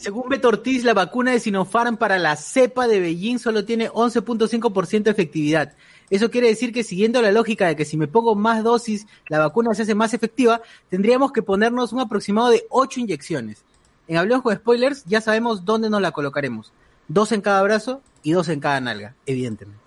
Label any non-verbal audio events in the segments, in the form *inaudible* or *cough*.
Según Beto Ortiz, la vacuna de Sinopharm para la cepa de Beijing solo tiene 11.5% de efectividad. Eso quiere decir que siguiendo la lógica de que si me pongo más dosis, la vacuna se hace más efectiva, tendríamos que ponernos un aproximado de 8 inyecciones. En Hablemos con Spoilers ya sabemos dónde nos la colocaremos. Dos en cada brazo y dos en cada nalga, evidentemente.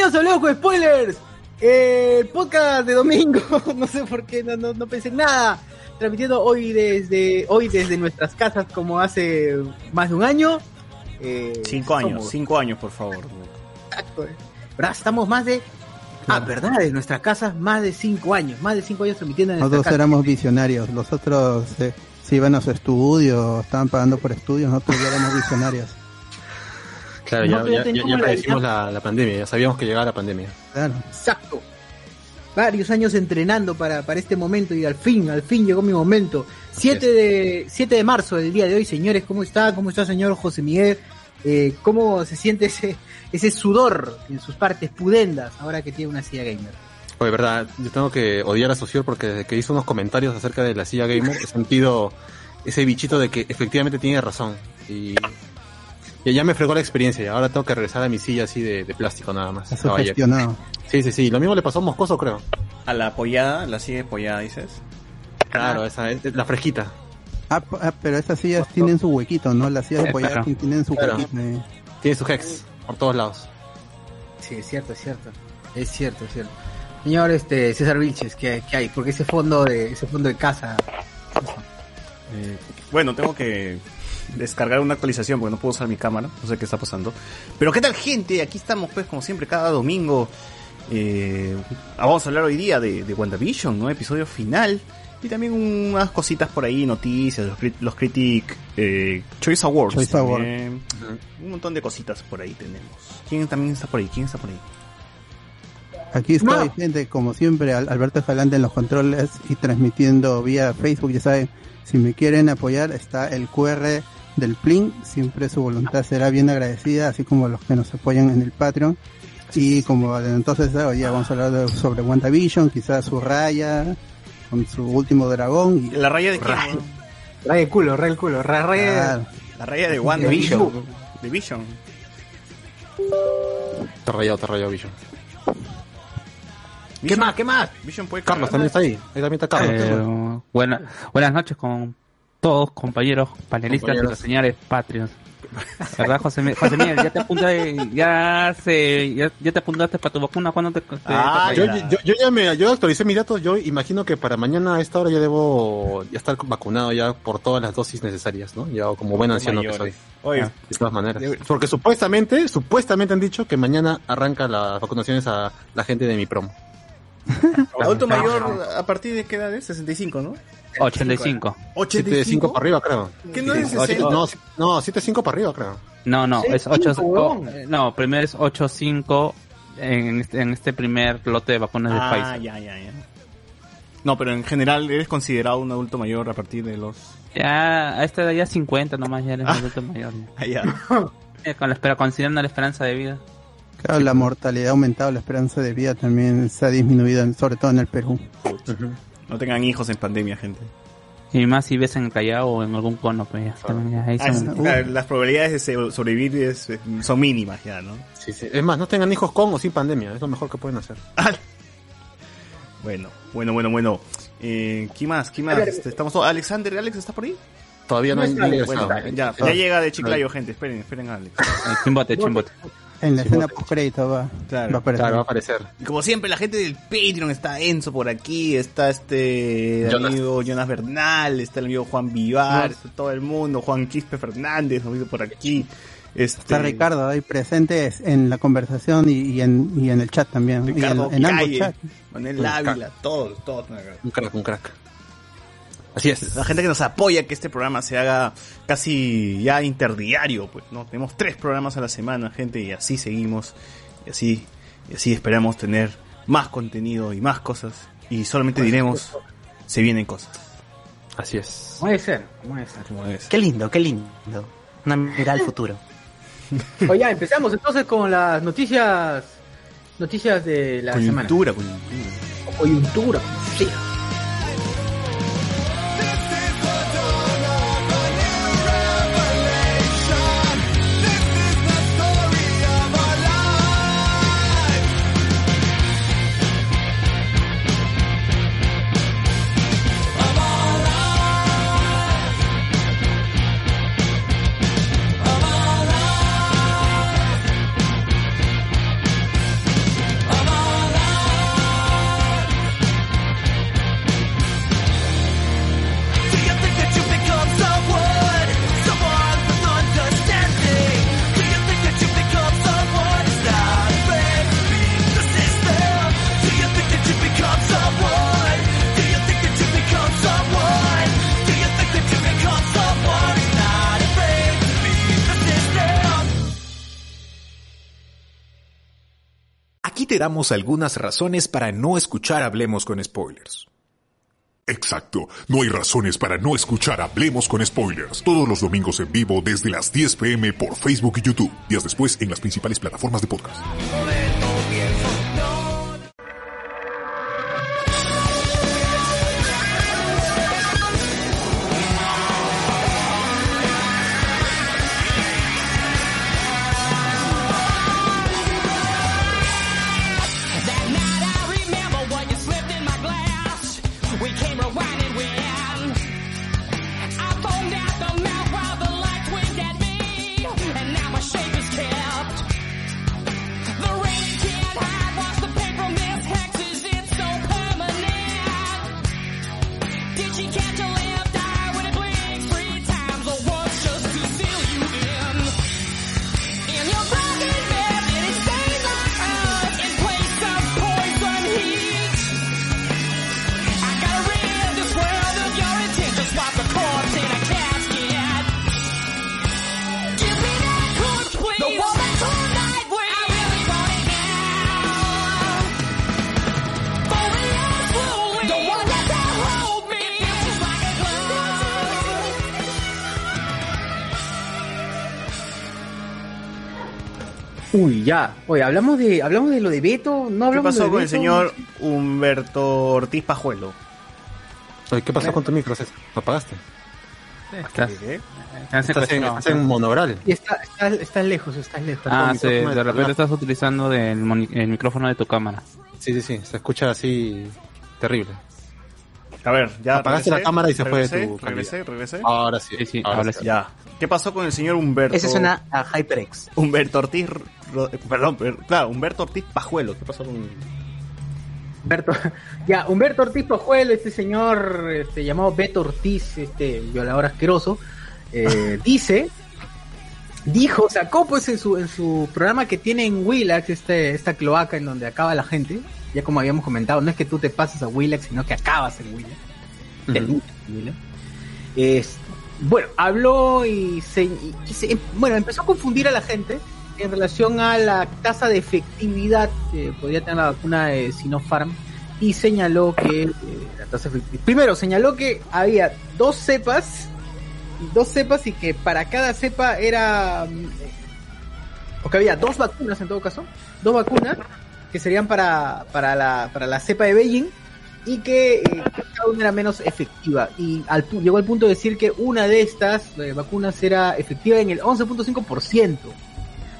Bienvenidos a Spoilers, el podcast de domingo. *laughs* no sé por qué, no, no, no pensé en nada. Transmitiendo hoy desde hoy desde nuestras casas como hace más de un año. Eh, Cinco años, somos- cinco años, por favor. Exacto, eh. ¿Verdad? Estamos más de. Ah, verdad, en nuestras casas más de cinco años, más de cinco años transmitiendo en nuestras Nosotros éramos visionarios, los otros eh, se iban a su estudio, estaban pagando por estudios, nosotros ya éramos visionarios. Claro, ya, ya la predecimos idea. la, la pandemia, ya sabíamos que llegaba la pandemia. Claro. Exacto. Varios años entrenando para, para este momento y al fin, al fin llegó mi momento. 7 de, 7 de marzo del día de hoy, señores, ¿cómo está? ¿Cómo está, señor José Miguel? Eh, ¿Cómo se siente ese, ese sudor en sus partes pudendas ahora que tiene una silla gamer? Oye, verdad, yo tengo que odiar a Socior porque desde que hizo unos comentarios acerca de la silla gamer he sentido ese bichito de que efectivamente tiene razón. Y, y ya me fregó la experiencia y ahora tengo que regresar a mi silla así de, de plástico nada más. Está caballero. sugestionado. Sí, sí, sí. Lo mismo le pasó a Moscoso, creo. A la apoyada, la sigue apoyada, dices. Claro, esa es la fresquita. Ah, ah, pero esas sillas tienen su huequito, ¿no? Las sillas de apoyar claro. tienen su Claro. huequito. eh. Tiene su hex por todos lados. Sí, es cierto, es cierto. Es cierto, es cierto. Señor este, César Vilches, ¿qué, qué hay? Porque ese fondo de, ese fondo de casa. Eh, bueno, tengo que descargar una actualización porque no puedo usar mi cámara, no sé qué está pasando. Pero ¿qué tal gente? Aquí estamos pues como siempre cada domingo. Eh, vamos a hablar hoy día de, de WandaVision, ¿no? Episodio final. Y también unas cositas por ahí, noticias, los, los Critic eh, Choice Awards. Choice también. Un montón de cositas por ahí tenemos. ¿Quién también está por ahí? ¿Quién está por ahí? Aquí estoy, No. gente, como siempre, Al- Alberto Escalante en los controles y transmitiendo vía Facebook, ya saben, si me quieren apoyar está el QR del Plin, siempre su voluntad será bien agradecida, así como los que nos apoyan en el Patreon. Y como entonces hoy día vamos a hablar de- sobre WandaVision, quizás su raya, con su último dragón y ¿La raya de quién? Raya. no? Raya el culo, raya el culo, raya, raya- Ah, La raya de WandaVision. De Vision. Te rayado, te rayado, Vision. ¿Qué más? ¿Qué más? Vision puede Carlos también está ahí. Ahí también está Carlos. Eh, buena- buenas noches con todos compañeros panelistas y Compañeros. los señores Patreons. ¿Verdad, José, José Miguel? Ya te apuntaste, ya se, ya, ya te apuntaste para tu vacuna cuando te, te- Ah, te- Yo, ya. yo, yo ya me, yo actualicé mis datos, yo imagino que para mañana a esta hora ya debo ya estar vacunado ya por todas las dosis necesarias, ¿no? Ya como buen anciano que soy. Mayores. Oye, Ah, de todas maneras. Porque supuestamente, supuestamente han dicho que mañana arranca las vacunaciones a la gente de mi promo. *laughs* adulto mayor, ¿a partir de qué edad es? 65, ¿no? 85. 7.5 para arriba, creo. ¿Qué no es Ocho- 60? no, no, 7.5 para arriba, creo. No, no, es 8, cinco, huevón. no, primero es 8.5 en este, en este primer lote de vacunas de Ah, Pfizer. ya, ya, ya. No, pero en general eres considerado un adulto mayor a partir de los... Ya, a esta edad ya 50 nomás, ya eres Ah. adulto mayor. *laughs* Ah, ya. *laughs* Eh, con la espera, considerando la esperanza de vida. claro, la mortalidad ha aumentado, la esperanza de vida también se ha disminuido, en- sobre todo en el Perú. No tengan hijos en pandemia, gente. Y más si ves en el Callao o en algún cono, pues ya, también ya, ahí Ah, son- claro, las probabilidades de sobrevivir es- son mínimas ya, ¿no? Sí, sí. Es más, no tengan hijos con o sin pandemia, es lo mejor que pueden hacer. Bueno, bueno, bueno, bueno. Eh, ¿Qué más? ¿Qué más? Este, estamos todos- Alexander, ¿Alex está por ahí? Todavía no, No hay bueno. Ya, Ah. ya llega de Chiclayo, gente. Esperen, esperen a Alex. chimbote, chimbote. En la escena voten. post crédito va, Claro, va a aparecer. Claro, va a aparecer. Y como siempre, la gente del Patreon está Enzo por aquí, está este el Jonas. amigo Jonas Bernal, está el amigo Juan Vivar, está todo el mundo, Juan Quispe Fernández, nos por aquí. Este, Está Ricardo ahí presente en la conversación y, y en, y en el chat también. y en, Ricardo en ambos Calle, chats. Manuel Ávila, todos, todos. Un crack, un crack. Así es. La gente que nos apoya que este programa se haga casi ya interdiario, pues, ¿no? Tenemos tres programas a la semana, gente, y así seguimos, y así, y así esperamos tener más contenido y más cosas, y solamente diremos, se vienen cosas. Así es. Puede ser, puede ser. Como es. Qué lindo, qué lindo. Una mirada al futuro. *laughs* Oye, ya, empezamos entonces con las noticias noticias de la semana. Coyuntura, coyuntura. Coyuntura. Sí. Damos algunas razones para no escuchar Hablemos con Spoilers. Exacto, no hay razones para no escuchar Hablemos con Spoilers. Todos los domingos en vivo desde las 10 pm por Facebook y YouTube. Días después en las principales plataformas de podcast. Ya. Oye, hablamos de hablamos de lo de Beto, no ¿Qué hablamos pasó de con el señor Humberto Ortiz Pajuelo? Oye, ¿qué pasó con tu micro, César? ¿Lo apagaste? Estás, ¿Qué? estás Estás en, secuestrado. estás en monoral. Y está, está, estás lejos, estás lejos. Ah, sí, de de repente estás utilizando del el micrófono de tu cámara. Sí, sí, sí. Se escucha así terrible. A ver, ya. Apagaste la cámara y se fue de regresé, tu calidad. Regresé, regresé. Ahora sí. Sí, sí, ahora, ahora sí. sí. Ya. ¿Qué pasó con el señor Humberto? Ese suena a HyperX. Humberto Ortiz. Perdón, per- claro, Humberto Ortiz Pajuelo. ¿Qué pasó con.? Humberto, *laughs* ya, Humberto Ortiz Pajuelo, este señor este, llamado Beto Ortiz, este violador asqueroso, eh, *laughs* dice, dijo, sacó pues en su, en su programa que tiene en Willax, este, esta cloaca en donde acaba la gente, ya como habíamos comentado, no es que tú te pases a Willax, sino que acabas en Willax. Lucas en Willax. Bueno, habló y, se, y se- bueno, empezó a confundir a la gente en relación a la tasa de efectividad que podría tener la vacuna de Sinopharm y señaló que eh, la tasa efecti- primero señaló que había dos cepas dos cepas y que para cada cepa era mm, eh, o que había dos vacunas en todo caso dos vacunas que serían para para la para la cepa de Beijing y que eh, cada una era menos efectiva. Y al, llegó al punto de decir que una de estas eh, vacunas era efectiva en el 11.5%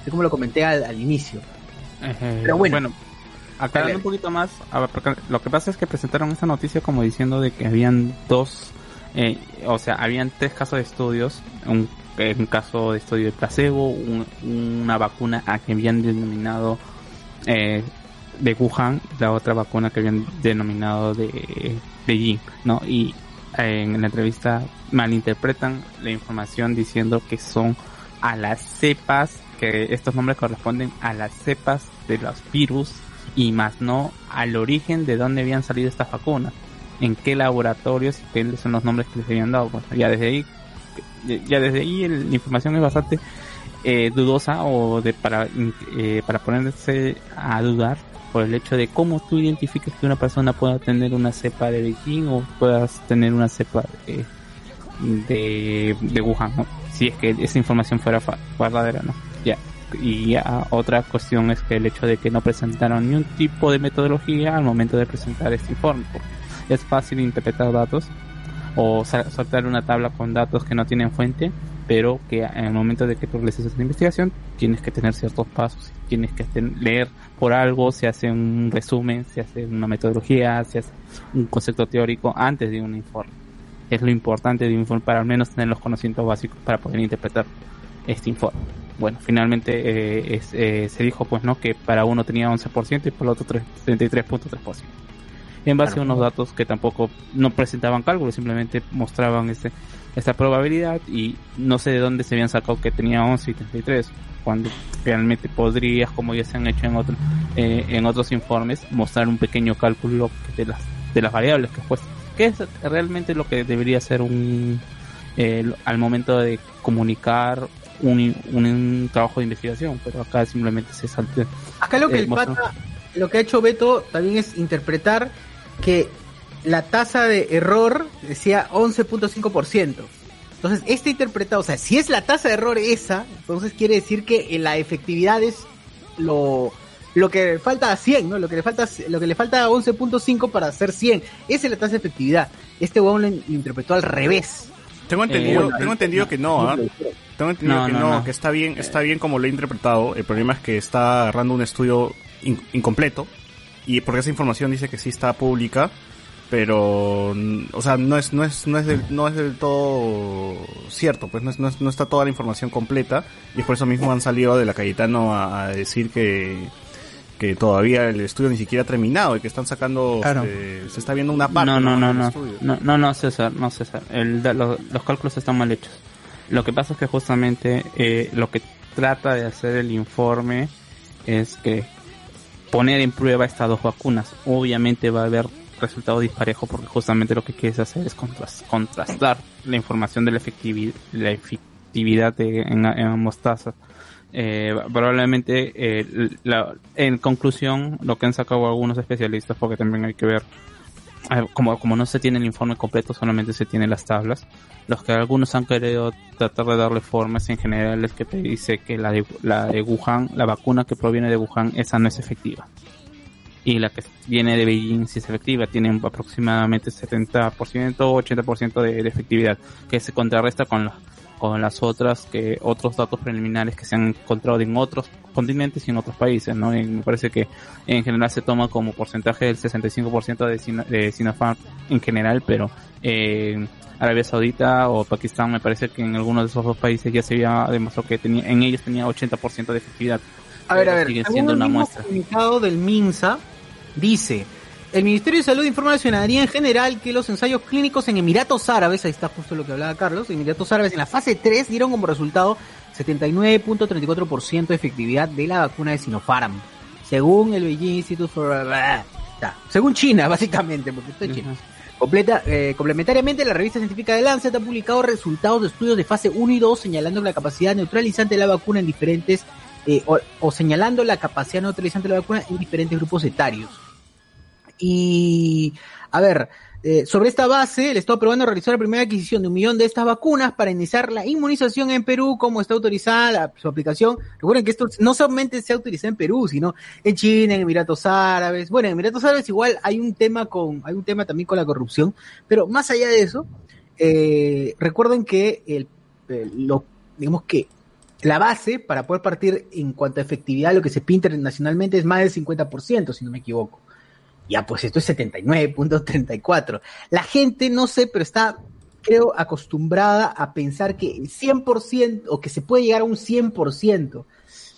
así como lo comenté al, al inicio Eh, Pero bueno. aclarando un poquito más, lo que pasa es que presentaron esta noticia como diciendo de que habían dos, eh, o sea, habían tres casos de estudios, un en caso de estudio de placebo, un- una vacuna a que habían denominado eh, de Wuhan, la otra vacuna que habían denominado de Beijing, ¿no? Y eh, en la entrevista malinterpretan la información diciendo que son a las cepas, que estos nombres corresponden a las cepas de los virus y más no al origen de dónde habían salido estas vacunas, en qué laboratorios y qué son los nombres que les habían dado. Bueno, ya desde ahí, ya desde ahí la información es bastante eh, dudosa o de para eh, para ponerse a dudar por el hecho de cómo tú identificas que una persona pueda tener una cepa de Beijing o puedas tener una cepa de, de, Wuhan, si es que esa información fuera verdadera, ¿no? Ya. Y ya otra cuestión es que el hecho de que no presentaron ni un tipo de metodología al momento de presentar este informe. Es fácil interpretar datos o soltar una tabla con datos que no tienen fuente, pero que en el momento de que tú realices esta investigación tienes que tener ciertos pasos, tienes que leer por algo, se hace un resumen, se hace una metodología, se hace un concepto teórico antes de un informe. Es lo importante de un informe para al menos tener los conocimientos básicos para poder interpretar este informe. Bueno, finalmente eh, es- eh, se dijo pues no que para uno tenía 11% y para el otro tres- 33.3% en base a unos datos que tampoco no presentaban cálculos, simplemente mostraban este, esta probabilidad y no sé de dónde se habían sacado que tenía 11 y 33, cuando realmente podrías, como ya se han hecho en, otro, eh, en otros informes, mostrar un pequeño cálculo de las, de las variables que pues que es realmente lo que debería ser un eh, al momento de comunicar un, un, un trabajo de investigación, pero acá simplemente se salta. Acá lo que eh, el pata, lo que ha hecho Beto también es interpretar que la tasa de error decía 11.5%. Entonces, este interpretado, o sea, si es la tasa de error esa, entonces quiere decir que eh, la efectividad es lo, lo que le falta a 100, ¿no? Lo que le falta, lo que le falta a 11.5 para hacer 100. Esa es la tasa de efectividad. Este huevón lo interpretó al revés. Tengo entendido, Eh, bueno, tengo entendido que no, ¿ah? Tengo entendido No, que no, que está bien, está bien como lo he interpretado. El problema es que está agarrando un estudio in- incompleto y porque esa información dice que sí está pública, pero mm, o sea, no es no es no es del, no es del todo cierto, pues no, es- no, es- no está toda la información completa y por eso mismo han salido de la Cayetano a, a decir que que todavía el estudio ni siquiera ha terminado y que están sacando Claro. eh, se está viendo una parte No, no, no, del no, estudio. no, no, no, César, no, César. El, da- lo- los cálculos están mal hechos. Lo que pasa es que justamente eh, lo que trata de hacer el informe es que poner en prueba estas dos vacunas. Obviamente va a haber resultado disparejo porque justamente lo que quieres hacer es contras- contrastar la información de la efectividad, la efectividad de, en, en ambos tasas. Eh, probablemente eh, la- en conclusión lo que han sacado algunos especialistas porque también hay que ver eh, como, como no se tiene el informe completo solamente se tienen las tablas los que algunos han querido tratar de darle formas en general es que te dice que la de, la de Wuhan la vacuna que proviene de Wuhan esa no es efectiva. Y la que viene de Beijing sí es efectiva, tiene aproximadamente 70% o 80% de, de efectividad, que se contrarresta con, la- con las otras, que otros datos preliminares que se han encontrado en otros continentes y en otros países, ¿no? Y me parece que en general se toma como porcentaje del 65% de, Sino- de Sinopharm en general, pero eh, Arabia Saudita o Pakistán me parece que en algunos de esos dos países ya se había demostrado que tenía, en ellos tenía 80% de efectividad. A ver, a ver, según siendo una muestra. comunicado del MINSA, dice, el Ministerio de Salud informa a la ciudadanía en general que los ensayos clínicos en Emiratos Árabes, ahí está justo lo que hablaba Carlos, Emiratos Árabes en la fase 3 dieron como resultado 79.34% de efectividad de la vacuna de Sinopharm, según el Beijing Institute for... Está. Según China, *laughs* básicamente, porque esto es China. Completa, eh, complementariamente, la revista científica de Lancet ha publicado resultados de estudios de fase 1 y 2 señalando la capacidad neutralizante de la vacuna en diferentes, eh, o, o señalando la capacidad neutralizante de la vacuna en diferentes grupos etarios. Y, a ver, eh, sobre esta base, el Estado peruano realizó la primera adquisición de un millón de estas vacunas para iniciar la inmunización en Perú, como está autorizada su aplicación. Recuerden que esto no solamente se ha utilizado en Perú, sino en China, en Emiratos Árabes. Bueno, en Emiratos Árabes igual hay un tema con, hay un tema también con la corrupción, pero más allá de eso, eh, recuerden que el- lo, digamos que la base para poder partir en cuanto a efectividad, lo que se pinta internacionalmente es más del 50%, si no me equivoco. Ya, pues esto es 79.34. La gente, no sé, pero está creo, acostumbrada a pensar que el 100% o que se puede llegar a un 100%.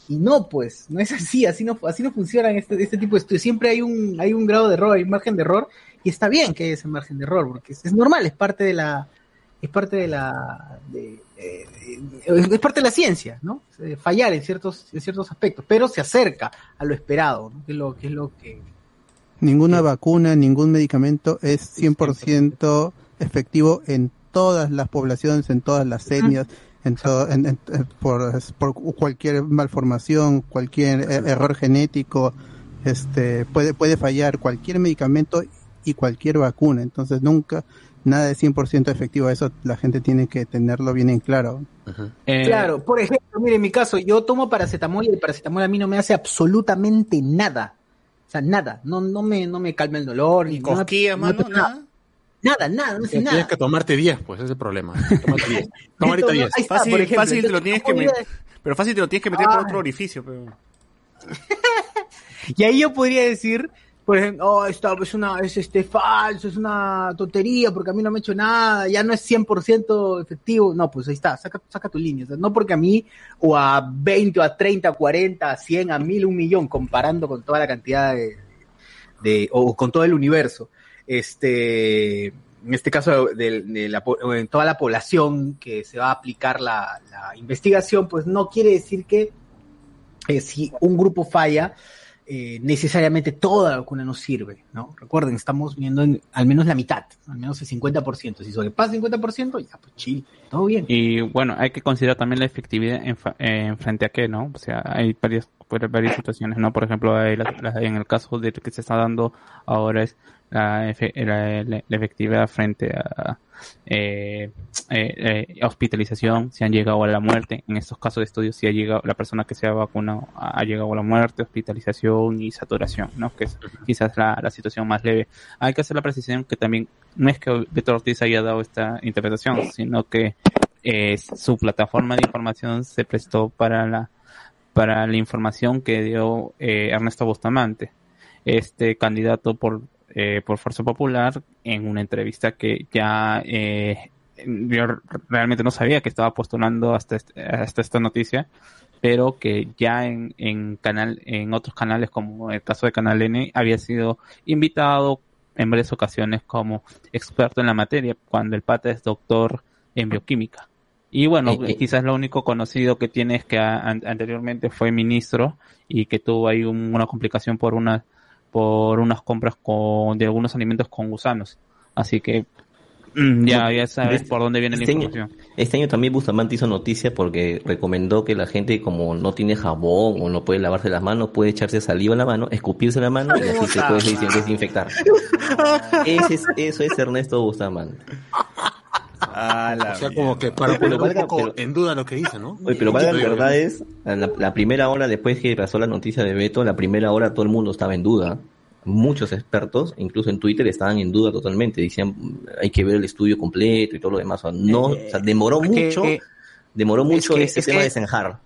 Y no, pues, no es así, así no, así no funcionan este, este tipo de estudios. Siempre hay un, hay un grado de error, hay un margen de error, y está bien que haya ese margen de error, porque es, normal, es parte de la, es parte de la, es parte de la ciencia, ¿no? Eh, Fallar en ciertos, en ciertos aspectos, pero se acerca a lo esperado, ¿no? Que es lo que es lo que Ninguna vacuna, ningún medicamento es 100% efectivo en todas las poblaciones, en todas las etnias, en todo, en- en- por, por cualquier malformación, cualquier eh, error genético, este, puede, puede fallar cualquier medicamento y cualquier vacuna. Entonces nunca, nada es 100% efectivo. Eso la gente tiene que tenerlo bien en claro. Eh, Claro, por ejemplo, mire, en mi caso, yo tomo paracetamol y el paracetamol a mí no me hace absolutamente nada. O sea, nada. No, no me, no me calma el dolor. Ni me- mano, nada. Nada, nada, no Tienes nada. que tomarte 10, pues ese es el problema. Tómate 10. Toma ahorita 10. Ahí está, Fácil, ejemplo, fácil te lo tienes que ¿cómo meter. Pero fácil te lo tienes que meter por otro orificio, pero. *laughs* Y ahí yo podría decir, por ejemplo, oh, esto es una, es este falso, es una tontería porque a mí no me ha hecho nada, ya no es 100% efectivo. No, pues ahí está, saca, saca tu línea. No porque a mí, o a 20, o a 30, a 40, a 100, a 1000, un millón, comparando con toda la cantidad de, de o con todo el universo. Este, en este caso, de, de la, en toda la población que se va a aplicar la, la investigación, pues no quiere decir que eh, si un grupo falla, eh, necesariamente toda la vacuna no sirve, ¿no? Recuerden, estamos viendo en al menos la mitad, al menos el 50%. Si sobrepasa el 50%, ya, pues chill, todo bien. Y bueno, hay que considerar también la efectividad en, en frente a qué, ¿no? O sea, hay varias, varias situaciones, ¿no? Por ejemplo, hay la- la- en el caso de que se está dando ahora es la, efe- la- la- la efectividad frente a eh, eh, eh, hospitalización, si han llegado a la muerte. En estos casos de estudios, si ha llegado, la persona que se ha vacunado ha llegado a la muerte, hospitalización y saturación, ¿no? Que es quizás la, la situación más leve. Hay que hacer la precisión que también no es que Beto Ortiz haya dado esta interpretación, sino que su plataforma de información se prestó para la para la información que dio Ernesto Bustamante, este candidato por eh, por Fuerza Popular, en una entrevista que ya eh, yo realmente no sabía que estaba postulando hasta, este- hasta esta noticia, pero que ya en, en canal en otros canales como el caso de Canal N había sido invitado en varias ocasiones como experto en la materia cuando el pata es doctor en bioquímica y bueno Eh, eh. quizás lo único conocido que tiene es que a- an- anteriormente fue ministro y que tuvo ahí un- una complicación por una por unas compras con, de algunos alimentos con gusanos así que mm, ya ya sabes Este- por dónde viene la este año- información Este año también Bustamante hizo noticia porque recomendó que la gente como no tiene jabón o no puede lavarse las manos, puede echarse saliva en la mano, escupirse la mano y así se puede desin- desinfectar. Ese es- eso es Ernesto Bustamante. *laughs* Ah, la O sea, mierda. como que para Pero poner un valga- poco pero- en duda lo que dice, ¿no? Oye, pero valga la verdad es, la, la primera hora después que pasó la noticia de Beto, la primera hora todo el mundo estaba en duda. Muchos expertos, incluso en Twitter, estaban en duda totalmente. Decían, hay que ver el estudio completo y todo lo demás. O sea, no, o sea, demoró Es que- mucho, eh, demoró mucho que- ese es tema que- de zanjar.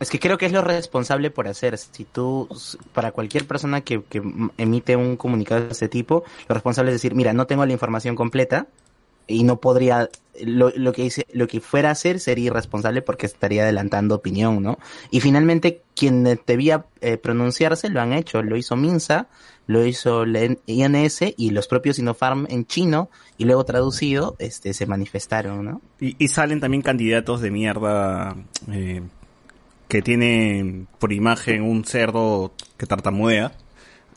Es que creo que es lo responsable por hacer. Si tú, para cualquier persona que, que emite un comunicado de ese tipo, lo responsable es decir, mira, no tengo la información completa y no podría, lo, lo que hice, lo que fuera a hacer sería irresponsable porque estaría adelantando opinión, ¿no? Y finalmente, quien debía eh, pronunciarse lo han hecho, lo hizo Minsa, lo hizo la INS y los propios Sinopharm en chino y luego traducido, este, se manifestaron, ¿no? Y, y salen también candidatos de mierda eh, que tienen por imagen un cerdo que tartamudea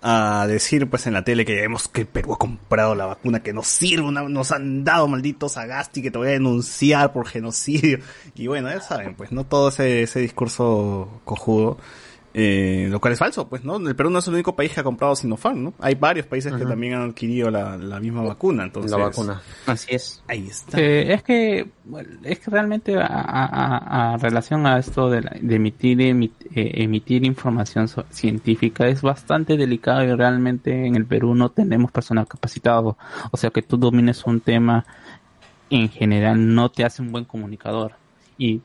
a decir pues en la tele que hemos que el Perú ha comprado la vacuna que nos sirve, nos han dado malditos Sagasti que te voy a denunciar por genocidio. Y bueno, ya saben, pues no todo ese, ese discurso cojudo. Eh, lo cual es falso, pues, ¿no? El Perú no es el único país que ha comprado Sinopharm, ¿no? Hay varios países que también han adquirido la, la misma vacuna, entonces. La vacuna. Así es. Ahí está. Eh, es que bueno, es que realmente a, a- a- a relación a esto de, la- de emitir emi- eh, emitir información so- científica es bastante delicado y realmente en el Perú no tenemos personal capacitado o sea que tú domines un tema en general no te hace un buen comunicador y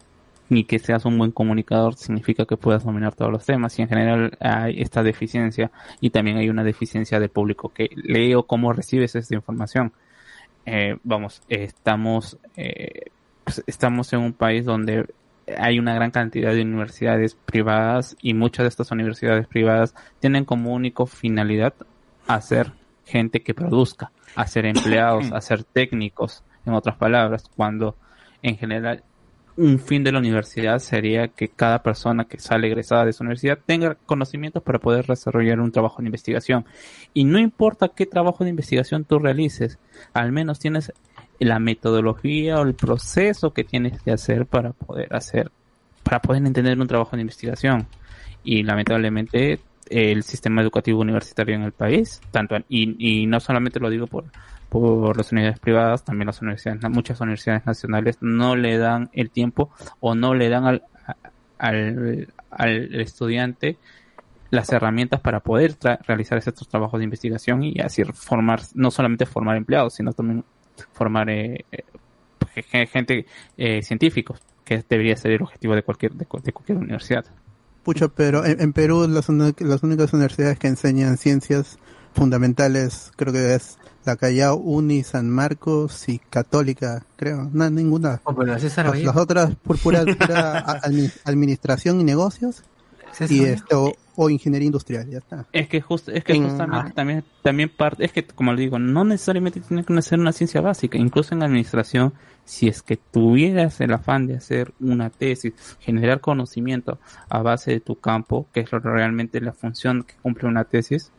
ni que seas un buen comunicador significa que puedas dominar todos los temas y en general hay esta deficiencia y también hay una deficiencia del público que lee o cómo recibes esta información. Eh, vamos, estamos, eh, pues, estamos en un país donde hay una gran cantidad de universidades privadas y muchas de estas universidades privadas tienen como único finalidad hacer gente que produzca, hacer empleados, *coughs* hacer técnicos, en otras palabras, cuando en general un fin de la universidad sería que cada persona que sale egresada de esa universidad tenga conocimientos para poder desarrollar un trabajo de investigación. Y no importa qué trabajo de investigación tú realices, al menos tienes la metodología o el proceso que tienes que hacer para poder hacer, para poder entender un trabajo de investigación. Y lamentablemente el sistema educativo universitario en el país, tanto y, y no solamente lo digo por por las universidades privadas, también las universidades, muchas universidades nacionales no le dan el tiempo o no le dan al, al, al estudiante las herramientas para poder realizar estos trabajos de investigación y así formar, no solamente formar empleados, sino también formar eh, eh, gente eh, científicos, que debería ser el objetivo de cualquier, de, cualquier universidad. Pucho, pero en, en Perú las, las únicas universidades que enseñan ciencias fundamentales creo que es la Callao Uni, San Marcos y Católica, creo. No, ninguna. Oh, pero las, las, otras por pura, *laughs* pura administración y negocios y esto o ingeniería industrial, ya está. Es que justo, es que justamente también también parte, es que como le digo, no necesariamente tiene que ser una ciencia básica, incluso en administración, si es que tuvieras el afán de hacer una tesis, generar conocimiento a base de tu campo, que es realmente la función que cumple una tesis,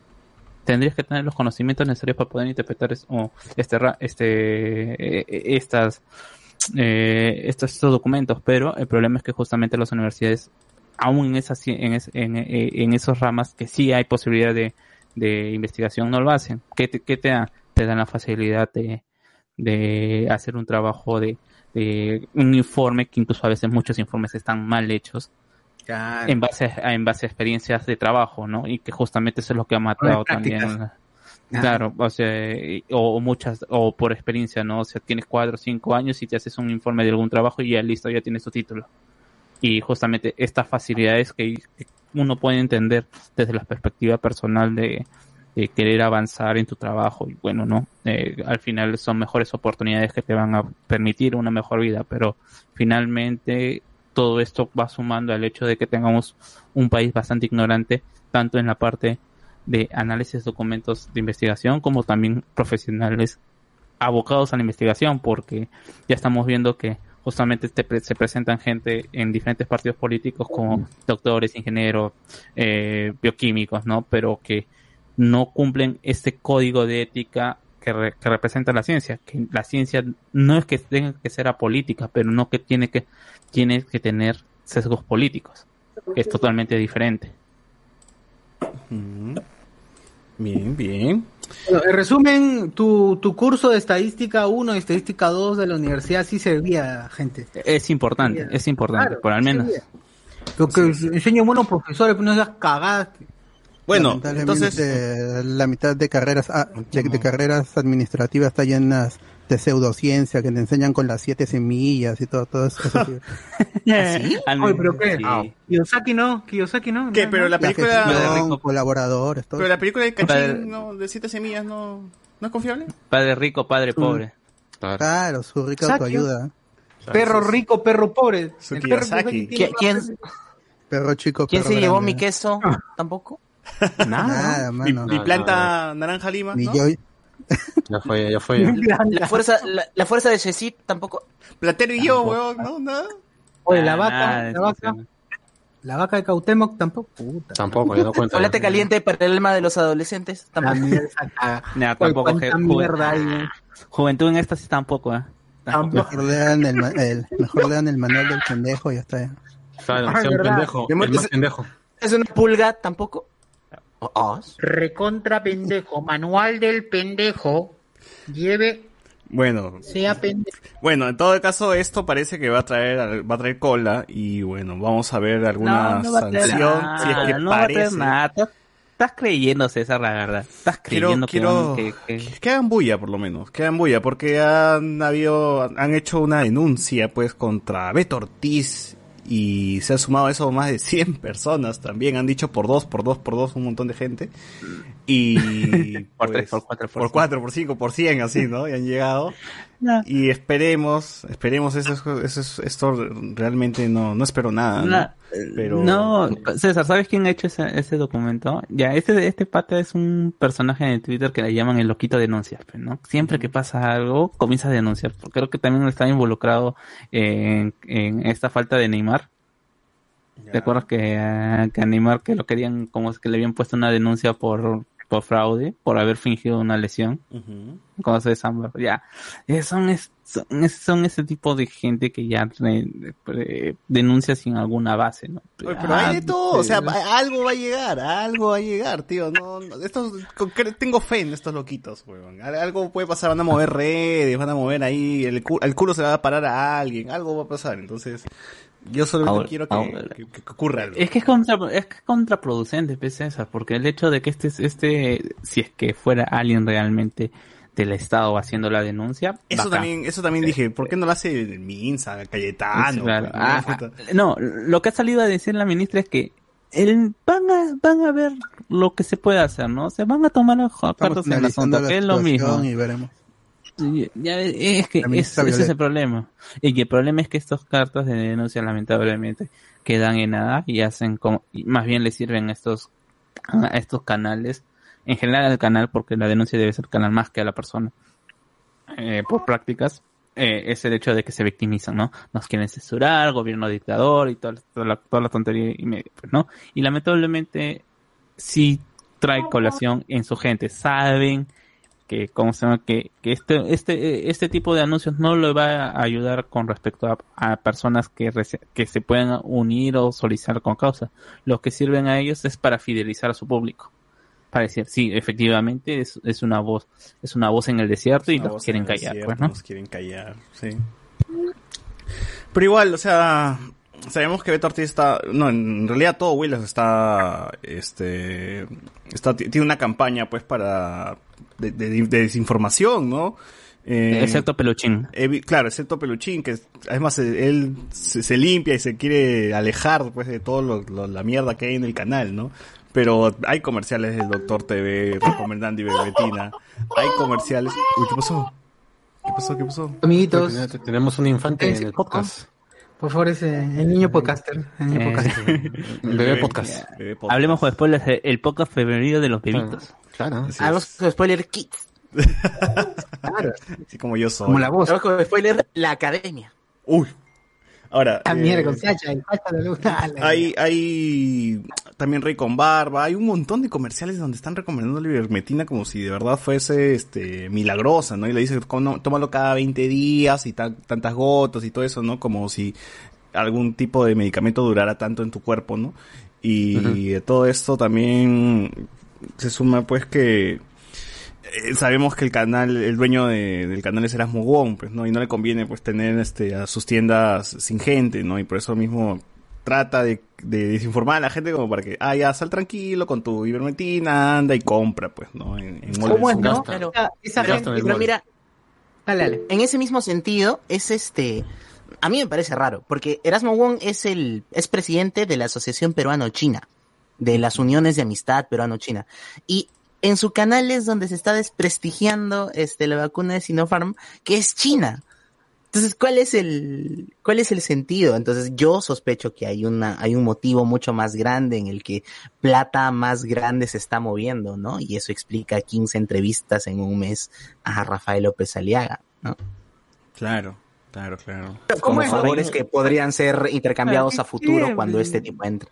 tendrías que tener los conocimientos necesarios para poder interpretar este, este, eh, estas, eh, estos, documentos, pero el problema es que justamente las universidades, aún en esas, en, en, eh, en esos ramas que sí hay posibilidad de, de investigación, no lo hacen. ¿Qué te, qué te dan? Te dan la facilidad de, de hacer un trabajo de, de un informe, que incluso a veces muchos informes están mal hechos, en base a, en base a experiencias de trabajo, ¿no? Y que justamente eso es lo que ha matado también. Claro, o sea, o, muchas, o por experiencia, ¿no? O sea, tienes cuatro o cinco años y te haces un informe de algún trabajo y ya listo, ya tienes tu título. Y justamente estas facilidades que uno puede entender desde la perspectiva personal de, querer avanzar en tu trabajo y bueno, ¿no? Eh, al final son mejores oportunidades que te van a permitir una mejor vida, pero finalmente todo esto va sumando al hecho de que tengamos un país bastante ignorante, tanto en la parte de análisis de documentos de investigación como también profesionales abocados a la investigación, porque ya estamos viendo que justamente se presentan gente en diferentes partidos políticos como doctores, ingenieros, eh, bioquímicos, ¿no? Pero que no cumplen este código de ética que, que, representa la ciencia, que la ciencia no es que tenga que ser apolítica, pero no que tiene que tiene que tener sesgos políticos, que es totalmente diferente. Bien, bien. en resumen, tu, tu curso de estadística 1 y estadística 2 de la universidad sí servía, gente. Es importante, es importante, por al menos. Lo que enseñan buenos profesores, no esas cagadas. Bueno, entonces la mitad de carreras ah, de, carreras administrativas está llenas de pseudociencia que te enseñan con las siete semillas y todo, todo eso. ¿Sí? *laughs* Oye, ¿pero qué? Kiyosaki no, Kiyosaki no. ¿Qué? Pero la película... La rico, colaboradores, todo Pero la película de Cachín, no, de siete semillas, no, ¿no es confiable? Padre rico, padre pobre. Claro, su rica autoayuda. Perro rico, perro pobre. El perro ¿Quién, Perro chico, ¿Quién perro se llevó mi queso? *laughs* ¿Tampoco? *laughs* Nada, mano. Mi, planta naranja lima, Ni ¿no? yo, Ya fue, ya fue. *laughs* La fuerza, la, la fuerza de Cecit tampoco. Platero y yo, weón, ¿no? Nada. Oye, la Ah, vaca, nada, la vaca. La vaca de Cautemoc tampoco. Puta. Tampoco, ya no cuenta. Chocolate caliente para el alma de los adolescentes. La Tampoco. Oye, mierda ¿no? Juventud en éxtasis tampoco, ¿eh? Tampoco. mejor lean el, el- mejor lean el manual del pendejo y ya está. Claro, Ah, sea un pendejo. De El más pendejo. Es una pulga tampoco. Oh, Recontra pendejo. Manual del pendejo. Lleve, Bueno, sea pendejo. bueno, en todo caso esto parece que va a traer va a traer cola y bueno, vamos a ver alguna no va sanción nada, si es que no va a traer parece. nada. Estás- creyendo, César, la verdad. Estás Quiero, creyendo que quiero van- que, que- que hagan bulla por lo menos, que hagan bulla porque han habido han hecho una denuncia pues contra Beto Ortiz y se ha sumado a eso más de 100 *laughs* personas también, han dicho por dos, por dos, por dos, un montón de gente. Y *laughs* Por tres, pues, por cuatro, por por cuatro, por cinco, por cien, así, ¿no? Y han llegado. Y esperemos, esperemos, eso, es- eso es- esto realmente no, no espero nada, ¿no? No, Pero No, César, ¿sabes quién ha hecho ese, ese documento? Ya, este, este pata es un personaje en Twitter que le llaman el loquito denuncia, pues, ¿no? Siempre que pasa algo, comienza a denunciar. Creo que también está involucrado en, en esta falta de Neymar. ¿Te acuerdas que, eh, que a Neymar que lo querían, como es que le habían puesto una denuncia por, por fraude, por haber fingido una lesión? Ujú. Cosas de Samba, ya, son, es- son, es- son ese tipo de gente que ya eh, denuncia sin alguna base, ¿no? Oye, pero Ah, hay de todo, o sea, pues, algo va a llegar, algo va a llegar, tío. No, no, estos, tengo fe en estos loquitos, weón. Al- Algo puede pasar, van a mover redes, van a mover ahí, el, cu- el culo se va a parar a alguien, algo va a pasar. Entonces, yo solamente Ahora- quiero que, ahora- que- que ocurra algo. Es que es, contra, es que es contraproducente, pues, César, porque el hecho de que este, este, si es que fuera alguien realmente del Estado haciendo la denuncia, Eso bacán. también, eso también dije, ¿por qué no lo hace el Minza, Cayetano? Claro. Ah, ¿no? lo que ha salido a decir la ministra es que el, van, a, van a ver lo que se puede hacer, ¿no? Se van a tomar las cartas en el asunto, la que es lo mismo. y veremos. Ya es que es- ese es el problema. Y que el problema es que estas cartas de denuncia lamentablemente quedan en nada y hacen como, y más bien le sirven a estos, a estos canales, en general al canal, porque la denuncia debe ser canal más que a la persona, eh, por prácticas, eh, es el hecho de que se victimizan, ¿no? Nos quieren censurar, gobierno dictador y toda, toda la, toda la tontería y media, pues, ¿no? Y lamentablemente sí trae colación en su gente, saben que cómo se llama que, que este este este tipo de anuncios no le va a ayudar con respecto a, personas que que se puedan unir o solicitar con causa lo que sirven a ellos es para fidelizar a su público para decir sí efectivamente es, es una voz es una voz en el desierto y los quieren callar desierto, pues no Nos quieren callar, sí. Pero igual, o sea, sabemos que Beto Ortiz está, no, en realidad todo Willis está, este, está, tiene una campaña pues para, de, de- de desinformación, ¿no? Eh, excepto Peluchín claro, excepto Peluchín, que además él se, se limpia y se quiere alejar pues de lo- la mierda que hay en el canal, ¿no? Pero hay comerciales del Doctor TV recomendando Ivermectina. Hay comerciales. Uy, ¿qué pasó? ¿Qué pasó? ¿Qué pasó? Amiguitos, Ten- Tenemos un infante en el podcast. por favor, ese, el niño podcaster. El niño Eh, podcaster. *laughs* Bebé podcast. Bebé podcast. hablemos de spoilers de- el podcast febrero de los bebitos Claro. Así Hablamos es. con spoiler kids. *laughs* Claro, Así como yo soy. como la voz. Hablamos con spoiler la academia. Uy. Ahora. Ah, eh, mierda, con Sacha, el Sacha de luz. Ah, la- Hay, hay también Rey con Barba, hay un montón de comerciales donde están recomendando la ivermectina como si de verdad fuese este milagrosa, ¿no? Y le dice, "Cono- tómalo cada 20 días y tan- tantas gotas y todo eso, ¿no? Como si algún tipo de medicamento durara tanto en tu cuerpo, ¿no? Y de todo esto también se suma pues que eh, sabemos que el canal, el dueño de- del canal es Erasmo Wong, pues, ¿no? Y no le conviene, pues, tener, este, a sus tiendas sin gente, ¿no? Y por eso mismo trata de, de desinformar a la gente como para que, ah, ya, sal tranquilo con tu ivermectina, anda y compra, pues, ¿no? En, en malls. ¿Cómo es, no? Claro. Esa- gente, Pero mira, dale, dale. en ese mismo sentido, es este. A mí me parece raro, porque Erasmo Wong es el es presidente de la Asociación Peruano-China, de las uniones de amistad peruano-china. Y en su canal es donde se está desprestigiando este, la vacuna de Sinopharm, que es China. Entonces, ¿cuál es el, cuál es el sentido? Entonces, yo sospecho que hay una, hay un motivo mucho más grande en el que plata más grande se está moviendo, ¿no? Y eso explica 15 entrevistas en un mes a Rafael López Aliaga, ¿no? Claro, claro, claro. Como favores que podrían ser intercambiados a futuro cuando este tipo entre.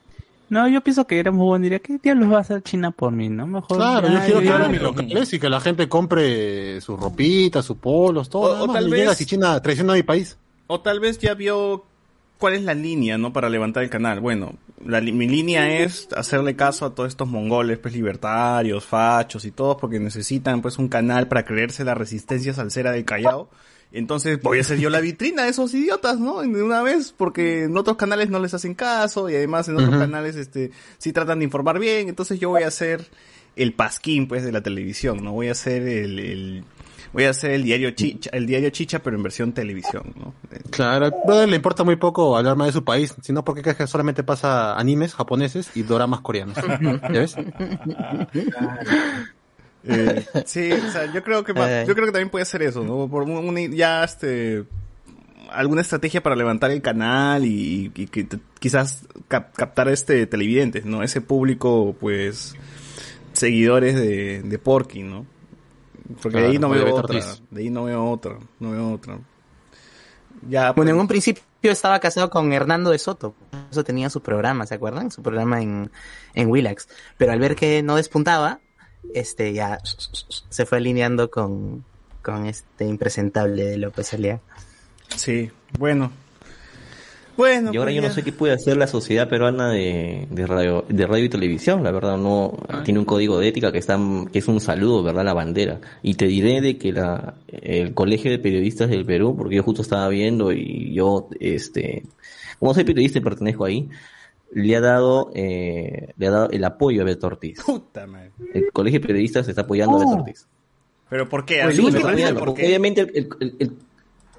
No yo pienso que era muy bueno diría ¿qué diablos va a hacer China por mí? no mejor Claro, ya, yo quiero que abran mis locales y que la gente compre sus ropitas, sus polos, todo. O- tal vez- si China traiciona a mi país. O tal vez ya vio cuál es la línea, ¿no? Para levantar el canal. Bueno, la li- mi línea es hacerle caso a todos estos mongoles, pues libertarios, fachos y todos, porque necesitan pues un canal para creerse la resistencia salsera del Callao. Entonces voy a ser yo la vitrina de esos idiotas, ¿no? De una vez, porque en otros canales no les hacen caso y además en otros canales este sí tratan de informar bien, entonces yo voy a ser el pasquín, pues, de la televisión, ¿no? Voy a ser el, el- voy a hacer el diario Chicha, el diario Chicha, pero en versión televisión, ¿no? Claro, al brother le importa muy poco hablar más de su país, sino porque crees que solamente pasa animes japoneses y doramas coreanos. *laughs* ¿Ya ves? Eh, sí, o sea, yo creo que yo creo que también puede ser eso, ¿no? Por un- un- ya este alguna estrategia para levantar el canal y, quizás cap- captar este televidentes, ¿no? Ese público, pues, seguidores de, de Porky, ¿no? Porque de ahí no veo otra, Ortiz. de ahí no veo otra, no veo otra. Ya, Bueno, en pues, un principio estaba casado con Hernando de Soto. Por Eso tenía su programa, ¿se acuerdan? Su programa en, en Willax. Pero al ver que no despuntaba, este ya se fue alineando con, con este impresentable de López Aliaga. sí, bueno. Bueno, Y ahora pues yo no sé qué puede hacer la Sociedad Peruana de, de radio de radio y televisión, la verdad no tiene un código de ética que está que es un saludo, ¿verdad? La bandera. Y te diré de que la el Colegio de Periodistas del Perú, porque yo justo estaba viendo y yo este como soy periodista y pertenezco ahí, le ha dado eh, le ha dado el apoyo a Beto Ortiz. Puta madre. El Colegio de Periodistas está apoyando a Beto Oh. Ortiz. Pero ¿por qué? Pues obviamente el, el- el-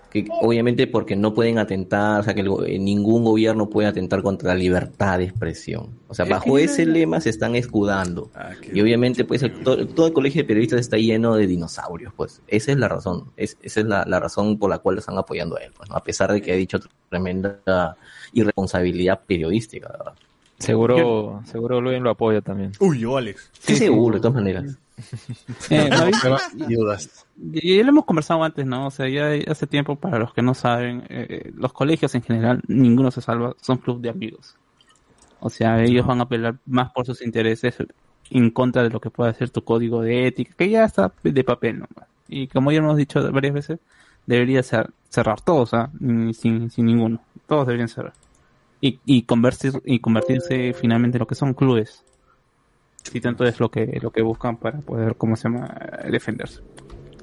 que obviamente porque no pueden atentar, o sea que eh, ningún gobierno puede atentar contra la libertad de expresión. O sea, bajo ese lema se están escudando. Ah, Y obviamente pues el- todo, todo el colegio de periodistas está lleno de dinosaurios, pues. Esa es la razón, es, esa es la, la razón por la cual lo están apoyando a él, pues, ¿no? A pesar de que ha dicho tremenda irresponsabilidad periodística, la ¿verdad? Seguro, seguro Luis lo apoya también. Uy, yo, Alex. Sí, seguro, de todas maneras. Eh, *laughs* David, Ayudas. y ya lo hemos conversado antes, ¿no? O sea, ya hace tiempo, para los que no saben, eh, los colegios en general, ninguno se salva, son club de amigos. O sea, ellos van a pelear más por sus intereses en contra de lo que pueda ser tu código de ética, que ya está de papel nomás. Y como ya hemos dicho varias veces, debería ser, cerrar todos. Ni- sin, sin ninguno. Todos deberían cerrar. Y, y, convertir, y convertirse finalmente en lo que son clubes. Si tanto es lo que, lo que buscan para poder, ¿cómo se llama?, defenderse.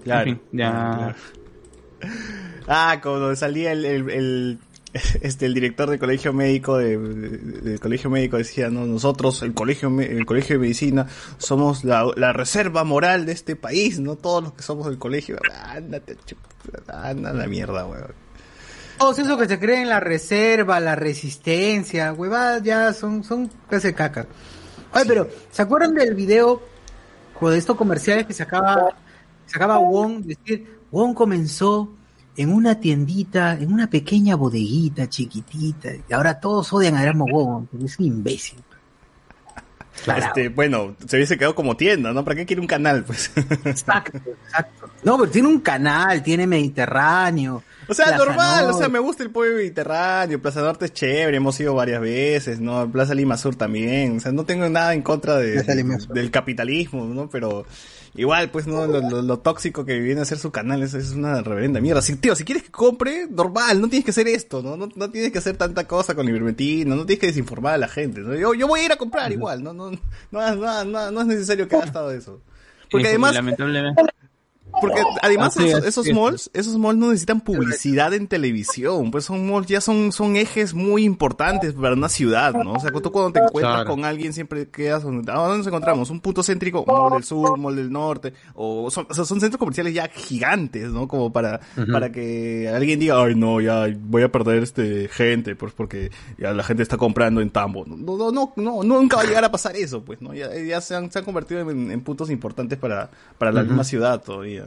Claro. En fin, ya. claro. *laughs* Ah, cuando salía el, el, el- *laughs* este el director del colegio médico de, de- del colegio médico decía no nosotros el colegio el colegio de medicina somos la, la reserva moral de este país no todos los que somos del colegio ándate chup- anda a la mierda weón Todos esos que se creen la reserva, la resistencia, huevadas ya son, son casi de caca. Oye, pero, ¿se acuerdan del video o de estos comerciales que sacaba, sacaba Wong? Decir, Wong comenzó en una tiendita, en una pequeña bodeguita chiquitita, y ahora todos odian a Erasmo Wong, porque es un imbécil. Claro. este bueno se hubiese quedado como tienda no para qué quiere un canal pues Exacto, exacto. No, pero tiene un canal, tiene Mediterráneo. O sea, Plaza normal, o sea, me gusta el pueblo mediterráneo, Plaza Norte es chévere, hemos ido varias veces, ¿no? Plaza Lima Sur también, o sea, no tengo nada en contra de, del capitalismo, ¿no? Pero igual, pues, ¿no? Lo, lo- lo tóxico que viene a ser su canal es, es una reverenda mierda. Si, tío, si quieres que compre, normal, no tienes que hacer esto, ¿no? No, no tienes que hacer tanta cosa con Ibermentino, no tienes que desinformar a la gente, ¿no? Yo, yo voy a ir a comprar igual, ¿no? No, no, no, no, no es necesario que hagas todo eso. Porque además, lamentablemente, porque además esos, es, esos sí. malls, esos malls no necesitan publicidad en televisión, pues son malls, ya son, son ejes muy importantes para una ciudad, ¿no? O sea, tú cuando te encuentras Claro. con alguien siempre quedas donde, ¿a dónde nos encontramos? Un punto céntrico, un mall del sur, un mall del norte, o son, o sea, son centros comerciales ya gigantes, ¿no? Como para, para que alguien diga, ay no, ya voy a perder este gente, pues porque ya la gente está comprando en Tambo. No, no, no, no, nunca va a llegar a pasar eso, pues, ¿no? Ya, ya se han, se han convertido en, en puntos importantes para, para la misma ciudad todavía.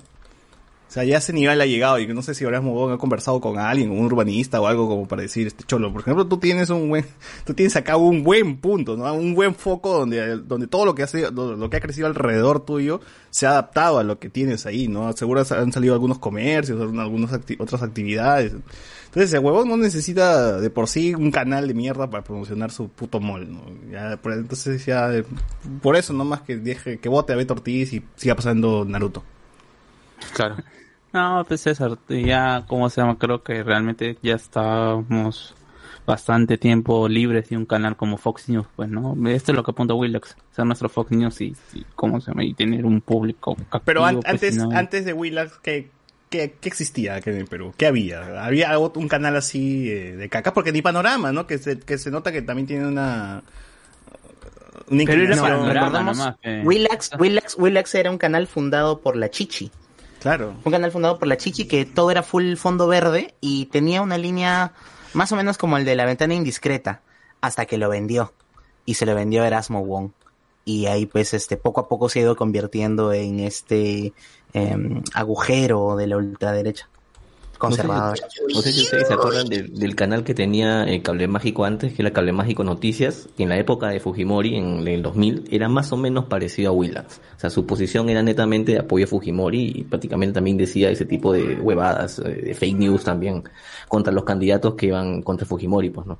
O sea, ya ese nivel ha llegado y no sé si Horacio Mogón ha conversado con alguien, un urbanista o algo como para decir, este cholo, por ejemplo, tú tienes un buen, tú tienes acá un buen punto, ¿no? Un buen foco donde, donde todo lo que hace, lo, lo que ha crecido alrededor tuyo se ha adaptado a lo que tienes ahí, ¿no? Seguro han salido algunos comercios, algunas otras actividades. Entonces, el huevón no necesita de por sí un canal de mierda para promocionar su puto mall, ¿no? Ya, por, entonces ya, por eso nomás que deje, que vote a Beto Ortiz y siga pasando Naruto. Claro. No, pues César, ya, ¿cómo se llama? Creo que realmente ya estábamos bastante tiempo libres de un canal como Fox News, pues, ¿no? Esto es lo que apunta Willax, ser nuestro Fox News y, y ¿cómo se llama? Y tener un público Pero an- activo, pues, antes, no- antes de Willax, ¿qué, qué, qué existía aquí en el Perú? ¿Qué había? ¿Había un canal así eh, de caca? Porque ni Panorama, ¿no? Que se, que se nota que también tiene una Pero era para recordamos, Willax, Willax, Willax era un canal fundado por la Chichi. Claro. Un canal fundado por la Chichi que todo era full fondo verde y tenía una línea más o menos como el de la ventana indiscreta hasta que lo vendió. Y se lo vendió a Erasmo Wong. Y ahí pues este poco a poco se ha ido convirtiendo en este em, agujero de la ultraderecha No sé si ustedes se acuerdan del, del canal que tenía el Cable Mágico antes, que era Cable Mágico Noticias, que en la época de Fujimori, en el 2000, era más o menos parecido a Willax. O sea, su posición era netamente de apoyo a Fujimori y prácticamente también decía ese tipo de huevadas, eh, de fake news también, contra los candidatos que iban contra Fujimori, pues, ¿no?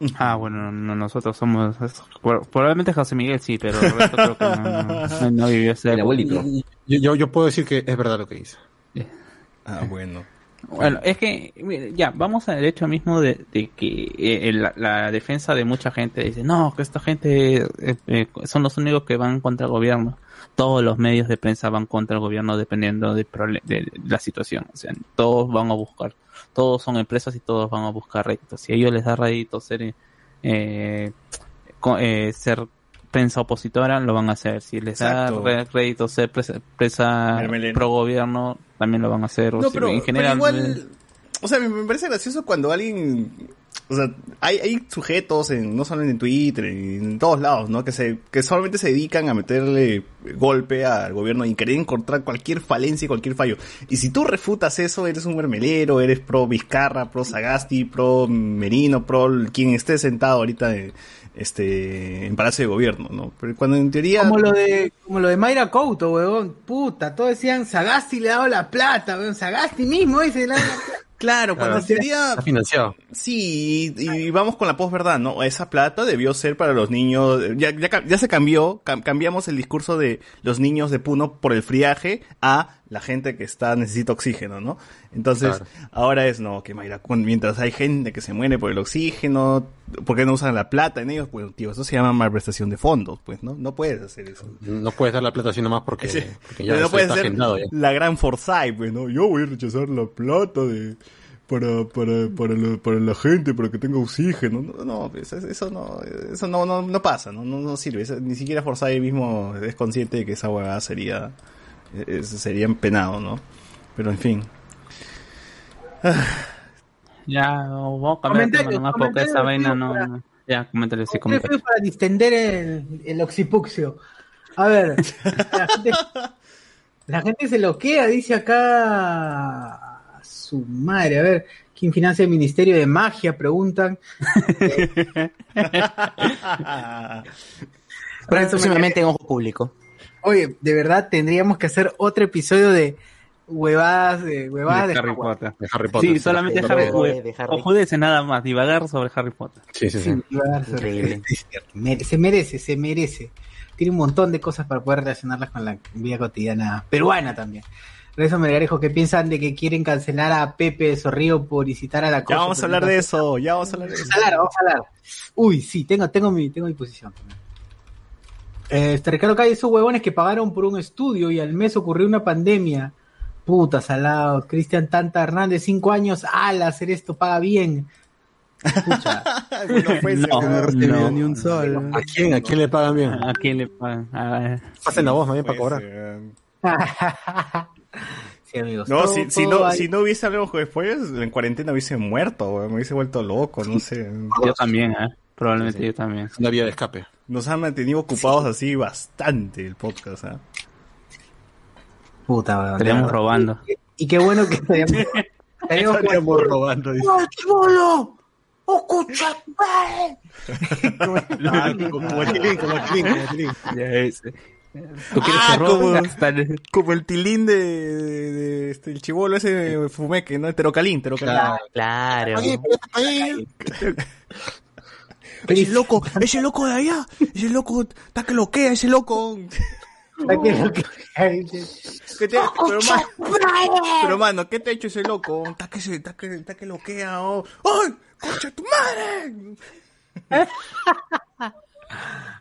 *laughs* Ah, bueno, no, nosotros somos... Probablemente José Miguel sí, pero el resto creo que no, no, vivió época. Yo, yo, yo puedo decir que es verdad lo que dice. Ah, bueno. Bueno, es que, mire, ya, vamos al hecho mismo de, de que eh, la, la defensa de mucha gente dice, no, que esta gente eh, eh, son los únicos que van contra el gobierno. Todos los medios de prensa van contra el gobierno dependiendo de, la situación. O sea, todos van a buscar, todos son empresas y todos van a buscar réditos. Si a ellos les da rédito ser, ser prensa opositora, lo van a hacer. Si les Exacto. da rédito ser presa, presa Mermeleno. pro gobierno, también lo van a hacer. O No, sea, pero, en general, pero igual, o sea, me, me parece gracioso cuando alguien, o sea, hay, hay sujetos en, no solo en Twitter, en todos lados, ¿no? Que se, que solamente se dedican a meterle golpe al gobierno y querer encontrar cualquier falencia y cualquier fallo. Y si tú refutas eso, eres un mermelero, eres pro Vizcarra, pro Sagasti, pro Merino, pro quien esté sentado ahorita en, este, en Palacio de Gobierno, ¿no? Pero cuando en teoría... Como lo de, como lo de Mayra Couto, weón. Puta, todos decían Sagasti le ha dado la plata, weón. Sagasti mismo dice le ha dado la plata. *laughs* Claro, cuando en teoría... Está financiado. Sí, y, y vamos con la posverdad, ¿no? Esa plata debió ser para los niños. Ya, ya, ya se cambió, cam- cambiamos el discurso de los niños de Puno por el friaje a la gente que está necesita oxígeno, ¿no? Entonces, Claro. ahora es, no, que Mayra, mientras hay gente que se muere por el oxígeno, ¿por qué no usan la plata en ellos? Pues, tío, eso se llama malprestación de fondos, pues, ¿no? No puedes hacer eso. No puedes dar la plata así nomás porque, Sí. porque ya no puedes ser la gran Forsyth, pues, ¿no? Yo voy a rechazar la plata de para para para la, para la gente para que tenga oxígeno. No, no, pues, eso no eso no no, no pasa, no, no no sirve. Eso- ni siquiera Forsyth mismo es consciente de que esa huevada sería sería empenado, ¿no? Pero en fin. *laughs* ya, vamos a cambiar de tema nomás porque esa vaina no, para- no- Ya, coméntale, sí, coméntale. para distender el, el occipuxio. A ver, la gente, *laughs* la gente se loquea, dice acá su madre. A ver, ¿quién financia el Ministerio de Magia? Preguntan. Próximamente en ojo público. Oye, de verdad tendríamos que hacer otro episodio de huevadas de huevadas de de Harry. Potter. De Harry Potter. Sí, solamente de- Harry de- Potter. de Harry. Ojúdese nada más, divagar sobre Harry Potter. Sí, sí, sí. Sí, divagar sobre- Increíble. Se merece, se merece. Tiene un montón de cosas para poder relacionarlas con la vida cotidiana peruana también. Rezo Melgarejo, ¿qué piensan de que quieren cancelar a Pepe Zorrillo por incitar a la Ya vamos a hablar de eso, ya vamos a hablar de eso. Vamos a hablar, vamos a hablar. Uy, sí, tengo, tengo mi, tengo mi posición. también. Eh, Este Ricardo Calle, esos huevones que pagaron por un estudio y al mes ocurrió una pandemia. Puta salado. Cristian Tanta Hernández, cinco años. Al hacer esto paga bien. Escucha. Bueno, *laughs* pues, No, eh, No recibió no. ni un sol. ¿A quién? ¿A quién le pagan bien? ¿A quién le pagan? A- Pasen la voz más bien para cobrar. eh, *laughs* sí, amigos. No, todo- si, si no, hay- si no hubiese hablado spoilers, en cuarentena hubiese muerto, me hubiese vuelto loco, no sé. Yo también, ¿eh? Probablemente yo también. Una vía de escape. Nos han mantenido ocupados así bastante el podcast, ¿ah? Puta. Estaríamos robando. Y qué bueno que estaríamos. *laughs* estaríamos Estaríamos robando, dice. ¡Oh. Ah, *laughs* como el tilín, como el tilín, como el *laughs* tilín. Ya. ¿Tú quieres Ah, como- el- Como el tilín de, de, de- este, el chivolo ese fumeque, ¿no? Terocalín, terocalín. Claro. Ese loco, ese loco de allá, ese loco, está que loquea, ese loco. ¿Qué te, pero, mano, pero mano, ¿qué te ha hecho ese loco? Está que, se- está que, está que loquea, oh. ¡Ay! ¡Concha tu madre! *laughs*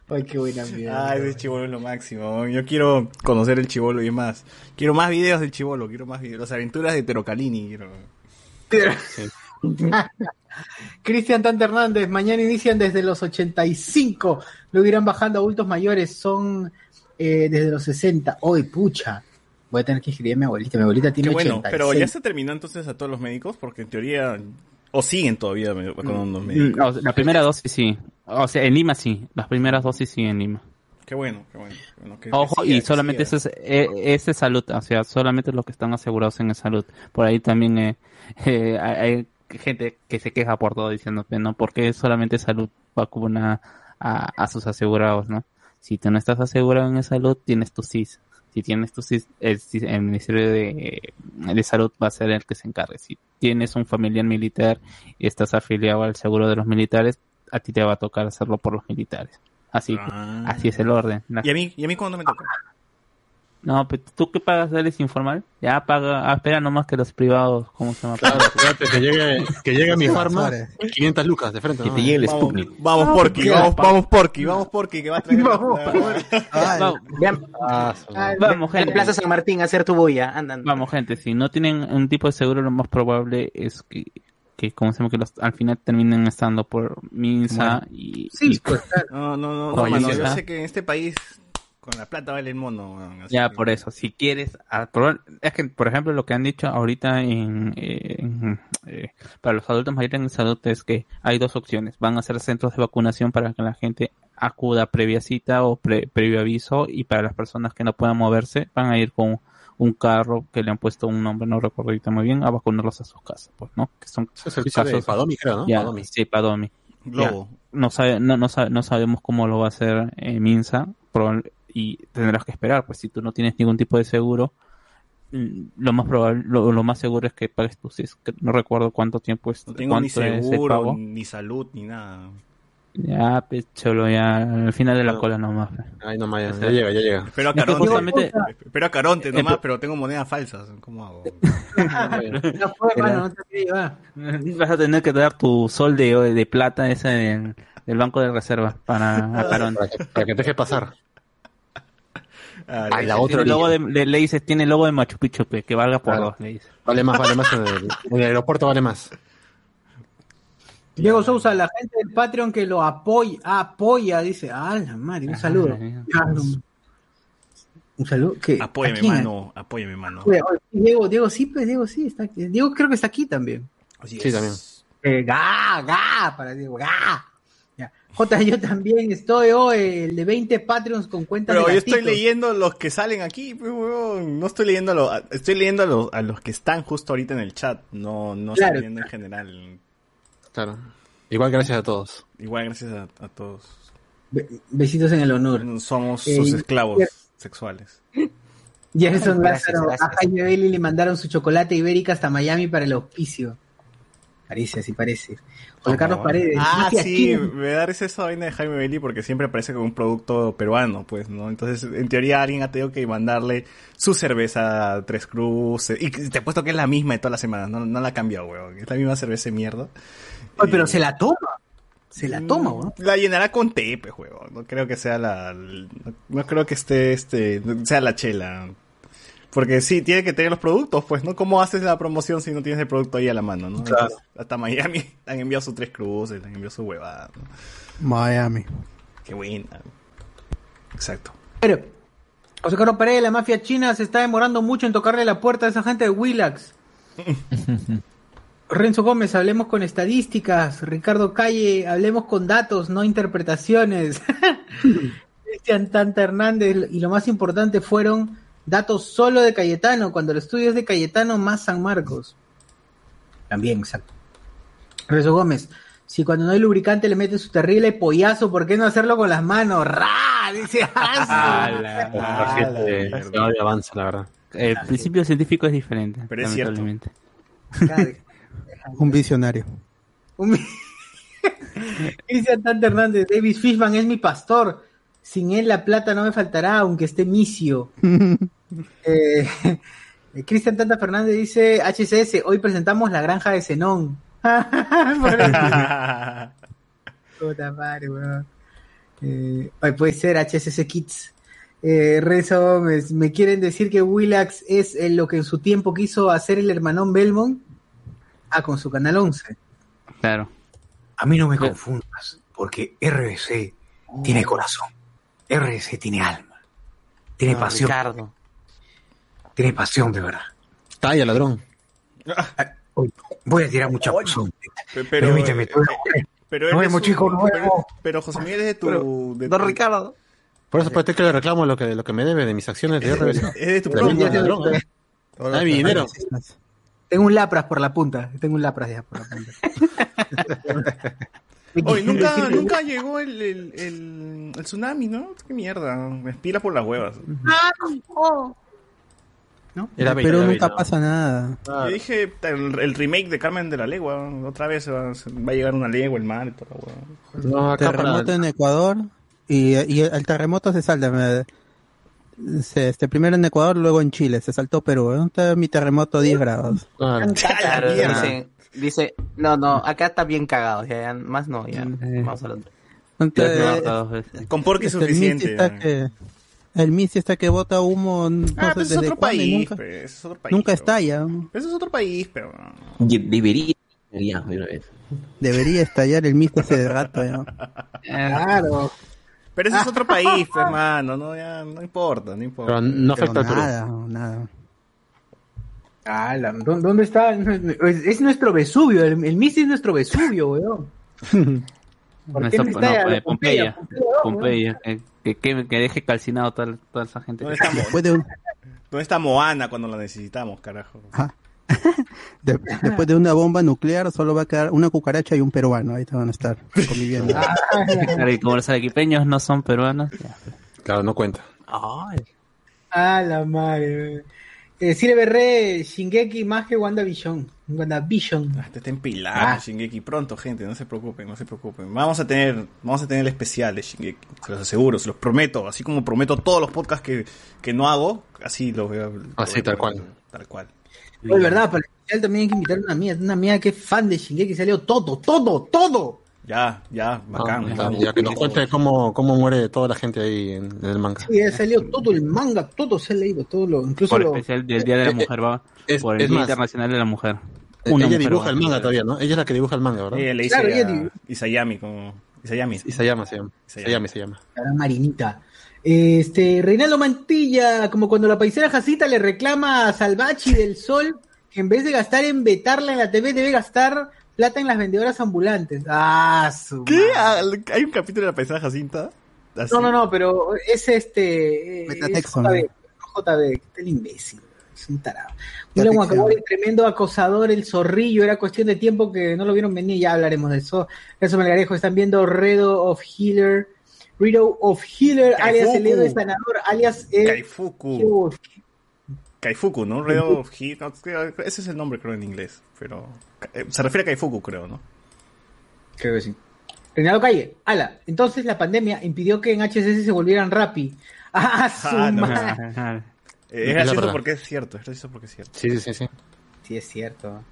Ay, qué buena mierda. Ay, ese chivolo es lo máximo. Yo quiero conocer el chivolo y más. Quiero más videos del chivolo, quiero más videos. Las aventuras de Terocalini. Quiero. *laughs* Cristian Tante Hernández, mañana inician desde los 85, luego irán bajando adultos mayores, son eh, desde los 60. Hoy, pucha, voy a tener que escribir a mi abuelita, mi abuelita tiene Qué bueno, 86. pero ya se terminó entonces a todos los médicos, porque en teoría, o siguen todavía me- con los médicos. Mm, sea, la primera dosis sí. O sea, en Lima sí. Las primeras dosis sí en Lima. Qué bueno, qué bueno. qué bueno, que- que Ojo, siga, y solamente eso es, eh, ese es salud, o sea, solamente los que están asegurados en salud. Por ahí también eh, *laughs* eh, hay, hay gente que se queja por todo diciendo no, porque solamente salud vacuna a, a sus asegurados, ¿no? Si tú no estás asegurado en salud, tienes tu CIS. Si tienes tu CIS, el, el Ministerio de, de Salud va a ser el que se encargue. Si tienes un familiar militar y estás afiliado al seguro de los militares, a ti te va a tocar hacerlo por los militares. Así, así es el orden. Ah. ¿Y a mí, y a mí cuándo me toca? No, pero tú que pagas eres informal, ya paga, ah, espera nomás que los privados, ¿cómo se llama? Claro, espérate que llegue, que llegue mi farma, Suárez. 500 lucas de frente. Que ¿no? te llegue el Vamos, Sputnik. vamos Porky, vamos, vamos Porky, vamos Porky, que va a traer... Vamos, Vean, vamos, en gente. Plaza San Martín a hacer tu bulla, andan. Vamos, gente, si no tienen un tipo de seguro, lo más probable es que, que como se llama, que los, al final terminen estando por Minsa y... Sí, y- pues, claro. *laughs* No, no, no, no, yo ¿ah? sé que en este país con la plata vale el mono. Ya, que- por eso, si quieres, ah, es que, por ejemplo, lo que han dicho ahorita en, eh, en, eh, para los adultos mayores en salud es que hay dos opciones. Van a ser centros de vacunación para que la gente acuda previa cita o pre- previo aviso y para las personas que no puedan moverse van a ir con un carro que le han puesto un nombre, no recuerdo ahorita muy bien, a vacunarlos a sus casas, pues, ¿no? Que son Es el servicio de Padomi, creo, ¿no? Ya, Padomi. Sí, Padomi. Globo. Ya, No, sabe, no, no, sabe- no sabemos cómo lo va a hacer eh, Minsa probable- y tendrás que esperar, pues si tú no tienes ningún tipo de seguro, mm, lo más probable, lo, lo más seguro es que pagues tu CIS. que No recuerdo cuánto tiempo es. No tengo ni cuánto es seguro, ni salud, ni nada. Ya, pues, cholo, ya al final de la cola nomás. pues. Ay, no, Maya, ya llega, ya llega. Espero a Es que Caronte, justamente- espero a Caronte Eh, nomás, pero- pero tengo monedas falsas. ¿Cómo hago? *laughs* No fue, mano, no te llevar. Vas a tener que dar tu sol de, de plata ese del, del banco de reserva para a Carón. Para que, para que te deje pasar. Ah, Ay, la Tiene otra el logo de, le, le dices, tiene el logo de Machu Picchu, que valga por Claro. dos, le dices. Vale más, vale más. En el, aeropuerto vale más. Diego Sousa, la gente del Patreon que lo apoya, apoya, dice, ah, la madre, un saludo. Un saludo. ¿qué? Apóyame, ¿A quién? mano. Apóyame, mano. Diego, Diego sí, pues Diego sí, está aquí. Diego creo que está aquí también. Así Sí, es. también. Eh, ga, ga, para Diego, ga. J, yo también estoy hoy, el de 20 Patreons con cuentas Pero de yo estoy leyendo los que salen aquí, no estoy leyendo a los, estoy leyendo a los, a los que están justo ahorita en el chat, no, no Claro. estoy leyendo en general. Claro. Igual gracias a todos. Igual gracias a, a todos. Be- besitos en el honor. Somos Eh, sus esclavos Jer- sexuales. Gerson Gracias, Lázaro, gracias. a Jaime Bailey le mandaron su chocolate ibérica hasta Miami para el auspicio. Parece, así parece. José Carlos Paredes. Ah, Mafia sí, me da risa esa vaina de Jaime Bailey porque siempre aparece como un producto peruano, pues, ¿no? Entonces, en teoría, alguien ha tenido que mandarle su cerveza Tres Cruces. Y te apuesto que es la misma de todas las semanas, no, no la ha cambiado, weón. Es la misma cerveza de mierda. Oye, pero Y- se la toma. Se la toma, weón. La llenará con té, pues, weón. No creo que sea la... No, no creo que esté, este... Sea la chela. Porque sí, tiene que tener los productos, pues, ¿no? ¿Cómo haces la promoción si no tienes el producto ahí a la mano, no? Claro. Entonces, hasta Miami *laughs* han enviado sus tres cruces, han enviado su huevada, ¿no? Miami. Qué buena. Exacto. Pero, José Carlos Paredes, la mafia china se está demorando mucho en tocarle la puerta a esa gente de Willax. *laughs* Renzo Gómez, hablemos con estadísticas. Ricardo Calle, hablemos con datos, no interpretaciones. *laughs* Cristian Tanta Hernández, y lo más importante fueron datos solo de Cayetano, cuando el estudio es de Cayetano más San Marcos. También, exacto. Renzo Gómez, si cuando no hay lubricante le mete su terrible pollazo, ¿por qué no hacerlo con las manos? ¡Ra! *laughs* Dice, ¡ah, avanza, la verdad. El principio científico es diferente. Pero es cierto. *laughs* Un visionario. Un- *laughs* Cristian Tante Hernández, David Fishman es mi pastor. Sin él la plata no me faltará, aunque esté misio. Eh, *laughs* Cristian Tanta Fernández dice, HCS, hoy presentamos la granja de Zenón. *laughs* Puta madre, weón. Eh, puede ser HCC Kids. Eh, Gómez, ¿me quieren decir que Willax es eh, lo que en su tiempo quiso hacer el hermanón Belmont? Ah, con su canal 11. Claro. A mí no me confundas, porque RBC tiene corazón. RBC tiene alma. Tiene Ah, pasión. Ricardo. Tiene pasión, de verdad. Talla, ladrón. Oye, voy a tirar mucha pasión. Pero, Permíteme, eh, tú- pero vemos, un- chicos, nos pero-. Pero José Miguel es de tu... de Don tu- Ricardo. Por eso, pues, que le reclamo lo que, lo que me debe de mis acciones de RBC. Es de tu programa. ladrón, ¿eh? Ah, mi dinero. Tengo un lapras por la punta. Tengo un lapras ya por la punta. *laughs* Oye, nunca, nunca llegó el, el, el, el tsunami, ¿no? Qué mierda, me espira por las huevas. ¿No? Era En bello, Perú era nunca pasa nada. Yo dije, el, el remake de Carmen de la Legua, otra vez va, a llegar una legua, el mar y toda la. No, Terremoto para... en Ecuador y, y el terremoto se salta. me- se- este, primero en Ecuador, luego en Chile. Se saltó Perú. ¿eh? Está mi terremoto 10 grados. Ah, dice, dice, no, no, acá está bien cagado, ya, ya, más no, ya, vamos a lo otro. Entonces, dos veces. Con porque es este, suficiente. que el Misi está que bota humo no Ah, sé pero ese es otro país, nunca, ese es otro país. nunca pero- estalla. Pero Ese es otro país, pero... Debería, debería, estallar el Misi hace rato ya. Claro. Pero ese es otro país, hermano, no, ya, no importa, no importa. Pero no Pero afecta al Perú. nada, nada. Ah, la- ¿dó- ¿Dónde está? Es, es nuestro Vesubio. El, el es nuestro Vesubio, weón. *laughs* ¿Por No, qué no no, está eh, Pompeya. Pompeya, weón. Pompeya. eh, Que, que, que deje calcinado toda, toda esa gente. ¿Dónde está, Mo- Después de, un- *laughs* ¿Dónde está Moana cuando la necesitamos, carajo? *laughs* de- después de una bomba nuclear solo va a quedar una cucaracha y un peruano. Ahí te van a estar conviviendo. *laughs* Claro, y como los arequipeños no son peruanos, ya. Claro, no cuenta. Ah, la madre. Eh, Cire Berré, Shingeki más que WandaVision. WandaVision. Ah, Te está empilando Ah. Shingeki pronto, gente, no se preocupen, no se preocupen. Vamos a tener, vamos a tener el especial de Shingeki, se los aseguro, se los prometo, así como prometo todos los podcasts que, que no hago, así los voy a Así, tal cual. Tal cual. Es verdad, para el especial también hay que invitar a una mía, una mía que es fan de Shingeki, salió todo, todo, todo. Ya, ya, bacán. Ah, ya, que nos cuente cómo, cómo muere toda la gente ahí en, en el manga. Sí, ya salió todo el manga, todo se ha leído, todo lo, incluso Por lo... especial del Día de la Mujer, va. Es- por el es Día más, Internacional de la Mujer. Eh, Una Ella mujer dibuja va. el manga todavía, ¿no? Ella es la que dibuja el manga, ¿verdad? Ella le dice Claro, a ella dibu- Isayami, como Isayami. Isayama se llama. Isayama se llama. La Marinita. Este, Reinaldo Mantilla, como cuando la paisera Jacita le reclama a Salvachi del Sol que en vez de gastar en vetarla en la TV debe gastar plata en las vendedoras ambulantes. Ah, su ¿Qué? madre. Ah, ¿Hay un capítulo de la paisaje Jacinta? Así. No, no, no, pero es este. eh, Metatexto, es ¿no? JB, no JB, está el imbécil. Es un tarado. Creo. tremendo acosador, el zorrillo, era cuestión de tiempo que no lo vieron venir, ya hablaremos de eso. Eso Melgarejo, están viendo Redo of Healer, Redo of Healer, Kaifuku. alias el Edo de Sanador, alias el Kaifuku. Kaifuku, ¿no? Red of Heat. no, ese es el nombre, creo, en inglés. Pero eh, se refiere a Kaifuku, creo, ¿no? Creo que sí. Reinaldo Calle, ala, entonces la pandemia impidió que en HCS se volvieran Rappi. *laughs* Ah, su Ah, no. madre. *laughs* Eh, Es gracioso porque es cierto, es gracioso porque es cierto. Sí, sí, sí, sí. Sí, es cierto.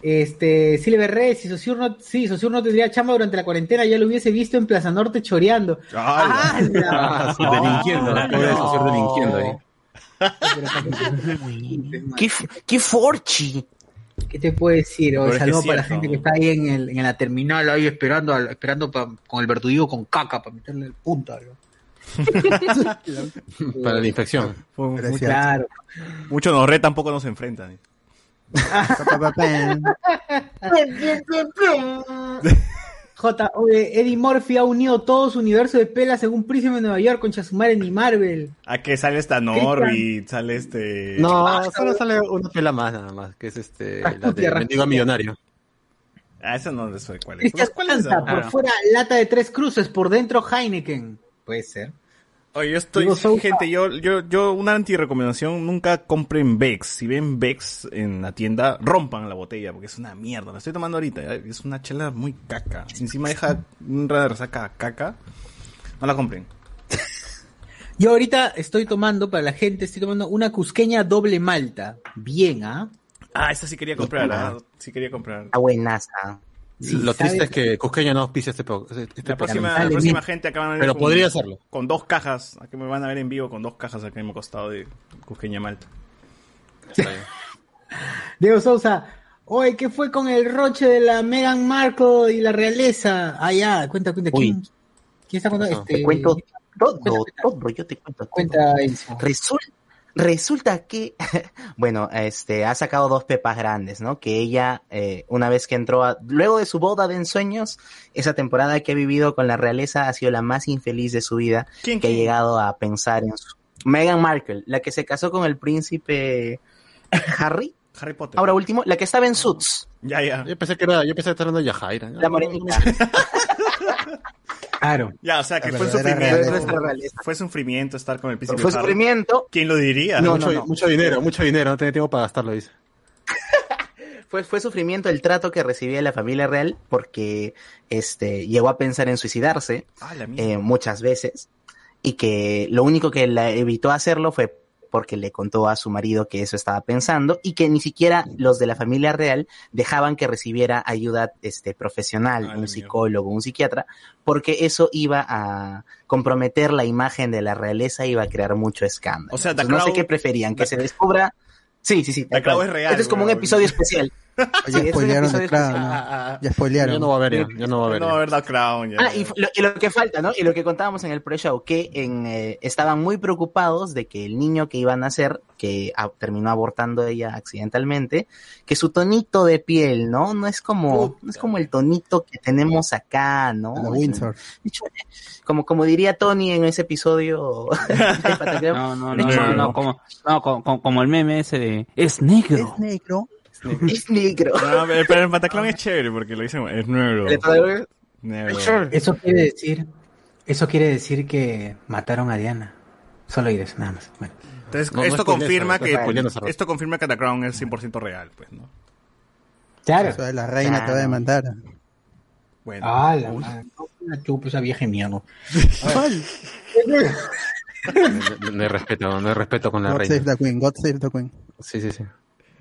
Este, Silve Berré, si Sosur no, sí, Sosur no tendría chamba durante la cuarentena, ya lo hubiese visto en Plaza Norte choreando. *laughs* Ah, sí, delinquiendo, pobre ahí. *laughs* ¿Qué, qué forchi? ¿Qué te puedo decir? Hoy saludo para la gente que está ahí en, el, en la terminal, ahí esperando, esperando pa- con el verdugo con caca para meterle el punto. ¿no? *laughs* Para la fue- Gracias. Claro. Muchos nos re tampoco nos enfrentan. J, oye, Eddie Murphy ha unido todo su universo de pelas según Prisma de Nueva York con Chasumare ni Marvel. ¿A qué sale esta Norbit? Sale este. No, solo sale una pela más nada más, que es este, la de. Mendigo Millonario. Ah, esa no sé cuál es. Cristian ¿Cuál es por fuera lata de tres cruces, por dentro Heineken. Puede ser. Oye, yo estoy, gente, yo, yo, yo, una anti-recomendación, nunca compren Vex. Si ven Vex en la tienda, rompan la botella, porque es una mierda. La estoy tomando ahorita, ¿eh? es una chela muy caca. Si encima deja un de resaca caca, no la compren. *laughs* Yo ahorita estoy tomando, para la gente, estoy tomando una cusqueña doble malta. Bien, ¿ah? Ah, esa sí quería comprar, ah, sí quería comprar. Está buenaza. Sí, Lo triste es que Cusqueña no auspicia este, po- este La próxima, la próxima gente acá van a ver Pero con- podría hacerlo. Con dos cajas, aquí me van a ver en vivo con dos cajas acá en mi costado de Cusqueña Malta. *laughs* Diego Sousa, Oye, ¿qué fue con el roche de la Meghan Markle y la realeza? Ah, ya, cuenta, cuenta. ¿Quién, Uy. ¿quién está contando? Te Este, cuento todo, cuenta, todo, yo te cuento todo. Cuenta eso. Resulta, resulta que, *laughs* bueno, este, ha sacado dos pepas grandes, ¿no? Que ella, eh, una vez que entró a, luego de su boda de ensueños, esa temporada que ha vivido con la realeza ha sido la más infeliz de su vida, ¿Quién, que ha llegado a pensar en su, Meghan Markle, la que se casó con el príncipe Harry, *laughs* Harry Potter. ahora último, la que estaba en Suits, Ya, ya. Yo pensé que era, yo pensé que estaba hablando de Yajaira. la morenita. *laughs* Claro. Ya, o sea, que fue sufrimiento. Fue sufrimiento estar con el príncipe Fue Harry. sufrimiento, ¿Quién lo diría? No, mucho, no. mucho dinero, mucho dinero, no tenía tiempo para gastarlo, dice. *laughs* fue, fue sufrimiento el trato que recibía la familia real porque este, llegó a pensar en suicidarse Ah, eh, muchas veces y que lo único que la evitó hacerlo fue porque le contó a su marido que eso estaba pensando y que ni siquiera los de la familia real dejaban que recibiera ayuda este, profesional, un psicólogo, un psiquiatra, porque eso iba a comprometer la imagen de la realeza, iba a crear mucho escándalo. O sea, Entonces, no sé qué preferían, que se descubra... Sí, sí, sí. Es real, Este es como un episodio especial. Ya Sí, es un spoilearon de Crown. ¿no? Ah, ah, ah. Ya spoilearon. Ya no va a haber, ya, ya no va a haber. No, ya. Crown. Ya, Ah, y lo, y lo que falta, ¿no? Y lo que contábamos en el pre-show, que en, eh, estaban muy preocupados de que el niño que iban a nacer, que a- terminó abortando ella accidentalmente, que su tonito de piel, ¿no? No es como, no es como el tonito que tenemos acá, ¿no? A la Windsor. como, como diría Tony en ese episodio *laughs* No, no, no, no, no, como, no, como, como- como el meme ese de es negro. Es negro. Es negro. No, pero el Bataclan es chévere porque lo dicen, es negro. Negro. Eso quiere decir, eso quiere decir que mataron a Diana. Solo eso, nada más. Bueno. Entonces, No, no esto confirma que esto confirma que The Crown es 100% real, pues, ¿no? Claro. Eso de la reina te va a Claro. demandar. Bueno. Ah, la madre. Chupa esa vieja mierda. No, no hay respeto, no hay respeto con la God reina. save the queen, God save the queen. Sí, sí, sí.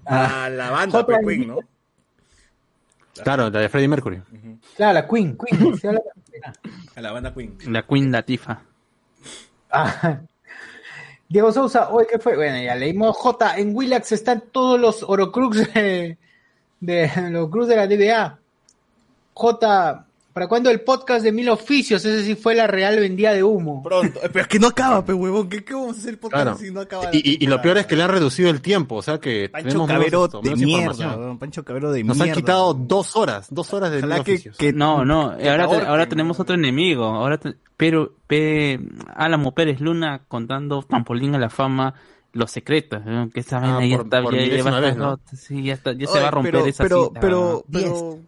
A la banda, pues, Queen, ¿no? Claro, la de Freddie Mercury. Claro, la Queen, Queen. se habla- A la banda Queen. La Queen Latifa. Ah. Diego Sousa, hoy qué fue? Bueno, ya leímos J. En Willax están todos los Orocrux de, de los Cruz de la DBA. J. ¿Para cuándo el podcast de Mil Oficios? Ese sí fue la real vendida de humo. Pronto. Eh, Pero es que no acaba, pues, huevón. ¿Qué, qué vamos a hacer podcast Claro. si no acaba? Y, y- y lo peor es que le han reducido el tiempo, o sea que Pancho tenemos Cabero menos, de menos mierda, weón. Pancho Cabero de Nos mierda. han quitado dos horas, dos horas de Ojalá mil que, oficios. que- No, no, que ahora, te ahora tenemos otro enemigo. Ahora te- pero P, Álamo Pérez Luna contando trampolín a la fama los secretos, ¿no? que esa vaina ya por- está, sí, ya, está, ya se va a romper pero, esa pero, cita, pero, weón. pero,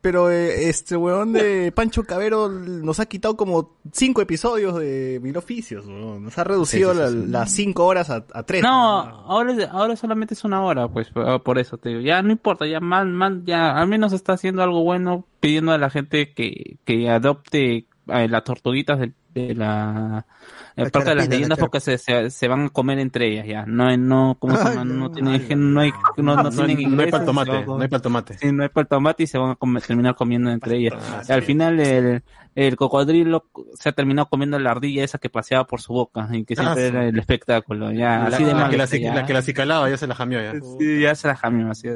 pero, eh, este weón de Pancho Cabero nos ha quitado como cinco episodios de Mil Oficios, weón. Nos ha reducido Sí, sí, la- sí, sí. las cinco horas a, a tres. No, ahora, ahora solamente es una hora, pues, por por eso te digo. Ya no importa, ya mal, mal, ya al menos está haciendo algo bueno pidiendo a la gente que, que adopte eh, las tortuguitas de, de la... eh, La parte de las la leyendas porque se, se, se van a comer entre ellas ya. No, no, ¿cómo se Ay, llama? No, no, tiene, no hay, no, no No, tienen no hay para tomate, no hay para tomate. Sí, no hay para tomate y se van a comer- terminar comiendo entre ellas. Y al final el, el cocodrilo se ha terminado comiendo la ardilla esa que paseaba por su boca y que siempre Ah, sí. era el espectáculo. Ya, La, así de la mal que la, ya. la que la acicalaba ya se la jamió ya. Sí, ya se la jamió, así,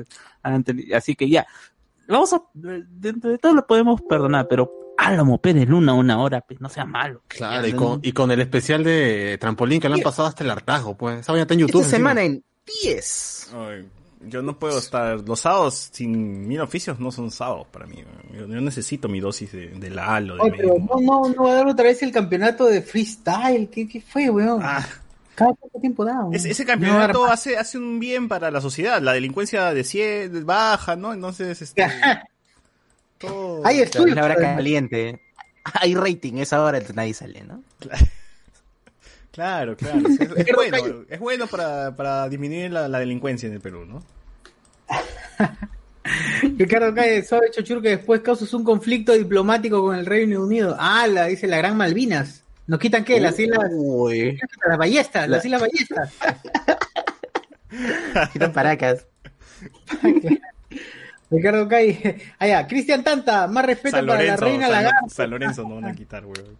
así que ya. Vamos a, dentro de todo lo podemos perdonar, pero Álamo Pérez Luna una hora, pues, no sea malo. Claro, y con, y con el especial de trampolín que le han pasado hasta el hartazgo, pues. Esa vaina está en YouTube. Esta semana en 10. Ay, yo no puedo estar. Los sábados sin Mil Oficios no son sábados para mí. Yo, yo necesito mi dosis de, de Lalo, de Oye, pero no, no, no va a dar otra vez el campeonato de freestyle. ¿Qué, qué fue, weón? Ah, Cada cuánto tiempo da, weón? ese campeonato hace, hace un bien para la sociedad. La delincuencia de cie- baja, ¿no? Entonces, este. *laughs* todo- Hay Es estudios. la hora caliente. Hay rating, esa hora entonces nadie sale, ¿no? Claro, *laughs* claro. Es, es bueno, es bueno para, para disminuir la, la delincuencia en el Perú, ¿no? *laughs* Ricardo Calle, suave chochur que después causas un conflicto diplomático con el Reino Unido. Ah, la dice la Gran Malvinas. ¿Nos quitan qué? Las islas, Uy. las ballestas, las islas ballestas. *laughs* Quitan paracas. Ricardo Calle, *laughs* allá, Cristian Tanta, más respeto San para la Lorenzo, reina San, Lorenzo no van a *laughs* quitar, weón.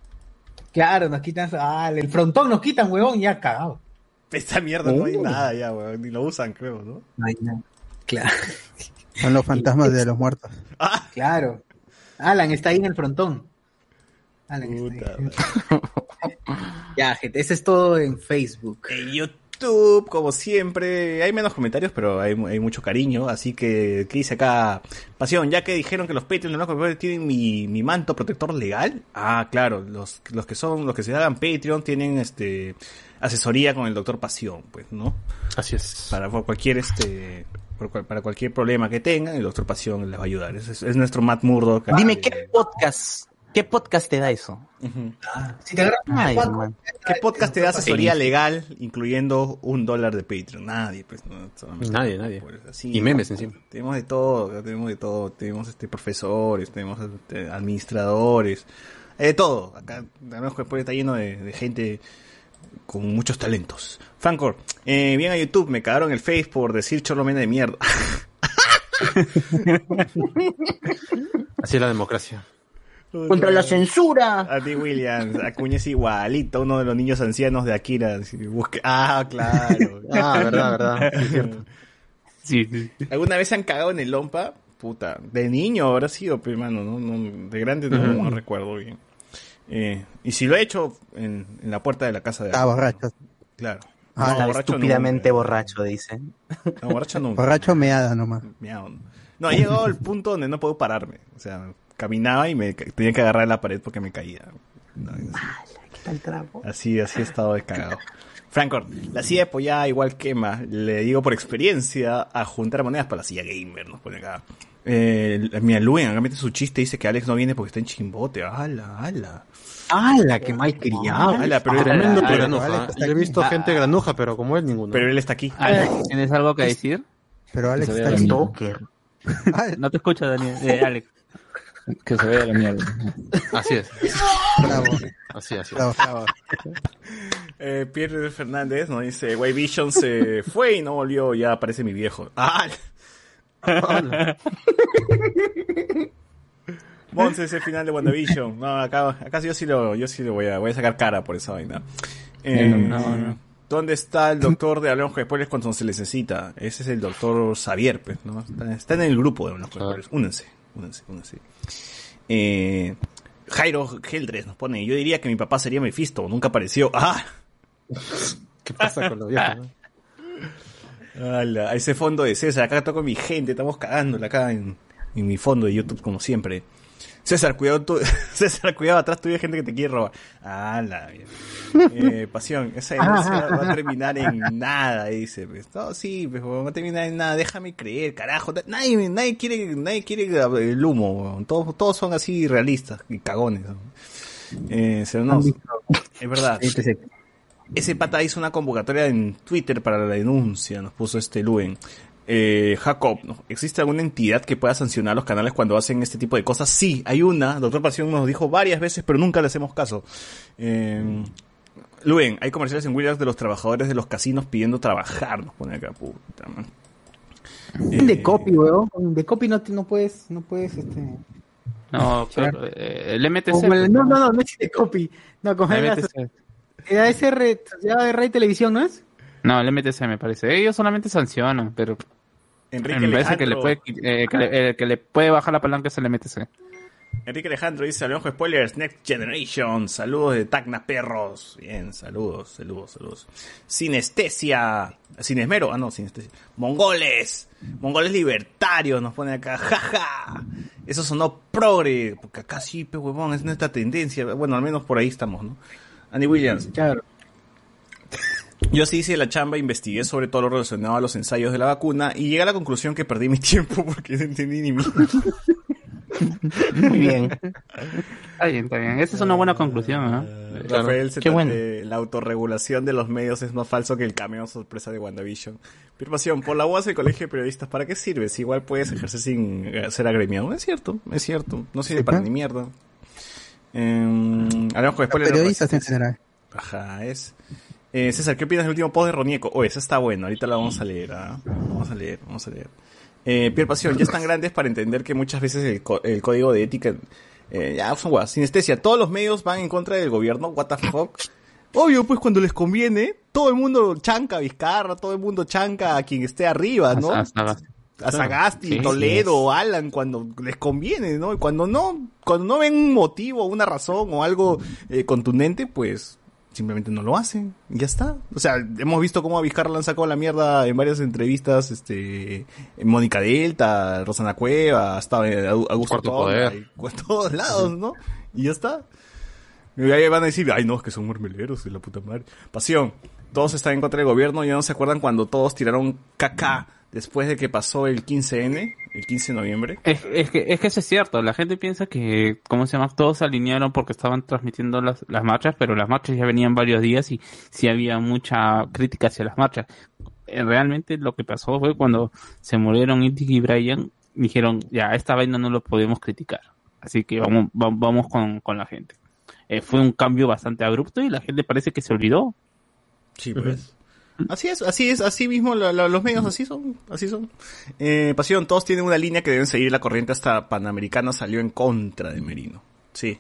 Claro, nos quitan, ah, el frontón nos quitan, huevón, ya cagado. Esta mierda no hay Uh. nada ya, weón. Ni lo usan, creo, ¿no? No hay nada. Claro. *laughs* Son los fantasmas de los muertos. Claro. Alan está ahí en el frontón. Alan está ahí. Ya, gente, eso es todo en Facebook. En YouTube, como siempre, hay menos comentarios, pero hay, hay mucho cariño. Así que, ¿qué dice acá? Pasión, ya que dijeron que los Patreons de los tienen mi, mi manto protector legal. Ah, claro, los, los que son, los que se hagan Patreon tienen este asesoría con el doctor Pasión, pues, ¿no? Así es. Para cualquier este para cualquier problema que tengan, el doctor Pasión les va a ayudar. Es, es- es nuestro Matt Murdock. Dime, ¿qué podcast, qué podcast te da eso? Si te agarras Ay, cuatro, man. ¿Qué podcast te da asesoría legal, incluyendo un dólar de Patreon? Nadie, pues. No, Nadie, nadie. Pues, así, Y memes encima. Tenemos de todo, tenemos de todo. Tenemos este profesores, tenemos este, administradores, de todo. Acá, además, después está lleno de, de gente con muchos talentos. Franco, eh, bien a YouTube, me cagaron el face por decir cholomena de mierda. *laughs* Así es la democracia. Contra la censura. A ti, Williams, Acuña es igualito, uno de los niños ancianos de Akira. Ah, claro. *laughs* Ah, verdad, verdad. Sí, es cierto. Sí, sí. ¿Alguna vez se han cagado en el Lompa? Puta, de niño habrá sido, pero hermano, no, no, de grande no, no recuerdo bien. Eh, y si lo he hecho en, en la puerta de la casa de Ah, borracho. Claro. Ah, borracho estúpidamente nunca. borracho, dice. No, borracho nunca. Borracho meada nomás. Miau. No, he llegado al punto donde no puedo pararme. O sea, caminaba y me tenía que agarrar la pared porque me caía. No, así, así he estado de cagado. Francor, la silla de pollada igual quema. Le digo por experiencia a juntar monedas para la silla gamer, nos pone acá. Eh, mira, Luen, acá mete su chiste, dice que Alex no viene porque está en chimbote. ¡Hala, hala! ¡Hala, qué mal criado! ¡Hala, pero Tremendo granuja. Yo he visto gente granuja, pero como él ninguno. Pero él está aquí. Alex, ¿tienes algo que decir? Pero Alex está la Stalker. No te escucho, Daniel. Eh, Alex. Que se vea la mierda. Así es. Bravo, Así, así. bravo, bravo. Eh, Pierre Fernández nos dice, White Vision se fue y no volvió, ya aparece mi viejo. ¡Ah! *laughs* Monse es el final de WandaVision. No, acá, acá yo sí lo, yo sí lo voy a, voy a sacar cara por esa vaina. Eh, No, no, no. ¿Dónde está el doctor de Hablamos con Spoilers cuando se necesita? Ese es el doctor Xavier, pues, ¿no? Está, está en el grupo de Hablamos con Spoilers. Únense, únense. Eh, Jairo Geldres nos pone, yo diría que mi papá sería Mephisto, nunca apareció. *laughs* ¡Ah! ¿Qué pasa con los viejos? no? Ala, ese fondo de César, acá toco mi gente, estamos cagándola acá en, en mi fondo de YouTube como siempre. César, cuidado tú, *laughs* César, cuidado, atrás tuyo hay gente que te quiere robar. Ah, la eh, pasión, esa denuncia va a terminar en nada, dice. Pues. No, sí, pues, no va a terminar en nada, déjame creer, carajo. Nadie, nadie quiere, nadie quiere el humo, todos, todos son así realistas y cagones. Eh, no, es verdad. *laughs* Ese pata hizo una convocatoria en Twitter para la denuncia, nos puso este Luen. Eh, Jacob, ¿no? ¿existe alguna entidad que pueda sancionar a los canales cuando hacen este tipo de cosas? Sí, hay una. Doctor Pasión nos dijo varias veces, pero nunca le hacemos caso. Eh, Luen, hay comerciales en Williams de los trabajadores de los casinos pidiendo trabajar, nos pone acá, puta man. Eh, De copy, weón. De copy no, te- no puedes, no puedes, este... No, *laughs* pero, eh, el MTC. El- no, no, no, no es de copy. No, como El MTC. sociedad SR, Sociedad de Ray Televisión, ¿no es? No, el MTC me parece. Ellos solamente sancionan, pero Enrique me parece que le, Alejandro. puede, eh, que, le, eh, que le puede bajar la palanca es el MTC. Enrique Alejandro dice, con spoilers, Next Generation, saludos de Tacna Perros. Bien, saludos, saludos, saludos. Sinestesia, Sinesmero, ah no, Sinestesia. Mongoles, mongoles libertarios, nos pone acá, jaja. Eso sonó progre, porque acá sí, pe huevón, es nuestra tendencia. Bueno, al menos por ahí estamos, ¿no? Andy Williams. Claro. Yo sí hice la chamba, investigué sobre todo lo relacionado a los ensayos de la vacuna y llegué a la conclusión que perdí mi *laughs* tiempo porque no entendí ni mierda. Muy bien. Está bien, está bien. Esa es una buena conclusión, ¿no? Rafael se Qué bueno. la autorregulación de los medios es más falso que el cameo sorpresa de WandaVision. Firmación, por la UAS del Colegio de Periodistas, ¿para qué sirve? Si igual puedes ejercer sin eh, ser agremiado. Es cierto, es cierto. No sirve Sí, para pues. ni mierda. Eh, hablamos con Los spoilers. periodistas en general. Ajá, es. Eh, César, ¿qué opinas del último post de Ronieco? Oh, esa está buena, ahorita la vamos a leer. ¿ah? Vamos a leer, vamos a leer. Eh, Pierre Pasión, ya están grandes para entender que muchas veces el, co- el código de ética. Eh, ya, son guas. Sinestesia, todos los medios van en contra del gobierno, what the fuck. Obvio, pues cuando les conviene, todo el mundo chanca a Vizcarra, todo el mundo chanca a quien esté arriba, ¿no? A. Sagasti, Sí, Toledo, sí. Alan, cuando les conviene, ¿no? Y cuando no, cuando no ven un motivo, una razón o algo eh, contundente, pues simplemente no lo hacen. Y ya está. O sea, hemos visto cómo a Vizcarra le han sacado la mierda en varias entrevistas, este, Mónica Delta, Rosana Cueva, hasta eh, Augusto y por todos lados, ¿no? Y ya está. Y ahí van a decir, ay no, es que son mermeleros de la puta madre. Pasión, todos están en contra del gobierno, ya no se acuerdan cuando todos tiraron caca después de que pasó el 15N, el 15 de noviembre. Es, es que, es que eso es cierto, la gente piensa que, ¿cómo se llama? Todos se alinearon porque estaban transmitiendo las, las marchas, pero las marchas ya venían varios días y sí había mucha crítica hacia las marchas. Eh, Realmente lo que pasó fue cuando se murieron Itty y Brian, dijeron, ya, esta vaina no lo podemos criticar. Así que vamos, va- vamos con, con la gente. Eh, fue un cambio bastante abrupto y la gente parece que se olvidó. Sí, pues. Así es, así es, así mismo la- la- los medios así son, así son. Eh, Pasión, todos tienen una línea que deben seguir la corriente hasta Panamericana salió en contra de Merino. Sí.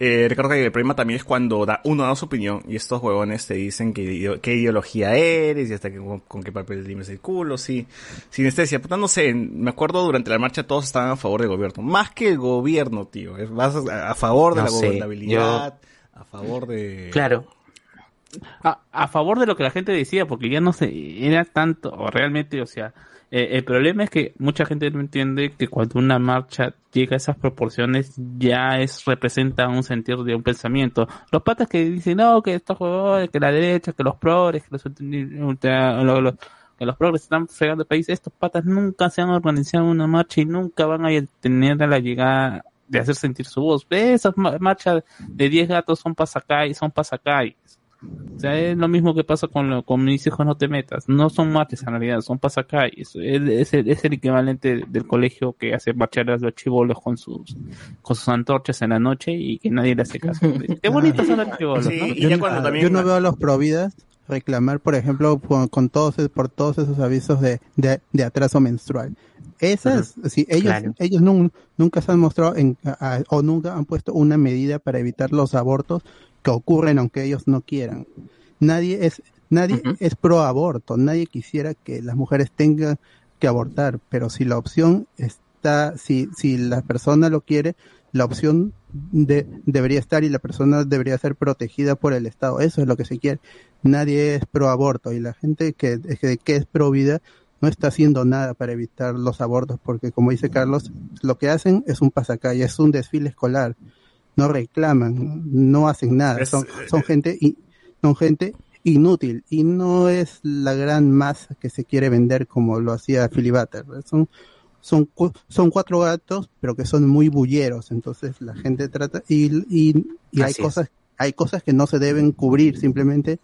Eh, recuerdo que el problema también es cuando da, uno da su opinión y estos huevones te dicen que ideo- qué ideología eres y hasta que, con, con qué papel limes el culo, sí. Sinestesia, puta, no sé, me acuerdo durante la marcha todos estaban a favor del gobierno. Más que el gobierno, tío. Es más a, a favor de No la sé, gobernabilidad, a favor de... Claro. A, favor de lo que la gente decía, porque ya no se era tanto, o realmente, o sea, eh, el problema es que mucha gente no entiende que cuando una marcha llega a esas proporciones ya es representa un sentir de un pensamiento. Los patas que dicen, no, que estos jugadores, que la derecha, que los progres, que los, que los progres están fregando el país, estos patas nunca se han organizado una marcha y nunca van a tener la llegada de hacer sentir su voz. Esas ma- marchas de 10 gatos son pasacay, son pasacay. O sea, es lo mismo que pasa con, lo- con mis hijos no te metas. No son mates en realidad, son pasacalles. Es, es, el, es el equivalente del colegio que hace marchar a los chivolos con sus, con sus antorchas en la noche y que nadie le hace caso. *laughs* Qué bonitos son los chivolos, ¿no? yo, yo no veo a los providas reclamar, por ejemplo, con, con todos por todos esos avisos de, de, de atraso menstrual. Esas, si ellos Claro. ellos nun- nunca se han mostrado en, a- o nunca han puesto una medida para evitar los abortos que ocurren aunque ellos no quieran. Nadie es nadie es pro aborto, nadie quisiera que las mujeres tengan que abortar, pero si la opción está si si la persona lo quiere, la opción de, debería estar y la persona debería ser protegida por el Estado. Eso es lo que se quiere. Nadie es pro aborto y la gente que, que, que es pro vida no está haciendo nada para evitar los abortos porque como dice Carlos, lo que hacen es un pasacalle, es un desfile escolar. No reclaman, no hacen nada. Es- son, son gente y son gente inútil y no es la gran masa que se quiere vender como lo hacía Filibuster. Son son, cu- son cuatro gatos, pero que son muy bulleros, entonces la gente trata y, y, y hay es. cosas hay cosas que no se deben cubrir simplemente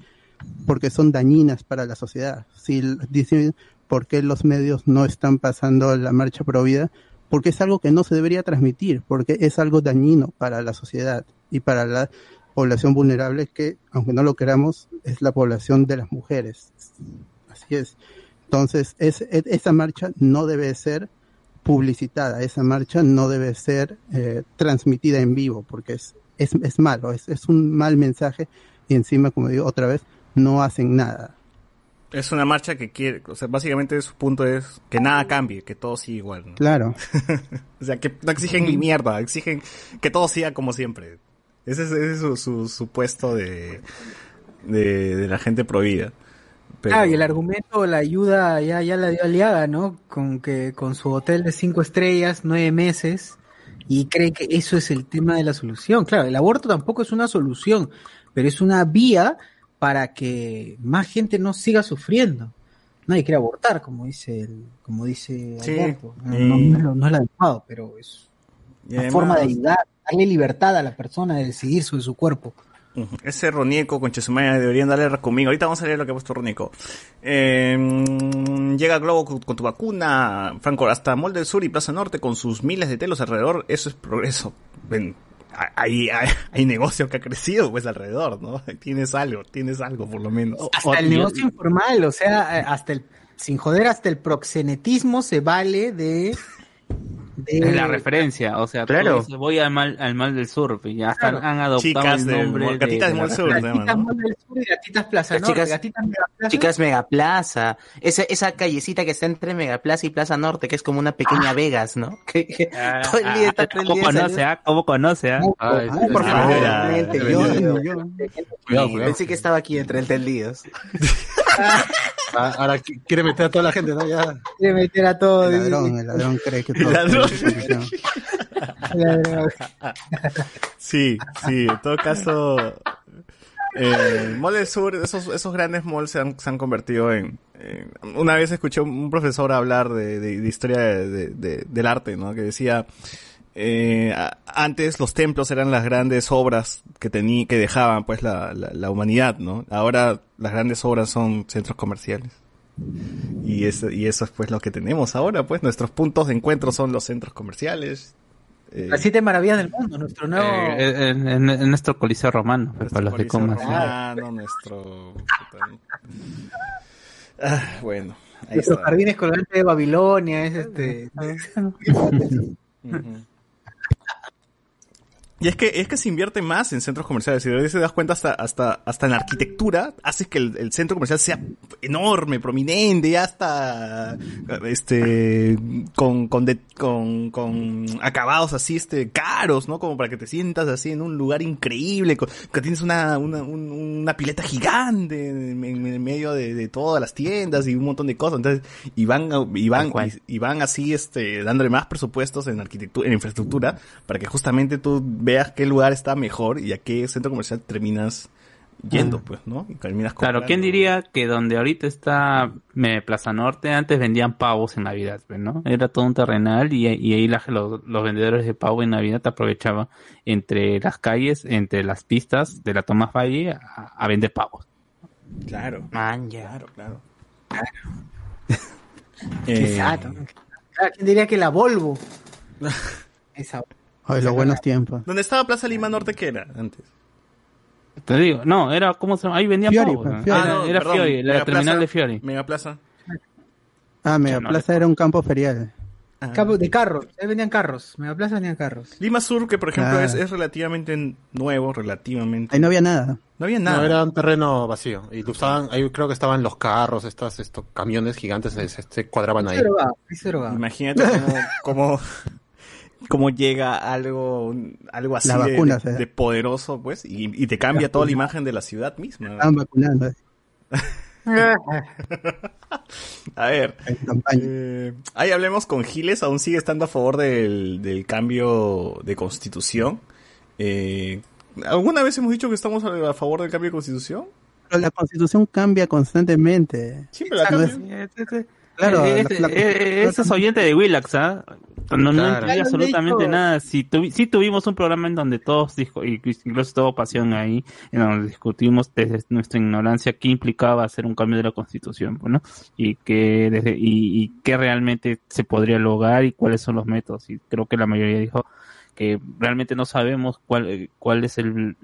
porque son dañinas para la sociedad. Si dicen por qué los medios no están pasando la marcha pro vida, porque es algo que no se debería transmitir, porque es algo dañino para la sociedad y para la población vulnerable que, aunque no lo queramos, es la población de las mujeres. Así es. Entonces, es, es- esa marcha no debe ser publicitada, esa marcha no debe ser eh, transmitida en vivo, porque es, es, es malo, es, es un mal mensaje y encima, como digo otra vez, no hacen nada. Es una marcha que quiere, o sea, básicamente su punto es que nada cambie, que todo siga igual. ¿no? Claro. *laughs* o sea, que no exigen ni mierda, exigen que todo siga como siempre. Ese es, ese es su, su, su puesto de, de, de la gente prohibida. Pero- Claro, y el argumento, la ayuda ya, ya la dio Aliaga, ¿no? Con que con su hotel de cinco estrellas, nueve meses, y cree que eso es el tema de la solución. Claro, el aborto tampoco es una solución, pero es una vía para que más gente no siga sufriendo. Nadie quiere abortar, como dice el, como dice Sí, Alberto. No, y- no, no es lo- no es lo adecuado, pero es y una además- forma de ayudar, darle libertad a la persona de decidir sobre su cuerpo. Ese Ronieco con Chesumaya deberían darle conmigo. Ahorita vamos a leer lo que ha puesto Ronieco. Eh, llega Globo con, con tu vacuna, Franco, hasta Mall del Sur y Plaza Norte con sus miles de telos alrededor. Eso es progreso. Ven, hay, hay, hay negocio que ha crecido pues alrededor, ¿no? *laughs* Tienes algo, tienes algo por lo menos. Hasta el negocio informal, o sea, eh, hasta el, sin joder, hasta el proxenetismo se vale de, Es la referencia, o sea, Claro. voy al mal, al mal del sur, y ya están- Claro. han adoptado Chicas el de nombre Mol- gatitas de Mol Sur, Gatitas ¿no? Mall del Sur y Gatitas Plaza Norte. chicas- Gatitas Megaplaza. Chicas Megaplaza, esa, esa callecita que está entre Megaplaza y Plaza Norte, que es como una pequeña Vegas, ¿no? *laughs* Que, que Ah, todo el día está todo el ¿Cómo día conoce, ah? ¿Cómo conoce, ah? Ay, Ah, por favor, yo-. Pensé que estaba aquí entre entendidos. *laughs* Ah, Ahora qui- quiere meter a toda la gente, ¿no? Ya. Quiere meter a todo. El ladrón, el ladrón cree que *laughs* todo El ladrón. televisión. Ladrón. Sí, sí, en todo caso, eh, Mall del Sur, esos, esos grandes malls se han, se han convertido en, en- Una vez escuché un, un profesor hablar de, de- de historia de- de- de- del arte, ¿no? Que decía, eh, antes los templos eran las grandes obras que tenía, que dejaban pues la, la, la humanidad, ¿no? Ahora las grandes obras son centros comerciales. Y eso, y eso es pues lo que tenemos ahora, pues nuestros puntos de encuentro son los centros comerciales. eh, Las siete maravillas del mundo, nuestro nuevo. Eh, en, en- en nuestro coliseo romano, pues, para los de comas. Romano, nuestro... Ah, bueno, ahí jardines colgantes de Babilonia, es este. *laughs* Ujú. Y es que, es que se invierte más en centros comerciales. Si te das cuenta, hasta, hasta, hasta en la arquitectura, haces que el, el centro comercial sea enorme, prominente, ya hasta, este, con, con, de- con, con acabados así, este, caros, ¿no? Como para que te sientas así en un lugar increíble, con- que tienes una, una, un- una pileta gigante en, en medio de, de todas las tiendas y un montón de cosas. Entonces, y van, y van, y, y van así, este, dándole más presupuestos en arquitectura, en infraestructura, para que justamente tú veas qué lugar está mejor y a qué centro comercial terminas yendo, pues, ¿no? Y terminas Claro, ¿quién diría que donde ahorita está Plaza Norte, antes vendían pavos en Navidad, pues, ¿no? Era todo un terrenal y, y ahí la- los, los vendedores de pavo en Navidad aprovechaban entre las calles, entre las pistas de la Tomás Valle a, a vender pavos. Claro. Claro, claro. Qué Eh. Claro, ¿Quién diría que la Volvo? *laughs* Esa. Ay, los buenos tiempos. ¿Dónde estaba Plaza Lima Norte qué era antes? Te digo, no, era, ¿cómo se llama? Ahí vendían Fiori, pavos. pues, ¿no? Fiori. Era, Ah, no, era perdón, Fiori, la terminal de Fiori. Megaplaza. Ah, Megaplaza era un campo ferial. Campo de carros, ahí vendían carros. Megaplaza vendían carros. Lima Sur, que por ejemplo es, es relativamente nuevo, relativamente. Ahí no había nada. No había No, nada. era un terreno vacío. Y usaban, ahí creo que estaban los carros, estas, estos camiones gigantes se, cuadraban ahí. Imagínate cómo, cómo, cómo llega algo, algo así La de- vacuna, de, o sea. de poderoso, pues, y, y te cambia toda la imagen de la ciudad misma. Estaban vacunando. eh, *laughs* A ver, eh, ahí hablemos con Giles, aún sigue estando a favor del, del cambio de constitución. Eh, ¿Alguna vez hemos dicho que estamos a, a favor del cambio de constitución? Pero la constitución cambia constantemente. Sí, pero la cambia. es- Claro, Eh, la- eh, la- eh, ese es oyente de Willax, ¿ah? No, no incluye absolutamente nada. Si tuvi- sí tuvimos un programa en donde todos, disco- y- incluso tuvo pasión ahí, en donde discutimos desde nuestra ignorancia qué implicaba hacer un cambio de la constitución, pues, ¿no? Y que desde, y, y qué realmente se podría lograr y cuáles son los métodos. Y creo que la mayoría dijo que realmente no sabemos cuál, eh, cuál es el,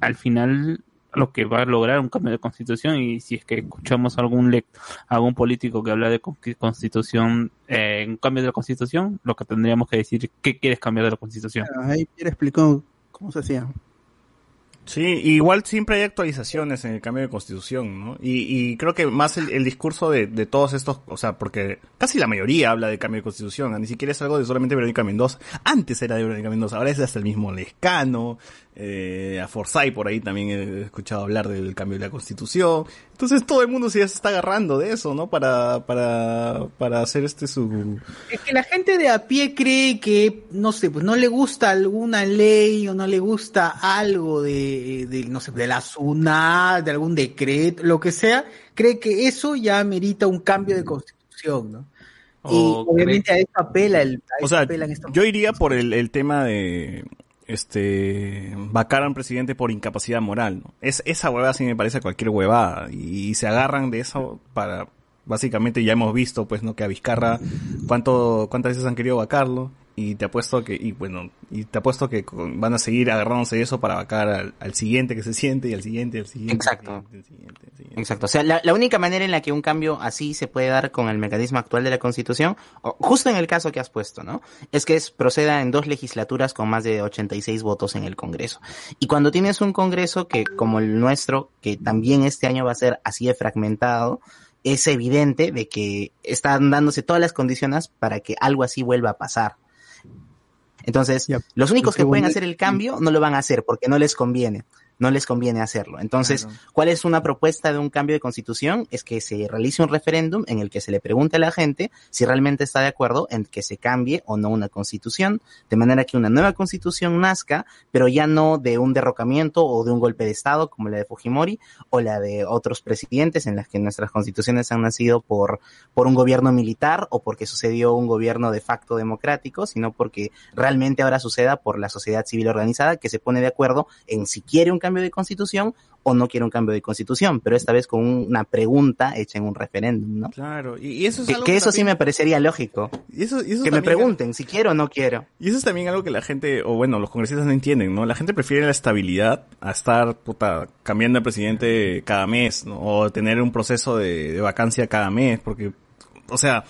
al final lo que va a lograr un cambio de constitución y si es que escuchamos algún lec algún político que habla de con- constitución eh, un cambio de la constitución lo que tendríamos que decir qué quieres cambiar de la constitución Ahí Pierre explicó cómo se hacía. Sí, igual siempre hay actualizaciones en el cambio de constitución, ¿no? Y, y creo que más el, el discurso de, de todos estos, o sea, porque casi la mayoría habla de cambio de constitución, ni siquiera es algo de solamente Verónica Mendoza. Antes era de Verónica Mendoza, ahora es hasta el mismo Lescano, eh, a Forsyth por ahí también he escuchado hablar del cambio de la constitución. Entonces todo el mundo se ya se está agarrando de eso, ¿no? Para, para, para hacer este su... Es que la gente de a pie cree que, no sé, pues no le gusta alguna ley o no le gusta algo de, de no sé, de la SUNA, de algún decreto, lo que sea, cree que eso ya amerita un cambio de constitución, ¿no? Y O obviamente a eso apela el, a O eso sea, apelan estos- yo iría por el, el tema de este vacar a un presidente por incapacidad moral, ¿no? Es, esa huevada sí me parece cualquier huevada. Y, se agarran de eso para básicamente ya hemos visto pues no que a Vizcarra cuánto cuántas veces han querido vacarlo y te apuesto que, y bueno, y te apuesto que con- van a seguir agarrándose de eso para vacar al, al siguiente que se siente y al siguiente al siguiente. Exacto. Exacto. O sea, la, la única manera en la que un cambio así se puede dar con el mecanismo actual de la Constitución, o justo en el caso que has puesto, ¿no? Es que es, proceda en dos legislaturas con más de 86 votos en el Congreso. Y cuando tienes un Congreso que, como el nuestro, que también este año va a ser así de fragmentado, es evidente de que están dándose todas las condiciones para que algo así vuelva a pasar. Entonces, los únicos que pueden hacer el cambio no lo van a hacer porque no les conviene. No les conviene hacerlo. Entonces, ¿cuál es una propuesta de un cambio de constitución? Es que se realice un referéndum en el que se le pregunte a la gente si realmente está de acuerdo en que se cambie o no una constitución, de manera que una nueva constitución nazca, pero ya no de un derrocamiento o de un golpe de Estado como la de Fujimori o la de otros presidentes en las que nuestras constituciones han nacido por, por un gobierno militar o porque sucedió un gobierno de facto democrático, sino porque realmente ahora suceda por la sociedad civil organizada que se pone de acuerdo en si quiere un cambio de constitución o no quiere un cambio de constitución, pero esta vez con una pregunta hecha en un referéndum, ¿no? Claro, y, eso es Que, eso sí me parecería lógico. y eso- y eso que me pregunten si quiero o no quiero. Y eso es también algo que la gente, o bueno, los congresistas no entienden, ¿no? La gente prefiere la estabilidad a estar, puta, cambiando de presidente cada mes, ¿no? O tener un proceso de, de vacancia cada mes, porque, o sea,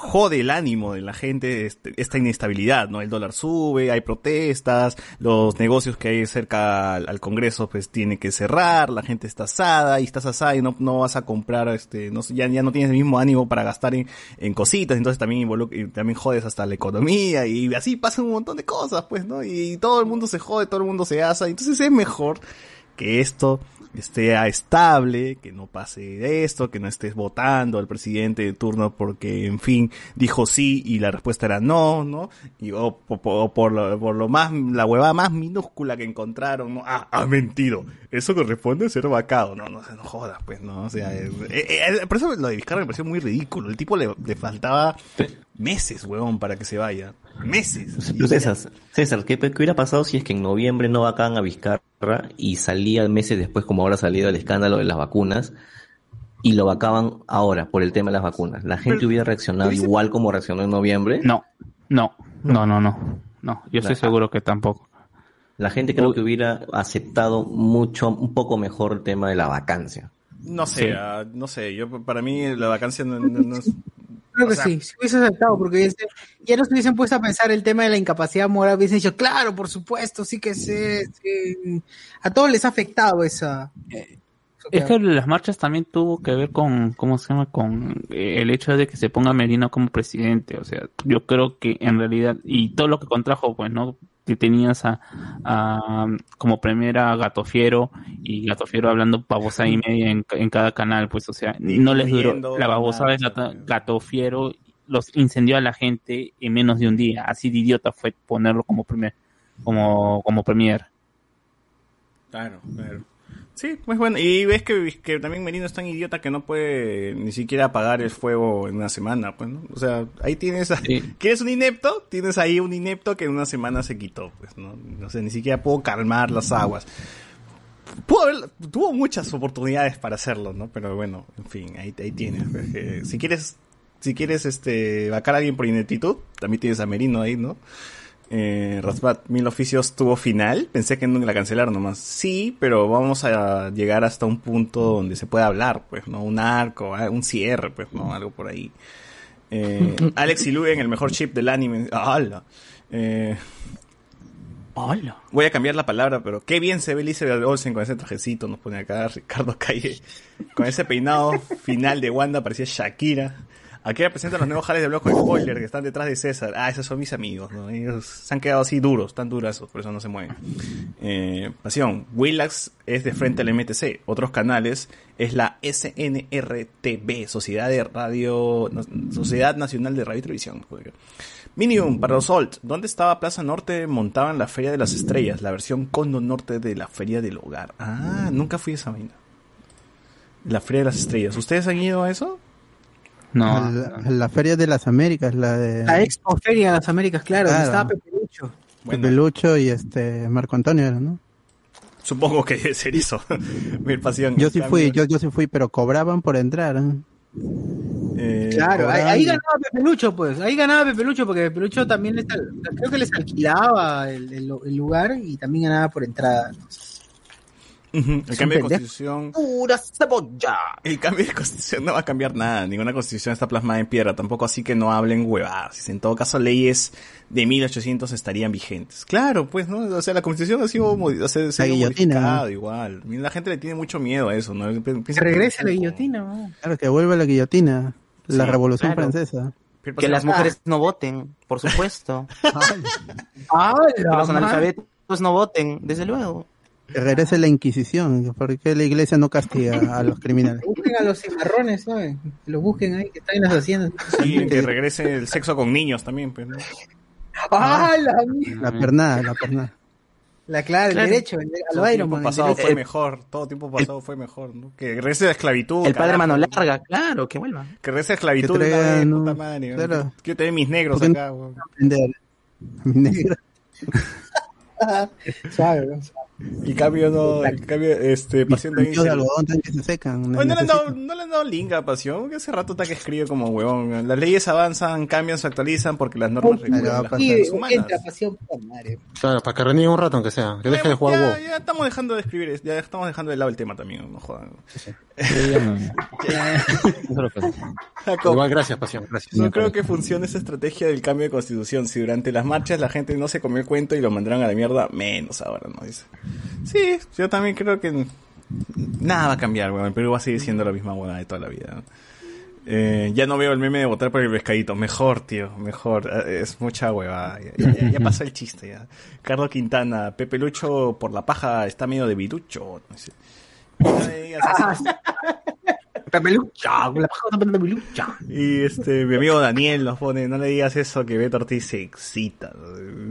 jode el ánimo de la gente este- esta inestabilidad, ¿no? El dólar sube, hay protestas, los negocios que hay cerca al, Congreso pues tienen que cerrar, la gente está asada y estás asada y no, no vas a comprar, este, no ya, ya no tienes el mismo ánimo para gastar en, en cositas, entonces también también jodes hasta la economía y así pasan un montón de cosas, pues, ¿no? Y todo el mundo se jode, todo el mundo se asa, entonces es mejor que esto esté estable, que no pase esto, que no estés votando al presidente de turno porque, en fin, dijo sí y la respuesta era no, ¿no? Y o, po- o por, lo, por lo más, la huevada más minúscula que encontraron, ¿no? Ah, ha mentido. Eso corresponde a ser vacado. No, no, no jodas, pues, ¿no? O sea, es- eh, eh, por eso lo de Vizcarra me pareció muy ridículo. El tipo le, le faltaba meses, huevón, para que se vaya. Meses. Pero César, César, ¿qué, qué hubiera pasado si es que en noviembre no vacaban a Vizcarra y salía meses después, como ahora ha salido el escándalo de las vacunas, y lo vacaban ahora por el tema de las vacunas? ¿La gente hubiera reaccionado igual como reaccionó en noviembre? No, no, no, no, no. No, yo estoy seguro que tampoco. La gente creo que hubiera aceptado mucho, un poco mejor el tema de la vacancia. No sé, Sí. ah, no sé. Yo, para mí, la vacancia no, no- no es... Creo que O sea, sí, si hubiese aceptado, porque ya no se hubiesen puesto a pensar el tema de la incapacidad moral, hubiesen dicho, claro, por supuesto, sí que sé, sí". a todos les ha afectado esa... Es que las marchas también tuvo que ver con, ¿cómo se llama? Con eh, el hecho de que se ponga Merino como presidente. O sea, yo creo que en realidad, y todo lo que contrajo, pues, ¿no? Que tenías a, a como primera a Gato Fiero y Gato Fiero hablando babosa y media en, en cada canal, pues, o sea, no les duró. La babosa de Gato, Gato Fiero los incendió a la gente en menos de un día. Así de idiota fue ponerlo como primer, como, como premier. Claro, claro. Sí, pues bueno, y ves que, que también Merino es tan idiota que no puede ni siquiera apagar el fuego en una semana, pues, ¿no? O sea, ahí tienes, a, *laughs* ¿quieres un inepto? Tienes ahí un inepto que en una semana se quitó, pues, ¿no? No sé, ni siquiera pudo calmar las aguas. Pudo haber- tuvo muchas oportunidades para hacerlo, ¿no? Pero bueno, en fin, ahí, ahí tienes. pues, si quieres, si quieres, este, vacar a alguien por ineptitud, también tienes a Merino ahí, ¿no? Eh, Rasbat, Mil Oficios tuvo final. Pensé que no la cancelaron nomás. Sí, pero vamos a llegar hasta un punto donde se pueda hablar, pues, ¿no? Un arco, ah, un cierre, pues, ¿no? Algo por ahí. Eh, Alex y en el mejor chip del anime. ¡Hala! Eh, ¡Hala! Voy a cambiar la palabra, pero qué bien se ve Elizabeth Olsen con ese trajecito, nos pone acá Ricardo Calle. Con ese peinado final de Wanda, parecía Shakira. Aquí representan los nuevos jales de bloco spoiler que están detrás de César. Ah, esos son mis amigos, ¿no? Ellos se han quedado así duros, tan durazos, por eso no se mueven. Eh, pasión, Willax es de frente al MTC. Otros canales es la SNRTV, Sociedad de Radio, Sociedad Nacional de Radio y Televisión. Minium, para los Olt, ¿dónde estaba Plaza Norte? Montaban la Feria de las Estrellas, la versión Condo Norte de la Feria del Hogar. Ah, nunca fui a esa vaina. La Feria de las Estrellas. ¿Ustedes han ido a eso? A la, a la Feria de las Américas, la de La Expo Feria de las Américas, claro, donde Claro. estaba Pepe Lucho. Pepe Lucho y este Marco Antonio, era, ¿no? Supongo que ser eso. Mi pasión. Yo sí fui, yo, yo sí fui, pero cobraban por entrar. ¿eh? eh, Claro, ahí, ganaba Pepe Lucho, pues. Ahí ganaba Pepe Lucho, porque Pepe Lucho también les creo que les alquilaba el, el- el lugar y también ganaba por entrada. El cambio de constitución. ¡Pura cebolla! El cambio de constitución no va a cambiar nada. Ninguna constitución está plasmada en piedra. Tampoco así que no hablen huevadas. En todo caso, leyes de 1800 estarían vigentes. Claro, pues, ¿no? O sea, la constitución ha sido, modi- o sea, se ha ¿no? igual. La gente le tiene mucho miedo a eso, ¿no? Piensa Que regrese la guillotina, ¿no? Claro, que vuelva la guillotina, la Sí, revolución claro. francesa. Que las mujeres no voten, por supuesto. *laughs* ¡Ah, que los analfabetos no voten, desde luego. Que regrese la Inquisición, porque la iglesia no castiga a los criminales. Busquen a los cimarrones, ¿sabes? Que los busquen ahí, que están en las haciendas. Sí, que regrese el sexo con niños también, pues, ¿no? ¡Ah, la mierda! La pernada, la pernada. La clara, Claro. el derecho, el, a Todo Iron tiempo pasado fue mejor, todo tiempo pasado fue mejor, ¿no? Que regrese la esclavitud. El padre carajo. mano larga, claro, que vuelva. Que regrese la esclavitud Que vez, ¿no? puta madre. ¿no? Claro. Quiero tener mis negros ¿Por qué acá, weón. Aprender. Mi negro. *laughs* Suave, ¿no? Y cambio, no, cambio, este, Pasión de dice- algodón que se secan. No le han dado, no le han dado link a Pasión, que hace rato está que escribe como huevón. Las leyes avanzan, cambian, se actualizan porque las normas regulan entra pasión madre. Claro, para que reniegue un rato, aunque sea. Que deje de jugar ya, WoW. ya estamos dejando de escribir, ya estamos dejando de lado el tema también, no jodan. Igual, gracias, pasión. Gracias. No creo que funcione esa estrategia del cambio de constitución. Si durante las marchas la gente no se comió el cuento y lo mandaron a la mierda, menos ahora, ¿no? Dice. Sí, yo también creo que nada va a cambiar, weón. El Perú va a seguir siendo la misma hueá de toda la vida. Eh, ya no veo el meme de votar por el pescadito. Mejor, tío, mejor. Eh, Es mucha hueva. Ya, ya- ya pasó el chiste, ya. Carlos Quintana, Pepe Lucho por la paja está medio de virucho. No sé. No me digas eso. La paja de. Y este, mi amigo Daniel nos pone, no le digas eso que Beto Ortiz se excita,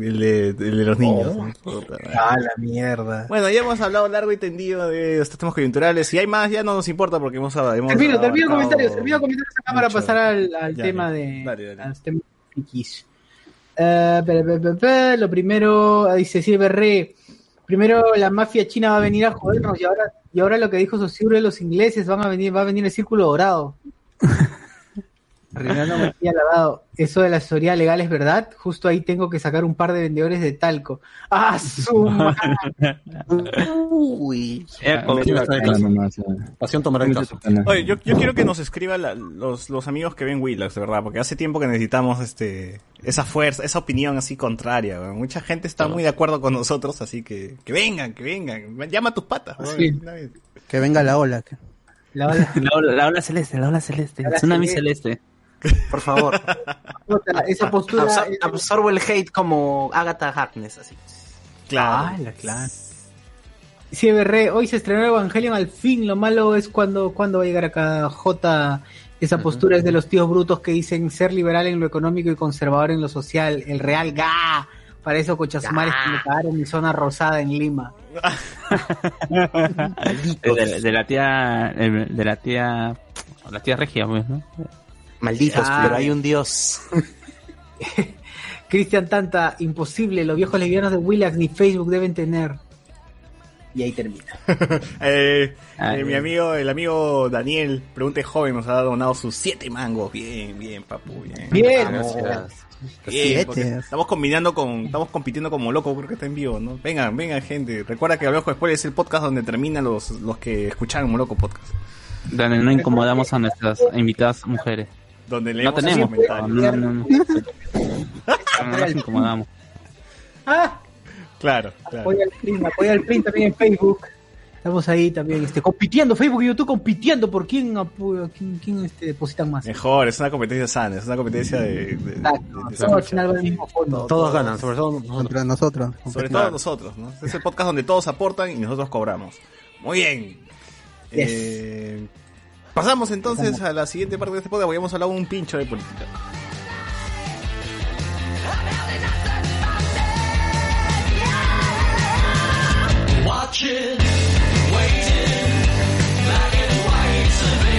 el de, el de los niños. Puta madre. Ah, la mierda. Bueno, ya hemos hablado largo y tendido de estos temas coyunturales. Si hay más, ya no nos importa porque hemos, hemos Termino, termino comentarios, termino comentarios acá para pasar al, al Ya, tema de Dale, dale. a los temas frikis. Eh, pe, pe, pe, pe, lo primero, dice Silver Re, primero la mafia china va a venir a jodernos y ahora, y ahora lo que dijo Sosur los ingleses van a venir, va a venir el círculo dorado. *laughs* Reinaldo Mejía Lavado, eso de la asesoría legal es verdad, justo ahí tengo que sacar un par de vendedores de talco. ¡Ah, su *laughs* madre! Uy. Eh, como- Pasión está de clase. nomás, eh. Pasión tomará el caso. Oye, yo, yo quiero que nos escriban los, los amigos que ven Willax, de verdad, porque hace tiempo que necesitamos este esa fuerza, esa opinión así contraria. weón. Mucha gente está muy de acuerdo con nosotros, así que que vengan, que vengan. Llama a tus patas. Sí. Que venga la ola. La ola- *laughs* La ola, la ola celeste, la ola celeste. La Tsunami celeste. celeste. Por favor. esa postura Absor- es- absorbo el hate como Agatha Harkness, así. Claro. Ah, la claro. Sí, Berré, hoy se estrenó Evangelion al fin. Lo malo es cuando, cuando va a llegar acá J. Esa postura es de los tíos brutos que dicen ser liberal en lo económico y conservador en lo social. El real ga. Para eso Cochasumares que me cagaron en mi zona rosada en Lima. *laughs* De, de- la tía, eh, de la tía, la tía regia, pues, ¿no? Malditos, Ah. pero hay un dios. *laughs* Cristian Tanta, imposible. Los viejos lesbianos de Willax ni Facebook deben tener. Y ahí termina. *laughs* Eh, Ay. eh, mi amigo, el amigo Daniel, pregunte joven, nos ha donado sus siete mangos. Bien, bien, papu, bien. Bien. Gracias. Bien, estamos combinando con, estamos compitiendo como locos, creo que está en vivo, ¿no? Vengan, vengan gente. Recuerda que Hablamos después es el podcast donde terminan los, los que escucharon Moloco Podcast. Donde no incomodamos a nuestras invitadas mujeres. Donde No leemos sus tenemos, comentarios. no, no, no, no. *laughs* No nos incomodamos. Ah, Claro, claro. apoya al print, apoya al print también en Facebook. Estamos ahí también, este, compitiendo, Facebook y YouTube compitiendo por quién apoya, quién, quién este, depositan más. Mejor, es una competencia sana, es una competencia de... de- Exacto, de- de- todo al final al mismo fondo. Todos ganan, sobre todo nosotros. Contra nosotros. Sobre todo nosotros, ¿no? Es el podcast donde todos aportan y nosotros cobramos. Muy bien. Yes. Eh, pasamos entonces a la siguiente parte de este podcast. Vamos a hablar un pincho de política. watching, waiting, black and white surveillance.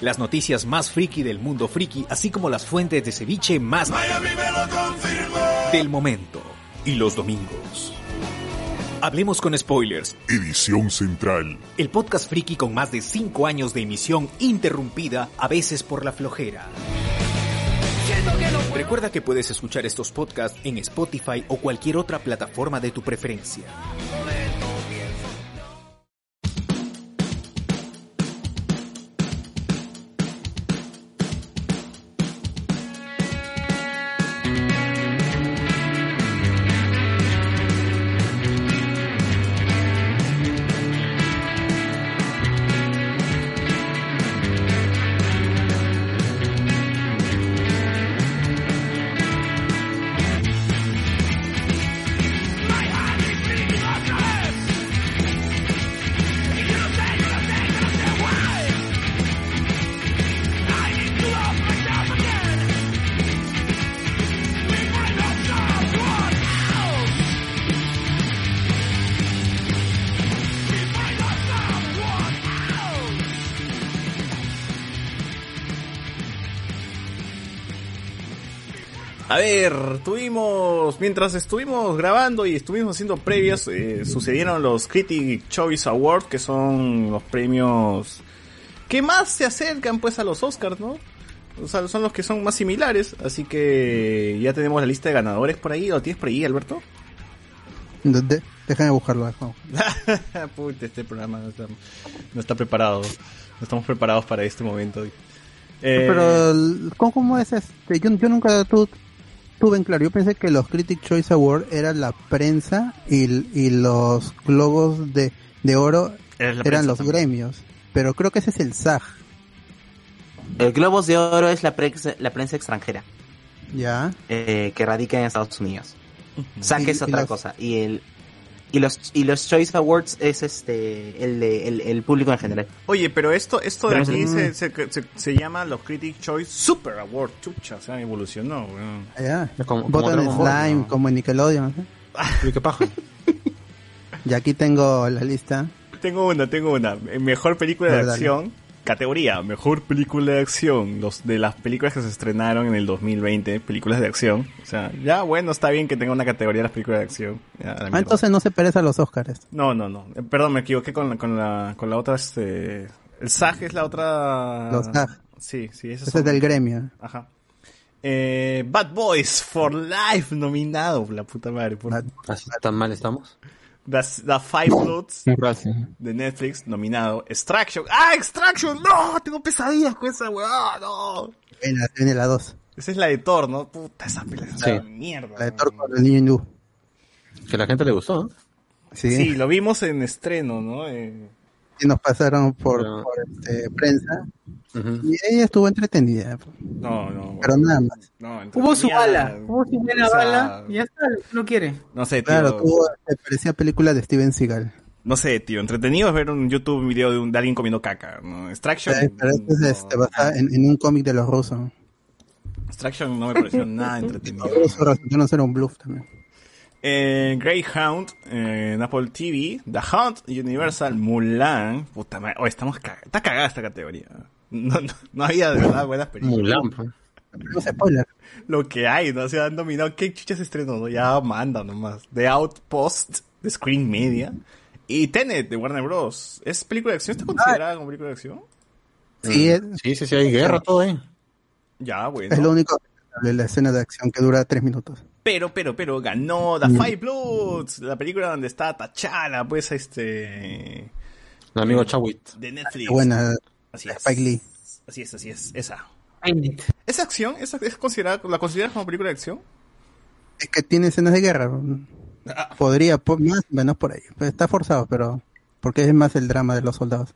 las noticias más friki del mundo friki, así como las fuentes de ceviche más del momento. Y los domingos. Hablemos con spoilers. Edición central. El podcast friki con más de 5 años de emisión interrumpida, a veces por la flojera. Recuerda que puedes escuchar estos podcasts en Spotify o cualquier otra plataforma de tu preferencia. Ver, tuvimos, mientras estuvimos grabando y estuvimos haciendo previas, eh, sucedieron los Critic Choice Awards, que son los premios que más se acercan pues a los Oscars, ¿no? O sea, son los que son más similares, así que ya tenemos la lista de ganadores por ahí, ¿lo tienes por ahí, Alberto? De- de- déjame buscarlo. *laughs* Puta, este programa no está, no está preparado, no estamos preparados para este momento. Eh, Pero, ¿cómo, cómo es este? Yo, yo nunca tuve en claro. Yo pensé que los Critic Choice Award era la prensa y, y los globos de, de oro eran los también. gremios. Pero creo que ese es el SAG. El Globos de Oro es la prensa, la prensa extranjera ¿Ya? eh, que radica en Estados Unidos. SAC Y- es otra cosa. Y el y los y los Choice Awards es este el de el, el público en general. Oye, pero esto, esto de Pero aquí es- se, se, se, se llama los Critic Choice Super Award, chucha, o sea, evolucionó, weón. ¿Ya? como- Ball, Slime, ¿no? como en Nickelodeon. *laughs* ¿Y qué paja? *laughs* Y aquí tengo la lista. Tengo una, tengo una. Mejor película de dale. acción. Categoría, mejor película de acción. Los de las películas que se estrenaron en el 2020, películas de acción. O sea, ya bueno, está bien que tenga una categoría de las películas de acción. Ya, la Ah, entonces no se parece a los Oscars. No, no, no. Eh, Perdón, me equivoqué con la, con la, con la otra, este... El SAG es la otra... Los SAG. Sí, sí, Ese son- es del gremio. Ajá. Eh, Bad Boys for Life nominado, la puta madre. Por... ¿Así tan mal estamos? The, The Five Bloods de Netflix nominado. Extraction. ¡Ah, Extraction! ¡No! Tengo pesadillas con esa weá. ¡No! Viene, viene la 2. Esa es la de Thor, ¿no? Puta, esa pelea es Sí. una mierda. La de Thor con el niño hindú. Que a la gente le gustó, ¿no? Sí. Sí, lo vimos en estreno, ¿no? Eh, Y nos pasaron por, Pero- por, este, prensa. Y ella estuvo entretenida. no, no. Pero nada más. No, Hubo su bala, hubo su buena o sea, bala, y ya está, lo que uno quiere. No sé, tío. Claro, tuvo, me parecía película de Steven Seagal. No sé, tío. Entretenido es ver un YouTube un video de, un, de alguien comiendo caca, ¿no? Extraction. Eh, Pero esto es no, este, basada en, en un cómic de los rusos. Extraction no me pareció *laughs* nada entretenido. Los rusos resultaron ser un bluff también. Eh, Greyhound eh, en Apple TV, The Hunt, Universal, Mulan. Puta madre, oh, estamos cag- está cagada esta categoría. No, no, no había de verdad buenas películas. Mulan, pues. No se spoiler. Lo que hay, ¿no? Se han dominado. ¿Qué chuchas estrenó? no? Ya manda nomás. The Outpost de Screen Media. Y Tenet de Warner Bros. ¿Es película de acción? ¿Está considerada como película de acción? Sí, es, Sí, sí, sí, hay guerra, todo, ¿eh? Ya, bueno. es lo único de la escena de acción que dura tres minutos. Pero, pero, pero, ganó The. Five Bloods, la película donde está Tachala, pues, este... El amigo Chawit. De Netflix. Buena. Así es. Spike Lee. Así es, así es, esa. ¿Esa acción? ¿Esa es considerada, ¿La consideras como película de acción? Es que tiene escenas de guerra. Ah. Podría, po- más o menos por ahí. Pues está forzado, pero porque es más el drama de los soldados.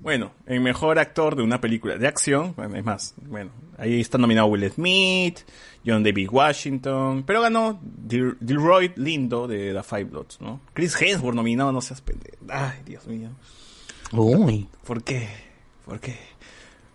Bueno, en mejor actor de una película de acción, bueno, es más, bueno, ahí está nominado Will Smith, John David Washington, pero ganó Del- Delroy Lindo de The Five Bloods, ¿no? Chris Hemsworth nominado, no seas pendejo. Ay, Dios mío. Uy. ¿Por qué? ¿Por qué?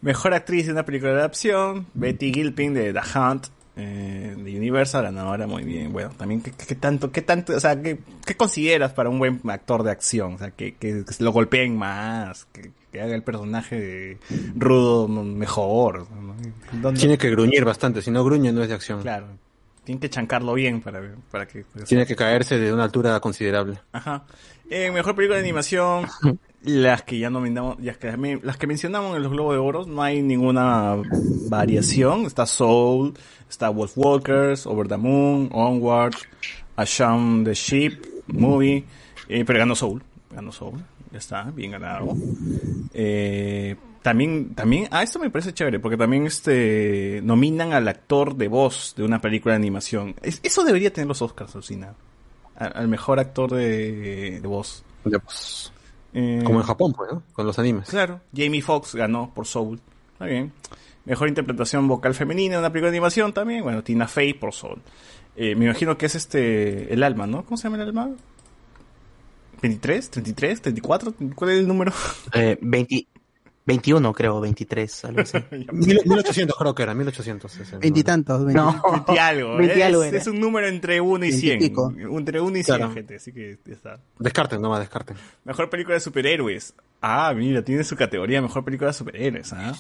Mejor actriz de una película de acción, Betty Gilpin de The Hunt, eh, de Universal, ganadora, muy bien. Bueno, también, ¿qué, qué tanto, qué tanto, o sea, qué, qué consideras para un buen actor de acción? O sea, que, que, lo golpeen más, que, que haga el personaje de rudo mejor. ¿no? ¿Dónde- Tiene que gruñir bastante, si no gruñe no es de acción. Claro. Tiene que chancarlo bien para, para que... Tiene que caerse de una altura considerable. Ajá. En mejor película de animación, *laughs* las que ya nominamos, las que, las que mencionamos en los Globos de Oro, no hay ninguna variación. Está Soul, está Wolfwalkers, Over the Moon, Onward, A Shaun the Sheep, Movie, eh, pero ganó Soul, ganó Soul, ya está, bien ganado. Eh, también, también, ah, esto me parece chévere, porque también este, nominan al actor de voz de una película de animación. Es- eso debería tener los Oscars, Alcina. Al, al mejor actor de, de voz. De voz. Eh, Como en Japón, pues, ¿no? Con los animes. Claro, Jamie Foxx ganó por Soul. Está bien. Mejor interpretación vocal femenina en una película de animación también. Bueno, Tina Fey por Soul. Eh, me imagino que es este, el alma, ¿no? ¿Cómo se llama el alma? ¿23? ¿33? ¿34? ¿Cuál es el número? *laughs* Eh, 20 21 creo, 23, algo así. *laughs* Mil- 1800 creo que era, 1800. ese Veintitantos. No. 20 algo. *laughs* 20 es, algo es un número entre 1 y 100. Veintipico. Entre 1 y 100, Claro. gente. Así que está. Descarten, nomás descarten. Mejor película de superhéroes. Ah, mira, tiene su categoría Mejor película de superhéroes, ¿ah?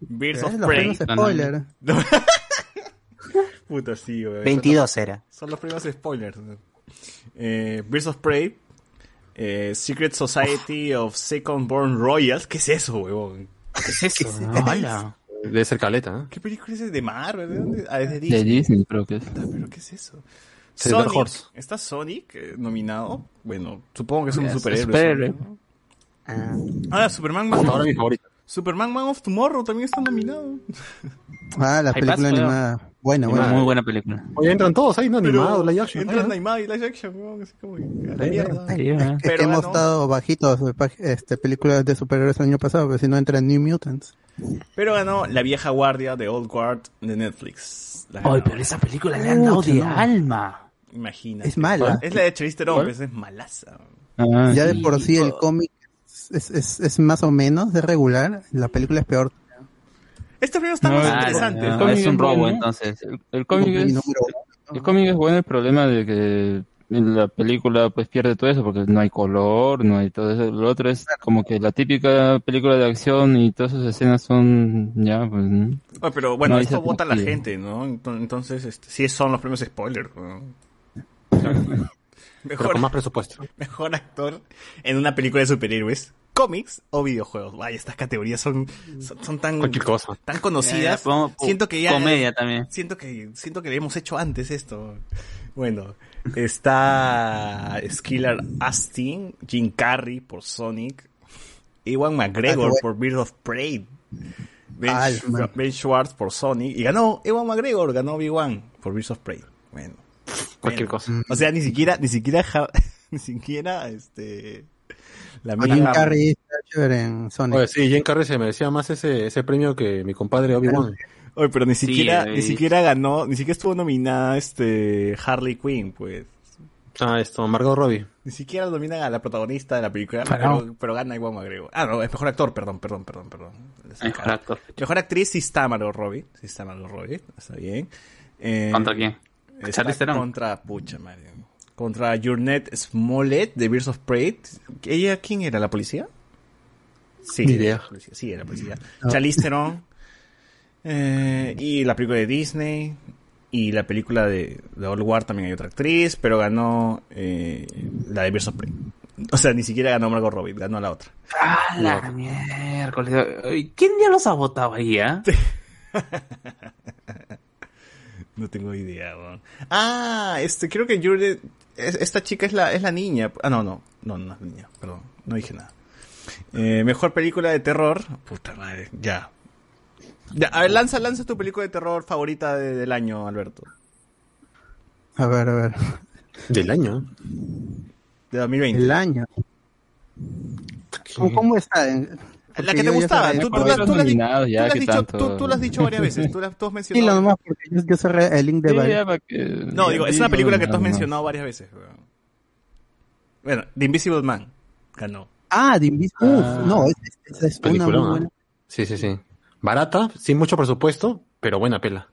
Birds of Eh, Los Prey. spoiler. Puta, sí, güey. 22 era. Son los primeros spoilers. Eh, Birds of Prey. Eh, Secret Society of Second Born Royals. ¿Qué es eso, huevón? ¿Qué es eso? Hola. Debe ser caleta, ¿eh? ¿Qué película es de Marvel? ¿De dónde? Ah, es de De Disney. Disney creo que es. ¿Pero qué es eso? Sonic. Horse. ¿Está Sonic eh, nominado? Bueno, supongo que es un Es superhéroe. superhéroe. ¿no? Ah, Ah, Superman ahora mi favorito. Superman Man of Tomorrow también está nominado. Ah, la película pasa, animada. Buena, Una buena. muy buena película. Oye, entran todos ahí, ¿no? Pero Animados, live action. Entra ahí, ¿no? animado y live action, weón, así como que la mierda. ¿eh? Es Pero que hemos ganó. estado bajitos de pag- este, películas de superhéroes el año pasado, pero si no entra New Mutants. Pero ganó La vieja guardia de Old Guard de Netflix. Ay, pero esa película le han dado de no. alma. Imagínate. Es mala. Es la de Charlize Theron, es malaza. Ah, Ya de por sí el cómic es, es, es más o menos, es regular. La película es peor. Estos videos están No, más interesantes. no, El cómic es un robo, bueno. entonces. El, el cómic es, el cómic es bueno, el problema de que en la película pues pierde todo eso porque no hay color, no hay todo eso. Lo otro es como que la típica película de acción y todas esas escenas son ya pues ¿no? Oye, pero bueno, No, esto vota la gente, ¿no? Ento- Entonces, este, sí son los premios spoilers. ¿no? *laughs* Pero Mejor, con más presupuesto. *laughs* mejor actor en una película de superhéroes, cómics o videojuegos. Vaya, estas categorías son, son, son tan, Cualquier cosa. tan conocidas. ya, siento que ya Comedia también. siento que siento que le hemos hecho antes esto. Bueno, está Skiller Astin, Jim Carrey por Sonic, Ewan McGregor Ah, por Bird of Prey, Ben, Ah, man. Ben Schwartz por Sonic y ganó Ewan McGregor, ganó Obi-Wan por Birds of Prey. Bueno, Cualquier cosa. O sea, ni siquiera ni siquiera ja- *laughs* ni siquiera este la Jim misma Carrey está chévere en Sonic. Oye, sí, Jim Carrey se merecía más ese, ese premio que mi compadre Obi-Wan. *laughs* Oye, pero ni siquiera, ni siquiera ganó, ni siquiera estuvo nominada este Harley Quinn, pues. Ah, esto, Margot Robbie. Ni siquiera nominan a la protagonista de la película, Pero- pero, pero gana igual McGregor. Ah, no, es mejor actor, perdón, perdón, perdón, perdón. Mejor actor. Mejor actriz sí está Margot Robbie, sí está Margot Robbie, está bien. Eh, ¿Contra quién? Charlize Theron. Contra, pucha madre. Contra Jurnette Smollett de Birds of Prey. ¿Ella quién era? ¿La policía? Sí, Ni idea. policía, sí, era la policía. Charlize Theron. Eh, y la película de Disney. Y la película de, de Old War también hay otra actriz, pero ganó eh, la de Birds of Prey. O sea, ni siquiera ganó Margot Robbie, ganó la otra. ¡Ah, la miércoles! ¿Quién ya los ha votado ahí, ah? *laughs* No tengo idea, weón. Ah, este, creo que Juliet, es- esta chica es la, es la niña. Ah, no, no, no, no es niña, perdón, no dije nada. Eh, mejor película de terror, puta madre, ya. Ya, a ver, lanza, lanza tu película de terror favorita de- del año, Alberto. A ver, a ver. Del año. De 2020. El año. ¿Cómo, cómo está? La que te gustaba, tú, tú, la- tú la has di- nominados tú la has dicho, tanto. tú, tú lo has dicho varias veces, tú, la- tú has *laughs* Sí, mencionado. lo nomás porque yo, yo cerré el link de Sí, que- No, digo, es una película que tú has más. mencionado varias veces. Bueno, The Invisible Man ganó. Ah, de Invisible. Ah. Uf, no, esa es, esa es una muy buena. ¿ah? Sí, sí, sí. Barata, sin mucho presupuesto, pero buena pela.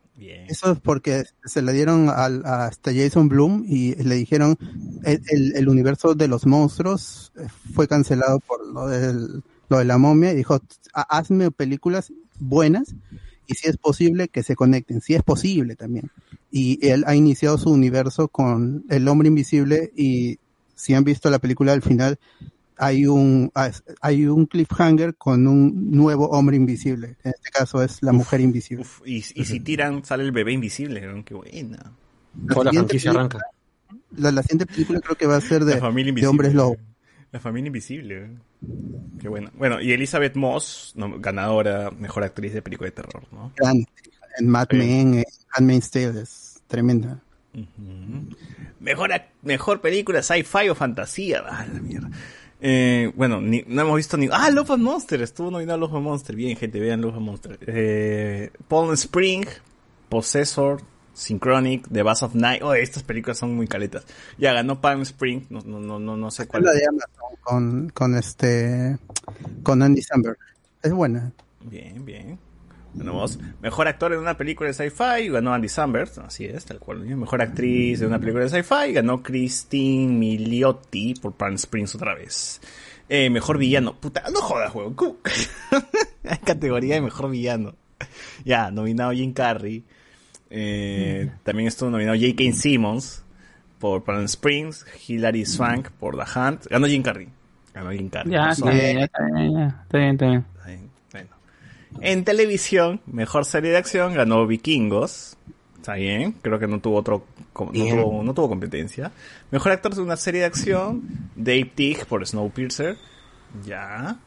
Eso es porque se le dieron al, a este Jason Bloom y le dijeron el, el, el universo de los monstruos eh, fue cancelado por lo, del, lo de la momia y dijo "Ha- hazme películas buenas y si es posible que se conecten, si es posible también. Y él ha iniciado su universo con El Hombre Invisible y si han visto la película al final hay un hay un cliffhanger con un nuevo hombre invisible. En este caso es la mujer invisible. Y, y si tiran, sale el bebé invisible. Qué buena. Toda la siguiente franquicia película- arranca. La, la siguiente película creo que va a ser de, La familia de hombres lobo. La familia invisible. Qué buena. Bueno, y Elizabeth Moss, no, ganadora, mejor actriz de película de terror, ¿no? Gran- En Mad Men, en Handmaid's Tale es tremenda. Ujú. Mejor, ac- mejor película sci-fi o fantasía. Ah, la mierda. Eh, bueno, ni- no hemos visto ni... Ah, Love and Monster. Estuvo nominado Love and Monster. Bien, gente, vean Love and Monster. Eh, Palm Spring, Possessor, Synchronic, The Bass of Night. Oh, estas películas son muy caletas. Ya ganó Palm Spring. No, no, no, no, no sé cuál. La de Amazon con, con este con Andy Samberg. Es buena. Bien, bien. Bueno, mejor actor en una película de sci-fi, ganó Andy Samberg, así es, tal cual. Mejor actriz de una película de sci-fi, ganó Christine Milioti por Palm Springs otra vez. Eh, mejor villano, puta, no jodas, juego. *laughs* Hay categoría de mejor villano. Ya, nominado Jim Carrey. Eh, también estuvo nominado J.K. Simmons por Palm Springs, Hilary Swank por The Hunt. Ganó Jim Carrey. Ganó Jim Carrey. Ya, está bien, ya, está bien, ya. Está bien, está bien. Bueno. En televisión, mejor serie de acción ganó Vikingos. Está bien, creo que no tuvo otro no tuvo, no tuvo competencia. Mejor actor de una serie de acción, Dave Tig por Snowpiercer. Ya.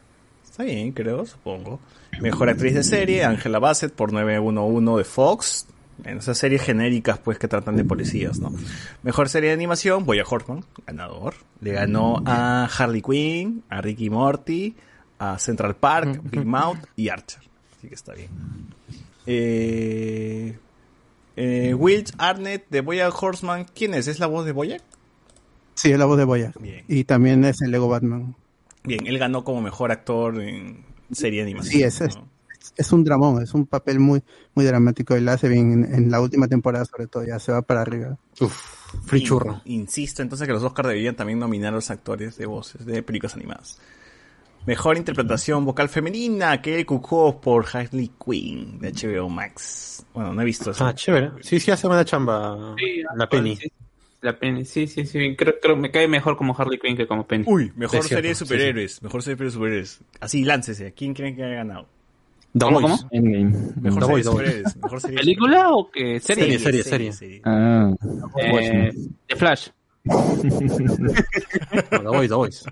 Está bien, creo, supongo. Mejor actriz de serie, Angela Bassett por 911 de Fox. En esas series genéricas, pues, que tratan de policías, ¿no? Mejor serie de animación, Boya Horseman, ganador. Le ganó a Harley Quinn, a Ricky Morty, a Central Park, Big Mouth y Archer. Así que está bien. Eh, eh, Will Arnett de Boya Horseman, ¿quién es? ¿Es la voz de Boya? Sí, es la voz de Boya. Y también es el Lego Batman. Bien, él ganó como mejor actor en serie de animación. Sí, es, es, es un dramón, es un papel muy muy dramático y lo hace bien en, en la última temporada sobre todo, ya se va para arriba. free In- churro. Insisto entonces que los Oscars deberían también nominar a los actores de voces de películas animadas. Mejor interpretación vocal femenina, Kelly Cucó por Harley Quinn de HBO Max. Bueno, no he visto eso. Ah, chévere. Sí, sí, hace buena chamba la Penny. Sí, La Penny, sí, sí, sí. Creo, creo me cae mejor como Harley Quinn que como Penny. Uy, mejor serie de sí, superhéroes. Mejor serie de superhéroes. Así, láncese. ¿Quién creen que haya ganado? The ¿Cómo, Voice. cómo? Mejor The serie de Voice, The Voice. superhéroes. Mejor serie de ¿Película o qué? ¿Serie? Serie, serie, serie. Ah, Eh, The Flash. *laughs* The Voice, The Voice.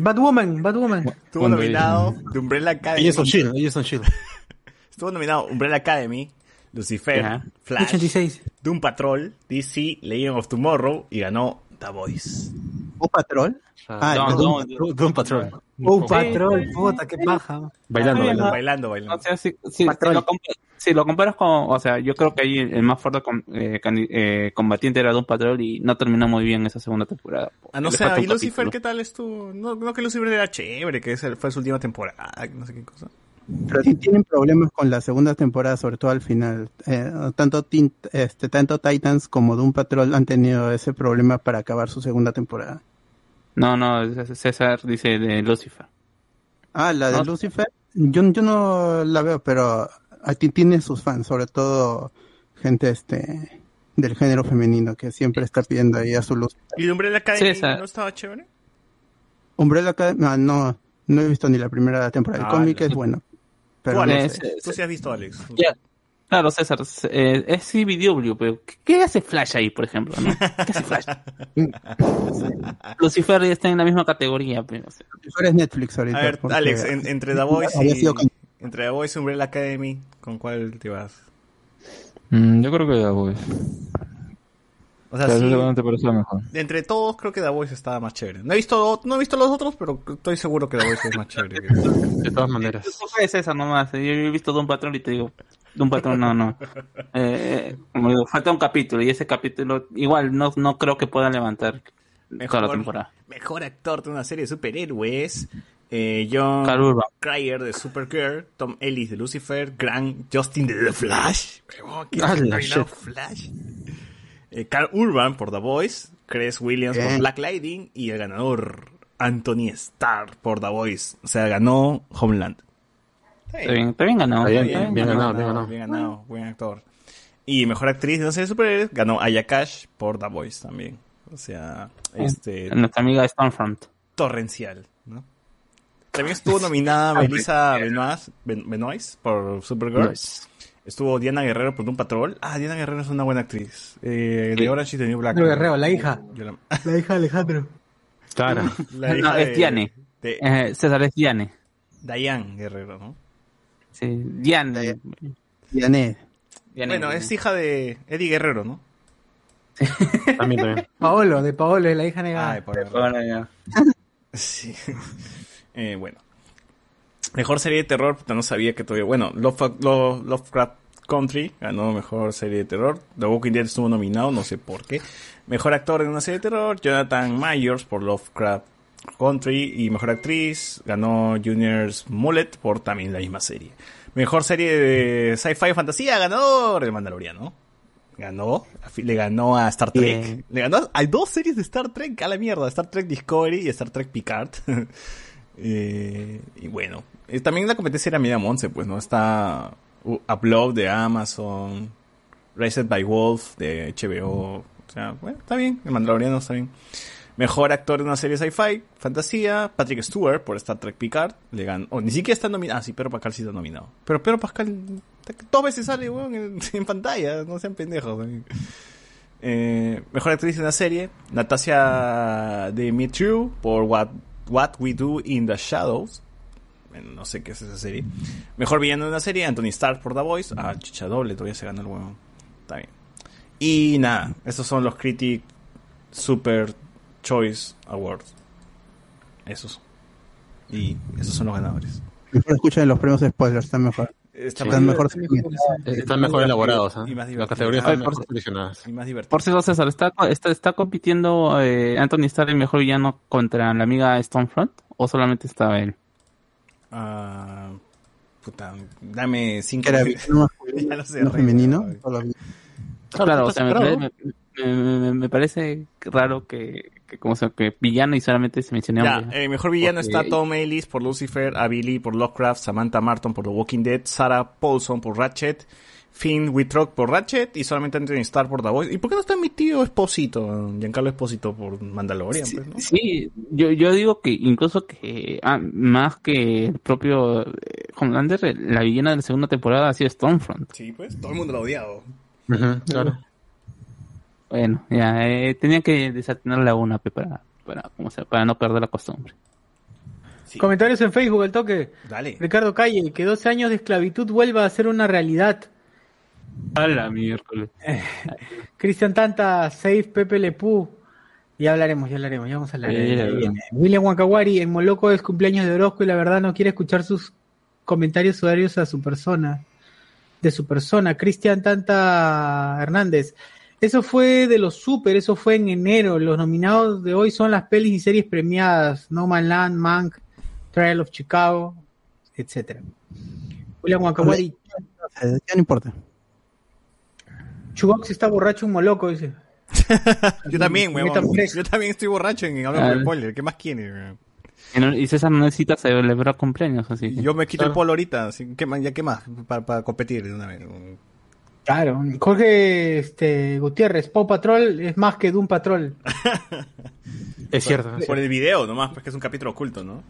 Batwoman, Batwoman. Estuvo nominado The Umbrella Academy. Ellos son chill, ellos son chill. *laughs* Estuvo nominado Umbrella Academy, Lucifer, Ajá. Flash, 86. Doom Patrol, DC, Legend of Tomorrow y ganó The Voice. ¿O Patrol? Ah, No, no, Doom- no. Doom Patrol. Oh, patrol, puta, qué paja. Bailando, bailando. Bailando, bailando. O sea, si, si- si lo, compa- si lo comparas con, o sea, yo creo que ahí el, el más fuerte com- eh, eh, combatiente era Doom Patrol y no terminó muy bien esa segunda temporada. Ah, no sé, ¿y Lucifer capítulo. qué tal estuvo? No, no que Lucifer era chévere, que esa fue su última temporada, que no sé qué cosa. Pero sí tienen problemas con la segunda temporada, sobre todo al final. Eh, tanto, este, tanto Titans como Doom Patrol han tenido ese problema para acabar su segunda temporada. No, no, César dice de Lucifer. Ah, la de No. Lucifer, yo, yo no la veo, pero a ti tiene sus fans, sobre todo gente este del género femenino que siempre está pidiendo ahí a su luz. ¿Y de Umbrella Academy César. no estaba chévere? Umbrella Academy, ah, no, no he visto ni la primera temporada. El Ah, cómic no. es bueno. No Alex, sé. tú sí has visto, Alex. Ya. Claro, César, eh, es CBW, pero ¿qué- ¿qué hace Flash ahí, por ejemplo? ¿no? ¿Qué hace Flash? *laughs* Lucifer está en la misma categoría, pero, o sea, Tú eres Netflix ahorita. A ver, porque Alex, en- entre The Voice y... sido Entre The Voice y Umbrella Academy, ¿con cuál te vas? mm, yo creo que The Voice. O sea, sí, seguramente por eso es mejor. de entre todos creo que The Voice estaba más chévere. No he visto, no he visto los otros, pero estoy seguro que The Voice es más chévere. que- De todas maneras. Es esa nomás. Yo he visto Doom Patrol y te digo, Doom Patrol no, no. Eh, como digo, falta un capítulo y ese capítulo igual no, no creo que pueda levantar toda la temporada. Mejor actor de una serie de superhéroes. Eh, John Carl Urban. Cryer de Supergirl, Tom Ellis de Lucifer, Grant Justin de The Flash. Huevón, ¿qué Ah. Flash? Eh, Carl Urban por The Voice, Chris Williams por. Black Lightning y el ganador Anthony Starr por The Voice. O sea, ganó Homeland. Está bien, está bien ganado. Está bien, Está bien bien ganado. ganado, bien ganado. Bien ganado, buen actor. Y mejor actriz de una serie de superhéroes ganó Aya Cash por The Voice también. O sea, este Nuestra amiga Stormfront. torrencial, ¿no? También estuvo nominada Melissa Benoist, Ben- Benoist por Supergirl. Estuvo Diana Guerrero por un patrol. Ah, Diana Guerrero es una buena actriz. Eh, de Orange is the New Black. Alejandro Guerrero, la hija. Yo la- La hija de Alejandro. Claro. *laughs* la No, es de- Diane. de Eh, César es Diane. Diane Guerrero, ¿no? Sí, Diane. Diane. Diane. Bueno, es hija de Eddie Guerrero, ¿no? También, también. *laughs* Paolo, de Paolo, es la hija negada. Ay, por Ahora ya. *laughs* Sí. Eh, bueno. Mejor serie de terror, puta, no sabía que todavía. Bueno, Love, Love- Lovecraft Country ganó mejor serie de terror. The Walking Dead estuvo nominado, no sé por qué. Mejor actor en una serie de terror, Jonathan Myers por Lovecraft Country. Y mejor actriz ganó Juniors Mullet por también la misma serie. Mejor serie de sci-fi fantasía, ganador el Mandaloriano. Ganó, le ganó a Star Trek. Bien. Le ganó a dos series de Star Trek, a la mierda. Star Trek Discovery y Star Trek Picard. *laughs* Eh, y bueno, eh, también la competencia era media monce, pues, ¿no? Está uh, Upload de Amazon, Raised by Wolf de HBO. O sea, bueno, está bien. El Mandaloriano está bien. Mejor actor de una serie sci-fi, fantasía, Patrick Stewart por Star Trek Picard. Le ganó. Oh, ni siquiera está nominado. Ah, sí, Pedro Pascal sí está nominado. Pero Pedro Pascal dos veces sale, weón, en, *laughs* en pantalla. No sean pendejos. Eh, mejor actriz de una serie, Natasha Demetriou por What, What We Do in the Shadows. No sé qué es esa serie. Mejor villano de una serie, Anthony Starr por The Voice. Ah, chicha doble, todavía se gana el huevo. Está bien. Y nada, estos son los Critic Super Choice Awards. Esos. Y esos son los ganadores. Mejor escuchen los premios spoilers, están mejor. Está están más- mejor. Están mejor elaborados, ¿ah? Y más Las categorías Ah, están mejor seleccionadas. Y más. Por cierto, César, ¿está, está, está compitiendo eh, Anthony Starr, el mejor villano, contra la amiga Stormfront? ¿O solamente estaba él? Ah, puta, dame cinco. Era villano masculino, *laughs* Ya lo sé, no rey. femenino. Claro, o sea, me, separado. parece- me- me- me- me parece raro que, que como sea, que villano y solamente se mencione Ya, el mejor villano Porque- está Tom Ellis por Lucifer, a Billy por Lovecraft, Samantha Martin por The Walking Dead, Sarah Paulson por Ratchet, Finn Wittrock por Ratchet y solamente Anthony Starr por The Voice. ¿Y por qué no está mi tío Esposito, Giancarlo Esposito por Mandalorian? Sí, pues, ¿no? sí, yo, yo digo que incluso que ah, más que el propio eh, Homelander, la villana de la segunda temporada ha sido Stormfront. Sí, pues, todo el mundo lo ha odiado. Ujú, claro. Bueno, ya, eh, tenía que desatinar la una para, para, como sea, para no perder la costumbre. Comentarios en Facebook, el toque. Dale. Ricardo Calle, que 12 años de esclavitud vuelva a ser una realidad. A la miércoles. *laughs* Cristian Tanta, Safe, Pepe Lepú. Ya hablaremos, ya hablaremos, ya vamos a hablar. Eh. William Wakawari, en Moloco es cumpleaños de Orozco y la verdad no quiere escuchar sus comentarios sudarios a su persona. De su persona. Cristian Tanta Hernández. Eso fue de los super, eso fue en enero. Los nominados de hoy son las pelis y series premiadas. No Man Land, Mank, Trial of Chicago, etcétera. William Wakawari, Ya no importa. Chubox está borracho un moloco, dice. *laughs* Yo también, fresco. Yo también estoy borracho en Hablo Ah. con spoiler. ¿Qué más quiere? weón? Y, César no necesita celebrar cumpleaños, así que. Yo me quito el polo ahorita. así, ¿qué más? ¿Ya qué más? Para competir de una vez. Claro, Jorge este, Gutiérrez, Paw Patrol es más que Doom Patrol. *laughs* Es cierto. Por el video nomás, pues que es un capítulo oculto, ¿no?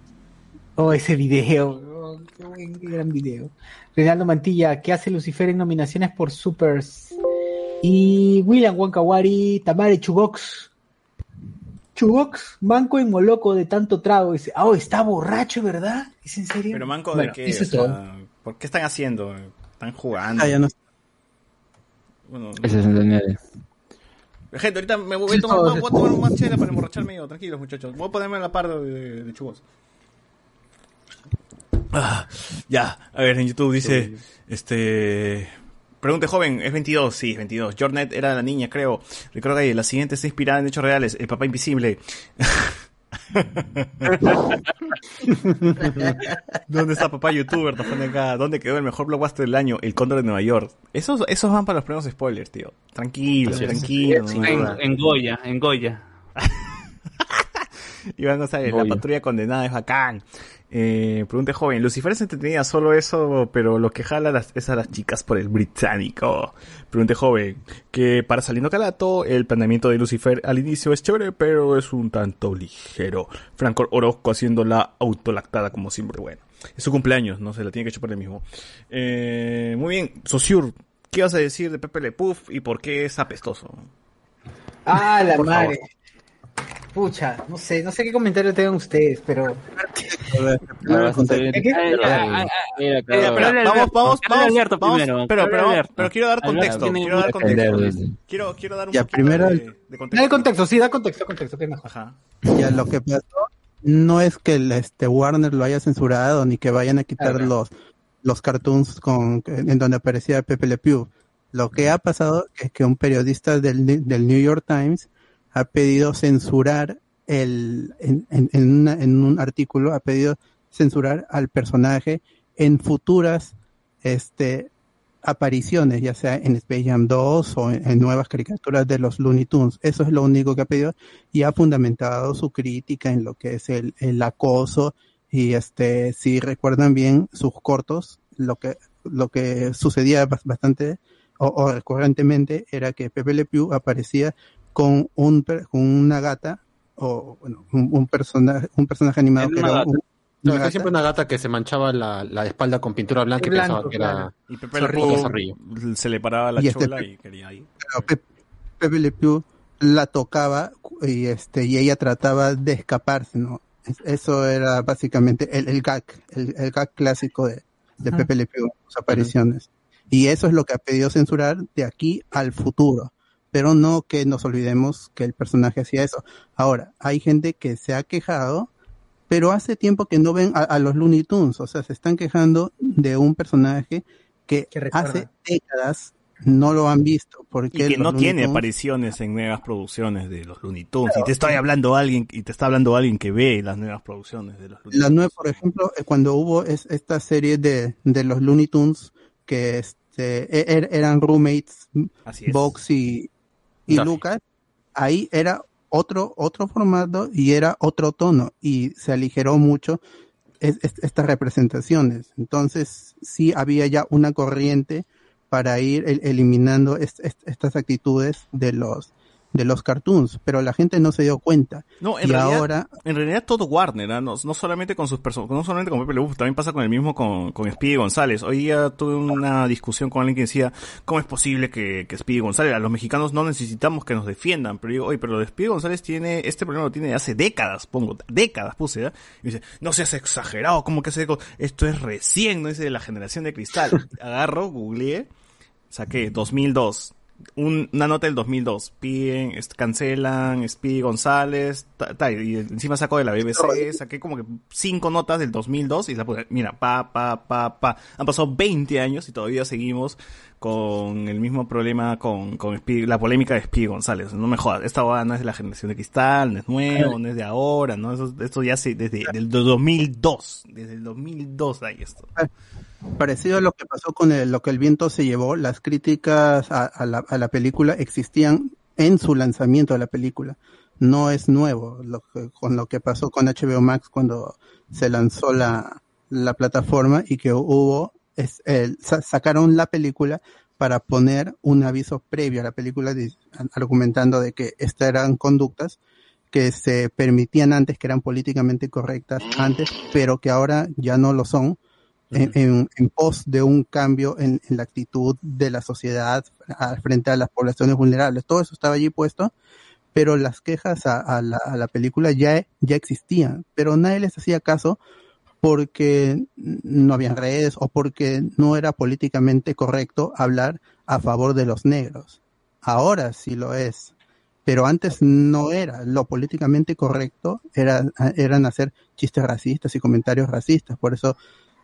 Oh, ese video. Oh, qué, buen, qué gran video. Reinaldo Mantilla, ¿qué hace Lucifer en nominaciones por Supers? Y William Wankawari, Tamare Chubox. Chubox, manco en moloco de tanto trago. Dice, oh, está borracho, ¿verdad? ¿Es en serio? Pero manco Bueno, de qué, eso o sea, ¿por qué están haciendo? Están jugando. Ah, ya no- Bueno, el de Gente, ahorita me voy a tomar, voy a tomar más chela para emborracharme yo, tranquilos muchachos. Voy a ponerme a la par de, de, chubos. Ah, ya, a ver, en YouTube dice, este... Pregunte joven, es 22, sí, es 22. Jornet era la niña, creo. Ricardo Galle, la siguiente está inspirada en hechos reales. El papá invisible. *laughs* *laughs* ¿Dónde está papá youtuber? Nos pone acá. ¿Dónde quedó el mejor blockbuster del año? El Cóndor de Nueva York. Esos, esos van para los primeros spoilers, tío. Tranquilo, tranquilo. Sí, no en, Goya, en Goya. *laughs* Iván González, Goya. la patrulla condenada es bacán. Eh, pregunte joven, Lucifer se entretenía solo eso, pero lo que jala las- es a las chicas por el británico. Pregunte joven, que para Salino Calato, el planeamiento de Lucifer al inicio es chévere, pero es un tanto ligero. Franco Orozco haciendo la autolactada como siempre, bueno. Es su cumpleaños, no se la tiene que chupar el mismo. Eh, muy bien, Sosur, ¿qué vas a decir de Pepe Le Puff y por qué es apestoso? Ah, la Por madre. Pucha, no sé, no sé qué comentario tengan ustedes, pero. Vamos, vamos, vamos, pero, pero, pero quiero dar contexto, quiero dar contexto. Quiero, quiero dar un Ya, primero de, el- de contexto. Dale contexto, sí, da contexto, contexto, que es mejor. Ajá. Ya lo que pasó no es que el, este Warner lo haya censurado ni que vayan a quitar los los cartoons con en donde aparecía Pepe Le Pew. Lo que ha pasado es que un periodista del, del New York Times ha pedido censurar el en, una- en un artículo ha pedido censurar al personaje en futuras este apariciones, ya sea en Space Jam 2 o en, nuevas caricaturas de los Looney Tunes. Eso es lo único que ha pedido y ha fundamentado su crítica en lo que es el, el acoso y este, si recuerdan bien sus cortos, lo que, lo que sucedía bas- bastante o, o recurrentemente era que Pepe Le Pew aparecía con un, per- con una gata o bueno, un, un personaje, un personaje animado Era que era gata. un- No, gata. siempre una gata que se manchaba la, la espalda con pintura blanca y Blanco, pensaba que era. Y Pepe Le. Pew se le paraba la Y este chola Pe- y quería ahí. Pero Pe- Pepe Le Pew la tocaba y este y ella trataba de escaparse, ¿no? Es- Eso era básicamente el, el gag, el, el gag clásico de, de Pepe Le Pew, sus apariciones. Y eso es lo que ha pedido censurar de aquí al futuro. Pero no que nos olvidemos que el personaje hacía eso. Ahora, hay gente que se ha quejado, pero hace tiempo que no ven a, a los Looney Tunes. O sea, se están quejando de un personaje que, hace décadas no lo han visto. Porque Y que no Looney tiene Tunes- apariciones en nuevas producciones de los Looney Tunes. Y te estoy hablando alguien, y te está hablando alguien que ve las nuevas producciones de los Looney La nueva, por ejemplo, eh, cuando hubo es, esta serie de, de los Looney Tunes que este, e- er- eran roommates. Box y, y. Lucas, ahí era otro, otro formato y era otro tono y se aligeró mucho es- es- estas representaciones. Entonces, sí había ya una corriente para ir el- eliminando est- est- estas actitudes de los, de los cartoons, pero la gente no se dio cuenta. No, en y realidad, ahora, en realidad todo Warner, ¿ah? no, no solamente con sus personas, no solamente con Pepe Le Pew, también pasa con el mismo con, con Speedy González. Hoy día tuve una discusión con alguien que decía, ¿cómo es posible que, que Speedy González, a los mexicanos no necesitamos que nos defiendan? Pero digo, oye, pero lo de Speedy González tiene, este problema lo tiene de hace décadas, pongo, décadas puse, ¿ah? Y dice, no seas exagerado, ¿cómo que hace? Esto es recién, no es de la generación de cristal. *laughs* Agarro, googleé, saqué 2002 un- una nota del 2002 piden est- cancelan Speedy González ta- ta, y encima saco de la BBC saqué como que cinco notas del 2002 y la puse mira pa pa pa pa. Han pasado 20 años y todavía seguimos con el mismo problema con, con la polémica de Speedy González. No me jodas esta boda no es de la generación de cristal no es nuevo no es de ahora no eso, esto ya se desde del 2002 desde el 2002 hay esto. Parecido a lo que pasó con el- lo que el viento se llevó, las críticas a, a la, a la película existían en su lanzamiento de la película. No es nuevo lo que- con lo que pasó con HBO Max cuando se lanzó la, la plataforma y que hubo, es, sacaron la película para poner un aviso previo a la película argumentando de que estas eran conductas que se permitían antes, que eran políticamente correctas antes, pero que ahora ya no lo son en, en- en pos de un cambio en, en la actitud de la sociedad frente a las poblaciones vulnerables. Todo eso estaba allí puesto, pero las quejas a, a la, a la película ya, ya existían, pero nadie les hacía caso porque no había redes o porque no era políticamente correcto hablar a favor de los negros. Ahora sí lo es. pero antes no era lo políticamente correcto, era, eran hacer chistes racistas y comentarios racistas. Por eso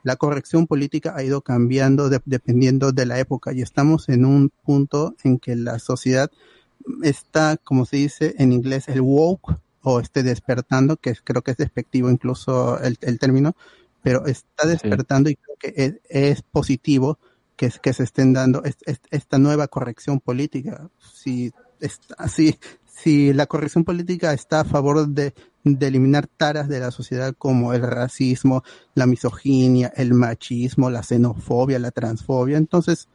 la corrección política ha ido cambiando de- dependiendo de la época y estamos en un punto en que la sociedad está, como se dice en inglés, el woke o esté despertando, que creo que es despectivo incluso el, el término, pero está despertando y creo que es, es positivo que, que se estén dando es- es- esta nueva corrección política. Si, está, si, si la corrección política está a favor de, de eliminar taras de la sociedad como el racismo, la misoginia, el machismo, la xenofobia, la transfobia, entonces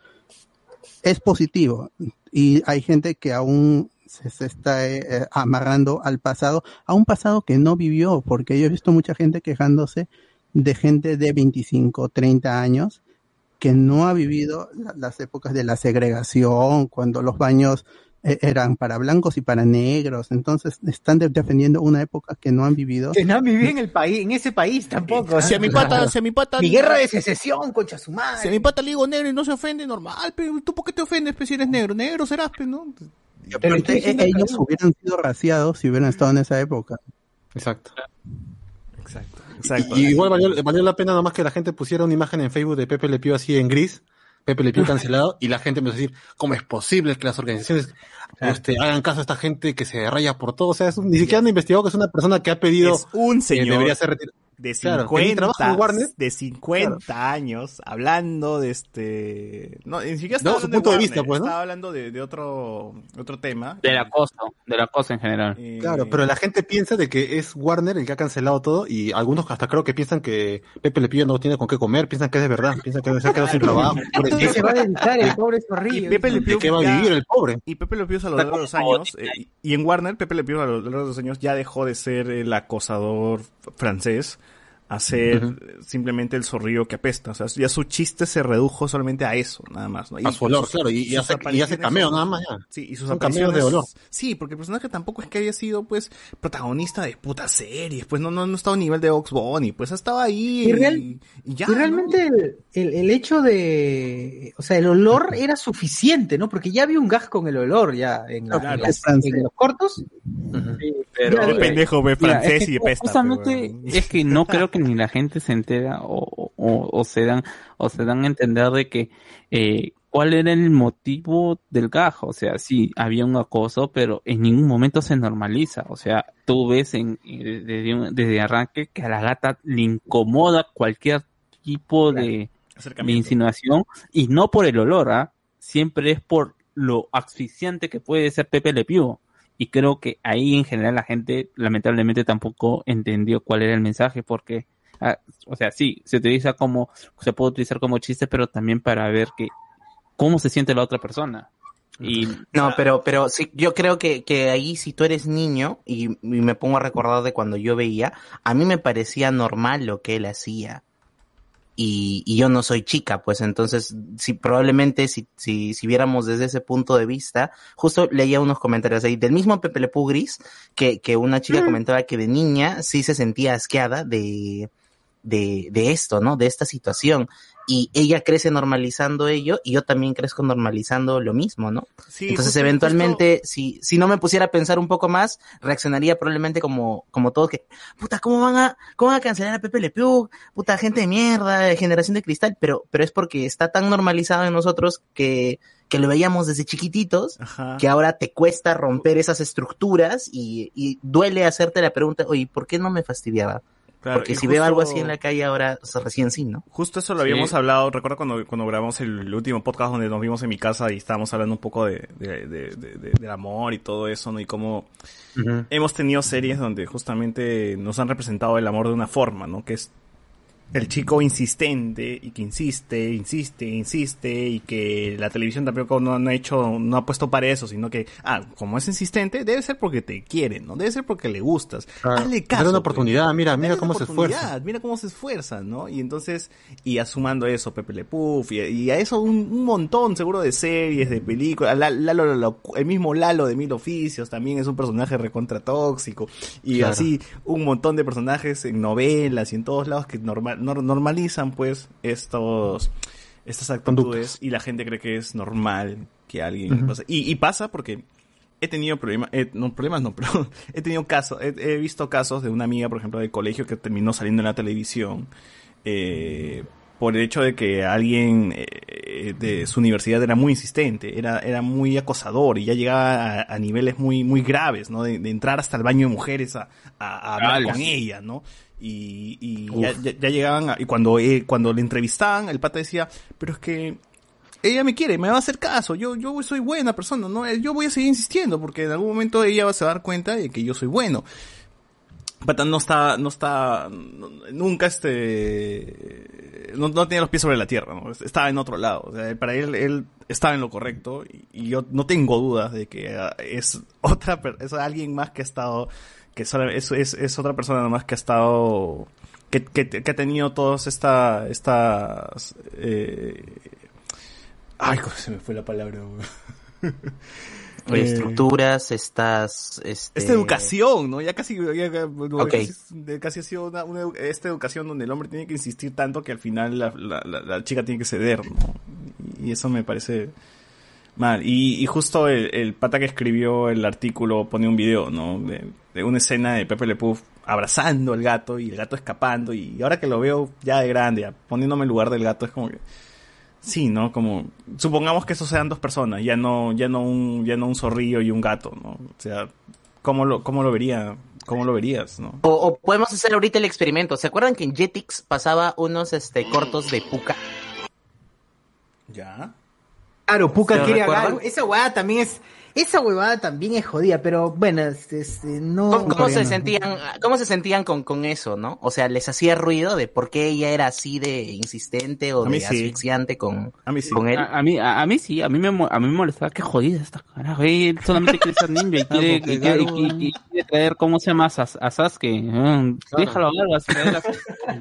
es positivo. Y hay gente que aún se, se está eh, amarrando al pasado, a un pasado que no vivió, porque yo he visto mucha gente quejándose de gente de 25, 30 años que no ha vivido la- las épocas de la segregación, cuando los baños eh, eran para blancos y para negros, entonces están de- defendiendo una época que no han vivido. Que no viví en el país, en ese país tampoco. Si a mi pata, si a mi pata. Mi guerra de secesión, concha su madre. Si a mi pata le digo negro y no se ofende, normal, pero tú por qué te ofendes, pues, si eres negro, negro serás, pues, ¿no? Pero eh, ellos *laughs* hubieran sido raciados si hubieran estado en esa época. Exacto. Exacto. Y, y igual valió, valió la pena nomás que la gente pusiera una imagen en Facebook de Pepe Le Pew así en gris, Pepe Le Pew cancelado, y la gente empezó a decir, ¿cómo es posible que las organizaciones este, hagan caso a esta gente que se raya por todo? O sea, es un- ni siquiera han investigado que es una persona que ha pedido Es un que señor debería ser retirado. de Claro, 50, que ni trabaja en Warner. de 50 años hablando de este no ni siquiera No, estaba su hablando punto de Warner, vista, pues, ¿no? estaba hablando de, de otro otro tema Del acoso, del acoso en general. Claro, pero la gente piensa de que es Warner el que ha cancelado todo y algunos hasta creo que piensan que Pepe Le Pew no tiene con qué comer, piensan que es de verdad, piensan que se ha quedado sin trabajo. ¿Qué *laughs* se va a dedicar el pobre y zorrillo? Pepe Le ¿De Pew qué va a ya- vivir el pobre? y Pepe Le Pew a lo largo de los años eh, y en Warner Pepe Le Pew a lo largo de los años ya dejó de ser el acosador francés a ser simplemente el zorrillo que apesta. O sea, ya su chiste se redujo solamente a eso, nada más. ¿no? A su olor, claro, y- y hace- y apariciones hace cameo nada más ya. Sí, y sus cameos de apariciones- olor. Sí, porque el personaje tampoco es que haya sido, pues, protagonista de putas series. Pues no, no, no estaba a nivel de Ox Bunny. Pues estaba ahí Y, real- y, y ya. y realmente el, el- el hecho de, o sea, el olor era suficiente, ¿no? Porque ya había un gas con el olor ya en, la- Claro, en las- es francés. en los cortos. Pero, Ya, El pendejo ve Mira, francés es que y pesta. Justamente es que no creo que ni la gente se entera o, o, o se dan o se dan a entender de que eh, cuál era el motivo del gajo. O sea, sí, había un acoso, pero en ningún momento se normaliza. O sea, tú ves en, eh, desde, un- desde arranque que a la gata le incomoda cualquier tipo de, insinuación y no por el olor, ¿ah? Siempre es por lo asfixiante que puede ser Pepe Le Pew. Y creo que ahí en general la gente lamentablemente tampoco entendió cuál era el mensaje porque, ah, o sea, sí, se utiliza como, se puede utilizar como chiste, pero también para ver que cómo se siente la otra persona. Y No, pero, pero sí, yo creo que, que ahí si tú eres niño y, y me pongo a recordar de cuando yo veía, a mí me parecía normal lo que él hacía. Y, y yo no soy chica, pues entonces, si probablemente si, si, si viéramos desde ese punto de vista, justo leía unos comentarios ahí del mismo Pepe Le Pew Gris, que, que una chica comentaba que de niña sí se sentía asqueada de, de, de esto, ¿no? De esta situación. Y ella crece normalizando ello y yo también crezco normalizando lo mismo, ¿no? Sí, Entonces, justo- eventualmente, si, si no me pusiera a pensar un poco más, reaccionaría probablemente como, como todos que, puta, ¿cómo van a, cómo van a cancelar a Pepe Le Pew? Puta, gente de mierda, de generación de cristal, pero, pero es porque está tan normalizado en nosotros que, que lo veíamos desde chiquititos, que ahora te cuesta romper esas estructuras y, y duele hacerte la pregunta, oye, ¿por qué no me fastidiaba? Claro, porque si veo algo justo- así en la calle ahora, o sea, recién sí, ¿no? Justo eso lo habíamos hablado, recuerdo cuando, cuando grabamos el último podcast donde nos vimos en mi casa y estábamos hablando un poco de, de, de- de- de- del amor y todo eso, ¿no? Y cómo hemos tenido series donde justamente nos han representado el amor de una forma, ¿no? Que es el chico insistente y que insiste, insiste, insiste y que la televisión tampoco no, no ha hecho, no ha puesto para eso, sino que, ah, como es insistente, debe ser porque te quiere, ¿no? Debe ser porque le gustas. Hazle caso. Dale una pues. oportunidad, mira, mira Dale cómo se esfuerza. Mira cómo se esfuerza, ¿no? Y entonces, y asumando eso, Pepe Le Puff, y, y a eso un, un montón seguro de series, de películas, La- Lalo, Lalo- el mismo Lalo de Mil Oficios también es un personaje recontra tóxico, y Claro. así un montón de personajes en novelas y en todos lados que normal, nor- normalizan pues estos, estas actitudes y la gente cree que es normal que alguien pase. Y, y pasa porque he tenido problemas, eh, no problemas no, *laughs* pero he tenido casos, he, he visto casos de una amiga, por ejemplo, del colegio que terminó saliendo en la televisión eh, por el hecho de que alguien eh, de su universidad era muy insistente, era, era muy acosador y ya llegaba a, a niveles muy, muy graves, ¿no? De, de entrar hasta el baño de mujeres a, a- a hablar con ella, ¿no? Y, y ya, ya- ya llegaban, a- y cuando, eh, cuando le entrevistaban, el pata decía, pero es que ella me quiere, me va a hacer caso, yo, yo soy buena persona, ¿no? Yo voy a seguir insistiendo porque en algún momento ella va a se dar cuenta de que yo soy bueno. Pata no está, no está, nunca este, no, no tenía los pies sobre la tierra, ¿no? Estaba en otro lado. O sea, para él, él estaba en lo correcto y, y yo no tengo dudas de que ah, es otra, es alguien más que ha estado, que es, es, es otra persona más que ha estado, que, que, que ha tenido todas esta, estas, eh, ay, ¿cómo se me fue la palabra? *laughs* Eh, estructuras, estas... Este... esta educación, ¿no? Ya casi, ya- casi, ha sido una, esta educación donde el hombre tiene que insistir tanto que al final la, la, la- la chica tiene que ceder, ¿no? Y eso me parece mal. Y, y justo el, el pata que escribió el artículo pone un video, ¿no? De, de una escena de Pepe Le Pew abrazando al gato y el gato escapando y ahora que lo veo ya de grande, ya poniéndome en lugar del gato es como que Sí, ¿no? Como supongamos que eso sean dos personas, ya no ya no un ya no un zorrillo y un gato, ¿no? O sea, ¿cómo lo cómo lo vería? ¿Cómo lo verías, no? O, o podemos hacer ahorita el experimento. ¿Se acuerdan que en Jetix pasaba unos este cortos de Puka? Ya. Claro, Puka ¿Se lo quiere agarrar. Esa huevada también es. Esa huevada también es jodida, pero bueno, este, este, no. ¿Cómo, cómo se sentían, cómo se sentían con, con eso, no? O sea, les hacía ruido de por qué ella era así de insistente o de sí. asfixiante con, a mí con él. A, a mí, a, a mí sí, a mí me, a mí me molestaba que jodida esta carajo. Él solamente quiere ser ninja y *laughs* quiere, y quiere, Garu- y- y quiere traer, ¿cómo se llama? A, Sas- a Sasuke. Mm, Déjalo hablar.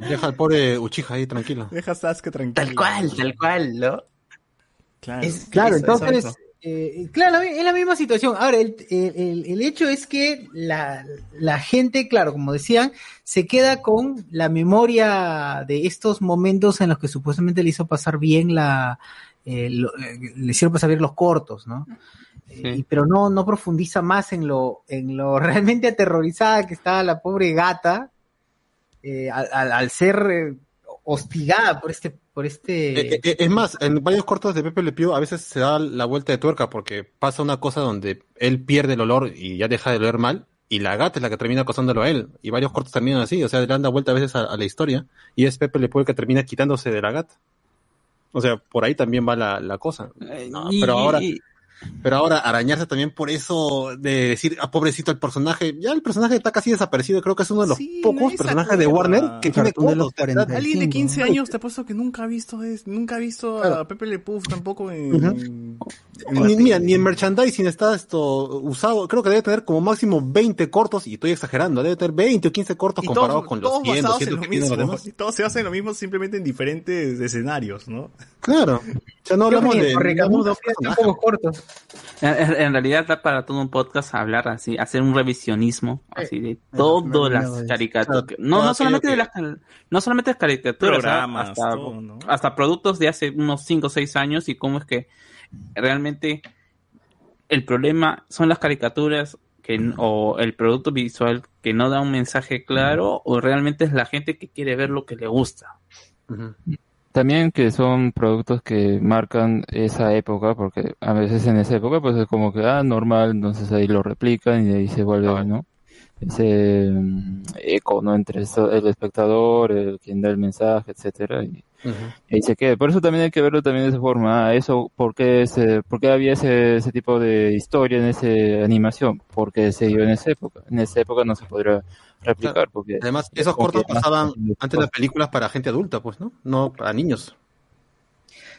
Deja al pobre Uchiha ahí tranquilo. Deja a Sasuke tranquilo. Tal cual, tal cual, ¿no? Claro. Es- claro, Eso- entonces, eso- eh, claro, es la misma situación. Ahora, el, el- el- hecho es que la, la gente, claro, como decían, se queda con la memoria de estos momentos en los que supuestamente le hizo pasar bien la, eh, lo- eh, le hicieron pasar bien los cortos, ¿no? Eh, pero no, no profundiza más en lo, en lo *laughs* realmente aterrorizada que estaba la pobre gata, eh, al, al- al ser eh, hostigada por este, por este. Eh, eh, es más, en varios cortos de Pepe Le Pew a veces se da la vuelta de tuerca porque pasa una cosa donde él pierde el olor y ya deja de oler mal y la gata es la que termina acosándolo a él. Y varios cortos terminan así, o sea, le dan la vuelta a veces a, a la historia y es Pepe Le Pew el que termina quitándose de la gata. O sea, por ahí también va la, la cosa. No, y- pero ahora, pero ahora arañarse también por eso de decir, ah, pobrecito el personaje, ya el personaje está casi desaparecido, creo que es uno de los pocos nadie se personajes de. Warner que tiene Cartoon de los cortos. de verdad. 45. Alguien de 15 años te apuesto que nunca ha visto es- nunca ha visto a Pepe Le Pew tampoco en, Ujú. en Ni, mira, ni en merchandising está esto usado. Creo que debe tener como máximo 20 cortos, y estoy exagerando, debe tener 20 o 15 cortos y comparados todos, con los todos 100, basados en 200 lo que tienen los mismo demás. y *laughs* todos se hacen lo mismo simplemente en diferentes escenarios, ¿no? Claro. O sea, no hablamos de. De son pocos cortos. En, realidad da para todo un podcast hablar así, hacer un revisionismo así de todas las caricaturas. Claro, No, no solamente de las cal- no solamente de caricaturas, ¿ah? Programas, hasta, todo, ¿no? hasta productos de hace unos 5 o 6 años y cómo es que realmente el problema son las caricaturas que o el producto visual que no da un mensaje claro o realmente es la gente que quiere ver lo que le gusta. También que son productos que marcan esa época, porque a veces en esa época pues es como que, ah, normal, entonces ahí lo replican y ahí se vuelve, ¿no? Ese mm, eco, ¿no? Entre el espectador, el quien da el mensaje, etcétera, y, y ahí se queda. Por eso también hay que verlo también de esa forma. Ah, eso, ¿por qué, ese, por qué había ese, ese tipo de historia en esa animación? Porque se dio en esa época. En esa época no se podrá replicar, porque... Además, esos porque cortos más- pasaban antes las películas para gente adulta, pues, ¿no? No para niños.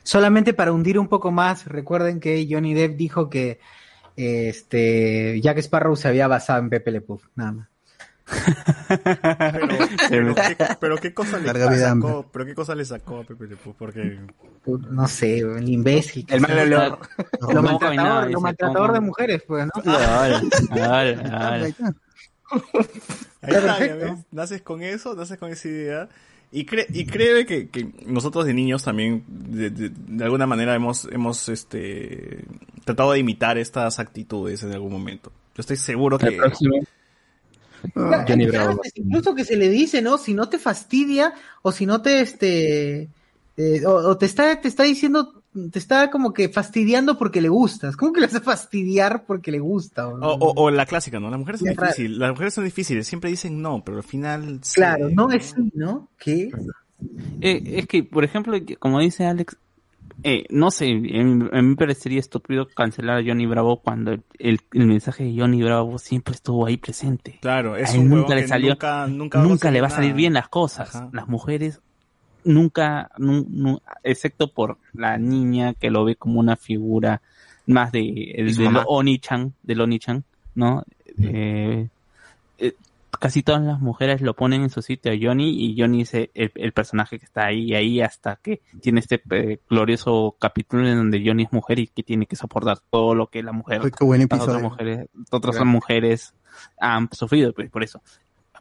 Solamente para hundir un poco más, recuerden que Johnny Depp dijo que este Jack Sparrow se había basado en Pepe Le Pew, nada más. Pero, pero, ¿qué, pero qué cosa le sacó, pero qué cosa le sacó a Pepe Le Pew, porque No sé, el imbécil. El mal olor. Lo No, maltratador, nada, lo maltratador de mujeres, pues, ¿no? Ala, ala, ala. Ahí está, ya ves, naces con eso, naces con esa idea. Y, cre y cree que, que nosotros de niños también, de, de- de alguna manera, hemos, hemos este, tratado de imitar estas actitudes en algún momento. Yo estoy seguro que... Johnny Bravo. frases incluso que se le dice, ¿no? Si no te fastidia o si no te, este, eh, o, o te está, te está diciendo, te está como que fastidiando porque le gustas. ¿Cómo que le hace fastidiar porque le gusta? O, o- o la clásica, ¿no? Las mujeres son difíciles. Las mujeres son difíciles. Siempre dicen no, pero al final... sí. Claro, no es sí, ¿no? ¿Qué? Eh, es que, por ejemplo, como dice Alex, eh, no sé, en- a mí me parecería estúpido cancelar a Johnny Bravo cuando el, el- el mensaje de Johnny Bravo siempre estuvo ahí presente. Claro, es A él un nunca le salió, nunca- nunca le va a salir nada. bien las cosas. Ajá. Las mujeres nunca, nu- nu- excepto por la niña que lo ve como una figura más de, el, de. Oni-chan, del Oni-chan, ¿no? Eh, eh, casi todas las mujeres lo ponen en su sitio a Johnny y Johnny es el, el personaje que está ahí ahí hasta que tiene este eh, glorioso capítulo en donde Johnny es mujer y que tiene que soportar todo lo que la mujer qué buen otras mujeres otras Claro. mujeres han sufrido pues por eso.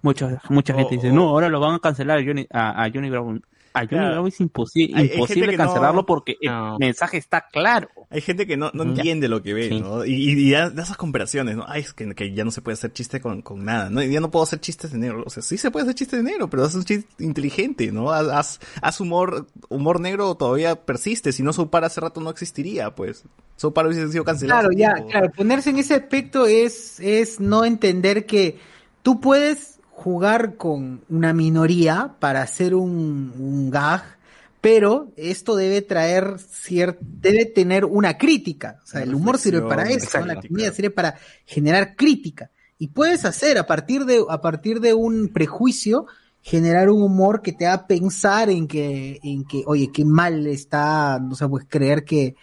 Mucha mucha gente dice no ahora lo van a cancelar a Johnny a, a Johnny Bravo a Johnny Claro. Bravo es imposi- Hay- hay gente imposible no- cancelarlo porque el mensaje está claro Hay gente que no, no entiende lo que ve, Sí. ¿no? Y, y, de esas comparaciones, ¿no? Ay, es que, que ya no se puede hacer chiste con, con nada, ¿no? Ya no puedo hacer chistes de negro. O sea, sí se puede hacer chistes de negro, pero haz un chiste inteligente, ¿no? Haz, humor, humor negro todavía persiste. Si no, South Park hace rato no existiría, pues. South Park hubiese sido cancelado. Claro, ya, tiempo. claro, ponerse en ese aspecto es, es no entender que tú puedes jugar con una minoría para hacer un, un gag, pero esto debe traer cier- debe tener una crítica. O sea, el humor sirve para eso, la comedia sirve para generar crítica. Y puedes hacer a partir de, a partir de un prejuicio, generar un humor que te haga pensar en que, en que, oye, qué mal está, no sé, pues creer que,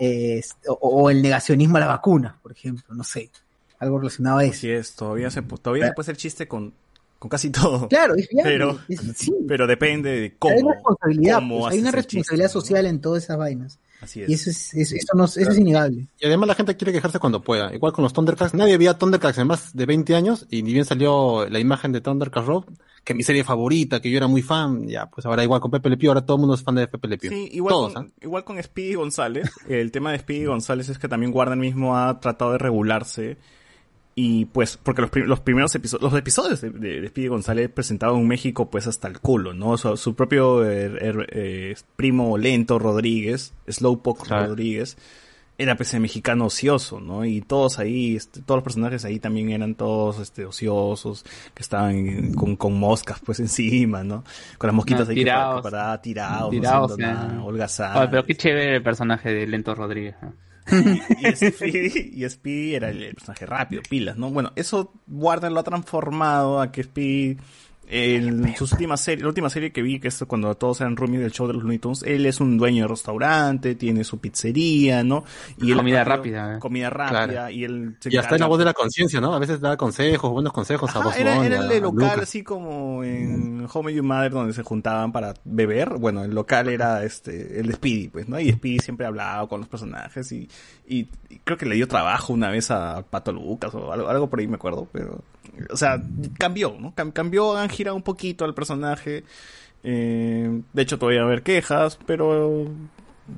eh, o, o el negacionismo a la vacuna, por ejemplo, no sé, algo relacionado a eso. Así es, todavía se, todavía se puede hacer chiste con, con casi todo. Claro, es viable, pero, es- sí. pero depende de hay cómo. responsabilidad, cómo pues, hay una chiste, responsabilidad ¿no? social en todas esas vainas. Así es. Y eso es, es- eso no, eso es innegable. Y además la gente quiere quejarse cuando pueda. Igual con los Thundercats. Nadie veía Thundercats en más de 20 años y ni bien salió la imagen de Thundercats Rock, que mi serie favorita, que yo era muy fan. Ya, pues ahora igual con Pepe Le Pew, ahora todo el mundo es fan de Pepe Le Pew. Sí, igual, Todos, con, ¿ah? igual con Speedy González. El tema de Speedy González es que también Warner mismo ha tratado de regularse. Y pues, porque los, los primeros episodios, los episodios de, de, de Speedy González presentados en México, pues hasta el culo, ¿no? Su, su propio eh, er- eh, primo lento Rodríguez, Slowpoke Rodríguez, era pues el mexicano ocioso, ¿no? Y todos ahí, este, todos los personajes ahí también eran todos este ociosos, que estaban con, con moscas pues *laughs* encima, ¿no? Con las mosquitas No, ahí tirados. tirados, Tirados, no nada, pero qué chévere el personaje de Lento Rodríguez ¿no? Y y Speedy era el personaje rápido, pilas, ¿no? Bueno, eso Warner lo ha transformado a que Speedy, en sus últimas series, la última serie que vi, que es cuando todos eran roomies del show de los Looney Tunes, él es un dueño de restaurante, tiene su pizzería, ¿no? Y él- Comida rápida, ¿eh? Comida rápida, Claro. y él se Y hasta en la voz de la conciencia, ¿no? A veces da consejos, buenos consejos a Boss era, era el local, así como en Home You Mother, donde se juntaban para beber. Bueno, el local era este el de Speedy, pues, ¿no? Y Speedy siempre hablaba con los personajes y, y, y creo que le dio trabajo una vez a Pato Lucas o algo, algo por ahí me acuerdo, pero, o sea, cambió, ¿no? Cam- cambió, han girado un poquito al personaje. Eh, de hecho, todavía va a haber quejas, pero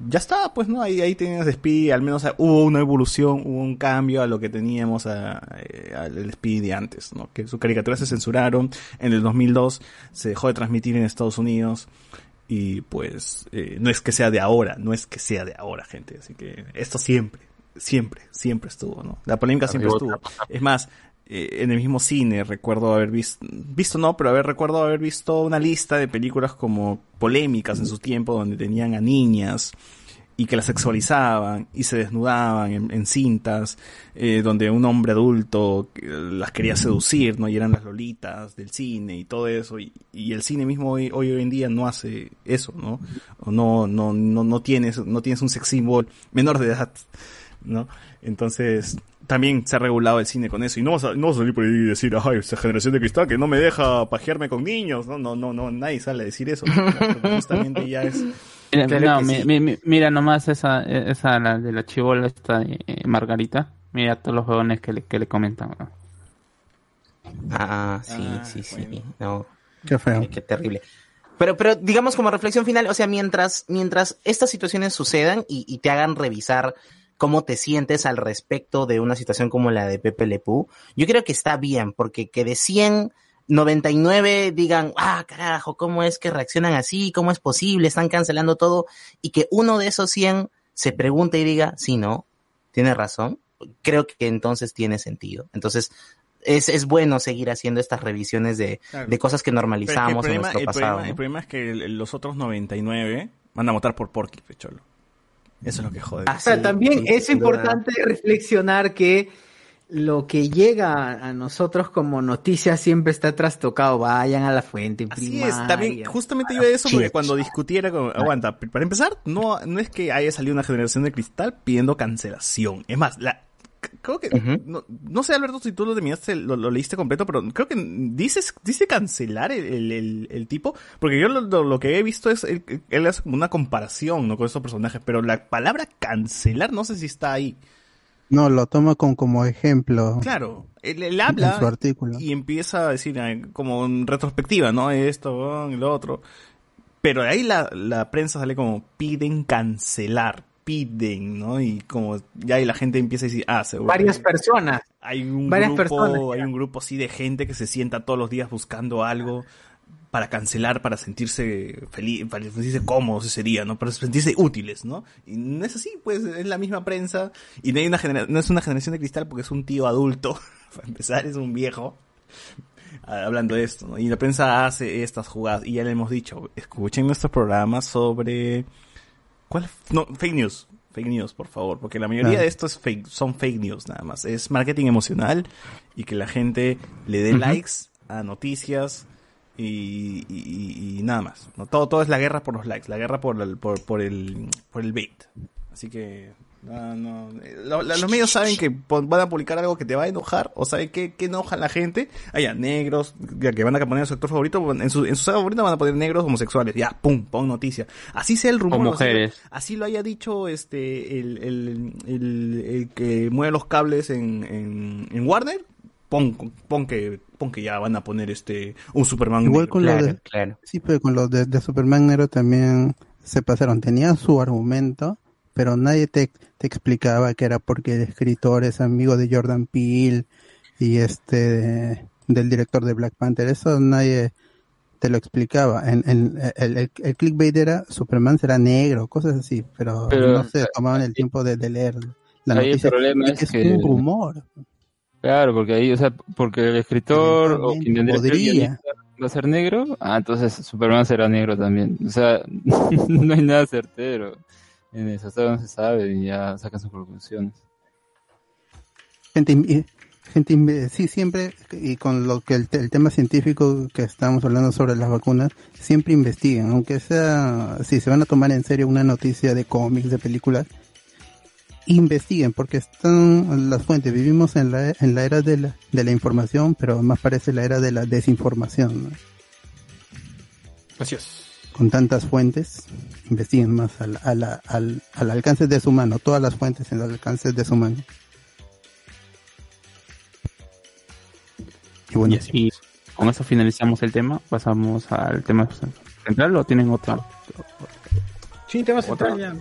ya está, pues, ¿no? Ahí, ahí tienes Speedy, al menos eh, hubo una evolución, hubo un cambio a lo que teníamos eh, al Speedy de antes, ¿no? Que sus caricaturas se censuraron, en el 2002 se dejó de transmitir en Estados Unidos, y pues, eh, no es que sea de ahora, no es que sea de ahora, gente, así que esto siempre, siempre, siempre estuvo, ¿no? La polémica siempre estuvo. Es más, eh, en el mismo cine recuerdo haber visto, visto no, pero haber recuerdo haber visto una lista de películas como polémicas en su tiempo donde tenían a niñas y que las sexualizaban y se desnudaban en, en cintas, eh, donde un hombre adulto eh, las quería seducir, ¿no? Y eran las lolitas del cine y todo eso, y, y el cine mismo hoy, hoy en día no hace eso, ¿no? No, no, no, no tienes, no tienes un sex symbol menor de edad, ¿no? Entonces, también se ha regulado el cine con eso, y no vas a, no vas a salir por ahí y decir, ay, esta generación de cristal que no me deja pajearme con niños, no, no, no, no, nadie sale a decir eso, justamente ya es, *laughs* Mira, Claro no, que mi- sí. mi- mi- mira nomás esa, esa la de la chivola esta de eh, Margarita. Mira todos los huevones que le, que le comentan. ¿no? Ah, sí, sí, sí. No. Qué feo. Qué, qué terrible. Pero, pero digamos como reflexión final, o sea, mientras, mientras estas situaciones sucedan y, y te hagan revisar cómo te sientes al respecto de una situación como la de Pepe Lepú, yo creo que está bien, porque que de 100, 99 digan, ah, carajo, ¿cómo es que reaccionan así? ¿Cómo es posible? Están cancelando todo. Y que uno de esos 100 se pregunte y diga, sí, no, tiene razón. Creo que entonces tiene sentido. Entonces, es, es bueno seguir haciendo estas revisiones de, Claro. de cosas que normalizamos en nuestro el problema, el pasado. problema- el problema es que el- los otros 99 van a votar por Porky, pecholo. Eso es lo que jode. Ah, O sea, también es importante reflexionar que lo que llega a nosotros como noticias siempre está trastocado. Vayan a la fuente Así es, también justamente iba a eso porque cuando discutiera con... Aguanta, para empezar, no, no es que haya salido una generación de cristal pidiendo cancelación. Es más, la, creo que... no, no sé, Alberto, si tú lo, terminaste, lo, lo leíste completo, pero creo que dices, dice cancelar el, el, el- el tipo, porque yo lo, lo- lo que he visto es, él, él hace como una comparación ¿no? con estos personajes, pero la palabra cancelar no sé si está ahí. No, lo toma con, como ejemplo. Claro, él, él En habla su artículo. y empieza a decir eh, como en retrospectiva, ¿no? Esto, el otro. Pero de ahí la, la prensa sale como piden cancelar, piden, ¿no? Y como ya ahí la gente empieza a decir, ah, seguro. Varias personas. Hay un varias grupo, personas, hay un grupo así de gente que se sienta todos los días buscando algo para cancelar, para sentirse feliz, para sentirse cómodos ese día, ¿no? Para sentirse útiles, ¿no? Y no es así, pues es la misma prensa y no hay una genera- no es una generación de cristal porque es un tío adulto, *laughs* para empezar es un viejo ah, hablando de esto, ¿no? Y la prensa hace estas jugadas y ya le hemos dicho, escuchen nuestro programa sobre ¿cuál? No, fake news. Fake news, por favor, porque la mayoría Claro. de esto es fake, son fake news nada más. Es marketing emocional y que la gente le dé likes a noticias y, y- y- y nada más. ¿no? Todo, todo es la guerra por los likes, la guerra por el, por, por el, por el bait. Así que, no, no. los medios saben que van a publicar algo que te va a enojar, o saben que, que enoja a la gente. Ah, ya, negros, ya que van a poner su actor favorito, en su, en su saga favorita van a poner negros homosexuales. Ya, pum, pon noticia. Así sea el rumor. O así- mujeres. Así lo haya dicho este el, el, el, el que mueve los cables en, en, en Warner. Pon, pon que pon que ya van a poner este un Superman Igual negro. con lo de, sí, pero con lo de, de Superman Negro también se pasaron. Tenía su argumento, pero nadie te, te explicaba que era porque el escritor es amigo de Jordan Peele y este del director de Black Panther. Eso nadie te lo explicaba. En, en- el, el, el clickbait era Superman será negro, cosas así, pero, Pero- no se tomaban el tiempo de, de leer la Ahí el noticia. problema es es que- un rumor. Claro, porque ahí, o sea, porque el escritor o quien podría. va a ser negro, ah, entonces Superman será negro también. O sea, *laughs* no hay nada certero en no se sabe y ya sacan sus conclusiones. gente gente sí siempre y con lo que el, te- el tema científico que estamos hablando sobre las vacunas siempre investiguen aunque sea si se van a tomar en serio una noticia de cómics de películas investiguen porque están las fuentes vivimos en la en la era de la, de la información pero más parece la era de la desinformación ¿no? Así es. Con tantas fuentes investiguen más al, a la- al, al alcance de su mano todas las fuentes en el alcance de su mano y bueno Y con eso finalizamos el tema. Pasamos al tema central o tienen otra. Sí, te vas a Otra. entrar ya.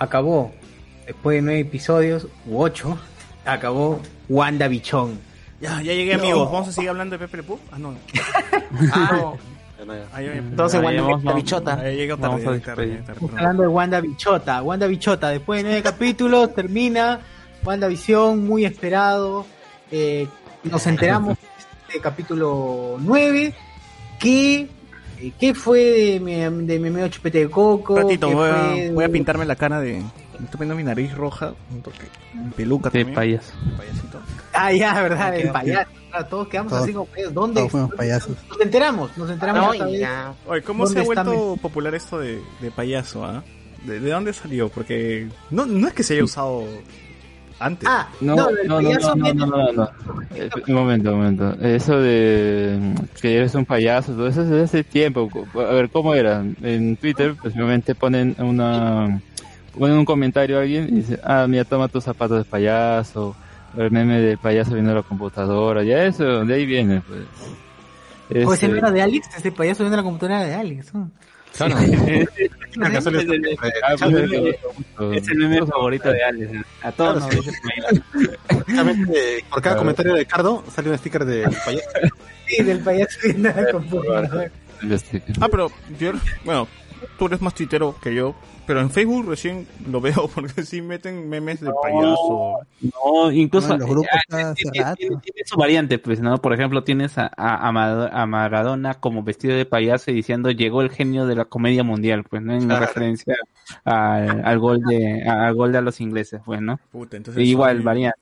Acabó, después de nueve episodios, u ocho, acabó Wanda Bichón. Ya, ya llegué, No. amigos. ¿Vamos a seguir hablando de Pepe Le Pew? Ah, no. *laughs* Ah, ya. Entonces, Wanda vamos, bichota. Ah, llegué tarde, tarde, tarde, Estamos hablando de Wanda Bichota. Wanda Bichota, después de nueve capítulos, termina Wanda Visión, muy esperado. Eh, nos enteramos *laughs* en este capítulo 9 que. ¿Qué fue de mi, de mi medio chupete de coco? Un ratito, ¿Qué voy a, de- voy a pintarme la cara de. Me estoy poniendo mi nariz roja. Un toque. mi Peluca De también. payaso. Payasito. Ah, ya, verdad, el payaso. Claro, Todos quedamos Todos- así como, ¿dónde? Todos fuimos payasos. Nos enteramos, nos enteramos no, ya. Oye, ¿cómo se ha ¿Dónde está vuelto popular esto de, de payaso, ah? ¿De, de dónde salió? Porque no, no es que se haya usado antes. Ah, No, no, no, el no, no, no, no, no, no. Eh, Un momento, un momento. Eso de mm, que eres un payaso, todo eso es desde hace tiempo. A ver, ¿cómo era? En Twitter, pues obviamente ponen una ponen un comentario a alguien y dice, ah, mira, toma tus zapatos de payaso, o el meme de payaso viendo la computadora, ya eso, de ahí viene, pues. Este, no era de Alex, ese payaso viene la computadora de Alex. ¿no? Claro. Es el meme favorito de Alex. A todos nos dice. Exactamente, por cada comentario de Ricardo sale un sticker de payaso. *laughs* Sí, del payaso el *laughs* sticker. Ah, pero yo, bueno, tú eres más tuitero que yo, pero en Facebook recién lo veo *laughs* porque sí meten memes de payaso. No, incluso No, los hace tiene, rato. tiene- tiene su variante, pues, ¿no? Por ejemplo, tienes a, a, a Maradona como vestido de payaso y diciendo llegó el genio de la comedia mundial, pues, ¿no? En Claro. referencia al, al gol de al gol de a los ingleses, pues, ¿no? Puta, entonces Igual, soy- variante.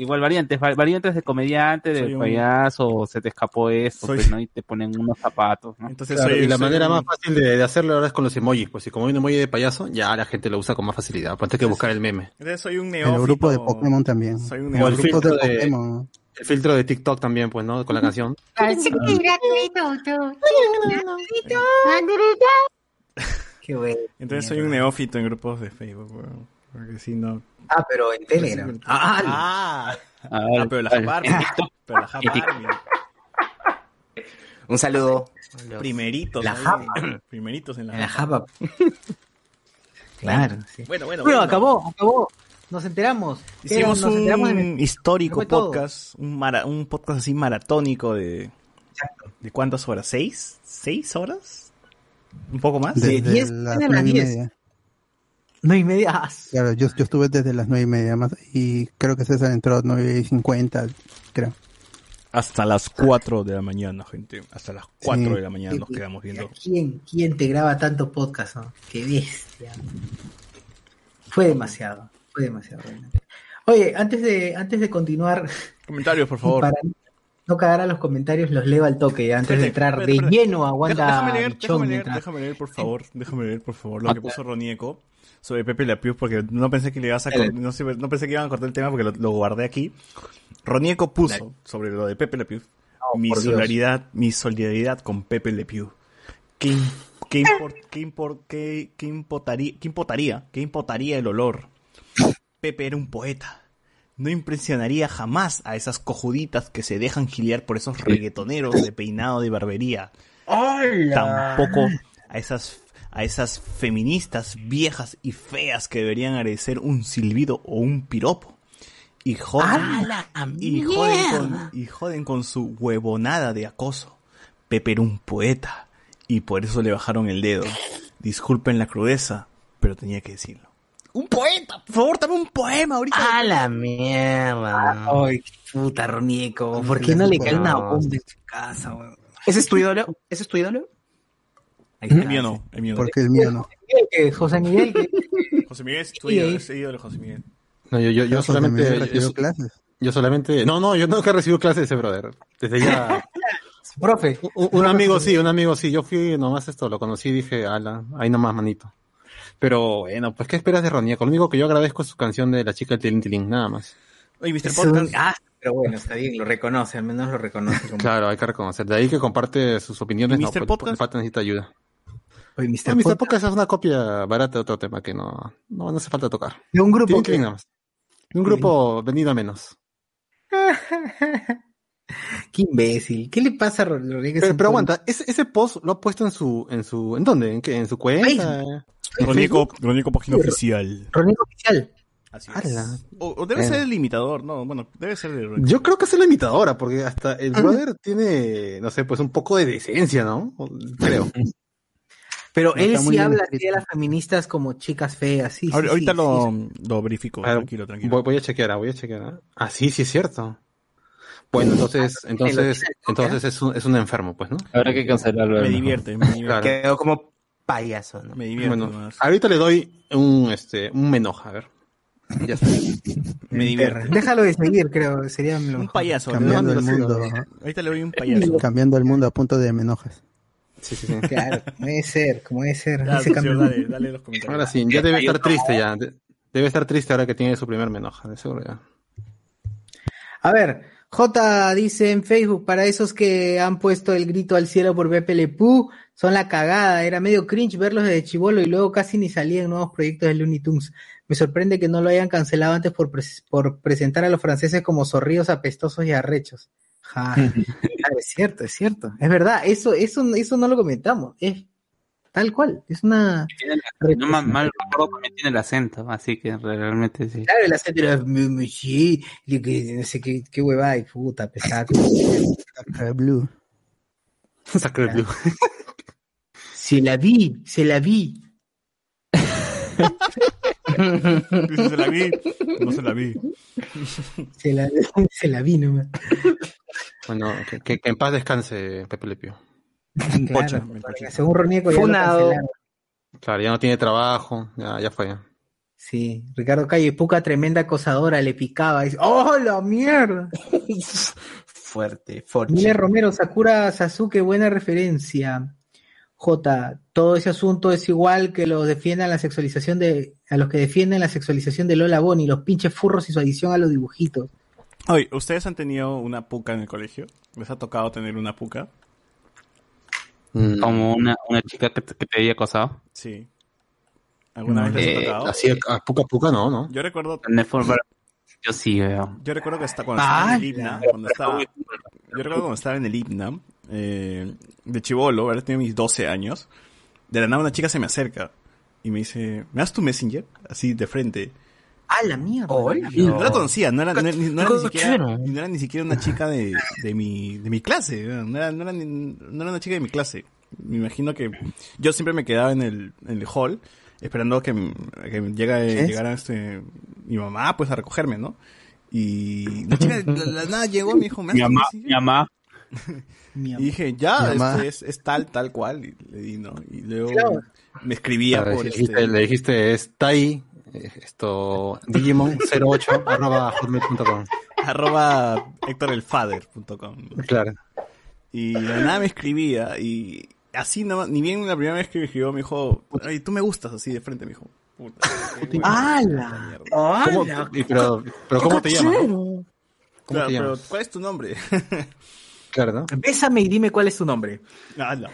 Igual variantes, va- variantes de comediante, de un- payaso, se te escapó esto, Soy- pues, ¿no? Y te ponen unos zapatos, ¿no? Entonces Claro, soy- y la soy manera un- más fácil de, de hacerlo ahora es con los emojis, pues si como hay un emoji de payaso, ya la gente lo usa con más facilidad, pues hay que buscar el meme. Entonces soy un En neófito. el grupo de Pokémon también. Soy un el neófito. de filtro de- Pokémon. El filtro de TikTok también, pues, ¿no? Con la canción. Qué bueno. Entonces soy un neófito en grupos de Facebook, weón. Porque si no. Ah, pero en Telegram. Ah, Ah, Ah, ah, pero la Japar. Pero la Japar. Un saludo. Primeritos. La ahí, Japa. *clears throat* Primeritos en la, en la Japa. Java. claro, sí. Bueno, bueno, Bueno, bueno. acabó, acabó. Nos enteramos. Hicimos Nos enteramos de un histórico fue todo. podcast, un, mara- un podcast así maratónico de... ¿De cuántas horas? ¿Seis? ¿Seis horas? ¿Un poco más? De Desde 10 las a las nueve y 10. media. No y media. *laughs* Claro, yo, yo estuve desde las nueve y media más y creo que César entró a nueve y cincuenta, creo. Hasta las 4 de la mañana, gente. Hasta las 4 Sí. de la mañana nos quedamos viendo. ¿Quién, ¿Quién te graba tanto podcast? no? Qué bestia. Fue demasiado, fue demasiado. realmente. Oye, antes de, antes de continuar, Comentarios, por *laughs* favor. para no cagar a los comentarios, los leo al toque, ya, antes de entrar espérate, de lleno a Wanda déjame leer, déjame leer, déjame leer, por favor. Déjame leer, por favor, lo que puso Ronieco sobre Pepe Le Pew, porque no pensé que le ibas a no, sé- no pensé que iban a cortar el tema porque lo, lo guardé aquí. Ronieco puso sobre lo de Pepe Le Pew. mi Dios. solidaridad, mi solidaridad con Pepe Le Pew. ¿Qué, qué, import- qué, import- qué- qué importaría, qué importaría, qué importaría el olor? Pepe era un poeta. No impresionaría jamás a esas cojuditas que se dejan giliar por esos reggaetoneros de peinado de barbería. Tampoco a esas, a esas feministas viejas y feas que deberían agradecer un silbido o un piropo. Y joden, y joden, con, y joden con su huevonada de acoso. Pepe era un poeta y por eso le bajaron el dedo. Disculpen la crudeza, pero tenía que decirlo. Un poeta, por favor, dame un poema ahorita. A la mierda. Ay, qué puta, Ronieco. ¿Por qué no le cae una bomba en su casa, weón? ¿Ese es tu ídolo? ¿Ese es tu ídolo? Ahí El mío no, el mío no. Porque el mío no. José Miguel, que *laughs* José Miguel es tu ídolo, es ídolo de José Miguel. No, yo, yo, yo solamente. Yo, clases. yo solamente. No, no, yo nunca he recibido clases de ese brother. Desde ya. *laughs* profe. Un, un amigo sí, un amigo sí. Yo fui nomás esto, lo conocí y dije, ala, ahí nomás, manito. Pero bueno, pues ¿qué esperas de Ronieco? Lo único que yo agradezco es su canción de la chica del Tilín Tilín, nada más. Oye, Mr. Un- Ah, pero bueno, está bien, lo reconoce, al menos lo reconoce. como- *laughs* Claro, hay que reconocer. De ahí que comparte sus opiniones, ¿Y no, Mr. pues, Podcast? falta necesita ayuda. Oye, Mr. No, Mr. Podcast, es una copia barata de otro tema que no, no, no hace falta tocar. de un grupo que... Nada más. Un grupo venido a menos. *laughs* Qué imbécil. ¿Qué le pasa a Rodríguez? Pero, pero aguanta, ese, ese post lo ha puesto en su, en su, ¿en dónde? ¿En qué? ¿En su cuenta? ¿En Ronico? Ronico página oficial. Rodrigo Oficial. Así es. O, o debe ser el imitador, no, bueno, debe ser de Ronico. Yo creo que es la imitadora, porque hasta el brother tiene, no sé, pues un poco de decencia, ¿no? Creo. *laughs* Pero él sí habla así de las feministas como chicas feas, sí. sí, Ahor- sí, ahorita sí, lo, sí. lo verifico, ver, tranquilo, tranquilo. Voy, voy a chequear, ah, voy a chequear. ah. Ah, sí, sí es cierto. Bueno, entonces, entonces, entonces es un, es un enfermo, pues, ¿no? Habrá que cancelarlo. Me divierte, me divierte. Claro. Quedó como payaso, ¿no? Me divierte Bueno, más. ahorita le doy un, este, un menoja, a ver. Ya está. *laughs* Me divierte. Déjalo de seguir, creo. Sería lo Un payaso. Cambiando el mundo. Ahorita le doy un payaso. *laughs* Cambiando el mundo a punto de me enojas. Sí, sí, sí. *laughs* Claro, como debe ser, como debe ser. Ese cambio. dale, dale los comentarios. Ahora sí, ya debe estar triste ya. De- Debe estar triste ahora que tiene su primer menoja, de seguro ya. A ver, J dice en Facebook, para esos que han puesto el grito al cielo por Pepe Le Pew, son la cagada. Era medio cringe verlos desde chivolo y luego casi ni salían nuevos proyectos de Looney Tunes. Me sorprende que no lo hayan cancelado antes por, pres- por presentar a los franceses como zorrillos apestosos y arrechos. Ja. Es cierto, es cierto. Es verdad, eso, eso, eso no lo comentamos. Es tal cual. Es una. No mal, mal recuerdo también tiene el acento, así que realmente sí. Claro, el acento era "Me- me- sí", no sé qué, qué huevada y puta, pesada. Blue. Sacre Blue. Se la vi, se la vi. *laughs* Dice, se la vi, no se la vi. Se la, *laughs* se la vi nomás. Bueno, que, que- que en paz descanse Pepe Lepio. Pocha, Claro, pochito. según Ronieco ya Funado. Claro, ya no tiene trabajo, ya, ya fue. ya. Sí, Ricardo Calle, puca tremenda acosadora, le picaba. Dice, ¡Oh, la mierda! *laughs* Fuerte, fuerte. Mile Romero, Sakura Sasuke, buena referencia. J, todo ese asunto es igual que los defiendan la sexualización de, a los que defienden la sexualización de Lola Bonnie, los pinches furros y su adición a los dibujitos. Oye, ¿ustedes han tenido una puca en el colegio? ¿Les ha tocado tener una puca? Mm, Como una, una chica que te, que te había acosado. Sí. ¿Alguna vez les ha Eh, tocado? Así, a puca puca no, ¿no? Yo recuerdo, Yo sí, veo. yo recuerdo que hasta cuando estaba en el himna, cuando estaba, yo recuerdo cuando estaba en el himna, eh, de chivolo, ahora tenía mis 12 años, de la nada una chica se me acerca y me dice, ¿me das tu messenger? Así de frente. ¡Ah, la mierda! No la conocía, no era, no era- no era ni siquiera, Cochero. no era ni siquiera una chica de, de mi, de mi clase, no era, no era, ni- no era una chica de mi clase. Me imagino que yo siempre me quedaba en el, en el hall esperando que, que llegara este, mi mamá pues a recogerme, ¿no? Y la chica de la, la nada llegó y me dijo, ¿me das Mi tu mamá, messenger?" mi mamá. Y dije, ya, este es, es tal, tal cual. Y le di, ¿no? Y luego Claro. me escribía Claro, por le, dijiste, este... le dijiste, está ahí, eh, esto, Digimon08, *laughs* arroba hotmail.com. arroba hectorelfader.com. Claro. Y de nada me escribía y así no, ni bien la primera vez que me escribió me dijo, ay, tú me gustas así de frente, me dijo. Puta, ¡Hala! mierda. ¿Cómo, y pero, pero ¿cómo te llamas? Claro, te pero llamas? ¿cuál es tu nombre? *laughs* Claro, ¿no? Bésame y dime cuál es tu nombre. Ala.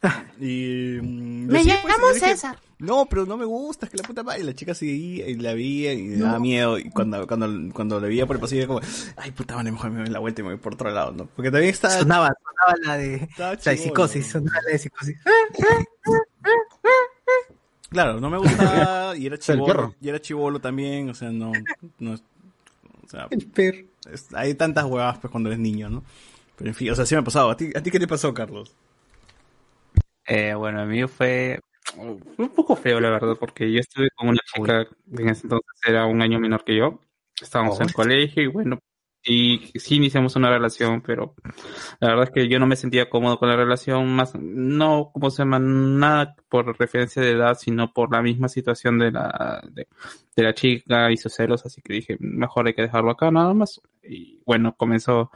*laughs* Y mm, Me sí, pues, César. No, pero no me gusta, es que la puta madre. Y la chica seguía y la veía y me daba miedo. Y cuando, cuando, cuando la veía por el pasillo, como, ay puta madre, mejor me doy la vuelta y me voy por otro lado, ¿no? Porque también está. Sonaba, sonaba la de, Estaba la de psicosis, sonaba la de psicosis. Claro, no me gustaba *laughs* y era chivolo. Y era chivolo también, o sea, no. no o sea, El perro. es- hay tantas huevas pues cuando eres niño, ¿no? Pero en fin, o sea, sí me ha pasado. ¿A ti, ¿a ti qué te pasó, Carlos? Eh, bueno, a mí fue, fue un poco feo, la verdad, porque yo estuve con una chica que en ese entonces era un año menor que yo. Estábamos en el colegio y bueno, y sí iniciamos una relación, pero la verdad es que yo no me sentía cómodo con la relación, más no como se llama, nada por referencia de edad, sino por la misma situación de la, de, la chica y sus celos, así que dije, mejor hay que dejarlo acá nada más. Y bueno, comenzó,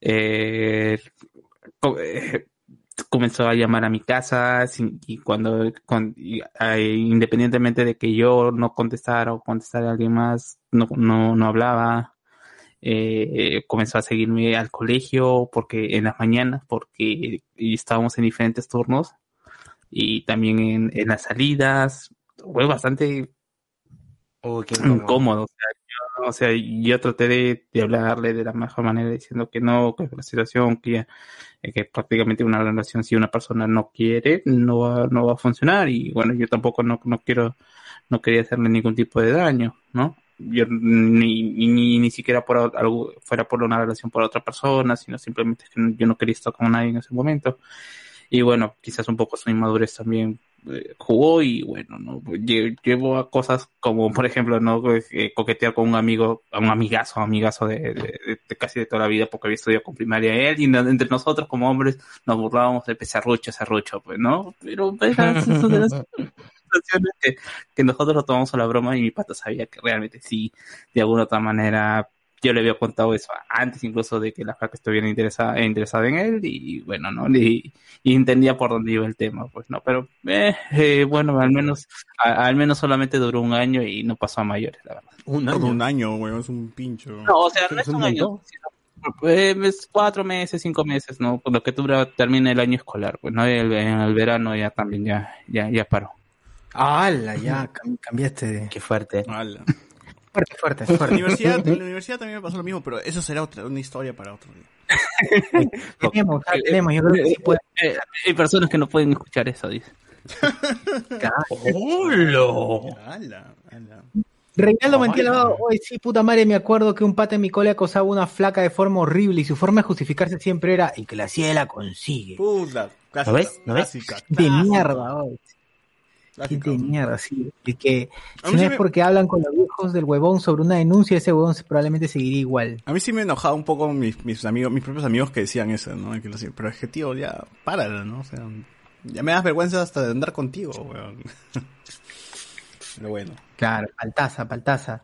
eh, eh, comenzó a llamar a mi casa y cuando y, independientemente de que yo no contestara o contestara a alguien más no no, no hablaba eh, comenzó a seguirme al colegio porque en las mañanas porque estábamos en diferentes turnos y también en, en las salidas fue bastante Uy, qué incómodo. O sea, O sea, yo traté de, de hablarle de la mejor manera diciendo que no, que la situación, que, eh, que prácticamente una relación, si una persona no quiere, no va, no va a funcionar. Y bueno, yo tampoco no, no quiero, no quería hacerle ningún tipo de daño, ¿no? Yo ni, ni, ni siquiera por algo, fuera por una relación por otra persona, sino simplemente que yo no quería estar con nadie en ese momento. Y bueno, quizás un poco su inmadurez también eh, jugó y bueno, no Lle- llevo a cosas como por ejemplo no Eh, coquetear con un amigo, a un amigazo, amigazo de, de- de- de casi de toda la vida porque había estudiado con primaria él y entre nosotros como hombres nos burlábamos de pesarrucho, serrucho, pues, ¿no? Pero pues, *laughs* situaciones que, que nosotros lo tomamos a la broma y mi pata sabía que realmente sí, de alguna otra manera yo le había contado eso antes incluso de que la flaca estuviera interesada, interesada en él y bueno, ¿no? Y, y entendía por dónde iba el tema, pues, ¿no? Pero, eh, eh, bueno, al menos, a- al menos solamente duró un año y no pasó a mayores, la verdad. Un año. Un año, weón, es un pincho. No, o sea, no es un año, sino, eh, es cuatro meses, cinco meses, ¿no? Por lo que dura, termina el año escolar, pues, ¿no? El- en el verano ya también, ya, ya, ya paró. ¡Hala! Ya cam- cambiaste de. Qué fuerte. Fuerte, fuerte, la fuerte. universidad, en la *laughs* universidad también me pasó lo mismo, pero eso será otra, una historia para otro día. *laughs* tenemos, tenemos, yo creo que sí puede. Eh, hay personas que no pueden escuchar eso, dice. Ala, ala. Reinaldo Mantilla, hoy sí, puta madre, me acuerdo que un pata en mi cole acosaba a una flaca de forma horrible y su forma de justificarse siempre era y que la ciela consigue. Puta, ¿Lo ves? ¿Lo ves? clásica, De mierda, hoy. Qué de mierda, sí. Y que si no sí es me- porque hablan con los viejos del huevón sobre una denuncia, ese huevón probablemente seguiría igual. A mí sí me enojaba un poco mis, mis amigos, mis propios amigos que decían eso, ¿no? Que pero es que, tío, ya, páralo, ¿no? O sea, ya me das vergüenza hasta de andar contigo, weón. *laughs* Pero bueno. Claro, paltaza, paltaza.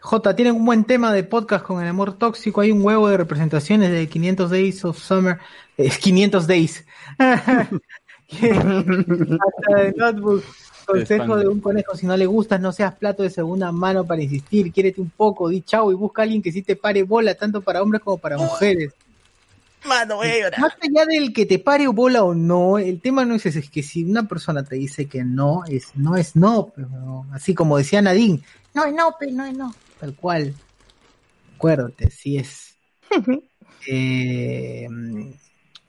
J, tienen un buen tema de podcast con el amor tóxico. Hay un huevo de representaciones de 500 Days of Summer. Es 500 Days. *laughs* *laughs* Hasta de Notebook. Consejo de un conejo, si no le gustas, no seas plato de segunda mano para insistir, quiérete un poco, di chao y busca a alguien que sí te pare bola, tanto para hombres como para mujeres. Mano, voy a llorar. Más allá del que te pare bola o no, el tema no es ese, es que si una persona te dice que no, es no es no, pero así como decía Nadine, no es no, pero no es no, tal cual. Acuérdate, si es. *laughs* Eh,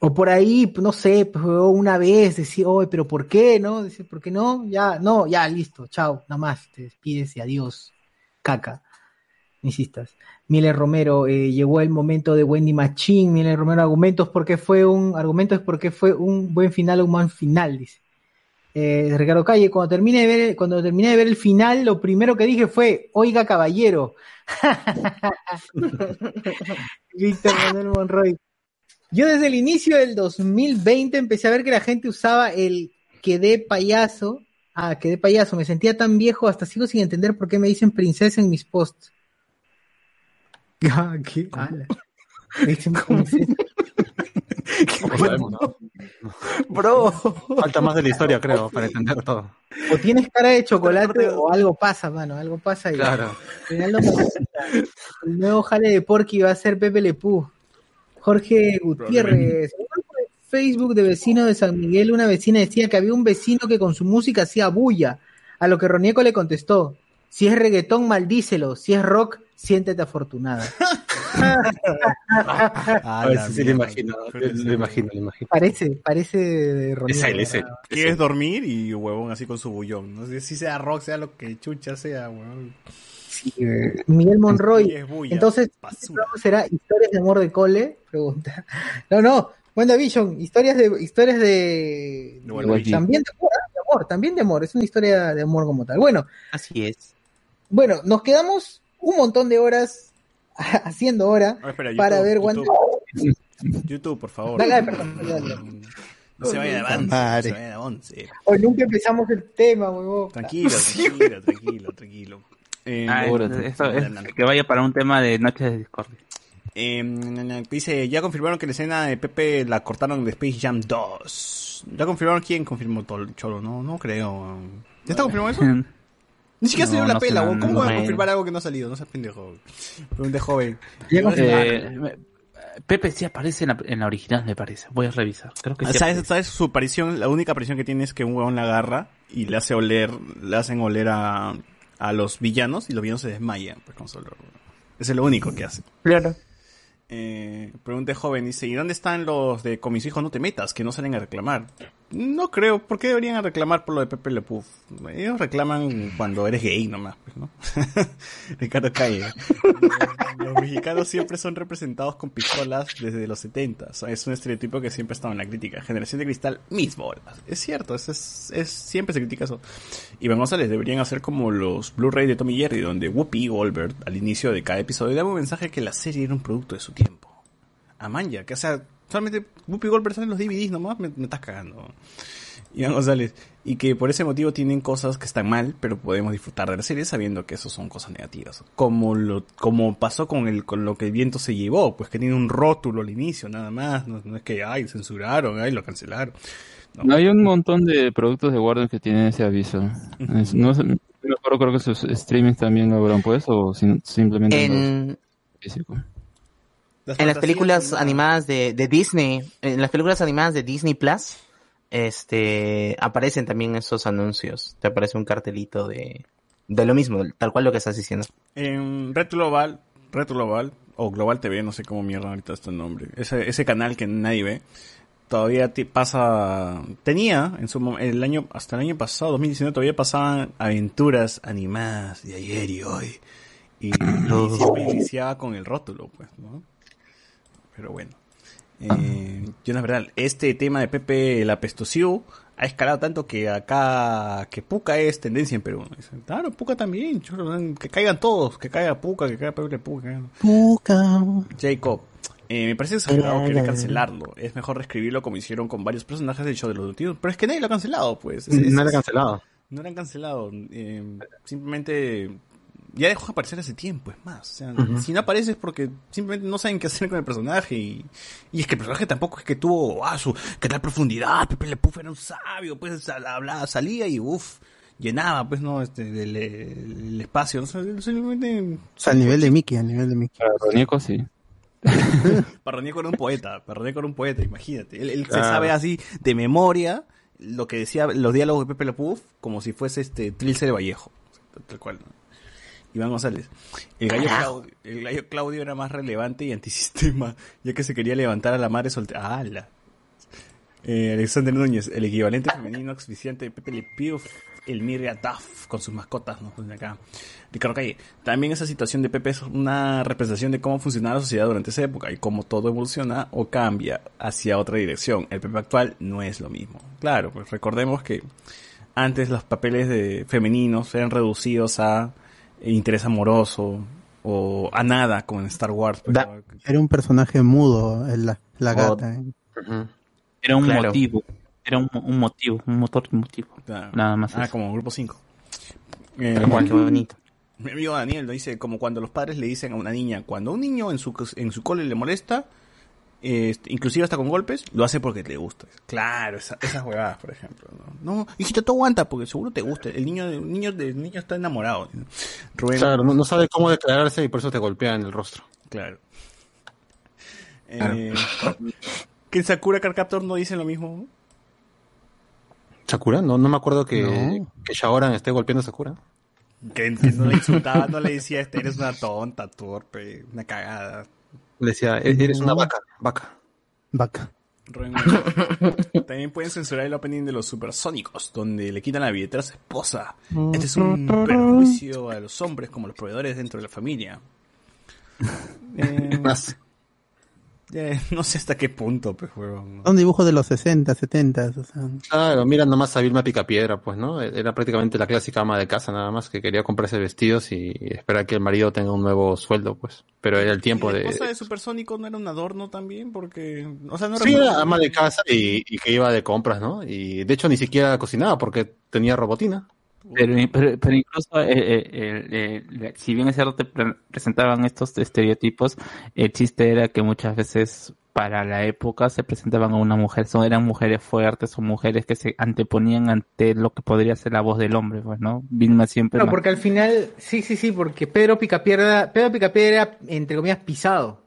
o por ahí, no sé, pues, una vez decir, oye, pero ¿por qué? ¿No? Dice, ¿por qué no? Ya, no, ya, listo, chao, nada más, te despides y adiós, caca. Insistas. Miller Romero, eh, llegó el momento de Wendy Machín. Miller Romero, argumentos porque fue un, argumentos porque fue un buen final, un buen final, dice. Eh, Ricardo Calle, cuando terminé de ver, cuando terminé de ver el final, lo primero que dije fue, oiga caballero. *laughs* Víctor Manuel Monroy. Yo desde el inicio del 2020 empecé a ver que la gente usaba el quedé payaso. Ah, quedé payaso. Me sentía tan viejo, hasta sigo sin entender por qué me dicen princesa en mis posts. *laughs* Ah, ¿qué? Ala. Me dicen *laughs* princesa. *laughs* Bro. Falta más de la historia, creo, para entender todo. O tienes cara de chocolate o algo pasa, mano. Algo pasa y Claro. Reinaldo Mendoza, El nuevo jale de Porky va a ser Pepe Lepú. Jorge Gutiérrez. En un grupo de Facebook de vecinos de San Miguel, una vecina decía que había un vecino que con su música hacía bulla. A lo que Ronieco le contestó: Si es reggaetón, maldícelo. Si es rock, siéntete afortunada. *laughs* A ver, sí, sí, lo imagino, lo imagino, lo imagino. Parece, parece de Ronieco. Es él, es él. Quieres dormir y huevón así con su bullón. No sé si sea rock, sea lo que chucha sea, huevón. Eh, Miguel Monroy. Es bulla, Entonces, ¿este será historias de amor de cole? Pregunta. *laughs* No, no. WandaVision, historias de historias de De también de amor, ¿eh? de amor, también de amor, es una historia de amor como tal. Bueno, Así es. bueno, nos quedamos un montón de horas *laughs* haciendo hora Ah, espera, para YouTube, ver YouTube. Wanda. YouTube, por favor. Dale, perdón, dale, dale. No se vaya de avance, no se vaya de avance. Hoy nunca empezamos el tema, huevón. Tranquilo, tranquilo, *laughs* tranquilo, tranquilo. Eh, Ah, ahora- esto es que vaya para un tema de Noches de Discord. Eh, dice, ya confirmaron que la escena de Pepe la cortaron de Space Jam 2. ¿Ya confirmaron quién confirmó todo el cholo? No, no creo. ¿Ya está confirmado eso? *laughs* Ni siquiera No, salió la no pela, no, ¿o ¿cómo no, van a confirmar algo que no ha salido? No seas pendejo. Pregunté joven. Eh, Pepe sí aparece en la, en la original, me parece. Voy a revisar. Creo que sí ¿Sabes, aparece. ¿Sabes? Su aparición, la única aparición que tiene es que un huevón la agarra y le hace oler, le hacen oler a, a los villanos y los villanos se desmayan. Pues, con solo- Eso es lo único que hace. Claro. Eh, pregunta joven, dice, ¿y dónde están los de con mis hijos no te metas, que no salen a reclamar? No creo, ¿por qué deberían reclamar por lo de Pepe Le Pew? Ellos reclaman cuando eres gay nomás, pues, ¿no? *laughs* Ricardo Calle. *laughs* Los mexicanos siempre son representados con pistolas desde los 70. Es un estereotipo que siempre ha estado en la crítica. Generación de cristal, mis bolas. Es cierto, es, es, es- siempre se critica eso. Iván González deberían hacer como los Blu-ray de Tommy Jerry, donde Whoopi Goldberg al inicio de cada episodio daba un mensaje que la serie era un producto de su tiempo. Amanya, que o sea, solamente Whoopi Goldberg sale en los DVDs nomás, me, me estás cagando. Iván González. Y que por ese motivo tienen cosas que están mal, pero podemos disfrutar de la serie sabiendo que eso son cosas negativas. Como lo, como pasó con el, con lo que el viento se llevó, pues que tiene un rótulo al inicio, nada más. No, no es que, ay, censuraron, ay, lo cancelaron. Hay un montón de productos de Warner que tienen ese aviso. Es- no sé, no me acuerdo, creo que sus streamings también lo habrán puesto o sin- simplemente En, los físicos. En las películas animadas de, de Disney, en las películas animadas de Disney Plus, este, aparecen también esos anuncios. Te aparece un cartelito de, de lo mismo, tal cual lo que estás diciendo. En Red Global, Red Global, o Global TV, no sé cómo mierda ahorita está el nombre. Ese, ese canal que nadie ve, todavía pasa, tenía en su el año, hasta el año pasado, 2019, todavía pasaban aventuras animadas de ayer y hoy. Y, y siempre iniciaba con el rótulo, pues, ¿no? Pero bueno. Eh, yo la verdad, este tema de Pepe el apestosiu ha escalado tanto que acá, que Puca es tendencia en Perú. Dicen, Claro, Puca también, que caigan todos, que caiga Puca, que caiga Pepe Puca. que caigan". Puca. Jacob, eh, me parece exagerado querer cancelarlo. Es mejor reescribirlo como hicieron con varios personajes del show de los Duties. Pero es que nadie lo ha cancelado, pues. Es- es- No era cancelado. No lo han cancelado. eh, simplemente ya dejó de aparecer hace tiempo, es más. O sea, si no aparece es porque simplemente no saben qué hacer con el personaje. Y, y es que el personaje tampoco es que tuvo, ah, su, que tal profundidad. Pepe Le Puff era un sabio, pues sal- hablaba, salía y uff, llenaba, pues no, este, el, el espacio. O sea, simplemente. O sea, al nivel de Mickey, al nivel de Mickey. Ronico sí. *laughs* Parroníaco era un poeta, Parroníaco era un poeta, imagínate. Él, él se Claro. sabe así de memoria lo que decía los diálogos de Pepe Le Puff como si fuese este Trilce de Vallejo. Tal cual. ¿no? Iván González. El gallo, Claudio, el gallo Claudio era más relevante y antisistema, *laughs* ya que se quería levantar a la madre soltera. ¡Hala! Eh, Alexander Núñez, el equivalente femenino auspiciante de Pepe Le Pew, el Mirria Duff, con sus mascotas, ¿no? Acá. Ricardo Calle. También esa situación de Pepe es una representación de cómo funcionaba la sociedad durante esa época y cómo todo evoluciona o cambia hacia otra dirección. El Pepe actual no es lo mismo. Claro, pues recordemos que antes los papeles de femeninos eran reducidos a interés amoroso o a nada, como en Star Wars. ¿no? Era un personaje mudo, el- la, la gata. ¿eh? Era un Claro. motivo. Era un, un motivo, un motor motivo. Claro. Nada más. Ah, eso. como grupo 5. Tal cual, qué bonito. Mi amigo Daniel lo dice como cuando los padres le dicen a una niña, cuando un niño en su, en su cole le molesta, este, inclusive hasta con golpes, lo hace porque le gusta. Claro, esa- esas huevadas, por ejemplo. No, no hijito, tú aguanta porque seguro te gusta. El niño, el niño, el niño está enamorado. Rubén, Claro, no, no sabe cómo declararse y por eso te golpea en el rostro. Claro. Eh, que en Sakura Card Captor no dicen lo mismo. ¿Sakura? No, no me acuerdo que, No. que Shaoran esté golpeando a Sakura. Que, que no le insultaba, no le decía, este, eres una tonta, torpe, una cagada. Le decía, "E- eres una vaca, vaca. Vaca. También pueden censurar el opening de los supersónicos, donde le quitan la billetera a su esposa. Este es un perjuicio a los hombres como los proveedores dentro de la familia. *laughs* Eh, eh, *laughs* no sé hasta qué punto, pues, huevón. Son dibujos de los 60, 70. O sea, Claro, mira nomás a Vilma Picapiedra, pues, ¿no? Era prácticamente la clásica ama de casa, nada más que quería comprarse vestidos y esperar que el marido tenga un nuevo sueldo, pues. Pero era el tiempo ¿Y la de... esposa de supersónico no era un adorno también? Porque, o sea, no Sí, era... era ama de casa y, y que iba de compras, ¿no? Y de hecho ni siquiera cocinaba porque tenía robotina. Pero, pero, pero incluso, eh, eh, el- el- si bien es cierto, te pre- presentaban estos estereotipos, el chiste era que muchas veces para la época se presentaban a una mujer, son, eran mujeres fuertes o mujeres que se anteponían ante lo que podría ser la voz del hombre, pues, ¿no? Vilma siempre... No, porque al final, sí, sí, sí, porque Pedro Picapiedra, Pedro Picapiedra era, entre comillas, pisado.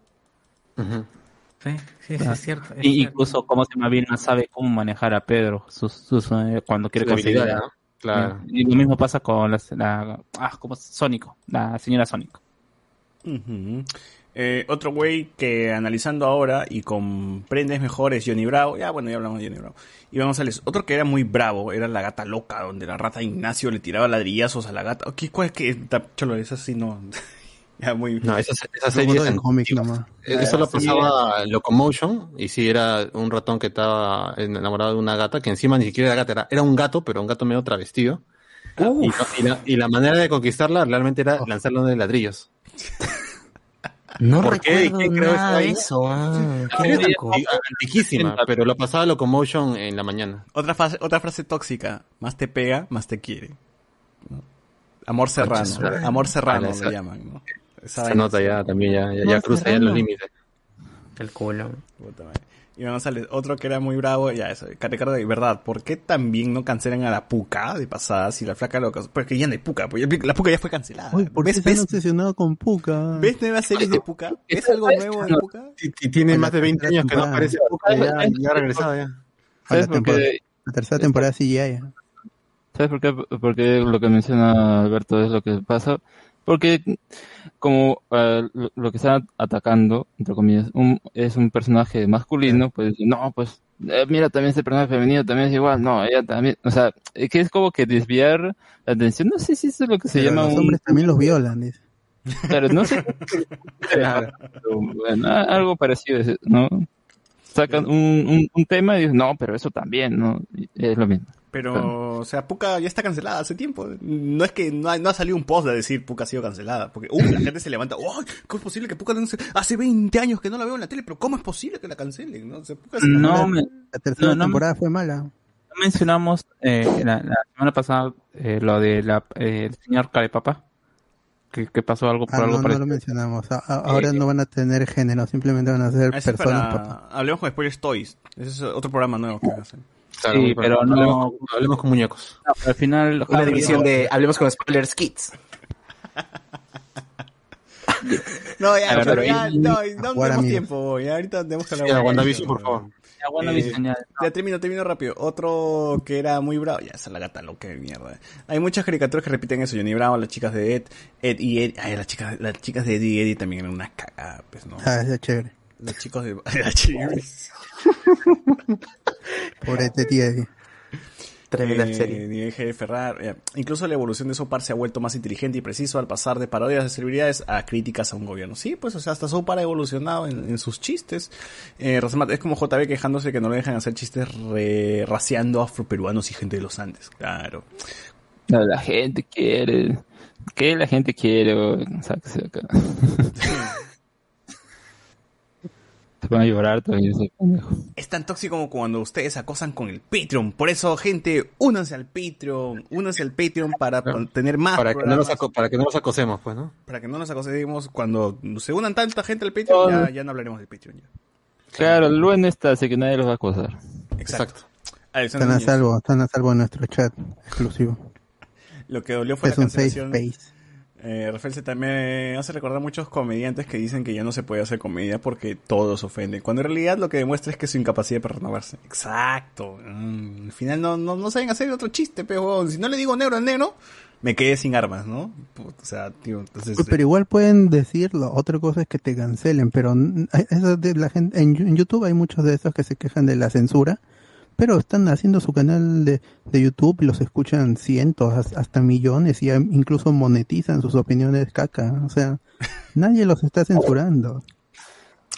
Sí, sí, sí, Ah. es cierto. es Y cierto. incluso, como se llama Vilma, sabe cómo manejar a Pedro sus, sus, eh, cuando quiere conseguir. ¿no? Claro. Y lo mismo pasa con la, la- ah, como Sónico, la señora Sónico. Eh, otro güey que analizando ahora y comprendes mejor es Johnny Bravo. Ya, bueno, ya hablamos de Johnny Bravo. Iván González, otro que era muy bravo era la gata loca, donde la rata Ignacio le tiraba ladrillazos a la gata. ¿Qué, ¿Cuál es que? Cholo, es así, no. *laughs* ya, muy. No, esa, esa serie es en cómic nomás. Eso lo Sí, pasaba Locomotion, y sí, era un ratón que estaba enamorado de una gata, que encima ni siquiera era gata, era, era un gato, pero un gato medio travestido. Y, la, y la manera de conquistarla realmente era lanzarle de ladrillos. No ¿Por qué? recuerdo ¿Quién creó nada de eso. ah, qué Antiquísima, pero lo pasaba Locomotion en la mañana. Otra frase, otra frase tóxica. Más te pega, más te quiere. Amor serrano. Amor serrano Ah, esa- llaman, ¿no? Esa vaina nota ya también ya, ya, No, ya cruza ya los límites. El culo. Puta madre. Y vamos a otro que era muy bravo, ya eso, Ricardo, de verdad, ¿por qué también no cancelan a la puca de pasada si la flaca lo Porque ya no hay puca, pues ya- la puca ya fue cancelada. Uy, ¿por qué ¿Ves, están ves, obsesionados con Puka? ves nuevas series de puca? ¿Ves algo nuevo de puca? Y, y tiene más de 20 años que no aparece Puka, ya, ya ha regresado ya. La tercera temporada sí ya. ya. ¿Sabes por qué? Porque lo que menciona Alberto es lo que pasa. Porque como eh, lo, lo que están atacando, entre comillas, un- es un personaje masculino, pues no, pues eh, mira, también este personaje femenino también es igual, no, ella también, o sea, es que es como que desviar la atención, no sé si eso es lo que se Pero llama los un... hombres también los violan. dice. Claro, no sé. *laughs* Pero, bueno, algo parecido, ¿no? Sacan un, un, un tema y dicen, no, pero eso también, ¿no? Es lo mismo. Pero, o sea, Puka ya está cancelada hace tiempo. No es que no ha, no ha salido un post de decir Puka ha sido cancelada. Porque, uy, la gente se levanta. ¡Uy! ¿Cómo es posible que Puka no se... Hace 20 años que no la veo en la tele, pero ¿cómo es posible que la cancelen? No, O sea, Puka se- No, me- La tercera No, no, temporada fue mala. no mencionamos eh, la, la semana pasada eh, lo de la, eh, el señor Carepapa. Que, que pasó algo por Ah, algo no, no parecido. lo mencionamos. A- a- ahora no van a tener género, simplemente van a ser Ah, personas. para- papá. Hablemos con Spoilers Toys. Ese es otro programa nuevo que hacen. Claro, Sí, pero no- hablemos, hablemos con muñecos. No, al final... Una división de Hablemos con Spoilers Kids. No, ya, pero pero ya, no, no tenemos tiempo. Ya ahorita tenemos que hablar. Ya, WandaVision, por favor. Ya, Eh, termino, termino rápido. Otro que era muy bravo. Ya, esa es la gata loca de mierda. Hay muchas caricaturas que repiten eso. Johnny Bravo, las chicas de Ed, Ed y Ed. Ay, las chicas, las chicas de Ed y Eddie también eran unas cagadas, pues, ¿no? Ah, es chévere. Los chicos de... chicas. Por este tío. Tremenda Eh, serie. Miguel G. Ferrar. eh, incluso la evolución de Sopar se ha vuelto más inteligente y preciso al pasar de parodias de celebridades a críticas a un gobierno. Sí, pues, o sea, hasta Sopar ha evolucionado en, en sus chistes. Eh, Rosamat, es como JB quejándose que no le dejan hacer chistes re- raciando afroperuanos y gente de los Andes. Claro. No, la gente quiere. ¿Qué la gente quiere? de acá. *laughs* Van a llorar ese pendejo. Es tan tóxico como cuando ustedes acosan con el Patreon. Por eso, gente, únanse al Patreon. Únanse al Patreon para tener más Para que, no nos aco- para que no nos acosemos, pues, ¿no? para que no nos acosemos. Cuando se unan tanta gente al Patreon, ya, ya no hablaremos del Patreon. Ya. Claro, el Luen está, así que nadie los va a acosar. Exacto. Están Alexander a salvo, están a salvo en nuestro chat exclusivo. Lo que dolió fue Es la un safe cancelación. space. Eh, Rafael se también hace recordar muchos comediantes que dicen que ya no se puede hacer comedia porque todos ofenden. Cuando en realidad lo que demuestra es que su incapacidad para renovarse. Exacto. Mm, al final no, no, no saben hacer otro chiste, pero si no le digo negro al negro, me quedé sin armas, ¿no? Puta, O sea, tío, entonces... Pero igual pueden decirlo. Otra cosa es que te cancelen, pero n- eso de la gente en, en YouTube hay muchos de esos que se quejan de la censura, pero están haciendo su canal de, de YouTube y los escuchan cientos, has- hasta millones y am- incluso monetizan sus opiniones caca. O sea, *laughs* nadie los está censurando.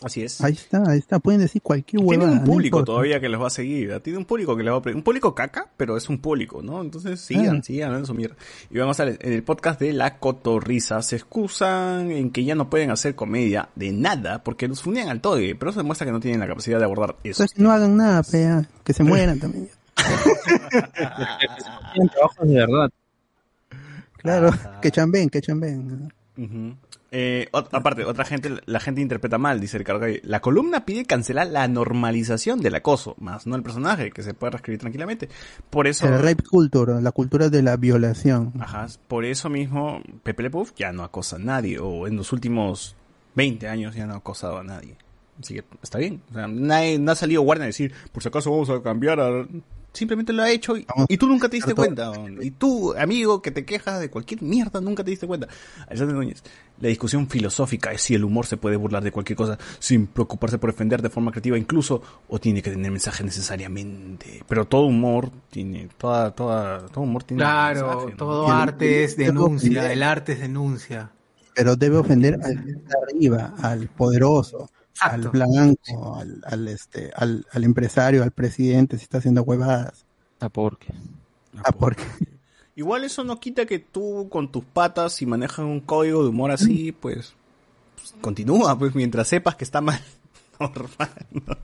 Así es. Ahí está, ahí está. Pueden decir cualquier huevada. Tienen un público todavía que les va a seguir. Tiene un público que les va a Un público caca, pero es un público, ¿no? Entonces sigan, Ah. sigan hablando su mierda. Y vamos a ver, en el podcast de La Cotorrisa se excusan en que ya no pueden hacer comedia de nada porque los fundían al toque. Pero eso demuestra que no tienen la capacidad de abordar eso. Entonces, no hagan nada, pea, que se mueran *laughs* también. Tienen trabajos de verdad. Claro, que chambeen, que chambeen. Ujú. Eh, aparte, otra gente, la gente interpreta mal, dice Ricardo Calle. La columna pide cancelar la normalización del acoso, más no el personaje, que se puede reescribir tranquilamente. Por eso... El rape culture, la cultura de la violación. Ajá, por eso mismo Pepe Le Puff ya no acosa a nadie, o en los últimos 20 años ya no ha acosado a nadie. Así que está bien. O sea, nadie, no ha salido Warner a decir, por si acaso vamos a cambiar a... Simplemente lo ha hecho y, y tú nunca te diste cuenta. Y tú, amigo, que te quejas de cualquier mierda, nunca te diste cuenta. Alexander Núñez, la discusión filosófica es si el humor se puede burlar de cualquier cosa sin preocuparse por defender de forma creativa incluso, o tiene que tener mensaje necesariamente. Pero todo humor tiene, toda, toda, todo humor tiene Claro, mensaje, ¿no? todo el- arte es denuncia, el arte es denuncia. Pero debe ofender al está arriba, al poderoso, al blanco, al, al, este, al, al empresario, al presidente, si está haciendo huevadas. Ah, porque. Ah, porque. Igual eso no quita que tú con tus patas, si manejas un código de humor así, pues, pues, continúa, pues mientras sepas que está mal. *laughs* Normal, ¿no?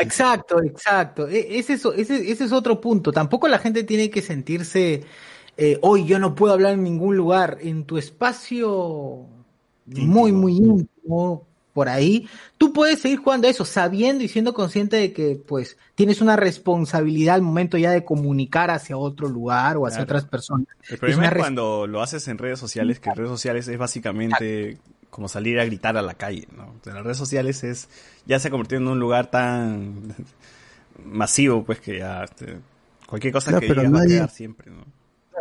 Exacto, exacto. E- Ese es, ese, ese es otro punto. Tampoco la gente tiene que sentirse, eh, hoy yo no puedo hablar en ningún lugar. En tu espacio muy, muy íntimo, por ahí, tú puedes seguir jugando eso, sabiendo y siendo consciente de que, pues, tienes una responsabilidad al momento ya de comunicar hacia otro lugar o hacia Claro. otras personas. El problema es cuando lo haces en redes sociales, que en redes sociales es básicamente como salir a gritar a la calle, ¿no? O sea, las redes sociales es, ya se ha convertido en un lugar tan *laughs* masivo, pues que ya, este, cualquier cosa Claro, que digas va a quedar siempre, ¿no?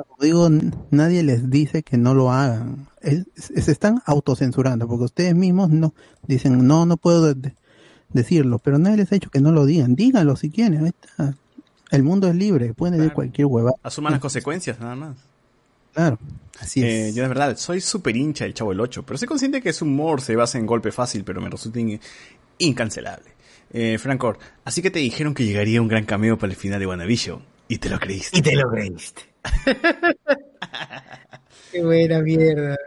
Como digo, nadie les dice que no lo hagan. Es- es- se están autocensurando porque ustedes mismos no dicen, no, no puedo de- de- decirlo, pero nadie les ha dicho que no lo digan. Díganlo si quieren, ahí está. El mundo es libre, pueden decir cualquier huevada. Asuman las consecuencias, nada más. Claro, así es. Eh, yo de verdad, soy súper hincha del Chavo el 8, pero soy consciente que su humor se basa en golpe fácil, pero me resulta in- incancelable. Eh, Francor, así que te dijeron que llegaría un gran cameo para el final de WandaVision, y te lo creíste. Y te lo creíste. *laughs* Qué buena mierda.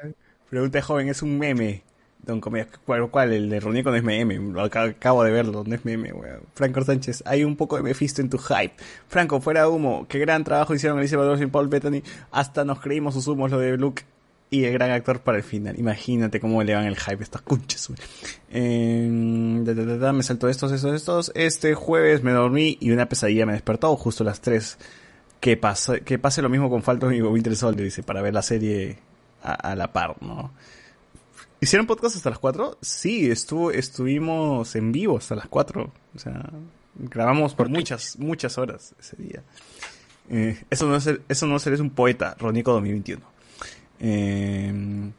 Pregunta joven, es un meme. Don Comedia, ¿cuál, cuál? El de Ronico no es meme. Lo ac- Acabo de verlo, no es meme, weón. Franco Sánchez, hay un poco de Mephisto en tu hype. Franco, fuera humo. Qué gran trabajo hicieron Alicia Badovich y Paul Bettany. Hasta nos creímos sus humos lo de Luke y el gran actor para el final. Imagínate cómo le van el hype a estas conchas, weón. Eh, da, da, da, da, me saltó estos, estos, estos. Este jueves me dormí y una pesadilla me despertó justo a las 3. Que pase, que pase lo mismo con Falcon y Winter Soldier, dice, para ver la serie a, a la par, ¿no? ¿Hicieron podcast hasta las 4? Sí, estuvo, estuvimos en vivo hasta las 4. O sea, grabamos por muchas, muchas horas ese día. Eh, eso no es ser- eso no es ser es un poeta, Ronico 2021. Eh,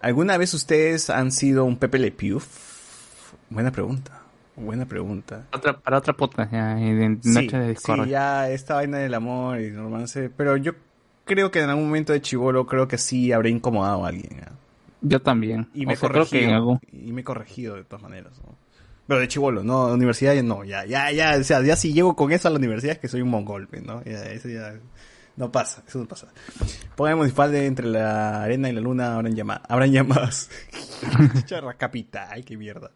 ¿Alguna vez ustedes han sido un Pepe Le Pew? Buena pregunta. Buena pregunta. Otra, para otra podcast, ya, en Sí, Noche de Discord. sí, ya esta vaina del amor y romance. Pero yo creo que en algún momento de chivolo creo que sí habré incomodado a alguien. Yo también. Y me he sea, creo que corregido. en algún- Y me he corregido de todas maneras. ¿no? Pero de chivolo, no, universidad no, ya, ya, ya, o sea, ya si llego con eso a la universidad es que soy un mongol, ¿no? Ya, eso ya, no pasa, eso no pasa. Pongamos de entre la arena y la luna habrán llamadas, habrán llamadas. *laughs* Charra capital, qué mierda.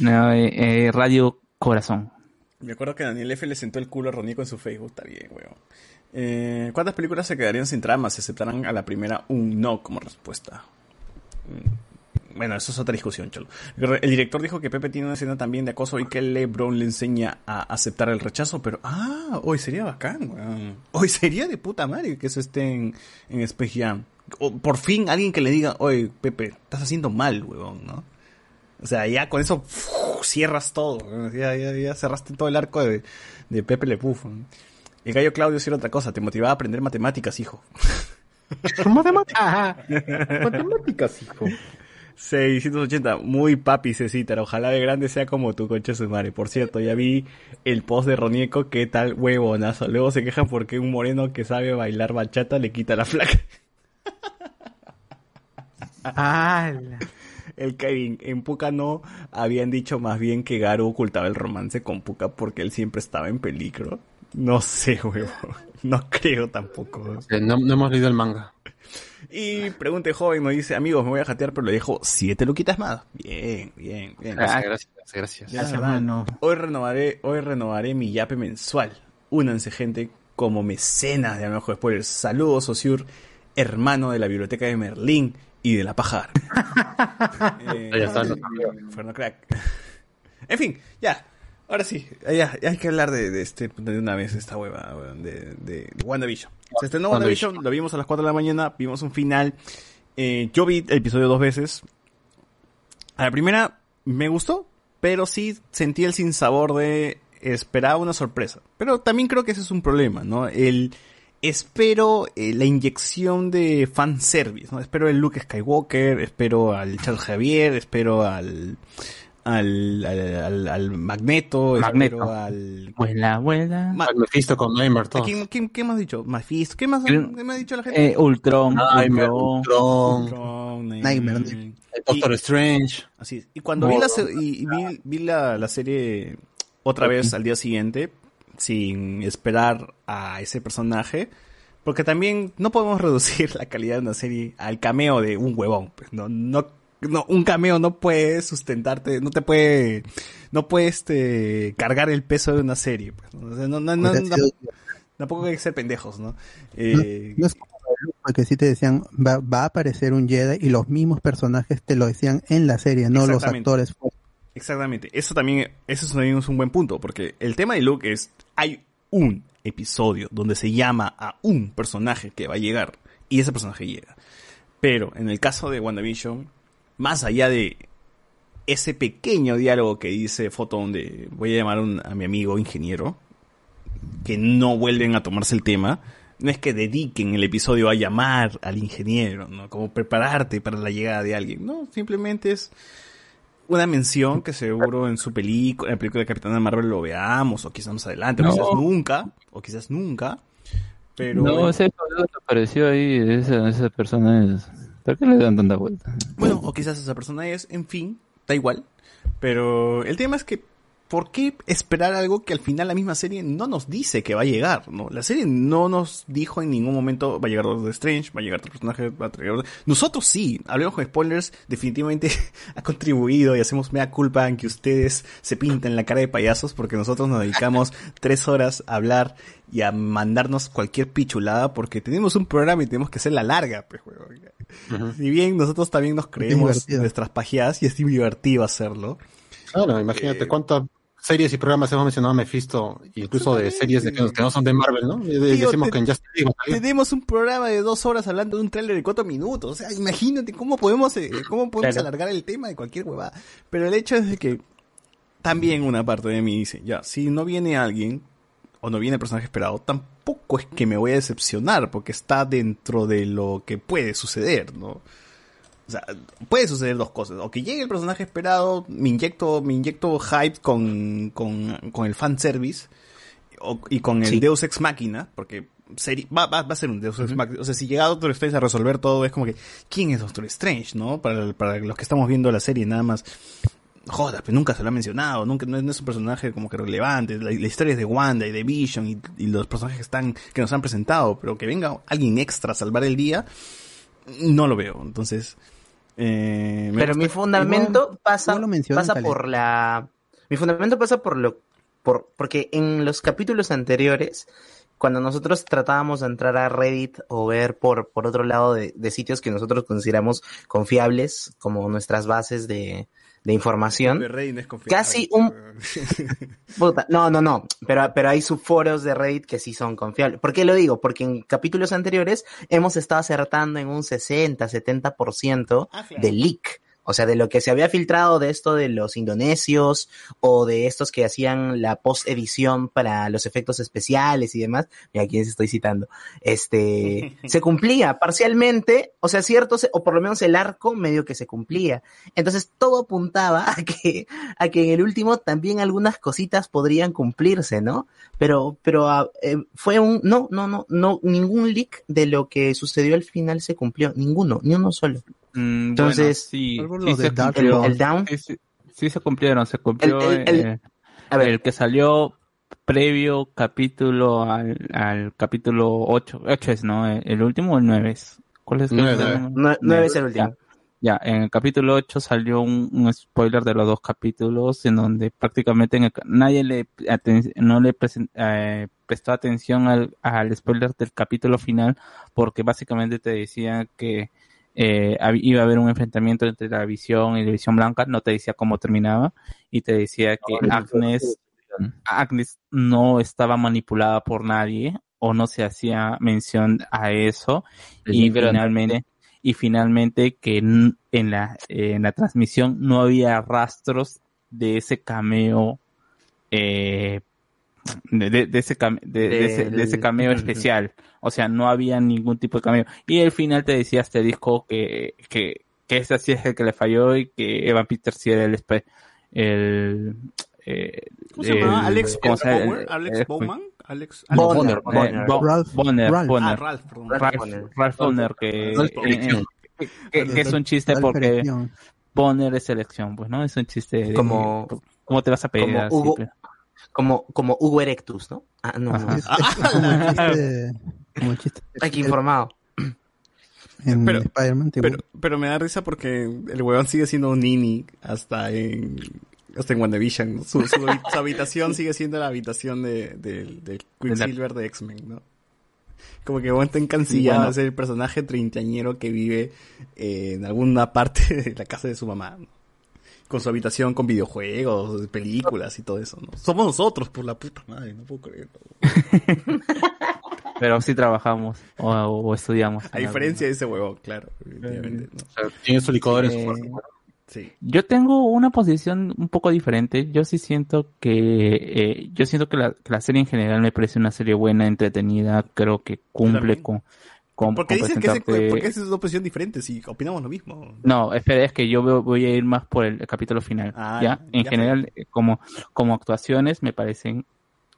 No, eh, eh, Radio Corazón. Me acuerdo que Daniel F le sentó el culo a Ronico en su Facebook, está bien, weón. Eh, ¿Cuántas películas se quedarían sin trama si aceptaran a la primera un no como respuesta? Bueno, eso es otra discusión, cholo. El director dijo que Pepe tiene una escena también de acoso y que LeBron le enseña a aceptar el rechazo, pero ah, hoy sería bacán, weón. Hoy sería de puta madre que eso esté en, en Space Jam. O por fin alguien que le diga, oye, Pepe, estás haciendo mal, weón, ¿no? O sea, ya con eso cierras todo. Ya, ya, ya cerraste todo el arco de, de Pepe Le Puf. weón. El gallo Claudio sí era otra cosa, te motivaba a aprender matemáticas, hijo. *laughs* Ajá. Matemáticas, hijo. 680, muy papi Cecítara, ojalá de grande sea como tu concha de su madre. Por cierto, ya vi el post de Ronieco, qué tal huevonazo. Luego se quejan porque un moreno que sabe bailar bachata le quita la flaca. ¡Hala! El Kevin, en Puka no habían dicho más bien que Garu ocultaba el romance con Puka porque él siempre estaba en peligro. No sé, huevo. No creo tampoco. No, no hemos leído el manga. Y pregunte joven, nos dice, amigos, me voy a jatear, pero le dejo siete luquitas más. Bien, bien, bien. Gracias, gracias, gracias. Ya, hermano. Hoy renovaré, hoy renovaré mi yape mensual. Únanse, gente, como mecenas de Amigo Spoilers. Saludos, Sociur, hermano de la biblioteca de Merlín y de la pajar. *laughs* eh, Inferno crack. En fin, ya. Ahora sí, ya, ya hay que hablar de, de este de una vez esta hueva, weón, de, de WandaVision. Se estrenó WandaVision, lo vimos a las 4 de la mañana, vimos un final. Eh, yo vi el episodio dos veces. A la primera me gustó, pero sí sentí el sinsabor de esperaba una sorpresa. Pero también creo que ese es un problema, ¿no? El espero eh, la inyección de fanservice, ¿no? Espero el Luke Skywalker, espero al Charles Javier, espero al al, al, al- al Magneto, Magneto. espero al Vuela, vuela. Ma- Mephisto con Neymar, ¿A todo. ¿Quién, quién, qué más has dicho? Mephisto. ¿Qué más, qué más ha dicho la gente? Eh, Ultron, Nightmare, Ultron. Ultron, Ultron, Nightmare. Nightmare. Doctor Strange. Así es. Y cuando vi, la, se- y, y vi, vi la, la serie otra vez al día siguiente, sin esperar a ese personaje, porque también no podemos *laughs* reducir la calidad de una serie al cameo de un huevón. Pues, no, no, no, un cameo no puede sustentarte, no te puede, no puede este, cargar el peso de una serie. Pues, ¿no? O sea, no- no- no- Hubiera no- sido- tampoco hay que ser pendejos, ¿no? Eh, No es como porque sí te decían, va, va a aparecer un Jedi y los mismos personajes te lo decían en la serie, no los actores. Exactamente. Eso también, eso también es un buen punto, porque el tema de Luke es, hay un episodio donde se llama a un personaje que va a llegar, y ese personaje llega. Pero en el caso de WandaVision, más allá de ese pequeño diálogo que dice Photon de voy a llamar a un- a mi amigo ingeniero, que no vuelven a tomarse el tema, no es que dediquen el episodio a llamar al ingeniero, ¿no? Como prepararte para la llegada de alguien, no, simplemente es una mención que seguro en su película, en la película de Capitán Marvel lo veamos, o quizás más adelante, o No. quizás nunca, o quizás nunca, pero... No, ese episodio que apareció ahí, esa, esa persona es... ¿Por qué le dan tanta vuelta? Bueno, o quizás esa persona es, en fin, da igual. Pero el tema es que, ¿por qué esperar algo que al final la misma serie no nos dice que va a llegar? ¿no? La serie no nos dijo en ningún momento va a llegar Doctor Strange, va a llegar otro personaje, va a llegar... Nosotros sí, hablemos con spoilers, definitivamente *laughs* ha contribuido y hacemos mea culpa en que ustedes se pinten la cara de payasos porque nosotros nos dedicamos *laughs* tres horas a hablar y a mandarnos cualquier pichulada porque tenemos un programa y tenemos que hacer la larga, pues, huevón. Si bien nosotros también nos creemos nuestras pajeadas y es divertido hacerlo. Claro, imagínate Eh, cuántas series y programas hemos mencionado a Mephisto, incluso de series de que, que no son de Marvel, ¿no? Y de- Tío, decimos te- que salió. Tenemos un programa de dos horas hablando de un tráiler de cuatro minutos. O sea, imagínate cómo podemos, eh, cómo podemos Claro. alargar el tema de cualquier huevada. Pero el hecho es de que también una parte de mí dice, ya, si no viene alguien o no viene el personaje esperado, tampoco es que me voy a decepcionar porque está dentro de lo que puede suceder, ¿no? O sea, puede suceder dos cosas. O que llegue el personaje esperado, me inyecto, me inyecto hype con, con, con el fanservice o- y con el Sí. Deus Ex Máquina, porque seri- va, va, va a ser un Deus Ex Máquina. O sea, si llega Doctor Strange a resolver todo, es como que, ¿quién es Doctor Strange, no? Para, para los que estamos viendo la serie, nada más. Joder, pero nunca se lo ha mencionado, nunca, no es, un personaje como que relevante. La, la historia es de Wanda y de Vision y, y los personajes que están, que nos han presentado, pero que venga alguien extra a salvar el día, no lo veo. Entonces, eh, Pero gusta- mi fundamento pasa, pasa por la... Mi fundamento pasa por lo... Por, porque en los capítulos anteriores, cuando nosotros tratábamos de entrar a Reddit o ver por, por otro lado de, de sitios que nosotros consideramos confiables, como nuestras bases de, de información, de Rey no es confiable. casi un- *laughs* Puta, no, no, no, pero, pero hay subforos de Reddit que sí son confiables. ¿Por qué lo digo? Porque en capítulos anteriores hemos estado acertando en un 60, 70% Ah, claro. de leak. O sea, de lo que se había filtrado de esto de los indonesios o de estos que hacían la post-edición para los efectos especiales y demás. Mira, aquí estoy citando. Este, *laughs* se cumplía parcialmente, o sea, cierto, o por lo menos el arco medio que se cumplía. Entonces todo apuntaba a que, a que en el último también algunas cositas podrían cumplirse, ¿no? Pero, pero ah, eh, fue un, no, no, no, no, ningún leak de lo que sucedió al final se cumplió, ninguno, ni uno solo. Mm, Entonces, bueno, sí, sí de Dark cumplió. el, el down, Sí, sí, se cumplieron, se cumplió El- el- el- eh, a ver, el que salió previo capítulo al, al capítulo 8, 8 es, ¿no? El, el último o el 9 es. ¿Cuál es? Nueve, el nueve. último? no, no debe ser el último. Ya, en el capítulo 8 salió un, un spoiler de los dos capítulos en donde prácticamente en el nadie le aten- no le presen- eh, prestó atención al, al spoiler del capítulo final porque básicamente te decía que eh, iba a haber un enfrentamiento entre la visión y la visión blanca, no te decía cómo terminaba y te decía que Agnes, Agnes no estaba manipulada por nadie o no se hacía mención a eso y finalmente y finalmente que en la en la transmisión no había rastros de ese cameo eh, de, de- de ese, cam- de, de ese, de ese cameo especial. O sea, no había ningún tipo de cameo. Y al final te decía este disco que, que, que ese sí es el que le falló y que Evan Peters sí era el, el, eh, ¿Cómo se llama? el- Alex ¿cómo se llama? Bauer, El- Alex Bowman, Alex Bonner, Bonner, eh, Ralph- Bonner, Ralph. Bonner. Ah, Ralph, perdón. Ralph, Bonner. Ralph Bonner, que, Ralph eh, eh, que- que- que es un chiste Ralph porque. Bonner es selección, pues, ¿no? Es un chiste de Como- ¿Cómo te vas a pedir como así, Hugo, pero? Como, como Hugo Erectus, ¿no? Ah, no. Es- es como el chiste- *laughs* que informado. en Pero- Pero, pero me da risa porque el huevón sigue siendo un Nini hasta en hasta en WandaVision. ¿no? Su, su, habi- su habitación sigue siendo la habitación de, del del Quicksilver de X-Men, ¿no? Como que el huevón está encancillado Bueno. de ser el personaje treintañero que vive eh, en alguna parte de la casa de su mamá, ¿no? Con su habitación con videojuegos, películas y todo eso, ¿no? Somos nosotros, por la puta madre, no puedo creerlo. *laughs* Pero sí trabajamos o, o estudiamos. A diferencia de ese huevón, claro. sea, tiene su licuador en su Eh. Sí. Yo tengo una posición un poco diferente. Yo sí siento que eh, yo siento que la, que la serie en general me parece una serie buena, entretenida. Creo que cumple con con, ¿Por qué con dices que es, presentarte- ¿por qué es una opinión diferente si opinamos lo mismo? No, espera, es que yo voy a ir más por el capítulo final. Ah, ya, en ya. general, eh, como, como actuaciones me parecen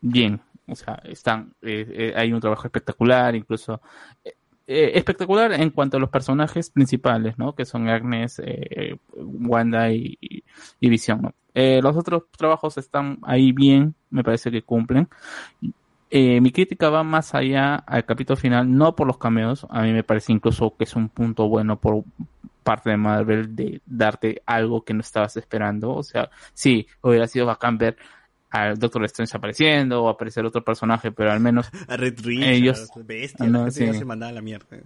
bien. O sea, están, eh, eh, hay un trabajo espectacular, incluso eh, eh, espectacular en cuanto a los personajes principales, ¿no? Que son Agnes, eh, Wanda y, y, y Visión, ¿no? Los otros trabajos están ahí bien, me parece que cumplen. Eh, mi crítica va más allá al capítulo final, no por los cameos, a mí me parece incluso que es un punto bueno por parte de Marvel de darte algo que no estabas esperando, o sea, sí, hubiera sido bacán ver al Doctor Strange apareciendo o aparecer otro personaje, pero al menos *laughs* A Red Richards, ellos, bestia, no, la gente sí. se a la mierda.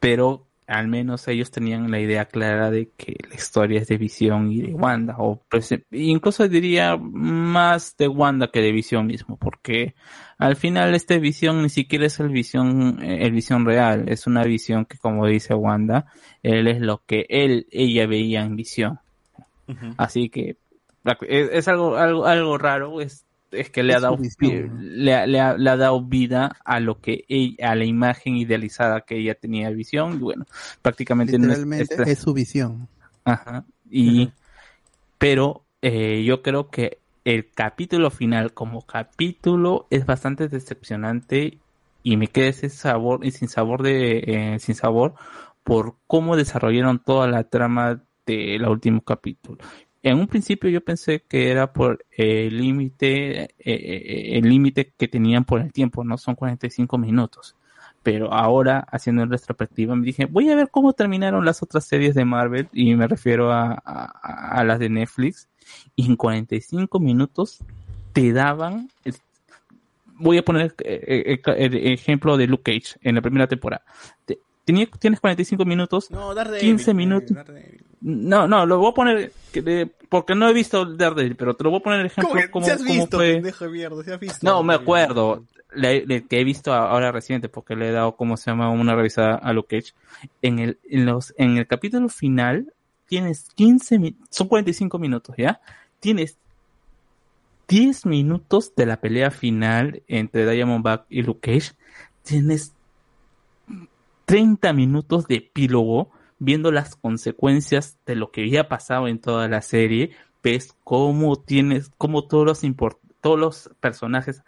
pero al menos ellos tenían la idea clara de que la historia es de Visión y de Wanda, o pues, incluso diría más de Wanda que de Visión mismo, porque al final este Visión ni siquiera es el Visión, eh, el Visión real, es una visión que como dice Wanda, él es lo que él, ella veía en Visión. Así que es, es algo, algo, algo raro, es, es que le ha dado, le, le ha, le ha dado vida a lo que ella, a la imagen idealizada que ella tenía de visión, y bueno, prácticamente no es- Literalmente está- es su visión. Ajá. Y, pero eh, yo creo que el capítulo final como capítulo es bastante decepcionante y me queda ese sabor y sin sabor de eh, sin sabor por cómo desarrollaron toda la trama del último capítulo. En un principio yo pensé que era por el límite, eh, eh, el límite que tenían por el tiempo, no son 45 minutos. Pero ahora, haciendo en retrospectiva, me dije, voy a ver cómo terminaron las otras series de Marvel, y me refiero a, las de Netflix, y en 45 minutos te daban, voy a poner eh, el ejemplo de Luke Cage en la primera temporada. Te- tenía- tienes 45 minutos, No, Daredevil, 15 eh, minutos. Daredevil. No, no, lo voy a poner porque no he visto Daredevil, pero te lo voy a poner el ejemplo ¿Cómo que como, si has visto, fue. pendejo de mierda? Si has visto. No, me acuerdo. Le, le- que he visto ahora reciente porque le he dado, como se llama, una revisada a Luke Cage. En el, en los, en el capítulo final tienes 15 mi- son 45 minutos, ¿ya? Tienes 10 minutos de la pelea final entre Diamondback y Luke Cage. Tienes 30 minutos de epílogo viendo las consecuencias de lo que había pasado en toda la serie. Ves cómo tienes, cómo todos los todos los personajes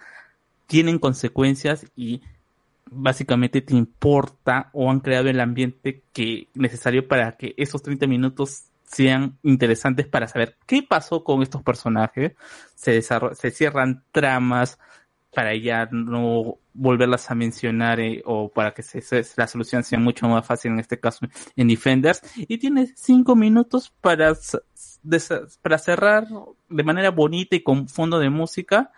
tienen consecuencias y básicamente te importa o han creado el ambiente que necesario para que esos 30 minutos sean interesantes para saber qué pasó con estos personajes, se, se cierran tramas para ya no volverlas a mencionar eh, o para que se- la solución sea mucho más fácil en este caso en Defenders y tienes cinco minutos para, para cerrar de manera bonita y con fondo de música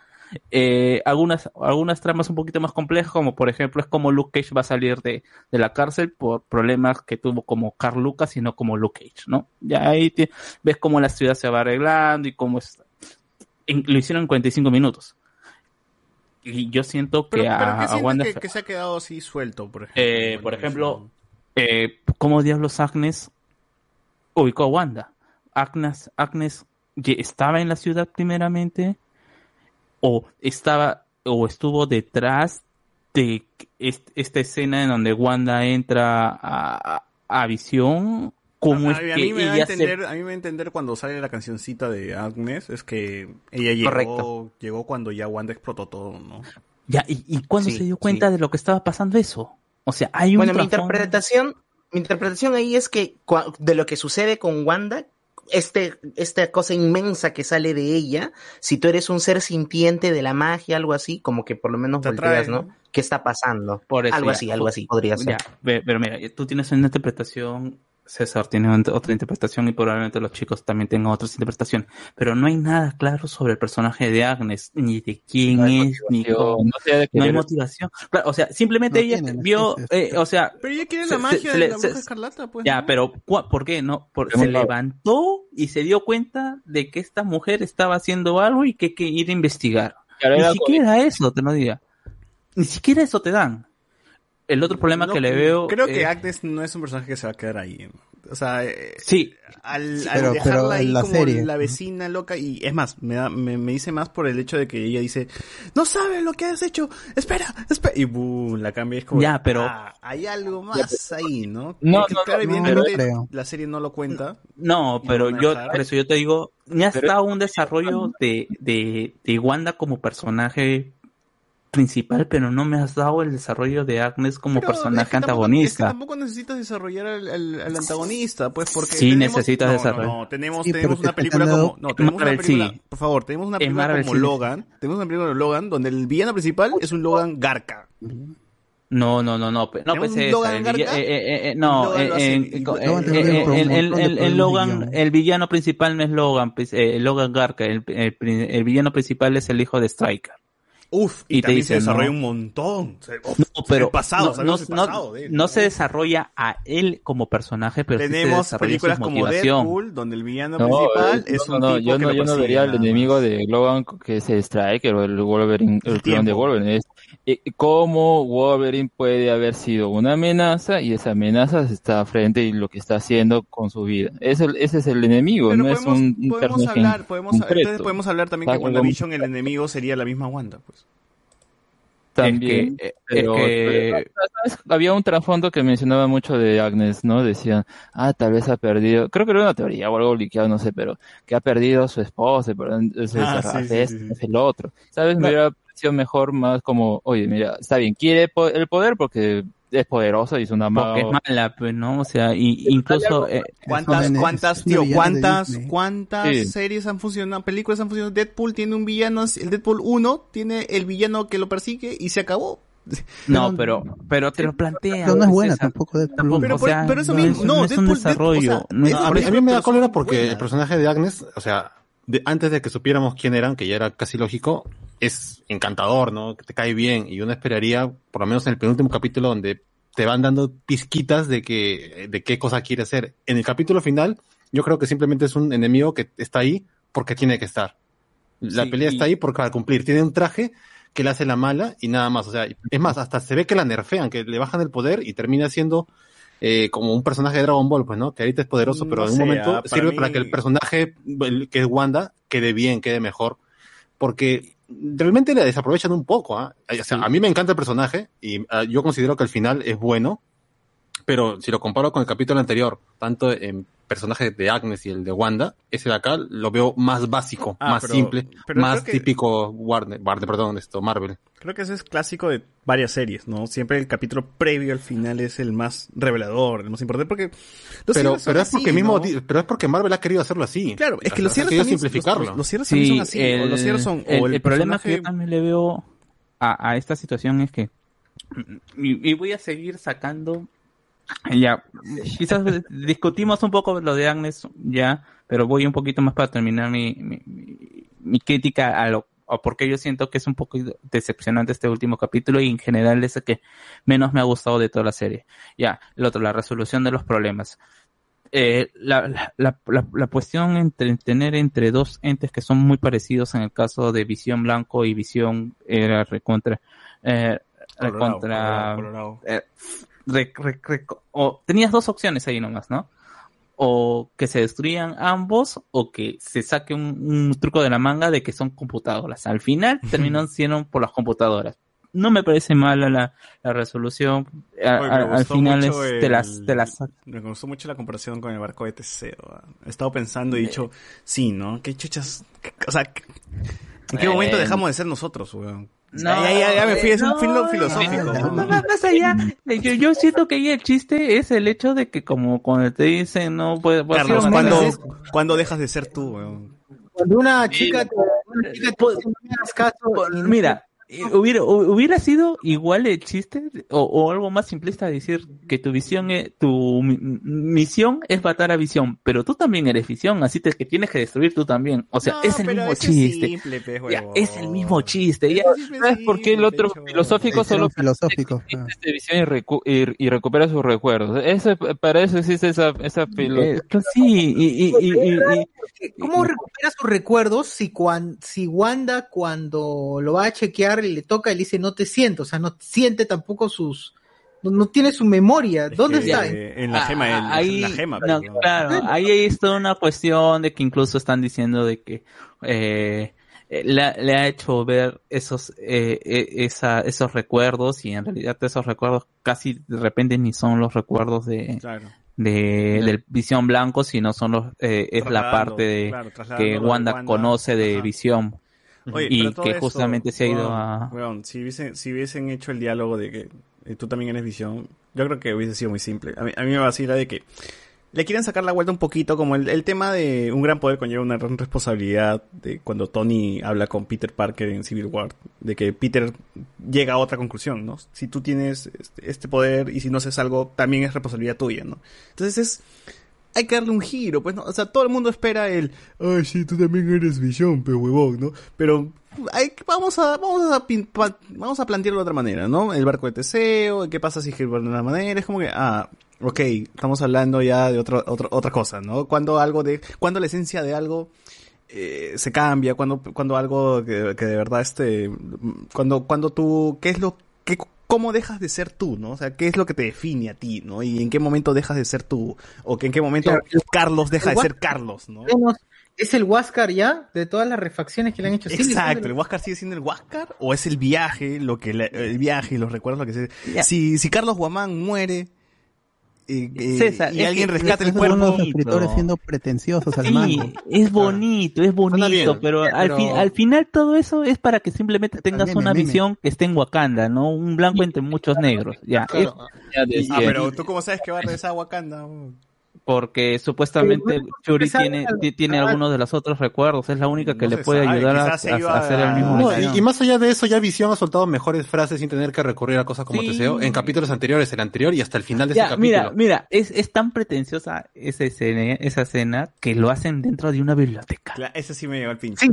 eh, algunas, algunas tramas un poquito más complejas, como por ejemplo es como Luke Cage va a salir de, de la cárcel por problemas que tuvo como Carl Lucas y no como Luke Cage, ¿no? Ya ahí ves cómo la ciudad se va arreglando y cómo es, en- lo hicieron en 45 minutos. Y yo siento que Pero, a, ¿qué a sientes Wanda, que, que se ha quedado así suelto, por ejemplo? eh, por ejemplo, eh, ¿cómo diablos Agnes ubicó a Wanda? Agnes, Agnes estaba en la ciudad primeramente o estaba o estuvo detrás de est- esta escena en donde Wanda entra a, a- a Visión. ¿Cómo a, es a que mí me da a ella se entender, a mí me da a entender cuando sale la cancioncita de Agnes es que ella llegó, Correcto. llegó cuando ya Wanda explotó todo, ¿no? Ya, ¿y, y cuándo Sí, se dio cuenta de lo que estaba pasando eso? O sea, hay un Bueno, mi interpretación, mi interpretación ahí es que de lo que sucede con Wanda, este, esta cosa inmensa que sale de ella, si tú eres un ser sintiente de la magia, algo así, como que por lo menos Te volteas, ¿no? ¿Qué está pasando? Por eso, algo ya, así, algo así podría ser. Ya, pero mira, tú tienes una interpretación, César tiene ot- otra interpretación y probablemente los chicos también tengan otra interpretación, pero no hay nada claro sobre el personaje de Agnes, ni de quién No es, ni cómo. no hay motivación. Claro, o sea, simplemente No ella tienen, vio, eh, o sea... Pero ella quiere se- la magia se de le- la bruja escarlata, pues. Ya, ¿no? pero ¿cu- ¿por qué no? Se levantó y se dio cuenta de que esta mujer estaba haciendo algo y que hay que ir a investigar. Claro, Ni era siquiera eso te lo diga. Ni siquiera eso te dan. El otro problema No, que le veo. Creo que es- Agnes no es un personaje que se va a quedar ahí. O sea, eh, Sí, al, al Pero- dejarla pero ahí la como serie. la vecina loca y es más, me, da, me, me dice más por el hecho de que ella dice, no sabes lo que has hecho, espera, espera, y boom, la cambia es como, Ya, pero- "Ah, hay algo más ahí, ¿no? No, Que, no, claro, no, no, evidentemente no creo. la serie no lo cuenta. No, pero no yo, por eso yo te digo, me ha estado un desarrollo de, de, de Wanda como personaje principal, pero no me has dado el desarrollo de Agnes como Pero es personaje que tampoco- es que antagonista. tampoco necesitas desarrollar al, al- al antagonista, pues porque Sí, tenemos- necesitas no, desarrollar. No, no, tenemos, Sí, tenemos una película dado- como, no, En tenemos una película, sí. por favor, tenemos una película Marvel, como sí. Logan, tenemos una película de Logan donde el villano principal es un Logan Garca. No, no, no, no, no, ¿Tenemos pues Garca? eh, eh, eh, no, eh, eh, eh, el, Logan, villano. el villano principal no es Logan, pues, eh, Logan Garca, el, el, el villano principal es el hijo de Striker. Uf, y, Y te también se dicen, desarrolla ¿no? un montón. Uf, No, pero pasado, no, no, el no- pasado de él. no se desarrolla a él como personaje, pero sí se Tenemos películas su como. Deadpool, donde el villano No, principal eh, es no, un no, tipo yo que no, yo no vería al enemigo de Logan que es el Striker o el Wolverine, el, El clon de. Wolverine. Es eh, cómo Wolverine puede haber sido una amenaza y esa amenaza está frente y lo que está haciendo con su vida. Es el- ese es el enemigo, Pero no es podemos, un, un podemos hablar, podemos, entonces podemos hablar también que Algo- WandaVision el enemigo sería la misma Wanda, pues. También. Es que- es pero, que- pero, ¿sabes? había un trasfondo que mencionaba mucho de Agnes, ¿no? Decían, ah, tal vez ha perdido, creo que era una teoría o algo liqueado, no sé, pero que ha perdido su esposa, pero es, Ah, sí, es sí, este, sí, sí. es el otro. ¿Sabes? Me hubiera parecido mejor más como, oye, mira, está bien, quiere el poder porque es poderosa y es una Porque es mala, pues, ¿no? O sea, y incluso, eh, ¿Cuántas, cuántas, tío, cuántas, cuántas Sí. series han funcionado, películas han funcionado? Deadpool tiene un villano, el Deadpool 1 tiene el villano que lo persigue y se acabó. *laughs* no, pero, pero te lo plantea. Pero no es buena César. tampoco Deadpool. Pero o sea, pero eso no mismo, es, no, no es un Deadpool- desarrollo. Deadpool, o sea, no es- es No, a, mí, por a mí me da cólera porque el personaje de Agnes, o sea, de- antes de que supiéramos quién eran, que ya era casi lógico, es encantador, ¿no? Que te cae bien. Y uno esperaría, por lo menos en el penúltimo capítulo, donde te van dando pizquitas de que, de qué cosa quiere hacer. En el capítulo final, yo creo que simplemente es un enemigo que está ahí porque tiene que estar. La Sí, pelea y- está ahí porque para cumplir. Tiene un traje que le hace la mala y nada más. O sea, es más, hasta se ve que la nerfean, que le bajan el poder y termina siendo eh, como un personaje de Dragon Ball, pues, ¿no? Que ahorita es poderoso, pero No en un momento para sirve mí- para que el personaje, el que es Wanda, quede bien, quede mejor. Porque realmente le desaprovechan un poco, ¿ah? O sea, a mí me encanta el personaje y ah, yo considero que el final es bueno, pero si lo comparo con el capítulo anterior, tanto en personaje de Agnes y el de Wanda, ese de acá lo veo más básico, Ah, más pero- simple, pero más que- típico Warner, Warner, perdón, esto, Marvel. Creo que ese es clásico de varias series, ¿no? Siempre el capítulo previo al final es el más revelador, el más importante, porque los Pero, pero es así, porque mismo, pero es porque Marvel ha querido hacerlo así. Claro, es que los cierres también, simplificarlo. Los, los cierres también son así, o los cierres son, el, o el, el problema que yo también le veo a, a esta situación es que y, y voy a seguir sacando ya *laughs* quizás discutimos un poco lo de Agnes ya pero voy un poquito más para terminar mi, mi, mi- crítica a lo a porque yo siento que es un poco decepcionante este último capítulo y en general es el que menos me ha gustado de toda la serie. Ya el otro la resolución de los problemas. Eh, la, la, la, la- cuestión entre tener entre dos entes que son muy parecidos en el caso de Visión Blanco y Visión era recontra eh, Colorado, recontra colorado, colorado. Eh, re- re- re- o- tenías dos opciones ahí nomás, ¿no? o que se destruyan ambos o que se saque un, un truco de la manga de que son computadoras. Al final terminan siendo por las computadoras. No me parece mala la, la resolución. A- Oye, me a- al final es, te las, te las Me gustó mucho la comparación con el barco de Teseo. He estado pensando y he dicho, sí, ¿no? ¿Qué chuchas? o sea, ¿qué- ¿en qué momento Eh, dejamos de ser nosotros, weón? No, ya, ya, ya me fui, es un filo filosófico. no, ¿no? más allá, yo, yo siento que ahí el chiste es el hecho de que como cuando te dicen no puede, puede Carlos, ¿cuándo, ¿cuándo dejas de ser tú, weón? Cuando una chica te, una chica te y no- Mira, hubiera, hu- hubiera sido igual el chiste o, o algo más simplista decir que tu visión es, tu mi- misión es matar a visión, pero tú también eres visión, así te, que tienes que destruir tú también. O sea, No, es el pero mismo ese es chiste. simple, pe, Ya, huevón. es el mismo chiste. Ya, ¿Sabes por qué el otro filosófico solo filosófico. ah. de visión y, recu- y, y recupera sus recuerdos? Ese, para eso existe esa, esa filosofía. sí, y, y, y, y- y- ¿Cómo recupera sus recuerdos si, cuan, si Wanda cuando lo va a chequear le toca y le dice no te siento? O sea, no siente tampoco sus... No, no tiene su memoria. ¿Dónde que, está? eh, en la gema, en- Ah, ahí, en la gema. no, pero- claro, ahí es toda una cuestión de que incluso están diciendo de que eh, eh, le, ha- le ha hecho ver esos eh, eh, esa, esos recuerdos y en realidad esos recuerdos casi de repente ni son los recuerdos de Claro. De del visión blanco sino son los eh, es la parte de claro, que Wanda, Wanda. conoce de Ajá. visión Oye, y que esto, justamente se ha ido weón, a si, hubiesen, si hubiesen hecho el diálogo de que eh, tú también eres visión, yo creo que hubiese sido muy simple. A mí, a mí me vacila de que le quieren sacar la vuelta un poquito, como el, el tema de un gran poder conlleva una gran responsabilidad de cuando Tony habla con Peter Parker en Civil War, de que Peter llega a otra conclusión, ¿no? Si tú tienes este, este poder y si no haces algo, también es responsabilidad tuya, ¿no? Entonces es hay que darle un giro, pues, ¿no? O sea, todo el mundo espera el, ay, sí, tú también eres visión, pe huevón, ¿no? Pero hay, vamos a, vamos a, pin- pa- vamos a plantearlo de otra manera, ¿no? El barco de Teseo, ¿qué pasa si gira de una manera? Es como que, ah, ok, estamos hablando ya de otra, otra, otra cosa, ¿no? Cuando algo de, cuando la esencia de algo eh, se cambia, cuando, cuando algo que, que de verdad este, cuando, cuando tú, ¿qué es lo, qué, cómo dejas de ser tú, ¿no? O sea, ¿qué es lo que te define a ti, ¿no? Y en qué momento dejas de ser tú, o que en qué momento Claro, Carlos deja de ser Carlos, ¿no? Es el Huáscar ya, de todas las refacciones que le han hecho. Exacto, el Huáscar sigue siendo el Huáscar o es el viaje, lo que la- el viaje y los recuerdos lo que se si si Carlos Guamán muere eh, César, y es alguien que- rescata el cuerpo los escritores siendo pretenciosos al Sí, es bonito, es bonito, bien, pero, pero- Al, fin- al final todo eso es para que simplemente tengas meme, una meme. visión que esté en Wakanda, ¿no? Un blanco entre muchos negros, ya. Claro. Es- Ah, pero tú cómo sabes que va a regresar a Wakanda? Porque supuestamente Shuri empezar tiene, a- ti- tiene algunos de los otros recuerdos, es la única que No le puede sabe, ayudar a, a- a hacer el mismo. No, y, y más allá de eso, ya Visión ha soltado mejores frases sin tener que recurrir a cosas como Sí. Teseo en capítulos anteriores, el anterior y hasta el final de Ya, ese capítulo. mira, mira, es, es tan pretenciosa esa escena, esa escena que lo hacen dentro de una biblioteca. Cla- ese sí me llegó al pinche.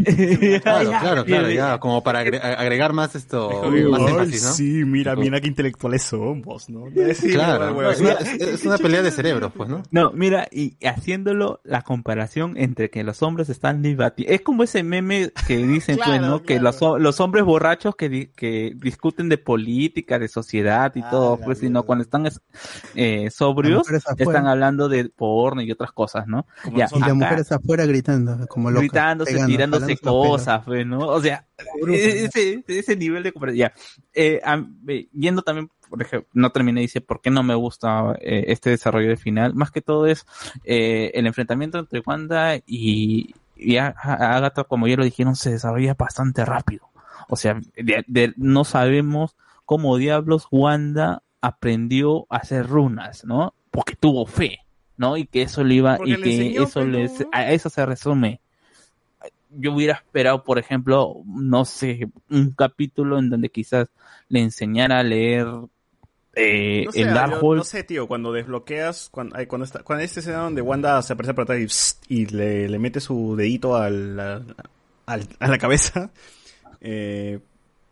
Claro, Ya, claro, claro, ya, como para agre- agregar más esto, más énfasis, ¿no? sí, mira, mira qué intelectuales somos, ¿no? Sí, Claro, huevón, es una, es- es una pelea de cerebros, pues, ¿no? No, mira, y haciéndolo la comparación entre que los hombres están debatiendo. Es como ese meme que *laughs* dicen, pues, Claro, ¿no? Que los, los hombres borrachos que, di- que discuten de política, de sociedad y Ah, todo, pues, sino cuando están eh, sobrios, están hablando de porno y otras cosas, ¿no? Como Ya. Y las mujeres afuera gritando, como locas. gritándose, pegando, tirándose cosas, pues, ¿no? O sea, e-, ese, ese nivel de comparación. Ya. Eh, eh, yendo también, por ejemplo, no terminé, dice, ¿por qué no me gusta eh, este desarrollo de final? Más que todo es eh, el enfrentamiento entre Wanda y, Agatha, como ya lo dijeron, se desarrolla bastante rápido. O sea, de- de- no sabemos cómo diablos Wanda aprendió a hacer runas, ¿no? Porque tuvo fe, ¿no? Y que eso le iba, Porque y le que eso pero les, no. a eso se resume yo hubiera esperado, por ejemplo, no sé, un capítulo en donde quizás le enseñara a leer eh, No sé, el yo- Darkhold. no sé, tío, cuando desbloqueas, cuando, ay, cuando está, cuando esta escena donde Wanda se aparece por atrás y, psst, y le, le mete su dedito al, al- al- a la cabeza, *laughs* eh,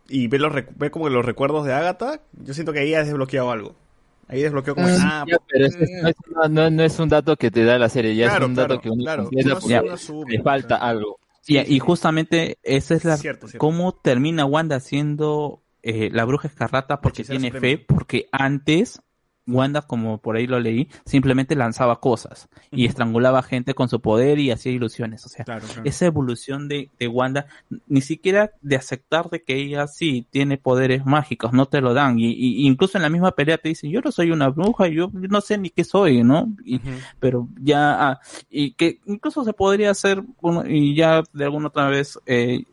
y ve, los, ve como que los recuerdos de Agatha, yo siento que ahí ha desbloqueado algo. Ahí desbloqueó como, ah, Ya, pero es- es- no, es, no- no es un dato que te da la serie, ya Claro, es un dato que uno claro. Uno asume, le falta algo. y, y justamente esa es la Cierto, cierto. cómo termina Wanda siendo eh, la bruja escarlata porque tiene suprema. fe, porque antes Wanda, como por ahí lo leí, simplemente lanzaba cosas y estrangulaba gente con su poder y hacía ilusiones. O sea, Claro, claro. esa evolución de, de Wanda, ni siquiera de aceptar de que ella sí tiene poderes mágicos, no te lo dan. Y, y incluso en la misma pelea te dicen, yo no soy una bruja, yo no sé ni qué soy, ¿no? Y- Pero ya, ah, y que incluso se podría hacer, y ya de alguna otra vez, eh,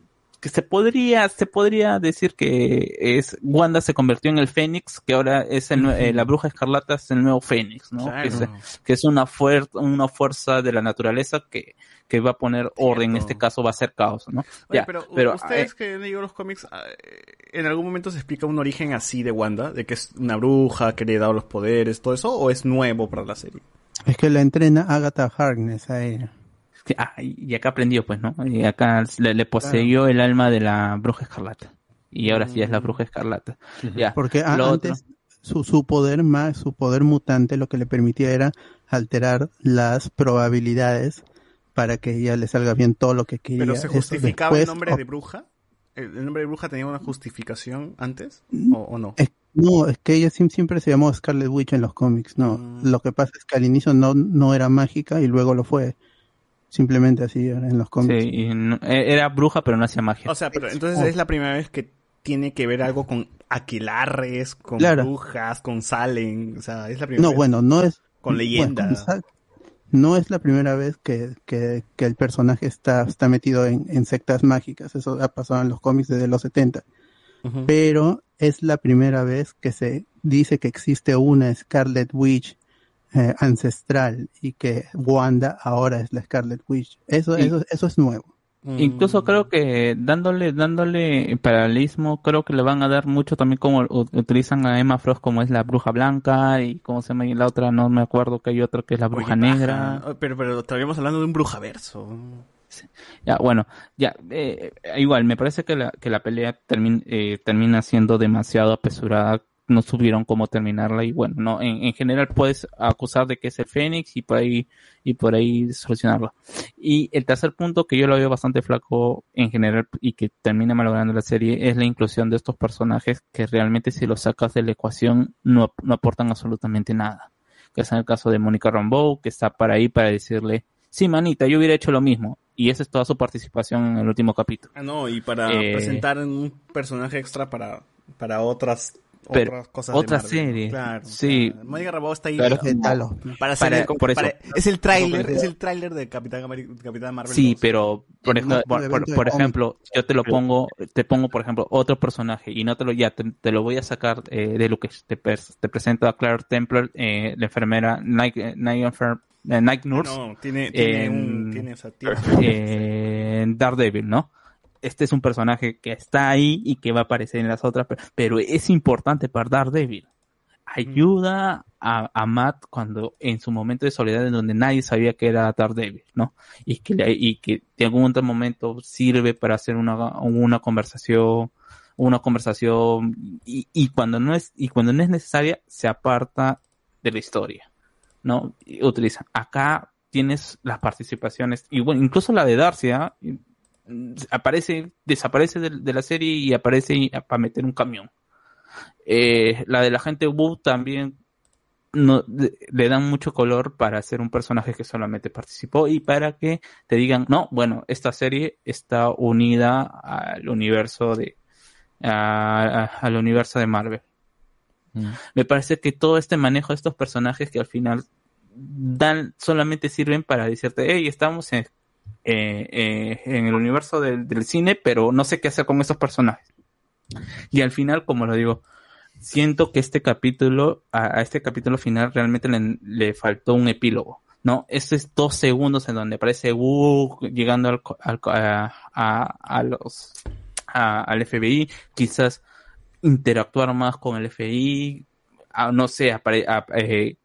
que se podría, se podría decir que es Wanda se convirtió en el Fénix, que ahora es el, eh, la bruja escarlata es el nuevo Fénix, ¿no? Claro. Que, es, que es una fuer- una fuerza de la naturaleza que, que va a poner orden, en este caso va a ser caos, ¿no? Oye, Ya, pero, pero, ustedes eh, que han leído los cómics, ah, eh, en algún momento se explica un origen así de Wanda, de que es una bruja que le ha dado los poderes, todo eso, o es nuevo para la serie. Es que la entrena Agatha Harkness a ella. Ah, y acá aprendió, pues, ¿no? Y acá le, le poseyó el alma de la bruja escarlata. Y ahora sí es la bruja escarlata. Ya. Porque a- Lo otro- antes su, su poder más, su poder mutante lo que le permitía era alterar las probabilidades para que ella le salga bien todo lo que quería. Pero se justificaba el nombre de bruja. ¿El, el nombre de bruja tenía una justificación antes? Mm. ¿O, o no? Es- no, es que ella siempre se llamó Scarlet Witch en los cómics, no. Mm. Lo que pasa es que al inicio no, no era mágica y luego lo fue. Simplemente así era en los cómics. Sí, y no- e- era bruja, pero no hacía magia. O sea, pero entonces Oh. es la primera vez que tiene que ver algo con aquelarres, con Claro. brujas, con Salen. O sea, es la primera No, vez. bueno, no es. Con leyenda. bueno, con no es la primera vez que, que, que el personaje está, está metido en, en sectas mágicas. Eso ha pasado en los cómics desde los 70. Ujú. Pero es la primera vez que se dice que existe una Scarlet Witch eh, ancestral y que Wanda ahora es la Scarlet Witch. Eso, Y- eso, eso es nuevo. Incluso creo que dándole, dándole paralelismo, creo que le van a dar mucho también como utilizan a Emma Frost como es la bruja blanca y cómo se llama y la otra, no me acuerdo que hay otra que es la bruja Oye, negra. paja. Pero, pero estaríamos hablando de un brujaverso. Ya, bueno, ya, eh, igual, me parece que la, que la pelea termina, eh, termina siendo demasiado apresurada, no supieron cómo terminarla y bueno, no, en, en general puedes acusar de que es el Fénix y por ahí, y por ahí solucionarlo. Y el tercer punto que yo lo veo bastante flaco en general y que termina malogrando la serie es la inclusión de estos personajes que realmente si los sacas de la ecuación no, no aportan absolutamente nada. Que es en el caso de Mónica Rambeau, que está para ahí para decirle, sí, manita, yo hubiera hecho lo mismo. Y esa es toda su participación en el último capítulo. Ah, no, y para Eh, presentar un personaje extra para, para otras, Pero, otras cosas de otra Marvel. serie. Claro. Sí. Mónica Rambeau está ahí. Claro. Para hacer Para- el- por eso. para- es el tráiler, es el tráiler de Capitán, Capitán Marvel. Sí, 2. pero por, ejemplo, por por, por- de ejemplo, yo te lo pongo, te pongo por ejemplo otro personaje y no te lo ya te, te lo voy a sacar eh, de lo que te, te presento a Claire Templar, eh, la enfermera Night, eh, Night, Enfer- eh, Night Nurse, No, tiene, tiene en- un, tiene, o sea, tiene- eh, en Daredevil, ¿no? Este es un personaje que está ahí y que va a aparecer en las otras, pero, es importante para Daredevil. Ayuda a, Matt cuando en su momento de soledad en donde nadie sabía que era Daredevil, ¿no? Y que, y que de algún otro momento sirve para hacer una, una conversación, una conversación y, cuando no es, y cuando no es necesaria se aparta de la historia, ¿no? Y utiliza. Acá tienes las participaciones, y bueno, incluso la de Darcy, ¿ah? Mm, aparece, desaparece de, de la serie y aparece para meter un camión. Eh, la de la gente Wu también no, de- le dan mucho color para hacer un personaje que solamente participó y para que te digan, no, bueno, esta serie está unida al universo de, a- a- al universo de Marvel. Me parece que todo este manejo de estos personajes que al final dan, solamente sirven para decirte, hey, estamos en, eh, eh, en el universo del, del cine, pero no sé qué hacer con estos personajes. Y al final, como lo digo, siento que este capítulo, a, este capítulo final realmente le, le faltó un epílogo. ¿no? Estos dos segundos en donde aparece Wu llegando al, al a, al FBI, quizás interactuar más con el FBI, no sé, apare- eh,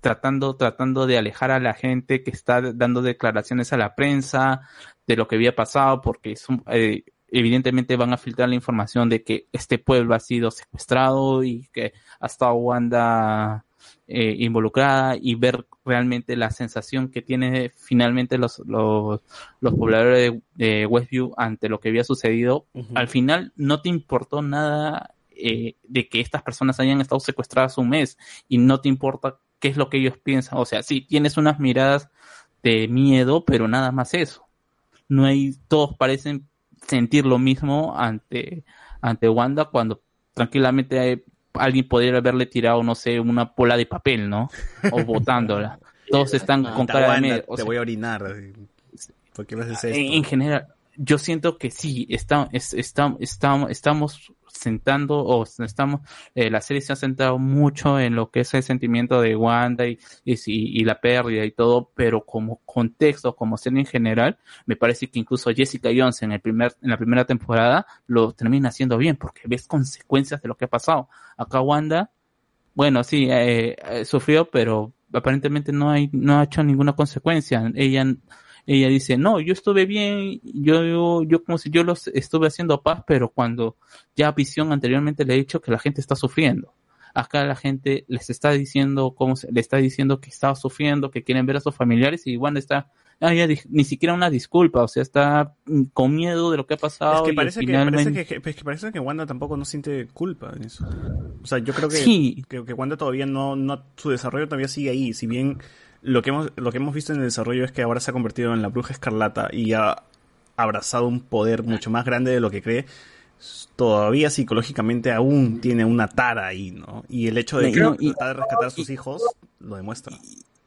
tratando, tratando de alejar a la gente que está dando declaraciones a la prensa de lo que había pasado, porque son, eh, evidentemente van a filtrar la información de que este pueblo ha sido secuestrado y que ha estado Wanda eh, involucrada y ver realmente la sensación que tiene finalmente los, los, los pobladores de, de Westview ante lo que había sucedido. Al final no te importó nada eh, de que estas personas hayan estado secuestradas un mes y no te importa qué es lo que ellos piensan. O sea, sí, tienes unas miradas de miedo, pero nada más eso. No hay, todos parecen sentir lo mismo ante, ante Wanda cuando tranquilamente hay- alguien podría haberle tirado, no sé, una bola de papel, ¿no? O *laughs* botándola. Todos están con Te cara de miedo. O te sea, voy a orinar. ¿Por qué me haces esto? en, en general, yo siento que sí, está, es- está- estamos sentando, o estamos, eh, la serie se ha centrado mucho en lo que es el sentimiento de Wanda y, y la pérdida y todo, pero como contexto, como serie en general, me parece que incluso Jessica Jones en el primer, en la primera temporada lo termina haciendo bien, porque ves consecuencias de lo que ha pasado. Acá Wanda, bueno, sí, eh, eh, sufrió, pero aparentemente no hay, no ha hecho ninguna consecuencia. Ella, ella dice, no, yo estuve bien, yo, yo, yo como si yo los estuve haciendo paz, pero cuando ya Visión anteriormente le he dicho que la gente está sufriendo. Acá la gente les está diciendo cómo se, le está diciendo que está sufriendo, que quieren ver a sus familiares y Wanda está, ah, ya ni siquiera una disculpa, o sea, está con miedo de lo que ha pasado. Es que y parece que, finalmente- parece que, es que parece que Wanda tampoco no siente culpa en eso. O sea, yo creo que, Sí. que, que Wanda todavía no, no, su desarrollo todavía sigue ahí. Si bien lo que hemos, lo que hemos visto en el desarrollo es que ahora se ha convertido en la bruja escarlata y ha abrazado un poder mucho más grande de lo que cree, todavía psicológicamente aún tiene una tara ahí, ¿no? Y el hecho de Y- que no, y- tratar de rescatar a sus hijos lo demuestra.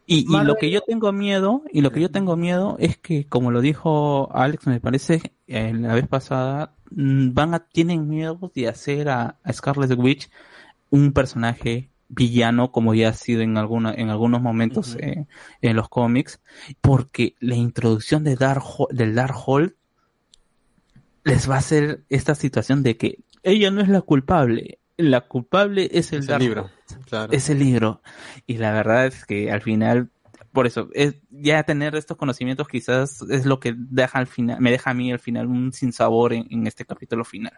Y, y lo que yo tengo miedo, y lo que yo tengo miedo es que, como lo dijo Alex, me parece, eh, la vez pasada, mm, van a, tienen miedo de hacer a, a Scarlet Witch un personaje villano como ya ha sido en alguna, en algunos momentos eh, en los cómics, porque la introducción de Dark, del Darkhold les va a hacer esta situación de que ella no es la culpable, la culpable es el, Es el Darkhold. libro, claro. Es el libro. Y la verdad es que al final, por eso, es, ya tener estos conocimientos quizás es lo que deja al final, me deja a mí al final un sinsabor en, en este capítulo final.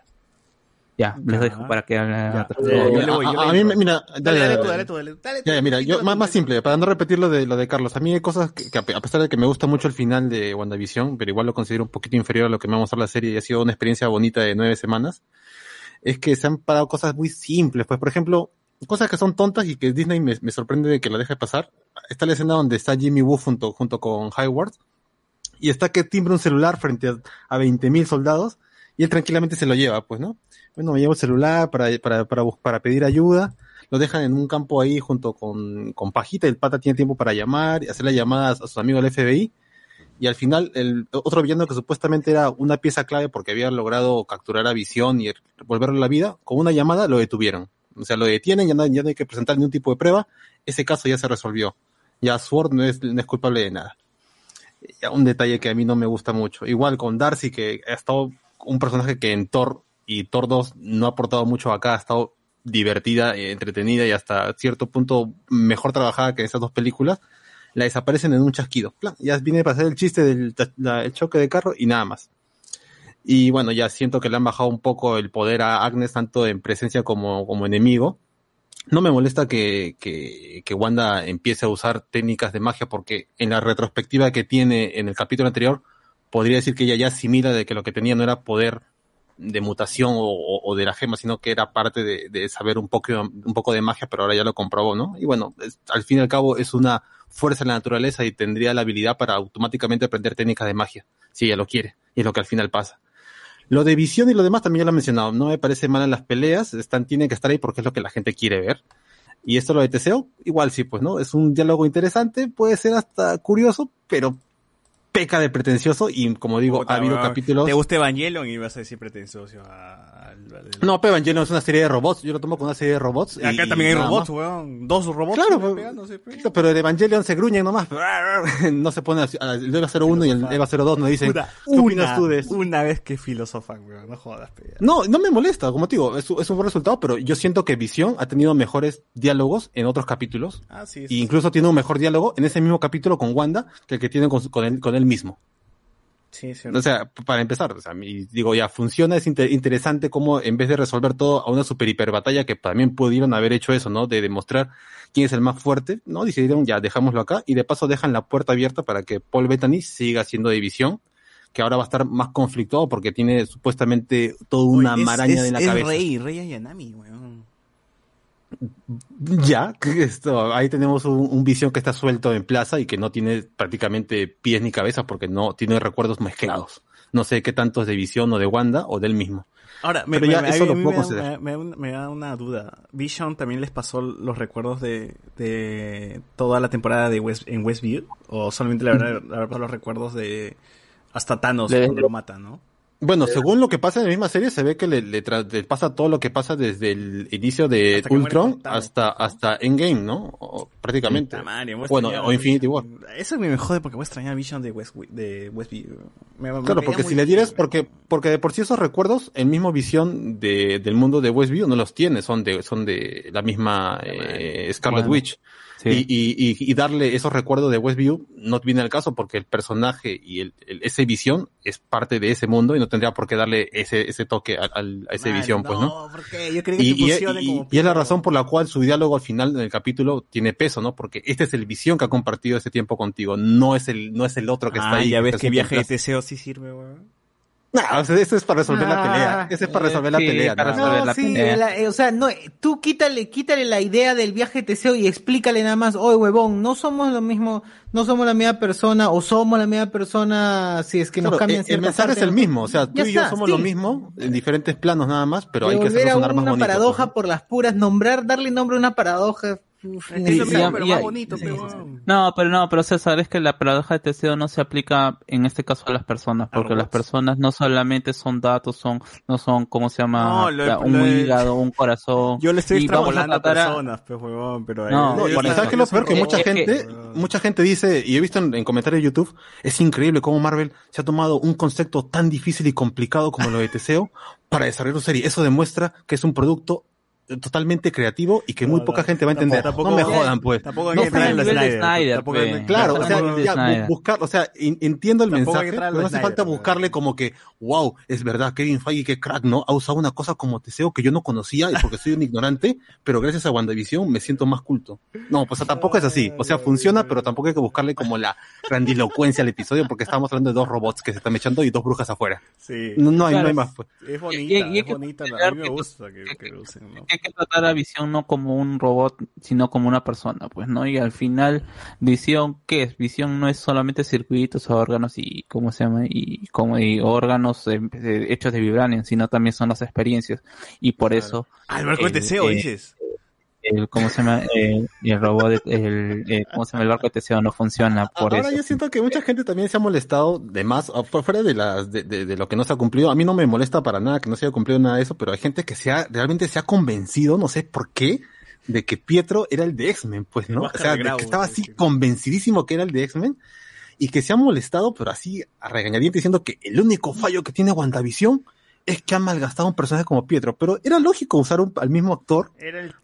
Ya, les dejo para que cosas. a- a- a mí, mira, dale, dale, tú, dale. dale tú, dale, dale tú. Ya, ya, mira, yo más, más simple, para no repetir lo de, lo de Carlos, a mí hay cosas que, que a pe- a pesar de que me gusta mucho el final de WandaVision, pero igual lo considero un poquito inferior a lo que me va a mostrar la serie y ha sido una experiencia bonita de nueve semanas, es que se han parado cosas muy simples, pues por ejemplo, cosas que son tontas y que Disney me, me sorprende de que la deje pasar. Está la escena donde está Jimmy Woo junto, junto con Hayward y está que timbra un celular frente a, a 20.000 soldados y él tranquilamente se lo lleva, pues, ¿no? Bueno, me llevo el celular para, para, para, para pedir ayuda, lo dejan en un campo ahí junto con, con Pajita, el pata tiene tiempo para llamar y hacer las llamadas a sus amigos del FBI, y al final el otro villano que supuestamente era una pieza clave porque había logrado capturar a Visión y volverlo a la vida, con una llamada lo detuvieron. O sea, lo detienen, ya no, ya no hay que presentar ningún tipo de prueba, ese caso ya se resolvió. Ya Sword no es, no es culpable de nada. Ya un detalle que a mí no me gusta mucho. Igual con Darcy, que ha estado un personaje que en Thor y 2 no ha aportado mucho acá, ha estado divertida, eh, entretenida y hasta cierto punto mejor trabajada que en esas dos películas, la desaparecen en un chasquido. Ya viene para hacer el chiste del choque de carro y nada más. Y bueno, ya siento que le han bajado un poco el poder a Agnes, tanto en presencia como, como enemigo. No me molesta que, que, que Wanda empiece a usar técnicas de magia porque en la retrospectiva que tiene en el capítulo anterior, podría decir que ella ya asimila de que lo que tenía no era poder de mutación o, o- de la gema, sino que era parte de, de saber un poco, un poco de magia, pero ahora ya lo comprobó, ¿no? Y bueno, al fin y al cabo es una fuerza en la naturaleza y tendría la habilidad para automáticamente aprender técnicas de magia, si ella lo quiere, y es lo que al final pasa. Lo de visión y lo demás también ya lo he mencionado, no me parece mal en las peleas, están, tienen que estar ahí porque es lo que la gente quiere ver. Y esto lo de Teseo, igual sí, pues, ¿no? Es un diálogo interesante, puede ser hasta curioso, pero peca de pretencioso y como digo, Puta, ha habido capítulos... Te gusta Evangelion y vas a decir pretencioso a- No, pero Evangelion es una serie de robots. Yo lo tomo como una serie de robots. Acá y- también hay robots, weón. Dos robots. Claro, pues, pegándose, pe. Pero de Evangelion se gruñen nomás. *laughs* No se pone así- el EVA 01 y el EVA 02 no dicen. Puta, ¿Qué opinas una, tú de eso? una vez que filosofan, weón. No jodas. No, no me molesta, como te digo, es, es un buen resultado, pero yo siento que Visión ha tenido mejores diálogos en otros capítulos. Ah, sí, E incluso tiene un mejor diálogo en ese mismo capítulo con Wanda que el que tiene con, con, él, con él mismo. Sí, sí. O sea, para empezar, o sea, y digo, ya funciona, es inter- interesante cómo en vez de resolver todo a una super hiper batalla, que también pudieron haber hecho eso, ¿no? De demostrar quién es el más fuerte, ¿no? Decidieron ya, dejámoslo acá, y de paso dejan la puerta abierta para que Paul Bettany siga haciendo división, que ahora va a estar más conflictuado porque tiene supuestamente toda una Oye, es- maraña es- en la es cabeza. Rey, Rey Ayanami, weón. Ya, que esto, ahí tenemos un, un visión que está suelto en plaza y que no tiene prácticamente pies ni cabeza porque no tiene recuerdos mezclados. No sé qué tanto es de visión o de Wanda o del mismo. Ahora, me, Pero ya me- eso a lo mí puedo me, considerar. da, me da un- me da una duda. Vision también les pasó los recuerdos de, de toda la temporada de West, en Westview o solamente le habrá, pasado los recuerdos de hasta Thanos cuando lo matan, ¿no? Bueno, según lo que pasa en la misma serie, se ve que le, le le pasa todo lo que pasa desde el inicio de Hasta Ultron hasta, hasta Endgame, ¿no? O- prácticamente. Bueno, o Infinity War. Eso me jode porque voy a extrañar Vision de, West, de Westview. Me- me Claro, porque si le dieras, porque, porque de por sí esos recuerdos, el mismo visión de, del mundo de Westview no los tiene, son de, son de la misma eh, Scarlet Bueno, Witch. Sí. Y, y, y, y darle esos recuerdos de Westview no viene al caso porque el personaje y el, el- ese visión es parte de ese mundo y no tendría por qué darle ese, ese toque al- al- a, ese visión, pues, ¿no? No, ¿por qué? Yo quería que Y, se como y es la razón por la cual su diálogo al final del capítulo tiene peso, ¿no? Porque este es el visión que ha compartido ese tiempo contigo, no es el, no es el otro que está Ah, ahí. ya ves está que viaje de Teseo sí sirve, weón. Nah, o sea, eso es para resolver la Ah, pelea. Ese es para resolver la sí, pelea. para más. resolver No, la sí, pelea. la- eh, o sea, no, eh, tú quítale, quítale la idea del viaje Teseo y explícale nada más, oye huevón, no somos lo mismo, no somos la misma persona, o somos la misma persona si es que nos Claro, cambian el, el ciertas mensaje es partes, el ¿no? mismo, o sea, tú Ya y yo está, somos sí. lo mismo en diferentes planos nada más, pero De hay que volver hacer a sonar más una bonito. paradoja pues. por las puras, nombrar, darle nombre a una paradoja. Uf, Es lo sí. mismo, ya- pero ya- más bonito, pero, weón. No, pero no, pero César, es que la paradoja de Teseo no se aplica en este caso a las personas, porque las personas no solamente son datos, son, no son, ¿cómo se llama? No, lo- La- un lo hígado, un corazón. Yo le estoy extrapolando a personas, pues, huevón, pero... No, No, y por ¿sabes qué es lo peor? Que mucha que- gente, mucha gente dice, y he visto en, en comentarios de YouTube, es increíble cómo Marvel se ha tomado un concepto tan difícil y complicado como lo de Teseo para desarrollar su serie. Eso demuestra que es un producto totalmente creativo y que muy poca gente va a entender. tampoco- no me jodan, pues. tampoco hay No que la nivel de Snyder, Snyder, tampoco Claro, o sea, ya, Snyder. buscar, o sea, in- entiendo el Tampoco mensaje, a pero no hace falta Snyder, buscarle como que, wow, es verdad, Kevin Feige, que crack, ¿no? Ha usado una cosa como Teseo que yo no conocía y porque soy un ignorante, pero gracias a WandaVision me siento más culto. No, pues tampoco es así. O sea, funciona, pero tampoco hay que buscarle como la grandilocuencia al episodio porque estamos hablando de dos robots que se están echando y dos brujas afuera. Sí. No, no hay, no hay más, pues. Es bonita, Y- y hay es bonita. A considerar mí me gusta que, que usen, ¿no? Hay que tratar a Visión no como un robot, sino como una persona, pues, ¿no? Y al final, Visión, ¿qué es? Visión no es solamente circuitos, órganos y, ¿cómo se llama? Y, como, y órganos eh, eh, hechos de vibranium, sino también son las experiencias. Y por eso... Ah, el barco de el- Teseo, eh, dices. El, ¿Cómo se llama? El, el robot, de- el, el- ¿cómo se llama? El barco de Teseo no funciona por Ahora eso. yo siento que mucha gente también se ha molestado de más, fuera de las, de, de- de lo que no se ha cumplido. A mí no me molesta para nada que no se haya cumplido nada de eso, pero hay gente que se ha, realmente se ha convencido, no sé por qué, de que Pietro era el de X-Men, pues, ¿no? O sea, de que estaba sí, así sí. convencidísimo que era el de X-Men y que se ha molestado, pero así a regañadientes diciendo que el único fallo que tiene WandaVision es que ha malgastado un personaje como Pietro, pero era lógico usar un- al mismo actor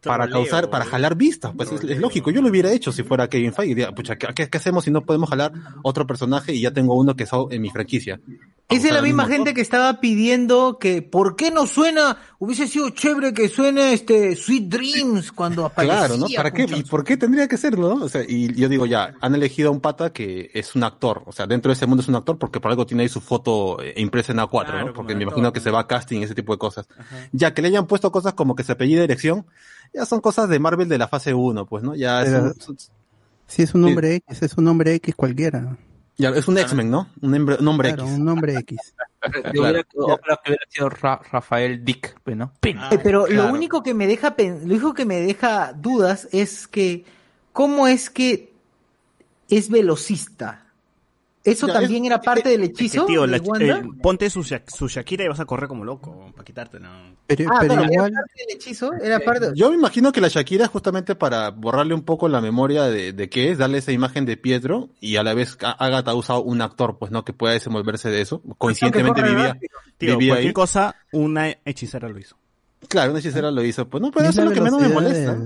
para causar, para ¿no? jalar vistas, pues es, es lógico. Yo lo hubiera hecho si fuera Kevin Feige. Diría, pucha, ¿qué, qué- qué hacemos si no podemos jalar otro personaje y ya tengo uno que es en mi franquicia? Esa es la misma gente que estaba pidiendo que, ¿por qué no suena? Hubiese sido chévere que suene este Sweet Dreams cuando aparecía. Claro, ¿no? ¿Para qué? ¿Y por qué tendría que serlo? no? O sea, y yo digo ya, han elegido a un pata que es un actor, o sea, dentro de ese mundo es un actor porque por algo tiene ahí su foto eh, impresa en A4, Claro, ¿no? Porque me actor, imagino que ¿no? se va a casting y ese tipo de cosas. Ya que le hayan puesto cosas como que se apellida dirección, ya son cosas de Marvel de la fase 1, pues, ¿no? Ya es un, Si es un nombre X, es un nombre X cualquiera. Ya es un X-Men, ¿no? Un hombre, un hombre Claro, X. un nombre X. *laughs* Que hubiera, que hubiera sido Ra- Rafael Dick, pues, ¿no? Eh, pero claro. lo único que me deja lo único que me deja dudas es que cómo es que es velocista. ¿Eso Ya, también es- era parte del Es que, hechizo tío, de la- Wanda? eh, ponte su, su Shakira y vas a correr como loco para quitarte, ¿no? Pero, ah, pero igual, era parte del hechizo, era parte Yo me imagino que la Shakira es justamente para borrarle un poco la memoria de, de qué es, darle esa imagen de Pietro y a la vez Agatha ha usado un actor, pues no, que pueda desenvolverse de eso. Coincidentemente vivía. Tío, vivía cualquier ahí. cosa, una hechicera lo hizo. Claro, una hechicera lo hizo. Pues no, pero es eso es lo que menos me molesta.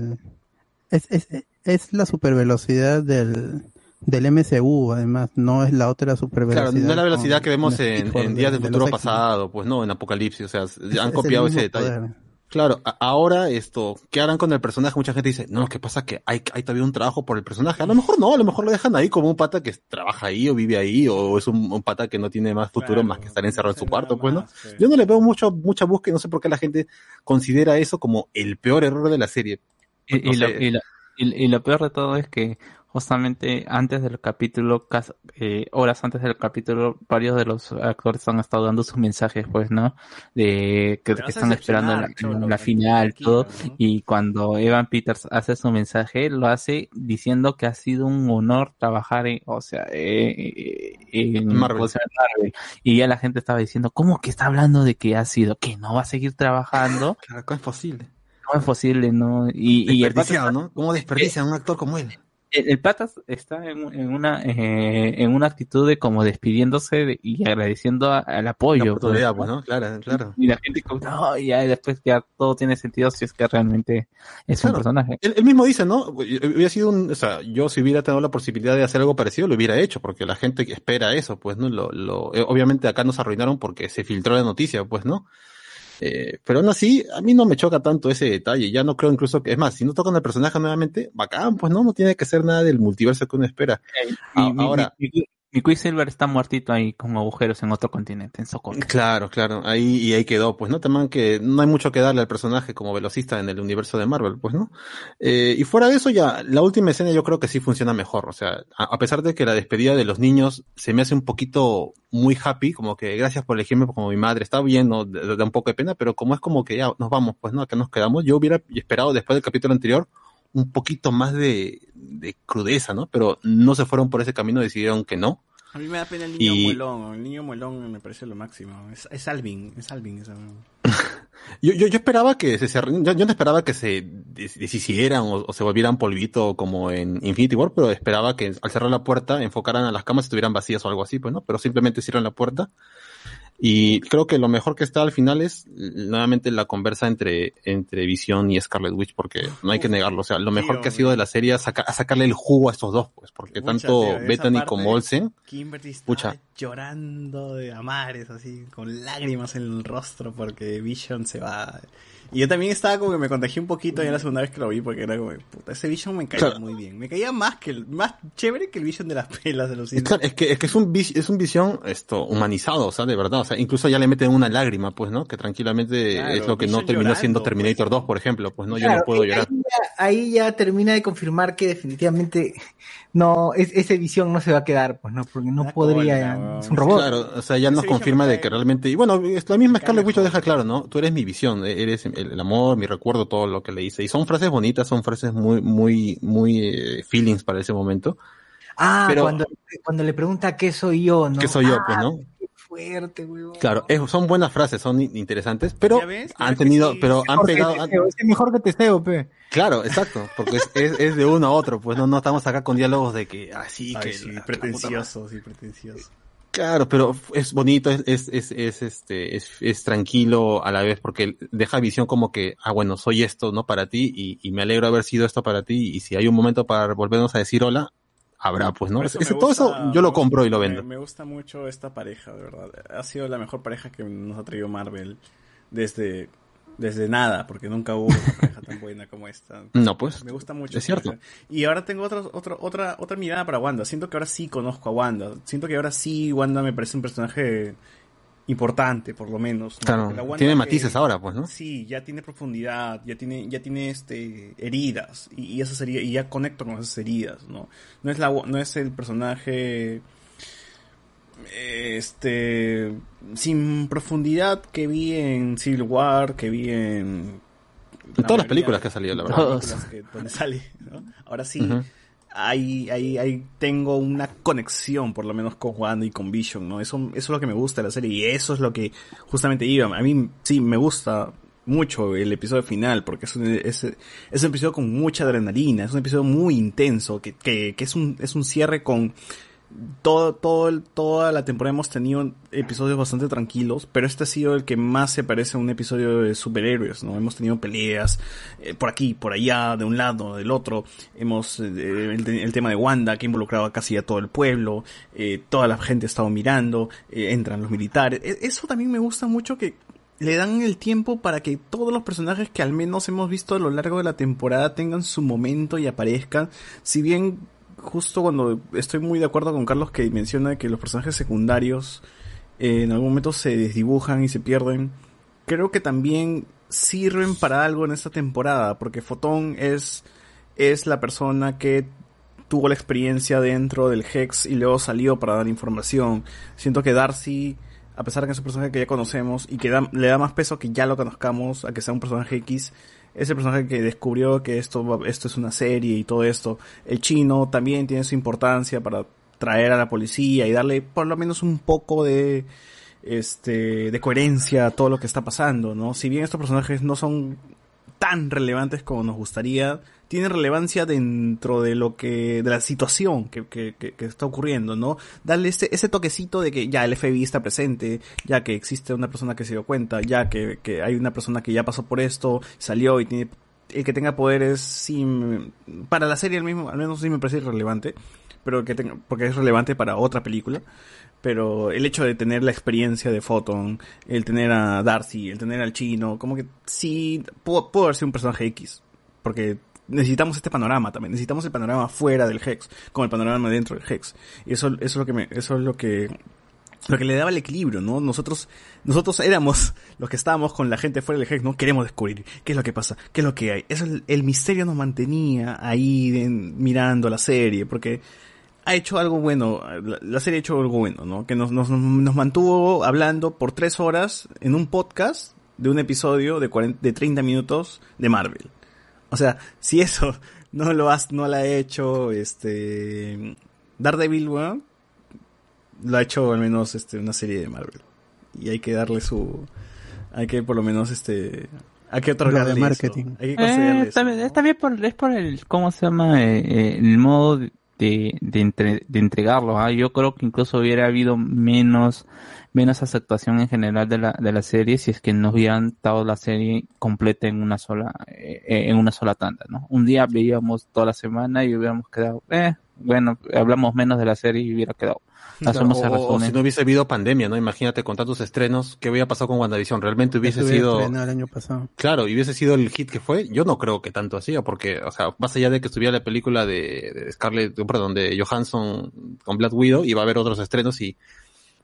es, es, es la supervelocidad del, del MCU, además, no es la otra Claro, supervelocidad. no es la velocidad que vemos en, Días de- del de Futuro pasado, pues no, en Apocalipsis, o sea, Es- han es copiado ese detalle. poder. Claro, ahora esto, ¿qué harán con el personaje? Mucha gente dice, no, ¿qué pasa? Que hay, hay todavía un trabajo por el personaje. A lo mejor no, a lo mejor lo dejan ahí como un pata que trabaja ahí o vive ahí, o es un, un pata que no tiene más futuro más que estar encerrado en su cuarto, pues, ¿no? Yo no le veo mucho, mucha búsqueda, no sé por qué la gente considera eso como el peor error de la serie. Y, No lo, y lo- y- y lo peor de todo es que justamente antes del capítulo, cas- eh, horas antes del capítulo, varios de los actores han estado dando sus mensajes, pues, ¿no? De que, están esperando la, cholo, final, todo. ¿no? Y cuando Evan Peters hace su mensaje, lo hace diciendo que ha sido un honor trabajar en, o sea, eh, eh, en Marvel. o sea, en Marvel. Y ya la gente estaba diciendo, ¿cómo que está hablando de que ha sido? ¿Que no va a seguir trabajando? *laughs* Claro, ¿cómo es posible? ¿Cómo es posible, no? Y, y el ¿no? ¿Cómo desperdician a un actor como él? El, el Patas está en, en una eh, en una actitud de como despidiéndose de- y agradeciendo a- al apoyo. La oportunidad, pues, ¿no? Claro, claro. Y la gente como, no, y ya después ya todo tiene sentido si es que realmente es un personaje. Él, él mismo dice, ¿no? Hubiera sido un, o sea, yo si hubiera tenido la posibilidad de hacer algo parecido, lo hubiera hecho, porque la gente que espera eso, pues, ¿no? Lo, lo, eh, obviamente acá nos arruinaron porque se filtró la noticia, pues, ¿no? Eh, pero aún así, a mí no me choca tanto ese detalle. Ya no creo incluso que, es más, si no tocan el personaje nuevamente, bacán, pues, ¿no? No tiene que ser nada del multiverso que uno espera. Mi, A- mi- ahora, mi, mi- mi Quicksilver está muertito ahí con agujeros en otro continente, en Sokovia. Claro, claro, ahí y ahí quedó, pues no también que no hay mucho que darle al personaje como velocista en el universo de Marvel, pues no. Eh, y fuera de eso ya, la última escena yo creo que sí funciona mejor, o sea, a, pesar de que la despedida de los niños se me hace un poquito muy happy, como que gracias por elegirme como mi madre, está bien, no, da un poco de pena, pero como es como que ya nos vamos, pues no, acá nos quedamos, yo hubiera esperado después del capítulo anterior un poquito más de, de crudeza, ¿no? Pero no se fueron por ese camino, decidieron que no. A mí me da pena el niño Y- muelón. El niño muelón me parece lo máximo. Es, es Alvin, es Alvin. esa- *laughs* Yo, yo, yo esperaba que se cer- yo, yo no esperaba que se des- deshicieran o, o se volvieran polvito como en Infinity War, pero esperaba que al cerrar la puerta enfocaran a las camas y estuvieran vacías o algo así, pues no, pero simplemente cierran la puerta. Y creo que lo mejor que está al final es nuevamente la conversa entre, entre Visión y Scarlet Witch, porque no hay que negarlo. O sea, lo mejor que ha sido de la serie es saca- sacarle el jugo a estos dos, pues, porque tanto tío, Bethany parte, como Olsen, Kimberly llorando de amares, así, con lágrimas en el rostro porque Vision se va. Y yo también estaba como que me contagié un poquito ya la segunda vez que lo vi porque era como, puta, ese Vision me caía Claro. muy bien. Me caía más que el, más chévere que el Vision de las *laughs* pelas de los cines. Claro, es que, es que es un, es un visión esto, humanizado, o sea, de verdad. O sea, incluso ya le meten una lágrima, pues, ¿no? Que tranquilamente Claro, es lo que no Vision terminó siendo llorando, Terminator 2, por ejemplo. Pues no, yo no puedo llorar. Ahí ya, ahí ya termina de confirmar que definitivamente no, es, esa visión no se va a quedar, pues no, porque no podría, es un robot. Claro, o sea, ya nos confirma de que realmente, y bueno, es la misma Scarlet Witch lo deja claro, ¿no? Tú eres mi visión, eres el, el amor, mi recuerdo, todo lo que le hice. Y son frases bonitas, son frases muy, muy, muy eh, feelings para ese momento. Ah, Pero- cuando, cuando le pregunta qué soy yo, ¿no? ¿Qué soy yo, Ah, pues, no? Qué fuerte, weón. Claro, es- son buenas frases, son in- interesantes, pero han tenido, pero han Mejor que pegado, es mejor que Teseo, pe. Claro, exacto, porque es, es, es de uno a otro, pues no, no estamos acá con diálogos de que así, Ay, que sí, la- la pretencioso, sí, pretencioso. Claro, pero es bonito, es, es, es, es, este, es, es tranquilo a la vez porque deja visión como que, ah, bueno, soy esto, ¿no? Para ti y, y me alegro haber sido esto para ti y si hay un momento para volvernos a decir hola, habrá, pues, ¿no? Eso Ese- todo eso yo lo compro y lo vendo. Me, me gusta mucho esta pareja, de verdad. Ha sido la mejor pareja que nos ha traído Marvel desde, desde nada, porque nunca hubo una pareja tan buena como esta. *laughs* No, pues, Me gusta mucho. es cierto. Y ahora tengo otro, otro, otra, otra mirada para Wanda. Siento que ahora sí conozco a Wanda. Siento que ahora sí Wanda me parece un personaje importante, por lo menos. ¿no? Claro, Porque la Wanda tiene que- matices ahora, pues, ¿no? Sí, ya tiene profundidad, ya tiene, ya tiene este heridas y, y esas heridas, y ya conecto con esas heridas, ¿no? No es la, no es el personaje este sin profundidad que vi en Civil War, que vi en En todas las películas que ha salido, la verdad. Todas las películas que- donde sale, ¿no? Ahora sí, Ujú. ahí, ahí, ahí tengo una conexión, por lo menos con Wanda y con Vision, ¿no? Eso, eso es lo que me gusta de la serie y eso es lo que justamente iba. A mí sí me gusta mucho el episodio final porque es un, es, es un episodio con mucha adrenalina, es un episodio muy intenso, que, que, que es un, es un cierre con todo, todo, toda la temporada hemos tenido episodios bastante tranquilos, pero este ha sido el que más se parece a un episodio de superhéroes, ¿no? Hemos tenido peleas eh, por aquí, por allá, de un lado, del otro. Hemos, eh, el, el tema de Wanda que ha involucrado a casi a todo el pueblo, eh, toda la gente ha estado mirando, eh, entran los militares. E- Eso también me gusta mucho que le dan el tiempo para que todos los personajes que al menos hemos visto a lo largo de la temporada tengan su momento y aparezcan. Si bien justo cuando estoy muy de acuerdo con Carlos que menciona que los personajes secundarios eh, en algún momento se desdibujan y se pierden, creo que también sirven para algo en esta temporada, porque Fotón es, es la persona que tuvo la experiencia dentro del Hex y luego salió para dar información. Siento que Darcy, a pesar de que es un personaje que ya conocemos y que le da más peso que ya lo conozcamos, a que sea un personaje X, es el personaje que descubrió que esto, esto es una serie y todo esto. El chino también tiene su importancia para traer a la policía y darle por lo menos un poco de este de coherencia a todo lo que está pasando, ¿no? Si bien estos personajes no son tan relevantes como nos gustaría, tienen relevancia dentro de lo que, de la situación que, que, que, que está ocurriendo, ¿no? Darle ese, ese toquecito de que ya el FBI está presente, ya que existe una persona que se dio cuenta, ya que, que hay una persona que ya pasó por esto, salió y tiene, el que tenga poderes, sí, para la serie al mismo, al menos sí me parece relevante, pero que tenga, porque es relevante para otra película pero el hecho de tener la experiencia de Photon, el tener a Darcy, el tener al chino, como que sí, pudo, pudo haber sido un personaje X, porque necesitamos este panorama también, necesitamos el panorama fuera del Hex, como el panorama dentro del Hex. Y eso, eso es lo que me, eso es lo que, lo que le daba el equilibrio, ¿no? Nosotros, nosotros éramos *laughs* los que estábamos con la gente fuera del Hex, ¿no? Queremos descubrir qué es lo que pasa, qué es lo que hay. Eso, el, el misterio nos mantenía ahí mirando la serie, porque ha hecho algo bueno, la, la serie ha hecho algo bueno, ¿no? Que nos, nos, nos mantuvo hablando por tres horas en un podcast de un episodio de, 40, de 30 minutos de Marvel. O sea, si eso *laughs* no lo has, no la ha hecho, este, Daredevil, weón, lo ha hecho al menos, este, una serie de Marvel. Y hay que darle su, hay que por lo menos, este, hay que otorgarle Lo de eso. marketing. Hay que Eh, eso. por, es por el, ¿cómo se llama? Eh, eh, el modo de, de, entre- de entregarlo. ¿ah? Yo creo que incluso hubiera habido menos, menos aceptación en general de la, de la serie si es que nos hubieran dado la serie completa en una sola, eh, eh, en una sola tanda, ¿no? Un día veíamos toda la semana y hubiéramos quedado, eh, bueno, hablamos menos de la serie y hubiera quedado. Hacemos el o, o si no hubiese habido pandemia, ¿no? Imagínate con tantos estrenos, ¿qué hubiera pasado con WandaVision? ¿Realmente hubiese sido... el año pasado. Claro, y hubiese sido el hit que fue, yo no creo que tanto así, porque, o sea, más allá de que estuviera la película de, de Scarlett, perdón, de Johansson con Black Widow, iba a haber otros estrenos y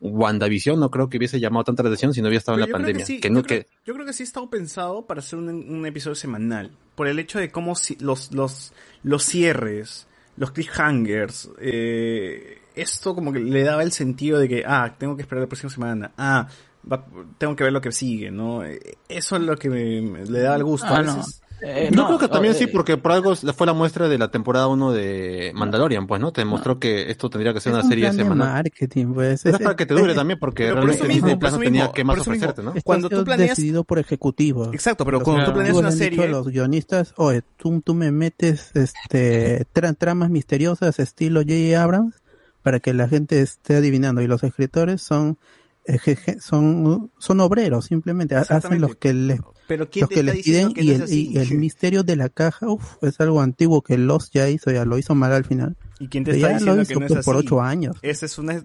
WandaVision no creo que hubiese llamado tanta atención si no hubiera estado en la pandemia. sí, que no, yo, creo, que, yo creo que sí ha estado pensado para hacer un, un episodio semanal. Por el hecho de cómo si- los, los, los cierres, los cliffhangers, eh, esto como que le daba el sentido de que, ah, tengo que esperar la próxima semana, ah, va- tengo que ver lo que sigue, ¿no? Eh, Eso es lo que me, me- le daba el gusto. Ah, A no. veces- Eh, Yo no, creo que también eh, sí, porque por algo fue la muestra de la temporada 1 de Mandalorian, pues, ¿no? Te demostró que esto tendría que ser Es una un serie plan de semanal. marketing, pues. Pero es para que te dure también, porque Pero por realmente eso mismo, Disney por Plus no tenía que más por ofrecerte, ¿no? Esto Cuando tú planeas- decidido por ejecutivos. Exacto, pero cuando tú planeas una serie, los guionistas, oye, tú, tú me metes este tra- tramas misteriosas estilo J.J. Abrams para que la gente esté adivinando y los escritores son eje- son son obreros simplemente ha- hacen los que les pero ¿quién los te que está les piden diciendo que y no el, es así? y el misterio de la caja uf, es algo antiguo que Lost ya hizo ya lo hizo mal al final ¿Y quién te está ya diciendo lo que no por, es por así? ocho años Esa es una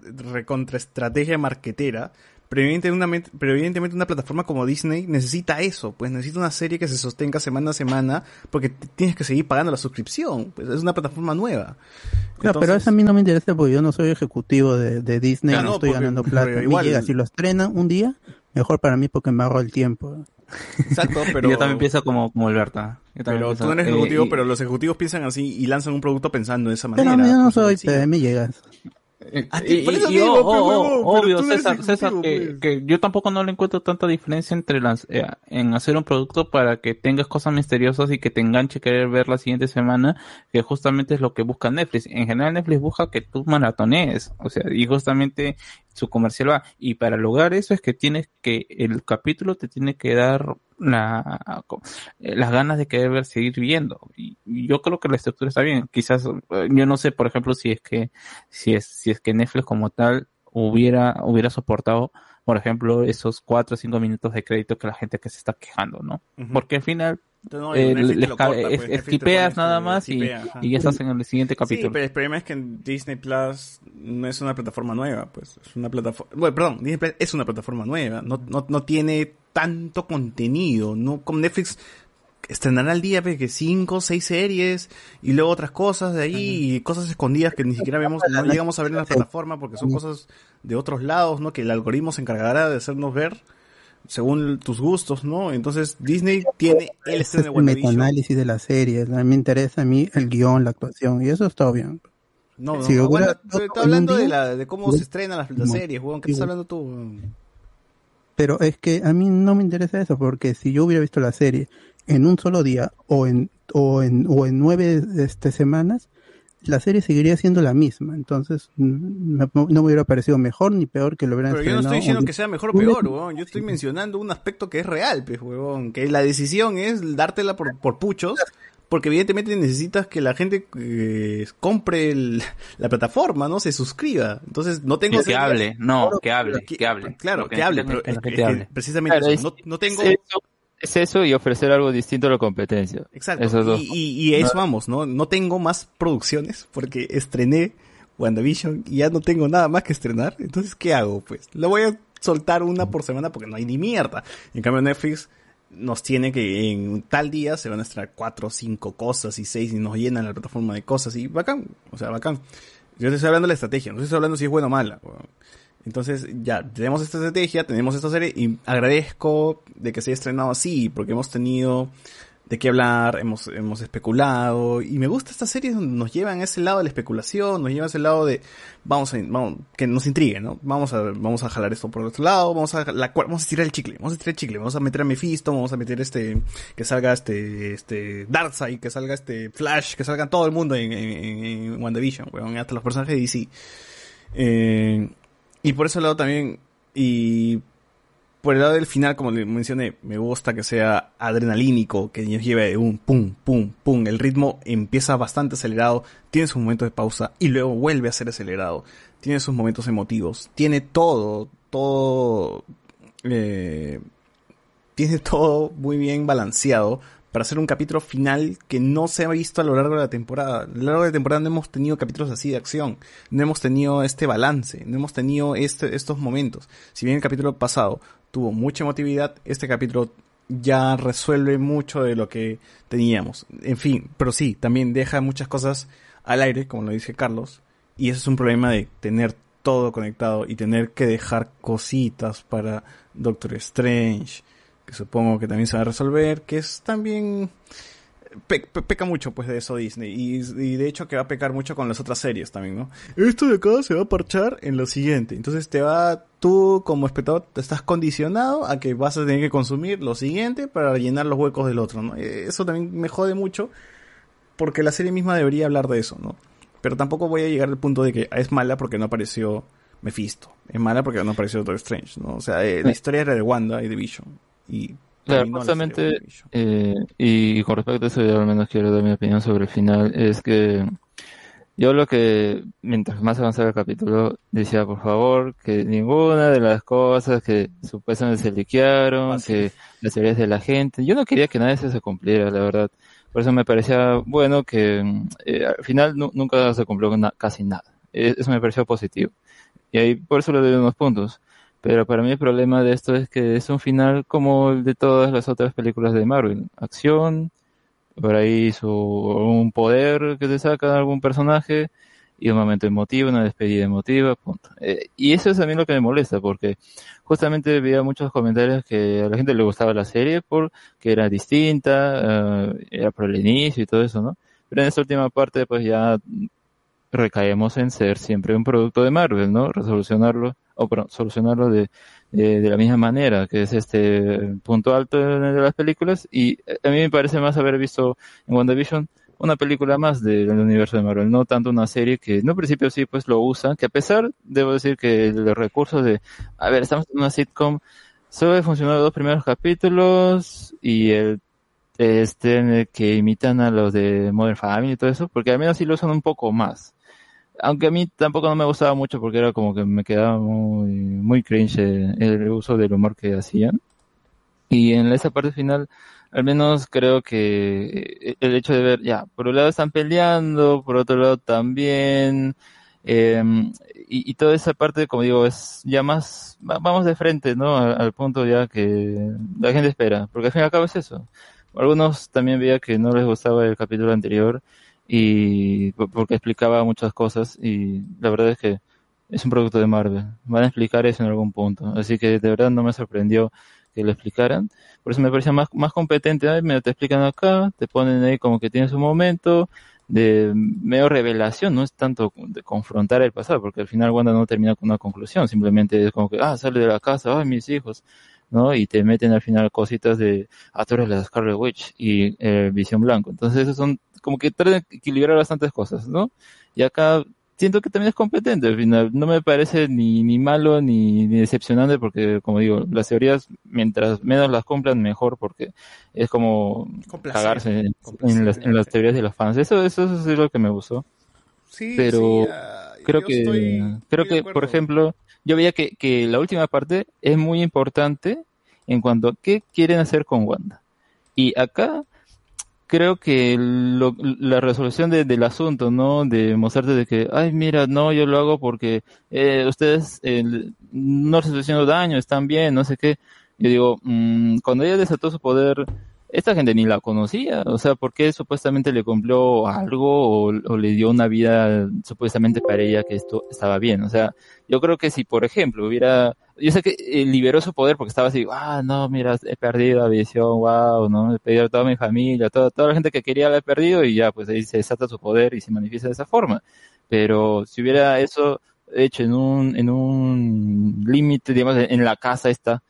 recontraestrategia marquetera. Pero evidentemente, pero evidentemente una plataforma como Disney necesita eso, pues necesita una serie que se sostenga semana a semana, porque tienes que seguir pagando la suscripción, pues es una plataforma nueva. Claro, pero eso a mí no me interesa porque yo no soy ejecutivo de, de Disney, Claro, no estoy porque- ganando plata. A mí llega, si lo estrenan un día, mejor para mí porque me ahorro el tiempo. Exacto, *laughs* pero... Yo también pienso como, como Alberta. Yo también Pero pienso, tú no eres eh, ejecutivo, y- pero los ejecutivos piensan así y lanzan un producto pensando de esa Pero manera. yo no por su soy, bolsillo. pero a mí llegas. Y, obvio, César, César, que, pues. que yo tampoco no le encuentro tanta diferencia entre las, eh, en hacer un producto para que tengas cosas misteriosas y que te enganche querer ver la siguiente semana, que justamente es lo que busca Netflix. En general Netflix busca que tú maratonees, o sea, y justamente su comercial va. Y para lograr eso es que tienes que, el capítulo te tiene que dar la, eh, las ganas de querer seguir viendo. Y, yo creo que la estructura está bien. Quizás, eh, yo no sé, por ejemplo, si es que, si es, si es que Netflix como tal hubiera, hubiera soportado, por ejemplo, esos cuatro o cinco minutos de crédito que la gente que se está quejando, ¿no? Porque al final, No, eh, les corta, es- pues, esquipeas nada más y, esquipea, y ya estás en el siguiente Sí, capítulo. pero el problema es que Disney Plus no es una plataforma nueva, pues es una plataforma, bueno, perdón, Disney Plus es una plataforma nueva, no, no, no tiene tanto contenido, ¿no? Con Netflix estrenará al día pues, que cinco, seis series y luego otras cosas de ahí y cosas escondidas que ni siquiera vemos, no *laughs* llegamos a ver en la plataforma porque son cosas de otros lados, ¿no? Que el algoritmo se encargará de hacernos ver según tus gustos, ¿no? Entonces Disney tiene el Ese estreno es de el WandaVision. metaanálisis de la serie. A mí me interesa a mí el guion, la actuación, y eso está bien. No, no, Si no, bueno, estoy hablando de, la, de cómo se estrenan las, las series, weón. ¿Qué estás hablando tú? weón? Pero es que a mí no me interesa eso, porque si yo hubiera visto la serie en un solo día o en, o en, o en nueve este, semanas, la serie seguiría siendo la misma. Entonces, mm, no me hubiera parecido mejor ni peor que lo hubieran Pero yo no estoy diciendo que sea mejor o peor, weón. Yo estoy mencionando un aspecto que es real, pues, weón. Que la decisión es dártela por, por puchos, porque evidentemente necesitas que la gente eh, compre el- la plataforma, ¿no? Se suscriba. Entonces, no tengo... Que hable, no, que hable, Que- que hable. Claro, que hable, pero es que hable. precisamente Claro, eso, es- no, no tengo... Es eso, es eso y ofrecer algo distinto a la competencia. Exacto. Esos dos. Y, y, y eso vamos, ¿no? No tengo más producciones porque estrené WandaVision y ya no tengo nada más que estrenar. Entonces, ¿qué hago? Pues lo voy a soltar una por semana porque no hay ni mierda. En cambio, Netflix nos tiene que en tal día se van a estrenar cuatro cinco cosas y seis y nos llenan la plataforma de cosas y bacán. O sea, bacán. Yo estoy hablando de la estrategia, no estoy hablando si es buena o mala. Entonces, ya, tenemos esta estrategia, tenemos esta serie y agradezco de que se haya estrenado así, porque hemos tenido de qué hablar, hemos, hemos especulado, y me gusta esta serie donde nos llevan a ese lado de la especulación, nos llevan a ese lado de, vamos a, vamos, que nos intrigue, ¿no? Vamos a, vamos a jalar esto por otro lado, vamos a, la, cua- vamos a tirar el chicle, vamos a tirar el chicle, vamos a meter a Mephisto, vamos a meter este, que salga este, este, Darkseid, que salga este Flash, que salga todo el mundo en, en, en- en WandaVision, weón, hasta los personajes de DC. Eh, y por ese lado también, y por el lado del final, como le mencioné, me gusta que sea adrenalínico, que nos lleve de un pum, pum, pum. El ritmo empieza bastante acelerado, tiene sus momentos de pausa y luego vuelve a ser acelerado. Tiene sus momentos emotivos, tiene todo, todo, eh, tiene *laughs* todo muy bien balanceado para hacer un capítulo final que no se ha visto a lo largo de la temporada. A lo largo de la temporada no hemos tenido capítulos así de acción, no hemos tenido este balance, no hemos tenido este, estos momentos. Si bien el capítulo pasado tuvo mucha emotividad, este capítulo ya resuelve mucho de lo que teníamos. En fin, pero sí, también deja muchas cosas al aire, como lo dice Carlos, y ese es un problema de tener todo conectado y tener que dejar cositas para Doctor Strange, que supongo que también se va a resolver, que es también pe- pe- peca mucho pues de eso Disney y, y de hecho que va a pecar mucho con las otras series también, ¿no? Esto de acá se va a parchar en lo siguiente, entonces te va tú como espectador te estás condicionado a que vas a tener que consumir lo siguiente para llenar los huecos del otro, ¿no? Eh, Eso también me jode mucho porque la serie misma debería hablar de eso, ¿no? Pero tampoco voy a llegar al punto de que es mala porque no apareció Mephisto. Es mala porque no apareció Doctor Strange, ¿no? O sea, eh, la historia era de Wanda y de Vision. Y Claro, justamente, eh, y con respecto a eso, yo al menos quiero dar mi opinión sobre el final, es que yo lo que, mientras más avanzaba el capítulo, decía, por favor, que ninguna de las cosas que supuestamente se liquearon, que las teorías de la gente, yo no quería que nada de eso se cumpliera, la verdad. Por eso me parecía bueno que eh, al final nu- nunca se cumplió na- casi nada. Eh, Eso me pareció positivo. Y ahí por eso le doy unos puntos. Pero para mí el problema de esto es que es un final como el de todas las otras películas de Marvel. Acción, por ahí su, un poder que te saca algún personaje y un momento emotivo, una despedida emotiva, punto. Eh, y eso es a mí lo que me molesta porque justamente veía muchos comentarios que a la gente le gustaba la serie porque era distinta, eh, era por el inicio y todo eso, ¿no? Pero en esta última parte pues ya recaemos en ser siempre un producto de Marvel, ¿no? Resolucionarlo, o perdón, solucionarlo de, de, de la misma manera, que es este punto alto de, las películas, y a mí me parece más haber visto en WandaVision una película más del universo de Marvel, no tanto una serie que en un principio sí pues lo usan, que a pesar, debo decir que los recursos de, a ver, estamos en una sitcom, solo funcionó los dos primeros capítulos y el este en el que imitan a los de Modern Family y todo eso, porque al menos sí lo usan un poco más. Aunque a mí tampoco no me gustaba mucho porque era como que me quedaba muy, muy cringe el, uso del humor que hacían. Y en esa parte final, al menos creo que el hecho de ver, ya, por un lado están peleando, por otro lado también, Eh, y, toda esa parte, como digo, es ya más, va- vamos de frente, ¿no? Al, al punto ya que la gente espera, porque al fin y al cabo es eso. Algunos también veía que no les gustaba el capítulo anterior y po- porque explicaba muchas cosas y la verdad es que es un producto de Marvel. Van a explicar eso en algún punto. Así que de verdad no me sorprendió que lo explicaran. Por eso me parecía más, más competente. Ay, mira, te explican acá, te ponen ahí como que tienes un momento de medio revelación, no es tanto de confrontar el pasado, porque al final Wanda no termina con una conclusión, simplemente es como que, ah, sale de la casa, ay, mis hijos, ¿no? Y te meten al final cositas de, ah, tú eres la Scarlet Witch y eh, Visión Blanco. Entonces, esos son como que tratan de equilibrar bastantes cosas, ¿no? Y acá siento que también es competente al final. No me parece ni, ni malo ni, ni decepcionante porque, como digo, las teorías, mientras menos las cumplan, mejor porque es como Complacer, cagarse en, las, en las teorías de los fans. Eso, eso, es lo que me gustó. Sí, Pero sí, ah, creo yo que, estoy creo de que, por ejemplo, yo veía que, que la última parte es muy importante en cuanto a qué quieren hacer con Wanda. Y acá creo que lo- la resolución de- del asunto, ¿no? De mostrarte de que, ay, mira, no, yo lo hago porque eh, ustedes no les estoy haciendo daño, están bien, no sé qué. Yo digo, mm, cuando ella desató su poder, esta gente ni la conocía, o sea, ¿por qué supuestamente le cumplió algo o, o le dio una vida supuestamente para ella que esto estaba bien? O sea, yo creo que si, por ejemplo, hubiera, yo sé que eh, liberó su poder porque estaba así, ah, no, mira, he perdido la visión, wow, no, he perdido a toda mi familia, toda, toda la gente que quería la he perdido y ya, pues ahí se desata su poder y se manifiesta de esa forma. Pero si hubiera eso hecho en un, en un límite, digamos, en la casa esta,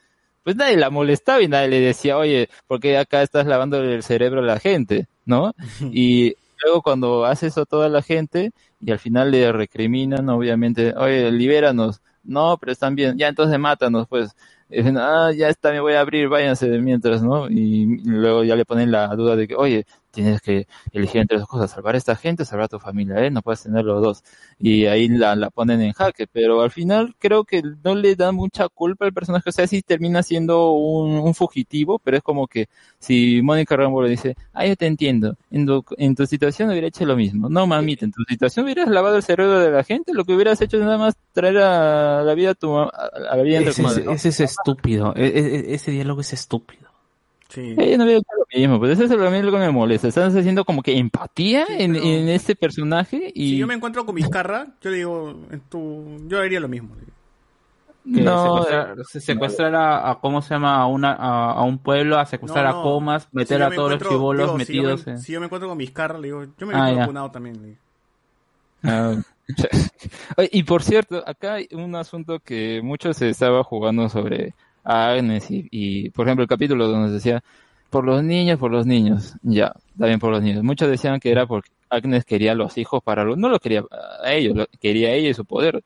pues nadie la molestaba y nadie le decía, oye, ¿por qué acá estás lavando el cerebro a la gente? ¿No? Y luego cuando hace eso a toda la gente y al final le recriminan, obviamente, oye, libéranos. No, pero están bien, ya entonces mátanos, pues. Dicen, ah, ya está, me voy a abrir, váyanse mientras, ¿no? Y luego ya le ponen la duda de que, oye, tienes que elegir entre dos cosas, salvar a esta gente salvar a tu familia, ¿eh? No puedes tener los dos. Y ahí la, la ponen en jaque, pero al final creo que no le da mucha culpa al personaje, o sea, sí termina siendo un, un fugitivo, pero es como que si Mónica Rambo le dice, ah, yo te entiendo, en tu, en tu situación hubiera hecho lo mismo. No, mamita, en tu situación hubieras lavado el cerebro de la gente, lo que hubieras hecho es nada más traer a la vida a tu, a la vida tu Ese, madre, es- ¿no? ese es estúpido. E- e- ese diálogo es estúpido. Sí. Eh, Yo no veo lo mismo, pues eso es lo mismo que me molesta. Estás haciendo como que empatía en, en este personaje y Si yo me encuentro con Vizcarra, yo digo, en tu... yo haría lo mismo. Que No, secuestrar, se- secuestrar a, a- ¿cómo se llama? A, una, a, a un pueblo, a secuestrar No, a no. comas, Si meter yo a me todos los chibolos digo, si yo metidos me- en... Si yo me encuentro con Vizcarra, le digo, yo me Ah, he también. le digo. *laughs* Oye, y por cierto, acá hay un asunto que mucho se estaba jugando sobre Agnes y, y, por ejemplo, el capítulo donde decía, por los niños, por los niños. Ya, bien por los niños. Muchos decían que era porque Agnes quería los hijos para los... No lo quería a ellos, lo, quería a ella y su poder.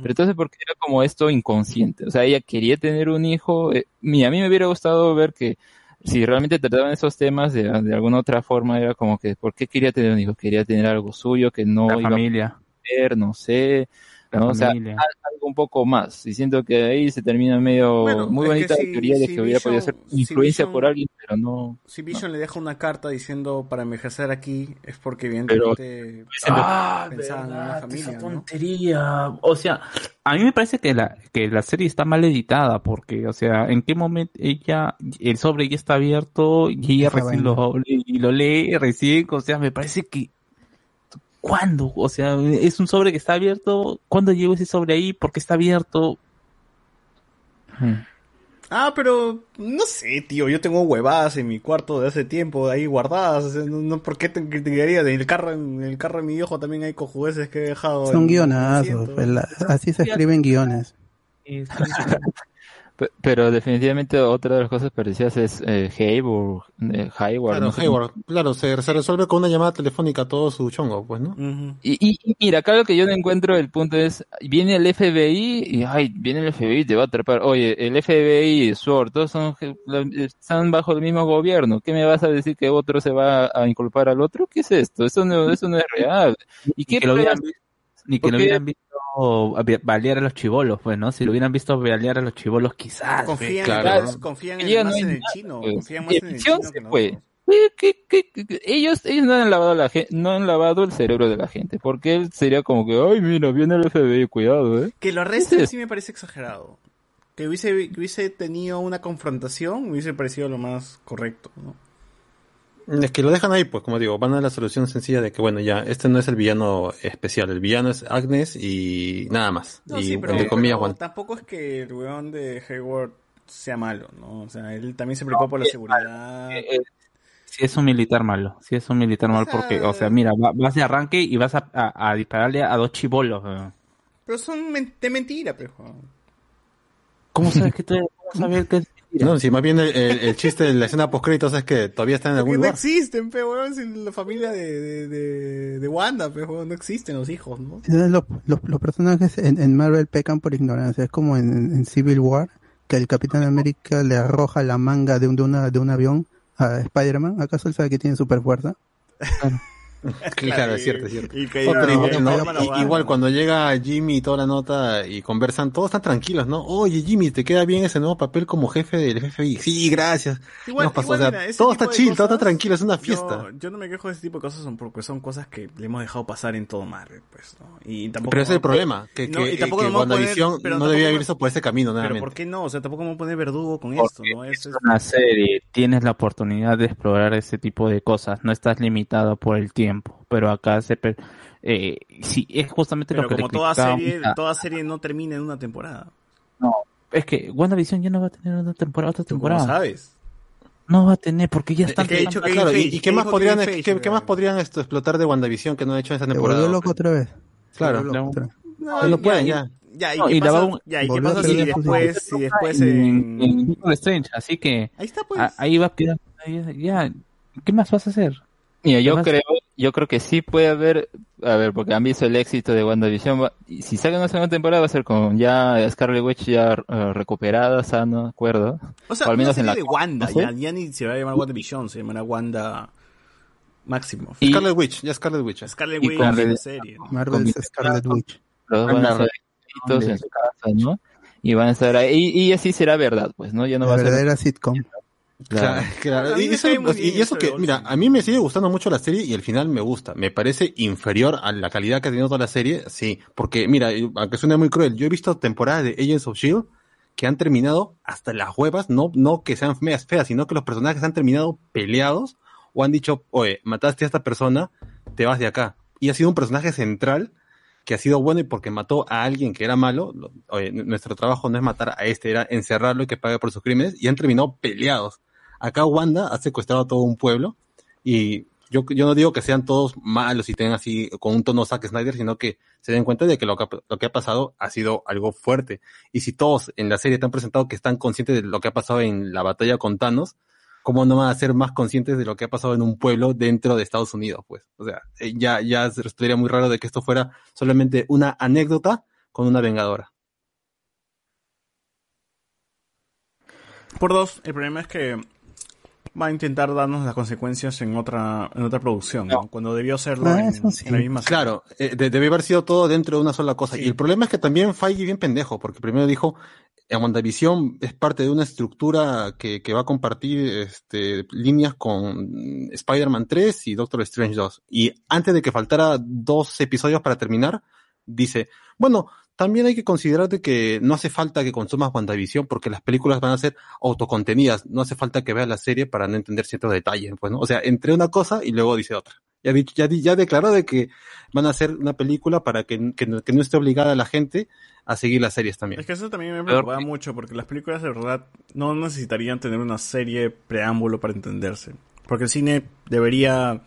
Pero entonces porque era como esto inconsciente. O sea, ella quería tener un hijo. Eh, y a mí me hubiera gustado ver que si realmente trataban esos temas de, de alguna otra forma, era como que, ¿por qué quería tener un hijo? Quería tener algo suyo que no La iba familia. a poder, no sé. La ¿no? O sea, algo un poco más. Y siento que ahí se termina medio Bueno, muy bonita la si- teoría de si que hubiera podido ser Vision- si influencia Vision- por alguien, pero no. Si Vision le deja una carta diciendo para envejecer aquí, es porque Pero- evidentemente Ah, pensaban en una familia, esa ¿no? tontería. O sea, a mí me parece que la, que la serie está mal editada porque, o sea, en qué momento ella, el sobre ya está abierto y ella recién lo, y lo lee recién, o sea, me parece que, ¿cuándo? O sea, es un sobre que está abierto, ¿cuándo llegó ese sobre ahí? ¿Por qué está abierto? Ah, pero no sé, tío, yo tengo huevadas en mi cuarto de hace tiempo ahí guardadas, o sea, no, no ¿por qué te criticaría? En el carro, en el carro de mi hijo también hay cojudeces que he dejado. Son guionazos, pues, así se escriben guiones. Pe- Pero definitivamente otra de las cosas parecidas es eh, Hayward, eh, Hayward, Claro, no sé Hayward, claro, se, se resuelve con una llamada telefónica todo su chongo, pues, ¿no? Y, y- y mira, acá lo que yo no encuentro el punto es, viene el FBI y, ay, viene el FBI y te va a atrapar. Oye, el FBI, SWORD, todos son, la- están bajo el mismo gobierno. ¿Qué me vas a decir que otro se va a inculpar al otro? ¿Qué es esto? Eso no, eso no es real. ¿Y qué que lo Ni que ¿Por lo hubieran visto ba- balear a los chivolos, pues, ¿no? Si lo hubieran visto balear a los chivolos, quizás. Confían, más- confían en- Ella más no en hay el nada, chino, pues. confían más en el chino se que fue. nosotros. ¿Qué- qué- qué- qué- qué? Ellos, ellos no han lavado la gente, no han lavado el cerebro de la gente, porque él sería como que, ay, mira, viene el FBI, cuidado, eh. Que lo arresten Sí. sí me parece exagerado. Que hubiese, que hubiese tenido una confrontación, me hubiese parecido lo más correcto, ¿no? Es que lo dejan ahí, pues, como digo, van a la solución sencilla de que, bueno, ya, este no es el villano especial, el villano es Agnes y nada más. No, y, sí, pero, entre comillas, pero Juan. tampoco es que el weón de Hayward sea malo, ¿no? O sea, él también se preocupa por la seguridad. Si es un militar malo, si es un militar malo porque, o sea, mira, va- vas de arranque y vas a, a- a dispararle a dos chibolos. weón. Pero son men- de mentira, pero. ¿Cómo *laughs* sabes que tú cómo sabes que es No, si más bien el, el- el chiste de la escena post es que todavía están en algún Porque no lugar. existen, pe, weón, sin la familia de, de, de, de Wanda, pe, weón, no existen los hijos, ¿no? Entonces, lo- lo- los personajes en, en Marvel pecan por ignorancia. Es como en, en Civil War, que el Capitán América le arroja la manga de un, de una, de un avión a Spider-Man. ¿Acaso él sabe que tiene super fuerza? Claro, *laughs* *laughs* es cierto, es cierto. Y que Oh, pero igual, cuando llega Jimmy y toda la nota y conversan, todos están tranquilos, ¿no? Oye, Jimmy, ¿te queda bien ese nuevo papel como jefe del FBI? Sí, gracias. Igual, Nos pasó, igual, o sea, mira, ese todo está chill, todo está tranquilo, es una fiesta. Yo, no me quejo de ese tipo de cosas son porque son cosas que le hemos dejado pasar en todo Marvel, pues, ¿no? Y tampoco Pero ese es el problema, que, no, que, y tampoco que poner- pero no debía irse por ese camino, Pero nuevamente. ¿por qué no? O sea, tampoco vamos a poner verdugo con Porque esto, ¿no? Eso es- una serie, tienes la oportunidad de explorar ese tipo de cosas, no estás limitado por el tiempo, pero acá se per- eh, sí, es justamente Pero lo que como toda serie, toda serie no termina en una temporada. No, es que WandaVision ya no va a tener una temporada, otra ¿Tú cómo temporada. sabes? No va a tener porque ya Es están que he dicho que claro, ¿y, y qué más podrían, qué, qué más podrían esto explotar de WandaVision que no han hecho en esta temporada? volvió loco otra vez. Claro. Otra vez. No, no pueden, ya. Ya, ¿y No, qué y pasa, va- ya, ¿y qué pasa si después, si después en, en... en Strange, así que Ahí está, pues. a- ahí va a quedar ya, ¿qué más vas a hacer? Mira, yo creo, yo creo que sí puede haber, a ver, porque han visto el éxito de WandaVision, va- y si sacan una segunda temporada va a ser con ya Scarlet Witch ya eh, recuperada, sana, acuerdo. O sea, al una menos serie en la de Wanda, sé. ya, ya ni se va a llamar WandaVision, se llamará Wanda Máximo. Y- Scarlet Witch, ya Scarlet Witch. Scarlet Witch con en la serie. ¿no? Marvel's Scarlet Witch. Los dos van a solitos en su casa, ¿no? Y van a estar ahí, y, y así será verdad, pues, ¿no? Ya no La va a ser... verdadera sitcom. Claro, claro. *laughs* Y me eso, y que, mira, a mí me sigue gustando mucho la serie y el final me gusta. Me parece inferior a la calidad que ha tenido toda la serie, sí. Porque, mira, aunque suene muy cruel, yo he visto temporadas de Agents of S.H.I.E.L.D. Que han terminado hasta las huevas, no, no que sean feas, feas, sino que los personajes han terminado peleados o han dicho, oye, mataste a esta persona, te vas de acá. Y ha sido un personaje central que ha sido bueno y porque mató a alguien que era malo, lo- oye, nuestro trabajo no es matar a este, era encerrarlo y que pague por sus crímenes, y han terminado peleados. Acá Wanda ha secuestrado a todo un pueblo, y yo, yo no digo que sean todos malos y tengan así con un tono Zack Snyder, sino que se den cuenta de que lo que, lo que ha pasado ha sido algo fuerte. Y si todos en la serie te han presentado que están conscientes de lo que ha pasado en la batalla con Thanos, ¿cómo no van a ser más conscientes de lo que ha pasado en un pueblo dentro de Estados Unidos? Pues, o sea, eh, ya, ya resultaría muy raro de que esto fuera solamente una anécdota con una vengadora. Por dos, el problema es que va a intentar darnos las consecuencias en otra en otra producción, ¿no? Cuando debió hacerlo Ah, en, eso sí. en la misma serie. Claro, eh, de- debe haber sido todo dentro de una sola cosa. Sí. Y el problema es que también Feige bien pendejo, porque primero dijo, en WandaVision es parte de una estructura que, que va a compartir este, líneas con Spider-Man 3 y Doctor Strange 2. Y antes de que faltara dos episodios para terminar, dice, bueno, también hay que considerar de que no hace falta que consumas WandaVision porque las películas van a ser autocontenidas. No hace falta que veas la serie para no entender ciertos detalles. Pues, ¿no? O sea, entre una cosa y luego dice otra. Ya, ya, di- ya declaró de que van a hacer una película para que, que, no- que no esté obligada la gente a seguir las series también. Es que eso también me preocupaba mucho porque las películas de verdad no necesitarían tener una serie preámbulo para entenderse. Porque el cine debería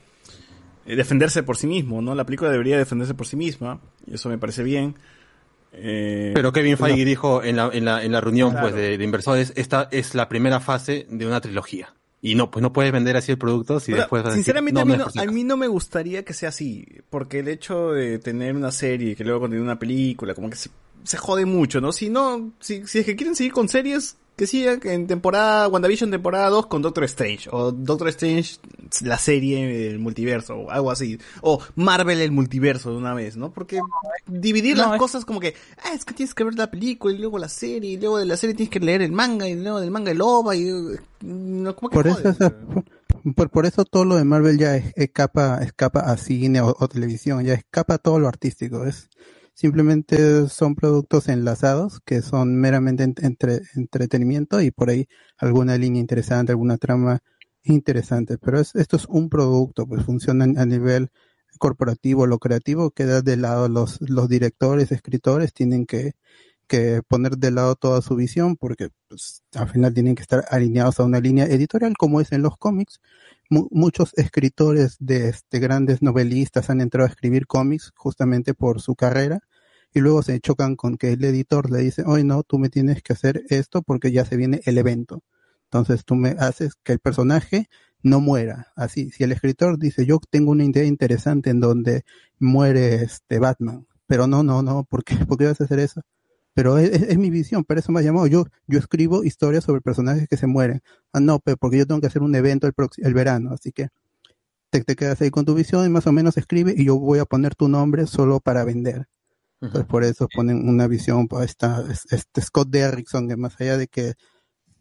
eh, defenderse por sí mismo, ¿no? La película debería defenderse por sí misma y eso me parece bien. Eh, Pero Kevin Feige dijo en la, en la, en la reunión Claro. pues, de, de inversores, esta es la primera fase de una trilogía. Y no, pues no puedes vender así el producto si después vas a decir, sinceramente no, a, mí no a acaso". mí no me gustaría que sea así, porque el hecho de tener una serie que luego contiene una película, como que se, se jode mucho, ¿no? Si no, si, si es que quieren seguir con series, que sigan en temporada, WandaVision temporada 2 con Doctor Strange, o Doctor Strange la serie, el multiverso, o algo así, o Marvel el multiverso de una vez, ¿no? Porque dividir No, las es- cosas como que, ah, es que tienes que ver la película y luego la serie, y luego de la serie tienes que leer el manga, y luego del manga el OVA, y... No, como que Por eso, esa- *laughs* por, por eso todo lo de Marvel ya es- escapa, escapa a cine o, o televisión, ya escapa a todo lo artístico. Es simplemente son productos enlazados que son meramente en- entre, entretenimiento y por ahí alguna línea interesante, alguna trama interesante. Pero es, esto es un producto, pues funciona a nivel corporativo, lo creativo, queda de lado los, los directores, escritores, tienen que, que poner de lado toda su visión porque pues, al final tienen que estar alineados a una línea editorial como es en los cómics. Mu- muchos escritores de este, grandes novelistas han entrado a escribir cómics justamente por su carrera y luego se chocan con que el editor le dice, oye no, tú me tienes que hacer esto porque ya se viene el evento. Entonces tú me haces que el personaje no muera. Así, si el escritor dice, yo tengo una idea interesante en donde muere este Batman, pero no, no, no, ¿por qué, *laughs* ¿Por qué vas a hacer eso? Pero es, mi visión, para eso me ha llamado. Yo, yo escribo historias sobre personajes que se mueren. Ah, no, pero porque yo tengo que hacer un evento el, el verano, así que te, te quedas ahí con tu visión y más o menos escribe y yo voy a poner tu nombre solo para vender. Por eso ponen una visión para esta, este Scott Derrickson, que más allá de que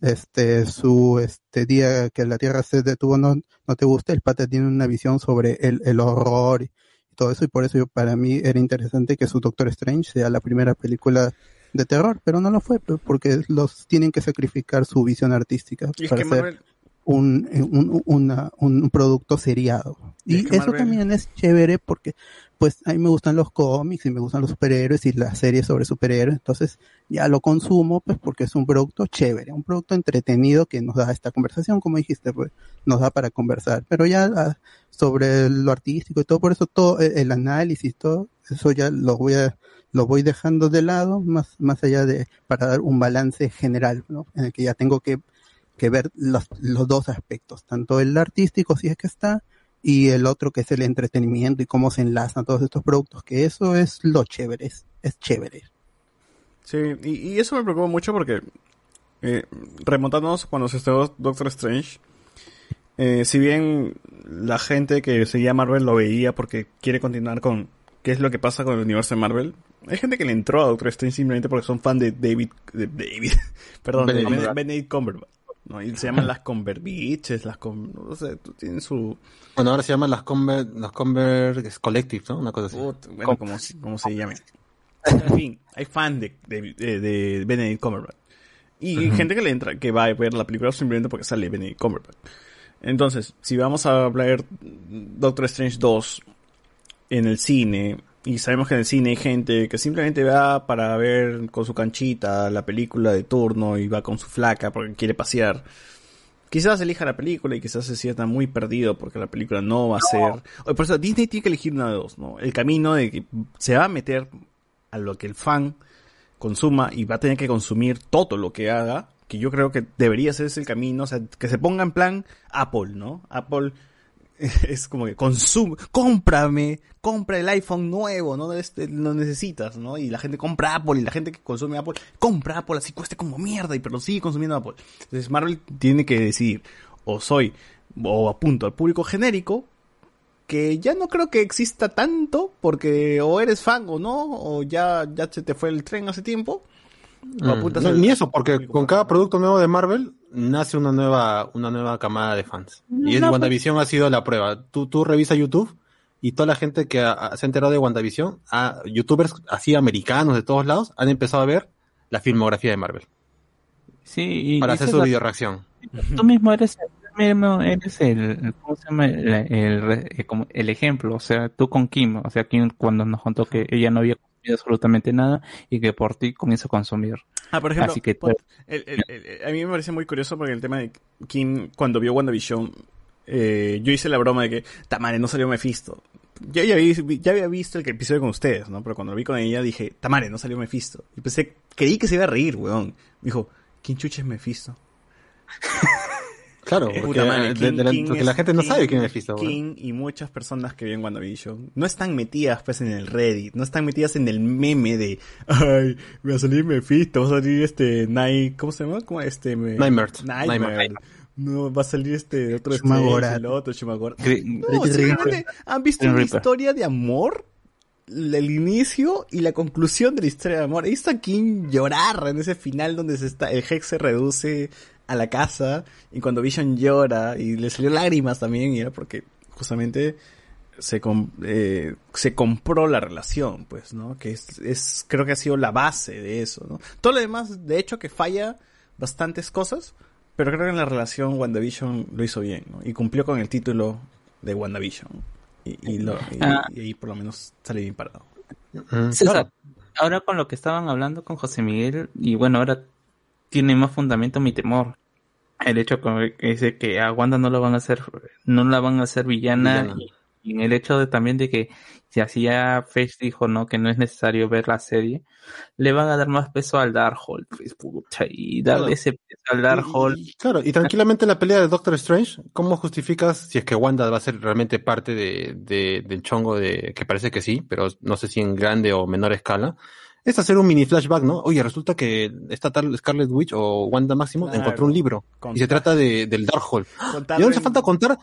este su este día que la Tierra se detuvo no, no te guste, el pata tiene una visión sobre el, el horror y todo eso, y por eso yo, para mí era interesante que su Doctor Strange sea la primera película de terror, pero no lo fue, porque los tienen que sacrificar su visión artística Y para hacer Marvel- un, un, una- un producto seriado. Y Y es que eso Marvel- también es chévere porque pues a mí me gustan los cómics y me gustan los superhéroes y las series sobre superhéroes, entonces ya lo consumo pues porque es un producto chévere, un producto entretenido que nos da esta conversación, como dijiste, pues nos da para conversar, pero ya ah, sobre lo artístico y todo, por eso todo el, el análisis, todo eso ya lo voy a lo voy dejando de lado más más allá de para dar un balance general, ¿no? En el que ya tengo que que ver los, los dos aspectos, tanto el artístico si es que está y el otro que es el entretenimiento y cómo se enlazan todos estos productos, que eso es lo chévere, es, es chévere. Sí, y, y eso me preocupa mucho porque, eh, remontándonos cuando se estrenó Doctor Strange, eh, si bien la gente que seguía Marvel lo veía porque quiere continuar con qué es lo que pasa con el universo de Marvel, hay gente que le entró a Doctor Strange simplemente porque son fan de David, de David, *laughs* perdón, de Benedict Ben- Cumberbatch. Benedict Cumberbatch. ¿No? Y se llaman las Converbiches, las con, no sé, tienen su, Bueno, ahora se llaman las Conver, las Conver Collective, ¿no? Una cosa así. bueno, como, como se llame. En fin, hay fan de, de, de- de Benedict Cumberbatch. Y hay Ujú. gente que le entra, que va a ver la película simplemente porque sale Benedict Cumberbatch. Entonces, si vamos a hablar Doctor Strange 2 en el cine, y sabemos que en el cine hay gente que simplemente va para ver con su canchita la película de turno y va con su flaca porque quiere pasear. Quizás elija la película y quizás se sienta muy perdido porque la película no va a ser... Por eso Disney tiene que elegir una de dos, ¿no? El camino de que se va a meter a lo que el fan consuma y va a tener que consumir todo lo que haga, que yo creo que debería ser ese el camino, o sea, que se ponga en plan Apple, ¿no? Apple *laughs* es como que consume, cómprame, compra el iPhone nuevo, no este, lo necesitas, ¿no? Y la gente compra Apple y la gente que consume Apple compra Apple así cueste como mierda y pero sigue consumiendo Apple. Entonces Marvel tiene que decidir o soy o apunto al público genérico que ya no creo que exista tanto porque o eres fan o no o ya ya se te fue el tren hace tiempo. Mm, apuntas no, al- ni eso, porque con cada producto nuevo de Marvel nace una nueva, una nueva camada de fans. Y el No, WandaVision ha sido la prueba. Tú, tú revisa YouTube y toda la gente que ha- se ha enterado de WandaVision, a youtubers así americanos de todos lados, han empezado a ver la filmografía de Marvel. Sí, y para esa hacer su la- video reacción. Tú mismo eres, tú mismo eres el, ¿cómo se llama? El, el eh, como el ejemplo, o sea, tú con Kim, o sea, Kim cuando nos contó que ella no había absolutamente nada y que por ti comienza a consumir. Ah, por ejemplo, Así que pon- el- el- el- a mí me parece muy curioso porque el tema de Kim, cuando vio WandaVision, eh, yo hice la broma de que, Tamare, no salió Mephisto. Yo ya había visto el episodio con ustedes, ¿no? Pero cuando lo vi con ella dije, Tamare, no salió Mephisto. Y pensé, creí que se iba a reír, weón. Me dijo, ¿quién chucha es Mephisto? *laughs* Claro, porque, puta madre, de- King- de la, King porque es- la gente no King- sabe quién es Mephisto. King y muchas personas que ven WandaVision no están metidas pues en el Reddit, no están metidas en el meme de ay, me va a salir Mephisto, va a salir este Night, ¿cómo se llama? ¿Cómo este? Me... Nightmare. Nightmare. Nightmare. No, va a salir este otro Shumagorat. Strange, el otro No, simplemente han visto una historia de amor, el inicio y la conclusión de la historia de amor. He visto a King llorar en ese final donde se está, el Hex se reduce a la casa y cuando Vision llora y le salió lágrimas también y era porque justamente se com- eh, se compró la relación, pues, ¿no? Que es, es creo que ha sido la base de eso, ¿no? Todo lo demás, de hecho, que falla bastantes cosas, pero creo que en la relación WandaVision lo hizo bien, ¿no? Y cumplió con el título de WandaVision. Y, y, lo, y, Ah. y ahí por lo menos sale bien parado. César, ahora con lo que estaban hablando con José Miguel, y bueno, ahora tiene más fundamento mi temor. El hecho que de que a Wanda no lo van a hacer, no la van a hacer villana, Villana. Y, y en el hecho de también de que si así ya Feige dijo no que no es necesario ver la serie, le van a dar más peso al Darkhold, pues, pucha, y darle Claro. ese peso al Darkhold. Claro, y tranquilamente la pelea de Doctor Strange, ¿cómo justificas si es que Wanda va a ser realmente parte de, de- del chongo de que parece que sí, pero no sé si en grande o menor escala? Es hacer un mini flashback, ¿no? Oye, resulta que esta tal Scarlet Witch o Wanda Máximo Claro. encontró un libro y se trata de, del Darkhold. *gasps* Y no hace falta contar,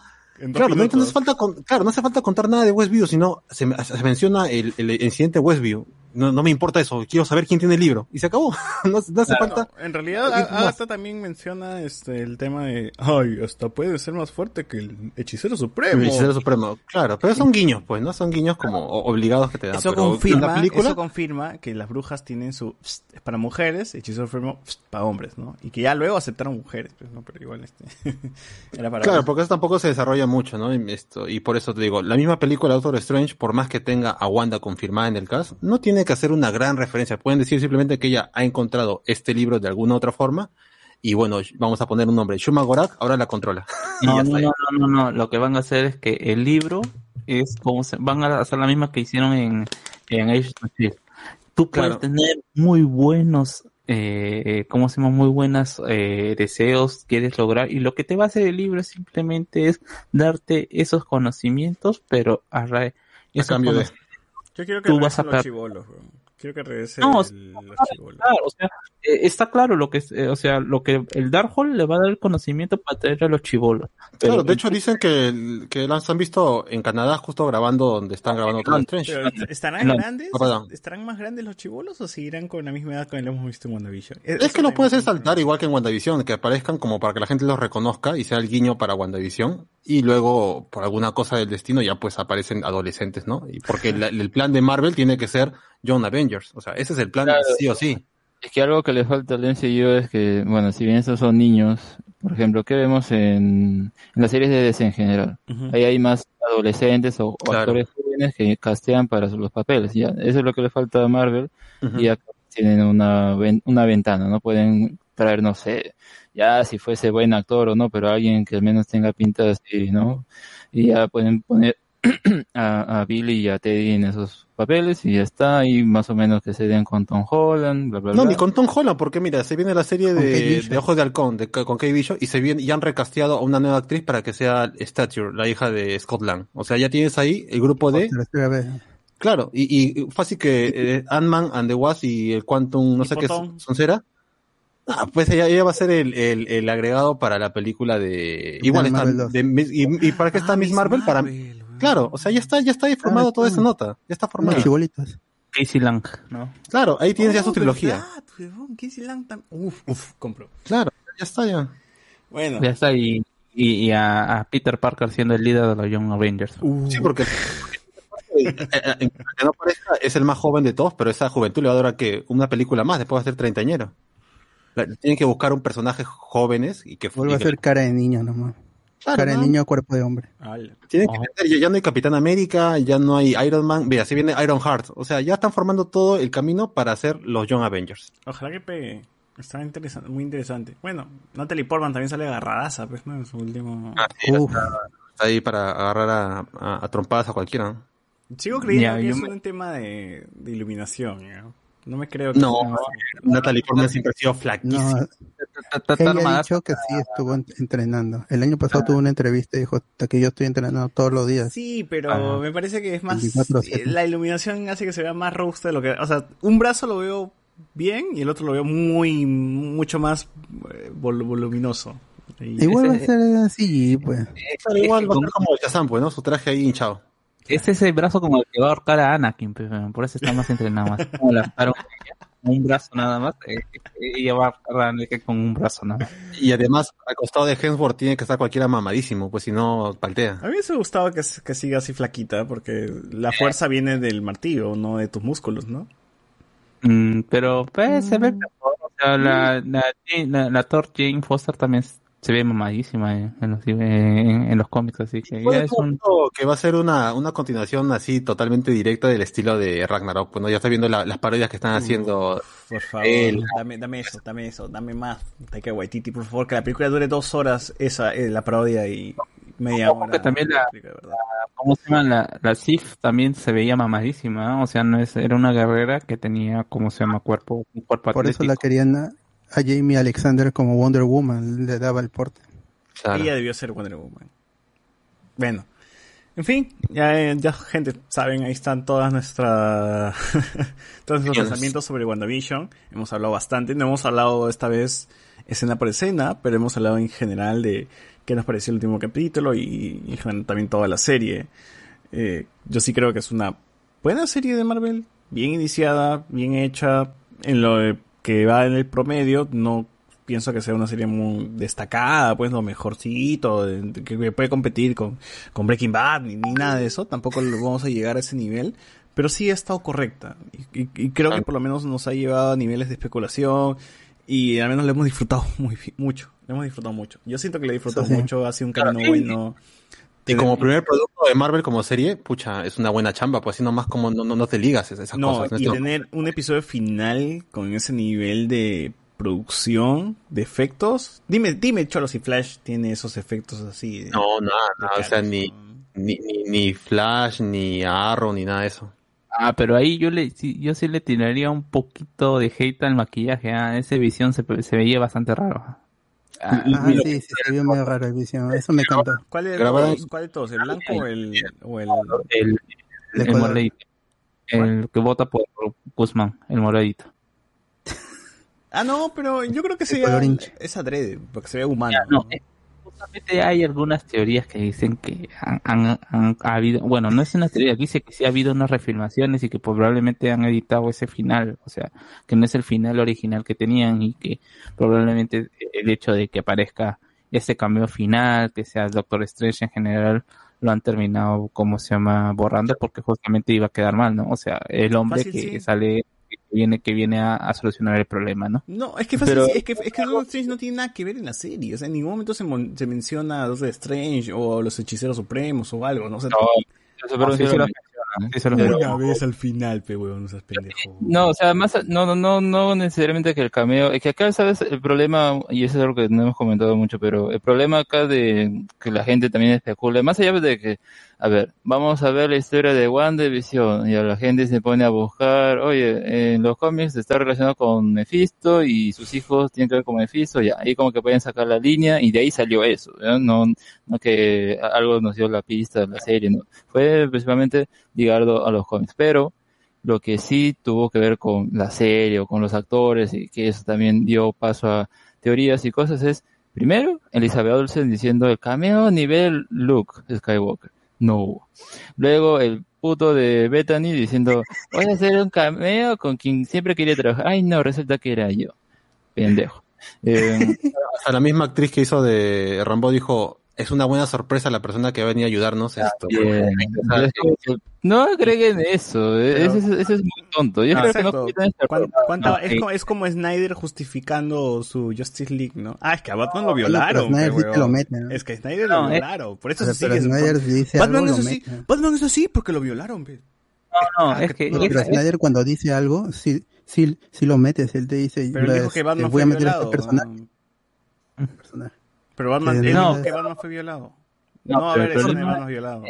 claro, no, hace falta con- claro, no hace falta contar nada de Westview, sino se, se menciona el, el incidente de Westview. No, no me importa eso, quiero saber quién tiene el libro. Y se acabó. *laughs* no, no hace falta. En realidad, Y- A- Agatha también menciona este el tema de, ay, hasta puede ser más fuerte que el hechicero supremo. El hechicero supremo, claro, pero son guiños, pues, ¿no? Son guiños como obligados que te dan. Eso pero confirma, la película, eso confirma que las brujas tienen su pst, es para mujeres, hechicero supremo pst, para hombres, ¿no? Y que ya luego aceptaron mujeres, pues, ¿no? Pero igual este *laughs* era para claro, porque eso tampoco se desarrolla mucho, ¿no? Y, esto, y por eso te digo, la misma película Doctor Strange, por más que tenga a Wanda confirmada en el cast, no tiene que hacer una gran referencia. Pueden decir simplemente que ella ha encontrado este libro de alguna otra forma. Y bueno, vamos a poner un nombre. Shuma Gorak ahora la controla. *laughs* No, no, no, no, no. Lo que van a hacer es que el libro es como se, van a hacer la misma que hicieron en, en Age of Shield. Tú puedes Claro. tener muy buenos, eh, ¿cómo se llama? Muy buenas eh, deseos, quieres lograr, y lo que te va a hacer el libro simplemente es darte esos conocimientos, pero a, esos cambio de- Yo quiero que tú vas a regresen los bro. Quiero que regrese No, el- los chibolos. Claro, o sea, eh, está claro lo que es, eh, o sea, lo que el Darkhold le va a dar el conocimiento para traer a los chivolos. Claro, de hecho dicen que, que las han visto en Canadá justo grabando donde están grabando Doctor Strange. ¿Estarán No, grandes? no, perdón. ¿Estarán más grandes los chibolos o seguirán con la misma edad que lo hemos visto en WandaVision? Es que los puedes hacer saltar igual que en WandaVision, que aparezcan como para que la gente los reconozca y sea el guiño para WandaVision. Y luego, por alguna cosa del destino, ya pues aparecen adolescentes, ¿no? Y porque la- el, plan de Marvel tiene que ser John Avengers. O sea, ese es el plan Claro. sí o sí. Es que algo que le falta al MCU es que, bueno, si bien estos son niños, por ejemplo, ¿qué vemos en, en las series de DC en general? Ahí hay más adolescentes o, Claro. actores jóvenes que castean para los papeles. Ya, eso es lo que le falta a Marvel. Y acá tienen una, una ventana, ¿no? Pueden traer, no sé, ya si fuese buen actor o no, pero alguien que al menos tenga pinta así, ¿no? Y ya pueden poner *clears throat* a, a Billy y a Teddy en esos papeles y ya está, y más o menos que se den con Tom Holland, bla, bla, No, bla. ni con Tom Holland, porque mira, se viene la serie de, de Ojos de Halcón, de, con Kate Bishop, y se viene, y han recasteado a una nueva actriz para que sea Stature, la hija de Scott Lang. O sea, ya tienes ahí el grupo de. Claro, y, y fácil que eh, Ant-Man and the Wasp y el Quantum, no sé qué, son cera. Ah, pues ella, ella va a ser el, el, el agregado para la película de... Igual está, Marvel 2. de Miss- y, y para qué está Ah, Miss Marvel? Para, claro, o sea, ya está, ya está ahí formado Ah, toda esa nota, ya está formado. Chibolitos. Casey Lang, ¿no? Claro, ahí tienes ya su trilogía. verdad, Casey Lang tam- Uf, uf, compro. Claro, ya está ya. Bueno. Ya está, y, y, y a, a Peter Parker siendo el líder de los Young Avengers. Uh, Sí, porque... eh, eh, que no parezca, es el más joven de todos, pero esa juventud le va a durar que una película más, después va a ser treintañero. La- Tienen que buscar un personaje jóvenes y que Vuelve y a ser cara de niño nomás. Claro, cara de ¿no? niño, cuerpo de hombre. Tienen que meter, ya, ya no hay Capitán América, ya no hay Iron Man, mira, si viene Iron Heart, o sea, ya están formando todo el camino para hacer los Young Avengers. Ojalá que pegue. Está interesante, muy interesante. Bueno, Natalie Portman también sale agarradaza, pues, ¿no? En su último... Uf, Está ahí para agarrar a, a- a trompadas a cualquiera. ¿no? Sigo creyendo que es me- un tema de, de iluminación, ¿ya? No me creo que... No, sea- Natalie Portman siempre ha sido no, flaquísima. ella ha dicho que sí estuvo en- entrenando. El año pasado tuvo una entrevista y dijo "Hasta que yo estoy entrenando todos los días. Sí, pero Ajá. me parece que es más... 24/7. eh, La iluminación hace que se vea más robusta de lo que... O sea, un brazo lo veo bien y el otro lo veo muy... Mucho más eh, vol- voluminoso. Y- Igual va a ese- ser así, pues. Claro, igual va a ser como el Shazam, pues, ¿no? Su traje ahí hinchado. Es ese brazo como el que va a ahorcar a Anakin, por eso está más entrenado. Más como la un brazo nada más. eh, eh, Ella va a que con un brazo nada más. Y además, al costado de Hemsworth tiene que estar cualquiera mamadísimo, pues si no, paltea. A mí me gustado que, que siga así flaquita, porque la fuerza viene del martillo, no de tus músculos, ¿no? Mm, pero pues se ve mejor. O sea, la, la, la, la Thor Jane Foster también se ve mamadísima en, en los, en, en los cómics, así que ya es un... Que va a ser una, una continuación así totalmente directa del estilo de Ragnarok. Bueno, ya está viendo la- las parodias que están haciendo. Por favor, él. dame, dame eso, dame eso, dame más. Taika Waititi, por favor, que la película dure dos horas, esa, eh, la parodia y media hora. que también la, la- ¿cómo se llama? La, la Sif también se veía mamadísima, ¿no? o sea, no es, era una guerrera que tenía, ¿cómo se llama? Cuerpo, un cuerpo Por eso la querían a, Jamie Alexander como Wonder Woman, le daba el porte. Ella debió ser Wonder Woman. Bueno, en fin, ya, eh, ya gente, saben, ahí están todas nuestras *laughs* todos nuestros pensamientos sobre WandaVision. Hemos hablado bastante, no hemos hablado esta vez escena por escena, pero hemos hablado en general de qué nos pareció el último capítulo y, y en general también toda la serie. Eh, yo sí creo que es una buena serie de Marvel, bien iniciada, bien hecha, en lo que va en el promedio, no pienso que sea una serie muy destacada, pues lo mejorcito, que puede competir con, con Breaking Bad, ni, ni nada de eso, tampoco lo vamos a llegar a ese nivel, pero sí ha estado correcta, y, y- y creo que por lo menos nos ha llevado a niveles de especulación, y al menos lo hemos disfrutado *laughs* muy, mucho, lo hemos disfrutado mucho. Yo siento que lo he disfrutado sí. mucho, ha sido un camino bueno. Y como primer producto de Marvel como serie, pucha, es una buena chamba, pues así nomás como no, no, no te ligas esas No, cosas. y ¿no? tener un episodio final con ese nivel de producción, de efectos. Dime, dime, Cholo, si Flash tiene esos efectos así. de- No, nada, nada, o sea, ni, ni, ni, ni Flash, ni Arrow, ni nada de eso. Ah, pero ahí yo le, sí, yo sí le tiraría un poquito de hate al maquillaje, ah, ese visión se, se veía bastante raro. Ah, Ah, sí, sí, se vio medio raro el visión. Eso me encantó. ¿Cuál de todos? ¿Cuál de todos? ¿El blanco o el, o el... moradito. El que vota por Guzmán, el moradito. Ah, no, pero yo creo que hincha. es adrede, porque se ve humano. Ya, no, eh, justamente hay algunas teorías que dicen que han, han- han- ha habido, bueno, no es una teoría, dice que sí ha habido unas refilmaciones y que probablemente han editado ese final, o sea, que no es el final original que tenían y que probablemente el hecho de que aparezca ese cambio final, que sea Doctor Strange en general, lo han terminado, como se llama, borrando porque justamente iba a quedar mal, ¿no? O sea, el hombre Fácil, que sí. sale, que viene, que viene a, a solucionar el problema, ¿no? No, es que fácil, Pero- es que, es que Doctor Strange no tiene nada que ver en la serie. O sea, en ningún momento se, mon- se menciona a Doctor Strange o los hechiceros supremos o algo, ¿no? O sea, No, eso, pero sí sí, se lo sí. mencionan, sí se lo Una mencionan. vez al final, pe weón, no seas pendejo. No, o sea, más, no, no, no, no necesariamente que el cameo, es que acá, ¿sabes? El problema, y eso es algo que no hemos comentado mucho, pero el problema acá de que la gente también especula, más allá de que, a ver, vamos a ver la historia de WandaVision, y a la gente se pone a buscar, oye, en los cómics está relacionado con Mephisto, y sus hijos tienen que ver con Mephisto, ya, ahí como que pueden sacar la línea, y de ahí salió eso, no, no que algo nos dio la pista de la serie, no, fue principalmente ligado a los cómics, pero, lo que sí tuvo que ver con la serie o con los actores y que eso también dio paso a teorías y cosas es, primero, Elizabeth Olsen diciendo el cameo nivel Luke Skywalker. No hubo. Luego el puto de Bethany diciendo, voy a hacer un cameo con quien siempre quería trabajar. Ay no, resulta que era yo. Pendejo. *laughs* Eh, Hasta la misma actriz que hizo de Rambo dijo, es una buena sorpresa la persona que va a venir a ayudarnos. Esto. bien. No agreguen eso, eh, eso, es- eso es muy tonto. Yo Ah, creo que no exacto. cometan ese ¿Cuán- error. cuánta- No, es, eh, como, es como Snyder justificando su Justice League, ¿no? Ah, es que a Batman lo pero violaron. Snyder sí te lo mete, ¿no? Es que Snyder No, lo eh. violaron. Por eso dice Batman es así. mete. Batman es así porque lo violaron. pe. No, no, es que, No, pero Snyder cuando dice algo, sí, sí, sí lo metes. Él te dice, Pero él dijo "Ves, que Batman eh, voy fue a meter a violado. este personaje. personaje". Pero Batman, no. que Batman fue violado. No, No, a ver, el problema- Batman violado.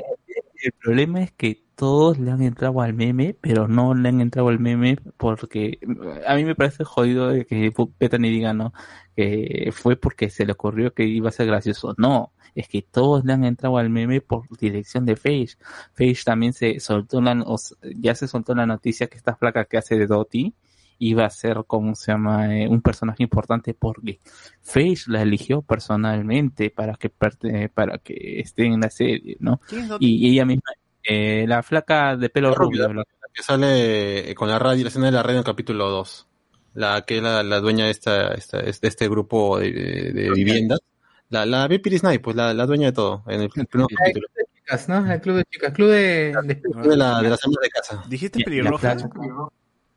El problema es que todos le han entrado al meme, pero no le han entrado al meme porque a mí me parece jodido de que Bethany diga no, que fue porque se le ocurrió que iba a ser gracioso. No, es que todos le han entrado al meme por dirección de Face. Face también se soltó la, o ya se soltó la noticia que esta placa que hace de Dottie iba a ser, como se llama, Eh, un personaje importante porque Face la eligió personalmente para que perte- para que esté en la serie, ¿no? Y, y ella misma, eh, la flaca de pelo La rubia, rubio, la- Que sale con la radio, la escena de la radio en el capítulo 2. la que es la, la dueña de esta, esta, de este grupo de, de- de viviendas. La, la Bill Knight, pues la, la dueña de todo, en el primer El capítulo. club de chicas, ¿no? El club de chicas, club de... de- De la, de las amas de casa. ¿Dijiste pelirroja?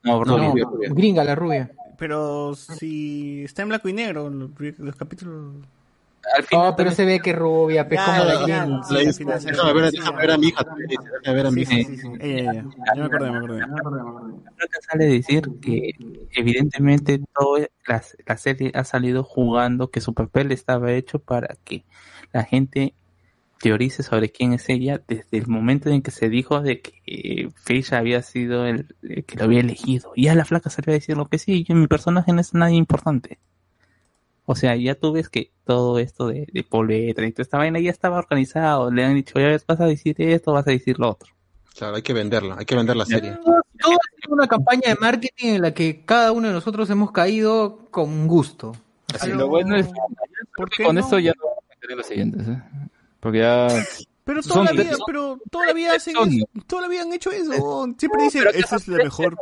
No, No, no, no, rubia, gringa, la rubia. Pero si está en blanco y negro, los, los capítulos... al final Oh, pero se ve que rubia, pues Ya, como la gringa. déjame, ver, déjame ver a mi hija. también, dice, Déjame ver a mi hija. sí, sí, sí. Eh, ya, ya, ya. Ya me acordé, me acordé. Creo que sale decir que evidentemente todo la, la serie ha salido jugando que su papel estaba hecho para que la gente teorice sobre quién es ella desde el momento en que se dijo de que eh, Fish había sido el, el que lo había elegido. Y ya la flaca salió a decir lo que sí, yo, mi personaje no es nadie importante. O sea, ya tú ves que todo esto de, de Bettany y toda esta vaina ya estaba organizado. Le han dicho, ya ves, vas a decir esto, vas a decir lo otro. Claro, hay que venderla, hay que vender la serie. Todo es una campaña de marketing en la que cada uno de nosotros hemos caído con gusto. Así, lo bueno es ¿Por que qué con no? esto ya no vamos a en los siguientes, ¿eh? Porque ya... Pero Son toda la de- vida, pero toda la vida hacen eso, toda la vida han hecho eso. Siempre dicen, esa es la mejor.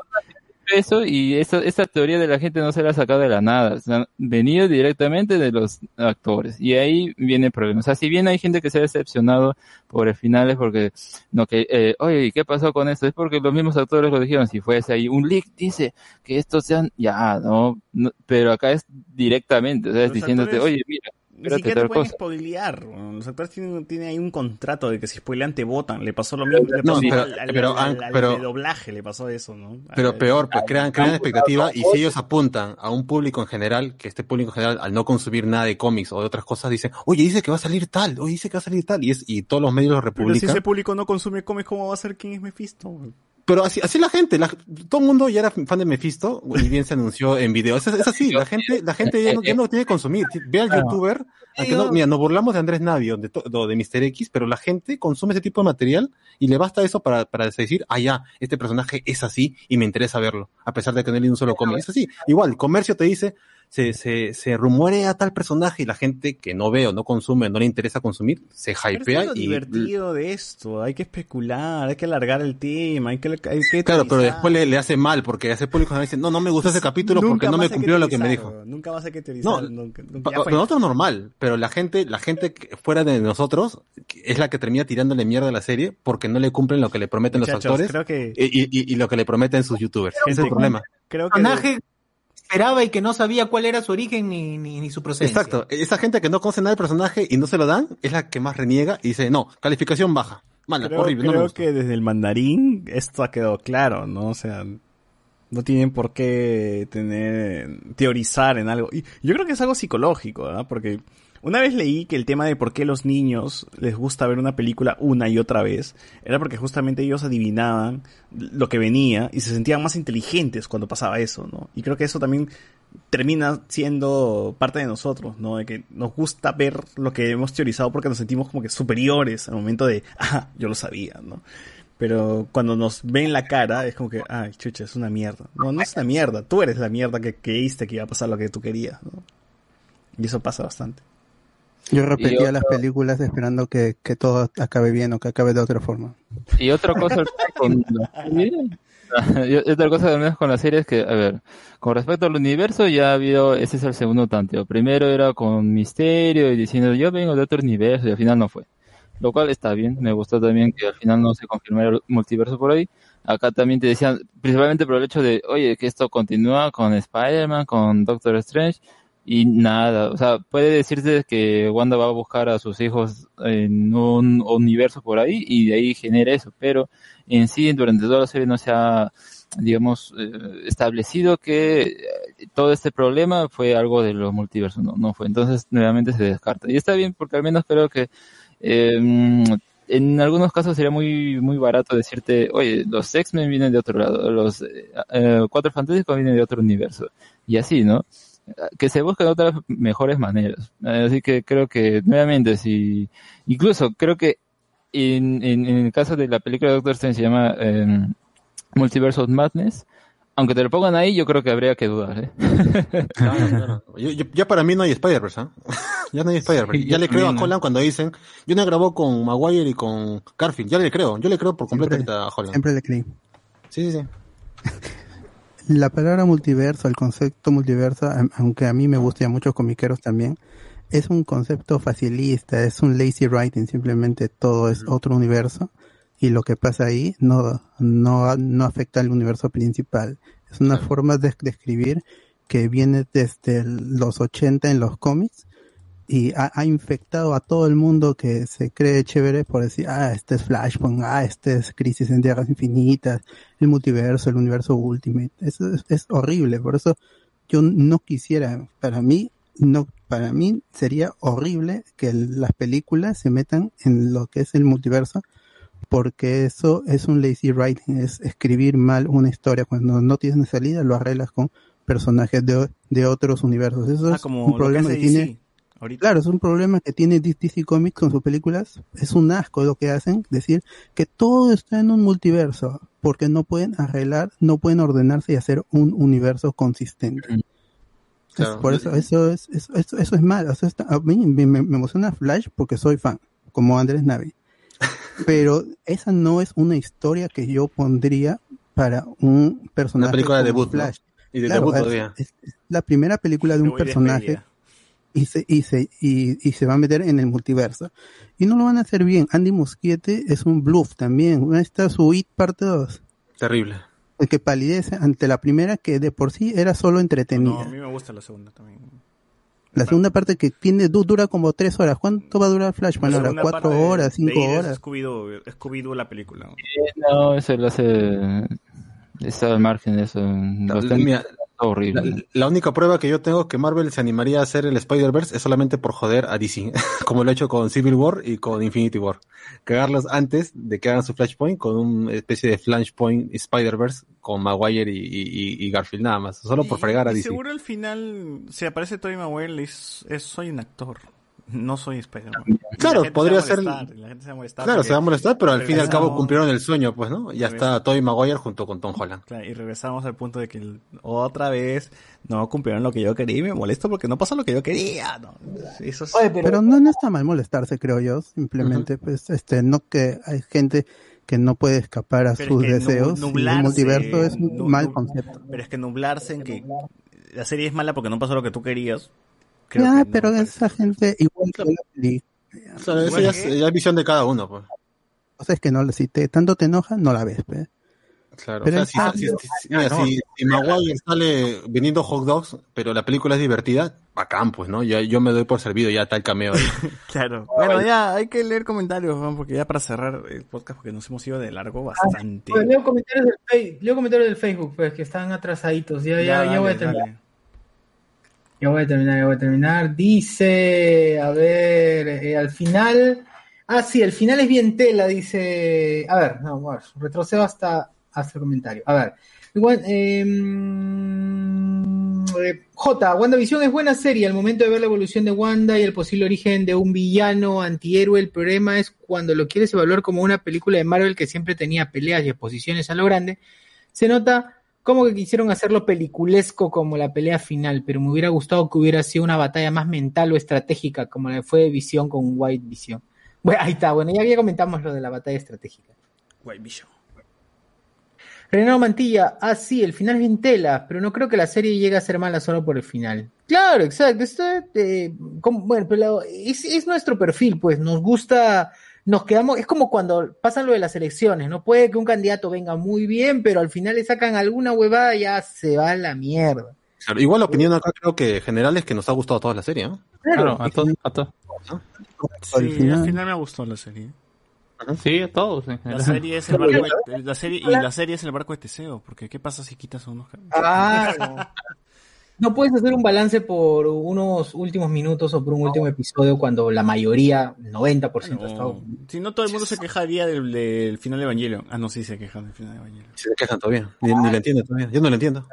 Eso y esa, esta teoría de la gente no se la ha sacado de la nada, o sea, venido directamente de los actores y ahí viene el problema. O sea, si bien hay gente que se ha decepcionado por el final es porque, no que, eh, oye, ¿y qué pasó con esto? Es porque los mismos actores lo dijeron, si fuese ahí un leak dice que estos sean, ya, no, no, pero acá es directamente, o sea, es diciéndote, actores oye, mira, Ni siquiera te pueden spoilear. Los actores tienen, tienen ahí un contrato de que si spoilean te votan. Le pasó lo mismo. Le No, pasó pero- al, al- pero- al- al pero- doblaje, le pasó eso, ¿no? Pero Al- peor, pues crean, crean expectativa y si ellos apuntan a un público en general, que este público en general al no consumir nada de cómics o de otras cosas dicen, oye, dice que va a salir tal, oye, dice que va a salir tal, y es, y todos los medios lo Pero si republican. ese público no consume cómics, ¿cómo va a ser quién es Mephisto? Pero así, así la gente, la- todo el mundo ya era fan de Mephisto, y bien se anunció en video. Es, es así, la gente, la gente ya no, ya no tiene que consumir. Ve al youtuber, aunque no, mira, nos burlamos de Andrés Navio, de, to- de, Mr. X, pero la gente consume ese tipo de material y le basta eso para, para decir, ah, ya, este personaje es así y me interesa verlo, a pesar de que no leído un solo cómic. Es así. Igual, el comercio te dice, se, se, se rumorea tal personaje y la gente que no ve o no consume, no le interesa consumir, se Pero hypea es lo y divertido de esto. Hay que especular, hay que alargar el tema, hay que... Hay que Claro, pero después le, le hace mal porque hace público que dice, no, no me gustó ese capítulo porque no me cumplió lo que me dijo. Nunca vas a que teorizar. No, nunca- nunca-. Para nosotros normal, pero la gente, la gente fuera de nosotros es la que termina tirándole mierda a la serie porque no le cumplen lo que le prometen los actores creo que- y, y- y lo que le prometen sus youtubers. Ese es el problema. Creo que... personaje esperaba y que no sabía cuál era su origen ni, ni, ni su procedencia. Exacto. Esa gente que no conoce nada del personaje y no se lo dan es la que más reniega y dice, no, calificación baja. Mala, Creo, horrible, creo que desde el mandarín esto ha quedado claro, ¿no? O sea, no tienen por qué tener teorizar en algo. Y yo creo que es algo psicológico, ¿verdad? Porque una vez leí que el tema de por qué los niños les gusta ver una película una y otra vez era porque justamente ellos adivinaban lo que venía y se sentían más inteligentes cuando pasaba eso, ¿no? Y creo que eso también termina siendo parte de nosotros, ¿no? De que nos gusta ver lo que hemos teorizado porque nos sentimos como que superiores al momento de, *laughs* ah, yo lo sabía, ¿no? Pero cuando nos ven la cara es como que, ay, chucha, es una mierda. No, no es una mierda. Tú eres la mierda que creíste que iba a pasar lo que tú querías, ¿no? Y eso pasa bastante. Yo repetía otro- las películas esperando que, que todo acabe bien o que acabe de otra forma. Y otra cosa con *laughs* y otra cosa al menos con la serie es que, a ver, con respecto al universo ya ha habido, ese es el segundo tanteo. Primero era con misterio y diciendo yo vengo de otro universo y al final no fue. Lo cual está bien, me gustó también que al final no se confirmara el multiverso por ahí. Acá también te decían, principalmente por el hecho de, oye, que esto continúa con Spider-Man, con Doctor Strange, y nada, o sea, puede decirse que Wanda va a buscar a sus hijos en un universo por ahí y de ahí genera eso, pero en sí durante toda la serie no se ha, digamos, eh, establecido que eh, todo este problema fue algo de los multiversos, no, no fue, entonces nuevamente se descarta. Y está bien porque al menos creo que eh, en algunos casos sería muy muy barato decirte, oye, los X-Men vienen de otro lado, los eh, eh, Cuatro Fantásticos vienen de otro universo, y así, ¿no? Que se buscan otras mejores maneras. Así que creo que nuevamente, si incluso creo que en, en, en el caso de la película de Doctor Strange se llama eh, Multiverse of Madness, aunque te lo pongan ahí, yo creo que habría que dudar. ¿eh? Claro, claro. Yo- yo- ya para mí no hay Spider-Verse, ¿ah? *laughs* Ya no hay Spider-Verse. Sí, ya le creo a. Holland cuando dicen, yo no grabó con Maguire y con Garfield. Ya le creo, yo le creo por Siempre- completo a Holland. Siempre le creí. Sí, sí, sí. *laughs* la palabra multiverso, el concepto multiverso, aunque a mí me gusta y a muchos comiqueros también, es un concepto facilista, es un lazy writing, simplemente todo es otro universo y lo que pasa ahí no, no, no afecta al universo principal. Es una forma de, de escribir que viene desde los 80 en los cómics y ha, ha infectado a todo el mundo que se cree chévere por decir, ah, este es Flashpoint, ah, este es Crisis en Tierras Infinitas, el multiverso, el universo Ultimate. Eso es, es horrible, por eso yo no quisiera, para mí, no, para mí sería horrible que las películas se metan en lo que es el multiverso, porque eso es un lazy writing, es escribir mal una historia. Cuando no tienes salida, lo arreglas con personajes de, de otros universos. Eso Ah, es como un problema que que, tiene. Ahorita. Claro, es un problema que tiene DC Comics con sus películas. Es un asco lo que hacen, decir que todo está en un multiverso, porque no pueden arreglar, no pueden ordenarse y hacer un universo consistente. Claro. por eso, eso es, eso, eso, eso es mal. O sea, está- a mí me, me- me emociona Flash porque soy fan, como Andrés Navi. *laughs* Pero esa no es una historia que yo pondría para un personaje. Una película de debut, ¿no? Flash. Y de Claro, debut es- todavía. es- es la primera película de un personaje despedida. Y se, y se, y, y se va a meter en el multiverso. Y no lo van a hacer bien. Andy Muschietti es un bluff también. Ahí está su It parte 2. Terrible. El que palidece ante la primera que de por sí era solo entretenida. No, a mí me gusta la segunda también. La segunda parte que tiene du- dura como tres horas. ¿Cuánto va a durar Flash? Bueno, La ahora cuatro horas, cinco horas. Scooby-Doo, Scooby-Doo la película. No, eso lo hace. Está al margen de eso. Temas mira, está horrible. La, la única prueba que yo tengo que Marvel se animaría a hacer el Spider-Verse es solamente por joder a DC, *laughs* como lo ha hecho con Civil War y con Infinity War. Cagarlos antes de que hagan su Flashpoint con una especie de Flashpoint Spider-Verse con Maguire y, y- y Garfield nada más, solo por fregar a Y DC. seguro al final, si aparece Tobey Maguire, es, es- soy un actor. No soy Spider-Man. Claro, podría se ser- la gente se va a molestar Claro, porque se va a molestar, pero al fin y al cabo cumplieron el sueño, pues, ¿no? Ya está Tobey Maguire junto con Tom Holland. Claro, y regresamos al punto de que otra vez no cumplieron lo que yo quería y me molesto porque no pasó lo que yo quería. ¿no? Eso es- pero... no, no está mal molestarse, creo yo. Simplemente, pues, este, no que hay gente que no puede escapar a Pero sus es que nu- deseos. y el nublarse, multiverso es un mal concepto. Pero es que nublarse en que la serie es mala porque no pasó lo que tú querías. Creo Ya, que pero esa gente igual que la peli- O sea, eso ya es, ya es visión de cada uno, pues. O sea, es que no, si te, tanto te enoja, no la ves, pues. Claro, Pero o sea, si, está- si- si- mira, si- si Maguire sale vendiendo hot dogs, pero la película es divertida, bacán, pues, ¿no? Ya, yo me doy por servido, ya tal cameo ahí. *laughs* Claro. Bueno, ya hay que leer comentarios, Juan, porque ya para cerrar el podcast, porque nos hemos ido de largo bastante. Pues leo comentarios del Facebook, leo comentarios del Facebook, pues que están atrasaditos. Ya, ya, ya, dale, voy a terminar. Ya voy a terminar, ya voy a terminar. Dice, a ver, eh, al final. Ah, sí, el final es bien tela, dice. A ver, no, bueno, retrocedo hasta, hasta el comentario. A ver. Igual, eh, eh, J, WandaVision es buena serie. Al momento de ver la evolución de Wanda y el posible origen de un villano antihéroe, el problema es cuando lo quieres evaluar como una película de Marvel que siempre tenía peleas y exposiciones a lo grande. Se nota como que quisieron hacerlo peliculesco como la pelea final, pero me hubiera gustado que hubiera sido una batalla más mental o estratégica, como la que fue Visión con White Vision. *laughs* Bueno, ahí está, bueno, ya, ya comentamos lo de la batalla estratégica. White Vision. Renato Mantilla, ah, sí, el final es bien tela, pero no creo que la serie llegue a ser mala solo por el final. Claro, exacto. Esto, eh, como- bueno, pero la- es, es nuestro perfil, pues nos gusta, nos quedamos, es como cuando pasa lo de las elecciones, ¿no? Puede que un candidato venga muy bien, pero al final le sacan alguna huevada y ya se va a la mierda. Claro, igual la opinión acá creo que general es que nos ha gustado toda la serie, ¿no? Claro, a todos. A todos. Sí, al final... me gustó la serie. Sí, a todos. en La serie es el barco de, la serie, y la serie es el barco de Teseo, porque ¿qué pasa si quitas unos Ah, *laughs* no puedes hacer un balance por unos últimos minutos o por un último episodio cuando la mayoría, 90% ha estado. Si no, todo el mundo se quejaría del, del final de Evangelion. Ah, no, sí se quejan del final de Evangelion. Se quejan todavía. Ni, ni lo entiendo todavía. Yo no lo entiendo.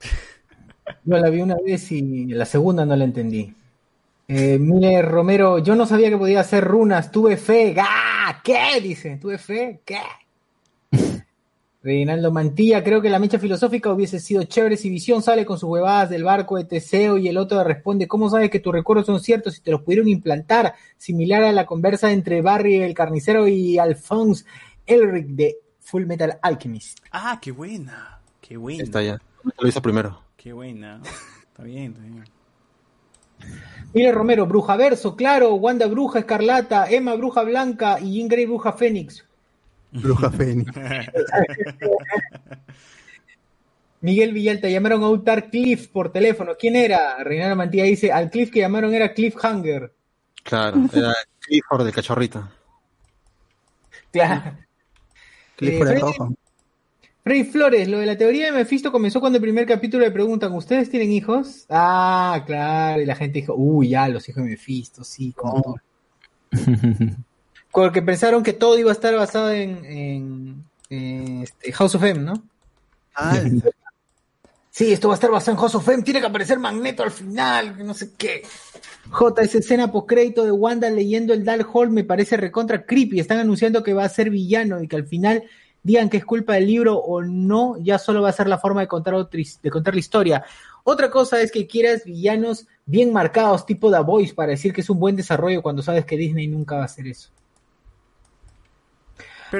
*laughs* Yo la vi una vez y la segunda no la entendí. Eh, Miller Romero, yo no sabía que podía hacer runas, tuve fe. ¡Ah! ¿Qué? Dice, tuve fe. ¿Qué? Reinaldo Mantilla, creo que la mecha filosófica hubiese sido chévere si Visión sale con sus huevadas del barco de Teseo y el otro le responde, ¿cómo sabes que tus recuerdos son ciertos si te los pudieron implantar? Similar a la conversa entre Barry el carnicero y Alphonse Elric de Full Metal Alchemist. Ah, qué buena. Qué buena. Está ya. Lo hizo primero. Qué buena. Está bien, está bien. Mire Romero, Bruja Verso, claro, Wanda Bruja Escarlata, Emma Bruja Blanca y Jean Grey Bruja Fénix. Bruja *laughs* Fénix. Miguel Villalta, llamaron a Utar Cliff por teléfono. ¿Quién era? Reinaldo Mantilla dice, al Cliff que llamaron era Cliffhanger. Claro, era Clifford del cachorrito. Claro. Clifford Eh, rojo. Freddy Flores, lo de la teoría de Mephisto comenzó cuando el primer capítulo le preguntan, ¿ustedes tienen hijos? Ah, claro, y la gente dijo, uy, ya, los hijos de Mephisto, sí, como todo. *laughs* Porque pensaron que todo iba a estar basado en, en, en, este, House of M, ¿no? Ah, *laughs* Sí, esto va a estar basado en House of M, tiene que aparecer Magneto al final, no sé qué. J, esa escena postcrédito de Wanda leyendo el Dark Hall me parece recontra creepy. Están anunciando que va a ser villano y que al final digan que es culpa del libro o no, ya solo va a ser la forma de contar, otra his- de contar la historia. Otra cosa es que quieras villanos bien marcados, tipo The Voice, para decir que es un buen desarrollo cuando sabes que Disney nunca va a hacer eso.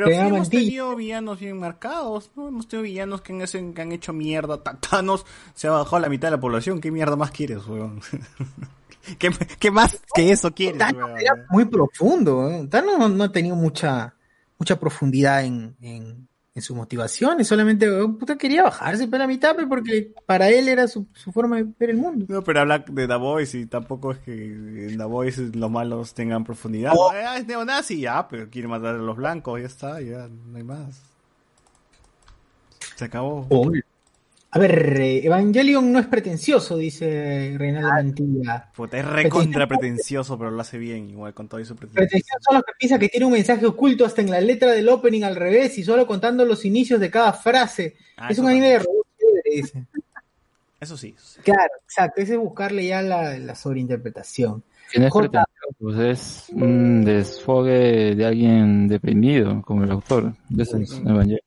Pero sí hemos tenido villanos bien marcados, ¿no? Hemos tenido villanos que han, hecho- que han hecho mierda. Thanos se ha bajado a la mitad de la población. ¿Qué mierda más quieres, weón? *laughs* ¿Qué, qué más que eso quieres, weón? Era muy profundo. ¿eh? Thanos no, no ha tenido mucha, mucha profundidad en, en, en sus motivaciones. Solamente oh, puta, quería bajarse para la mitad porque para él era su, su forma de ver el mundo. No, pero habla de The Voice y tampoco es que en The Voice los malos tengan profundidad. Oh. Ah, es neonazi, ya, pero quiere matar a los blancos, ya está, ya, no hay más. Se acabó. A ver, Evangelion no es pretencioso, dice Reinaldo Mantilla. Puta, es recontra pretencioso, pero lo hace bien, igual, con todo y su pretencioso. Pretencioso son los que piensan que tiene un mensaje oculto hasta en la letra del opening al revés y solo contando los inicios de cada frase. Ah, es un anime de robot dice. *laughs* Eso sí. eso sí. Claro, exacto. Ese es buscarle ya la, la sobreinterpretación. Que no es J- pretencioso, pues es un desfogue de alguien deprimido, como el autor. De eso es Evangelion.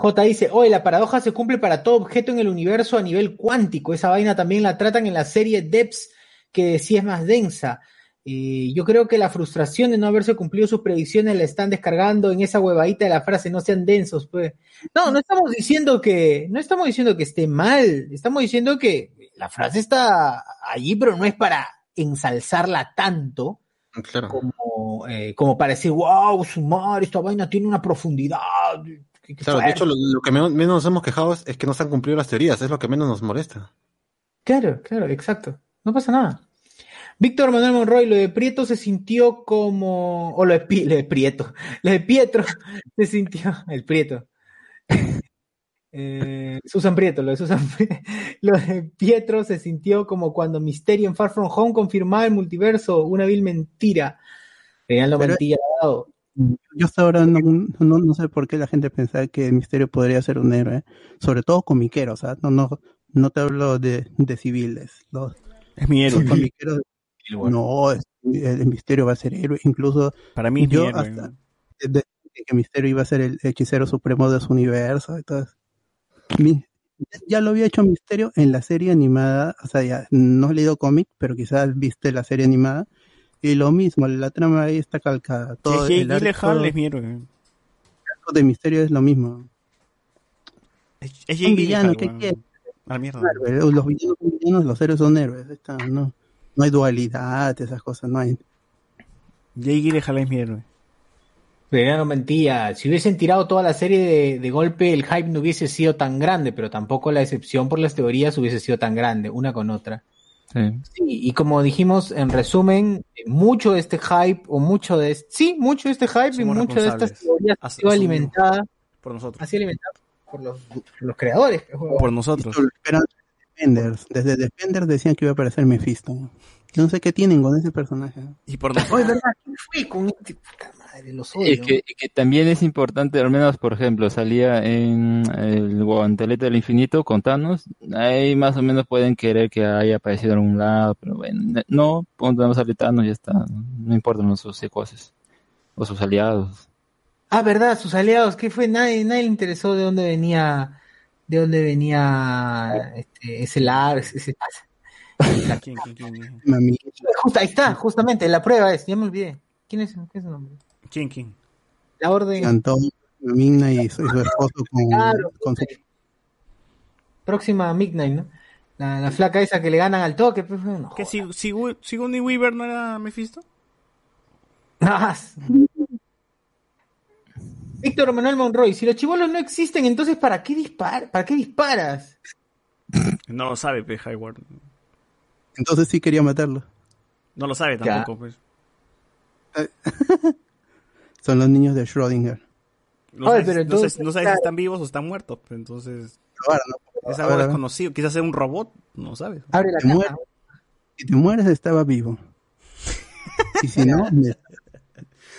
J dice, oye, la paradoja se cumple para todo objeto en el universo a nivel cuántico. Esa vaina también la tratan en la serie Depths, que sí es más densa. Eh, yo creo que la frustración de no haberse cumplido sus predicciones la están descargando en esa huevadita de la frase, no sean densos, pues. No, no estamos diciendo que, no estamos diciendo que esté mal, estamos diciendo que la frase está allí, pero no es para ensalzarla tanto Claro. como, eh, como para decir, wow, su madre, esta vaina tiene una profundidad. Qué- Claro, de fuerte". hecho, lo, lo que menos, menos nos hemos quejado es, es que no se han cumplido las teorías, es lo que menos nos molesta. Claro, claro, exacto. No pasa nada. Víctor Manuel Monroy, lo de Prieto se sintió como. O lo de, Pi- lo de Prieto. Lo de Pietro *laughs* se sintió. El Prieto. *laughs* Eh, Susan Prieto, lo de Susan Pri- *laughs* Lo de Pietro se sintió como cuando Misterio en Far From Home confirmaba el multiverso, una vil mentira. Reinaldo Pero- Mantilla dado. Yo hasta ahora no, no, no sé por qué la gente pensaba que Misterio podría ser un héroe, sobre todo comiquero, o sea, no, no, no te hablo de, de civiles. Los, Es mi héroe. comiqueros, no, es- el Misterio va a ser héroe, incluso Para mí es yo mi héroe. hasta de- de que Misterio iba a ser el hechicero supremo de su universo, entonces, mi- ya lo había hecho Misterio en la serie animada, o sea, ya no he leído cómic, pero quizás viste la serie animada, y lo mismo, la trama ahí está calcada, todo Jake el arco- es mi héroe. arco de Misterio es lo mismo. Es un Jake villano, ¿qué quiere? A la mierda. Marvel, Los villanos son villanos, los héroes son héroes. está, no, no hay dualidad, esas cosas, no hay. Jake Gyllenhaal es mi héroe. Pero no mentía. Si hubiesen tirado toda la serie de, de golpe, el hype no hubiese sido tan grande, pero tampoco la excepción por las teorías hubiese sido tan grande, una con otra. Sí. Sí, y como dijimos, en resumen, mucho de este hype, o mucho de este, sí, mucho de este hype Somos y mucho de estas teorías ha sido alimentada, Por nosotros. ha sido alimentada por los, por los creadores. pues. Por nosotros. Desde Defenders. Desde Defenders decían que iba a aparecer Mephisto. Yo no sé qué tienen con ese personaje. Y por Oye, ¿verdad? ¿Qué fue con este puta madre? Los odio. Y que, y que también es importante, al menos, por ejemplo, salía en el guantelete del infinito con Thanos, ahí más o menos pueden querer que haya aparecido en algún lado, pero bueno, no, pongamos a Thanos y ya está, no importan sus secuaces o sus aliados. Ah, verdad, sus aliados, ¿qué fue? Nadie, nadie le interesó de dónde venía, de dónde venía este, ese Lars, ese ¿Quién, quién, quién? Mami. Justo, ahí está, justamente, la prueba es, ya me olvidé. ¿Quién es, qué es su nombre? ¿Quién, quién? La orden. Cantó Mamina y su, y su esposo con, Claro, con su- próxima Midnight, ¿no? La, la flaca esa que le ganan al toque. Pues, no, ¿Que si, si, Sigourney Weaver no era Mephisto? Ah, Víctor Manuel Monroy, si los chivolos no existen, entonces ¿para qué, dispar ¿para qué disparas? No lo sabe, pues, Hayward. Entonces sí quería matarlo. No lo sabe Ya. tampoco, pues. *laughs* Son los niños de Schrödinger. No, Oye, sabes, pero no entonces, sabes- no sabes si están vivos o están muertos, entonces... Ahora, ¿no? Es algo ver, desconocido. Quizás sea un robot, no sabes. Abre la Te mueres. Si te mueres, estaba vivo. Y si no, *laughs* me-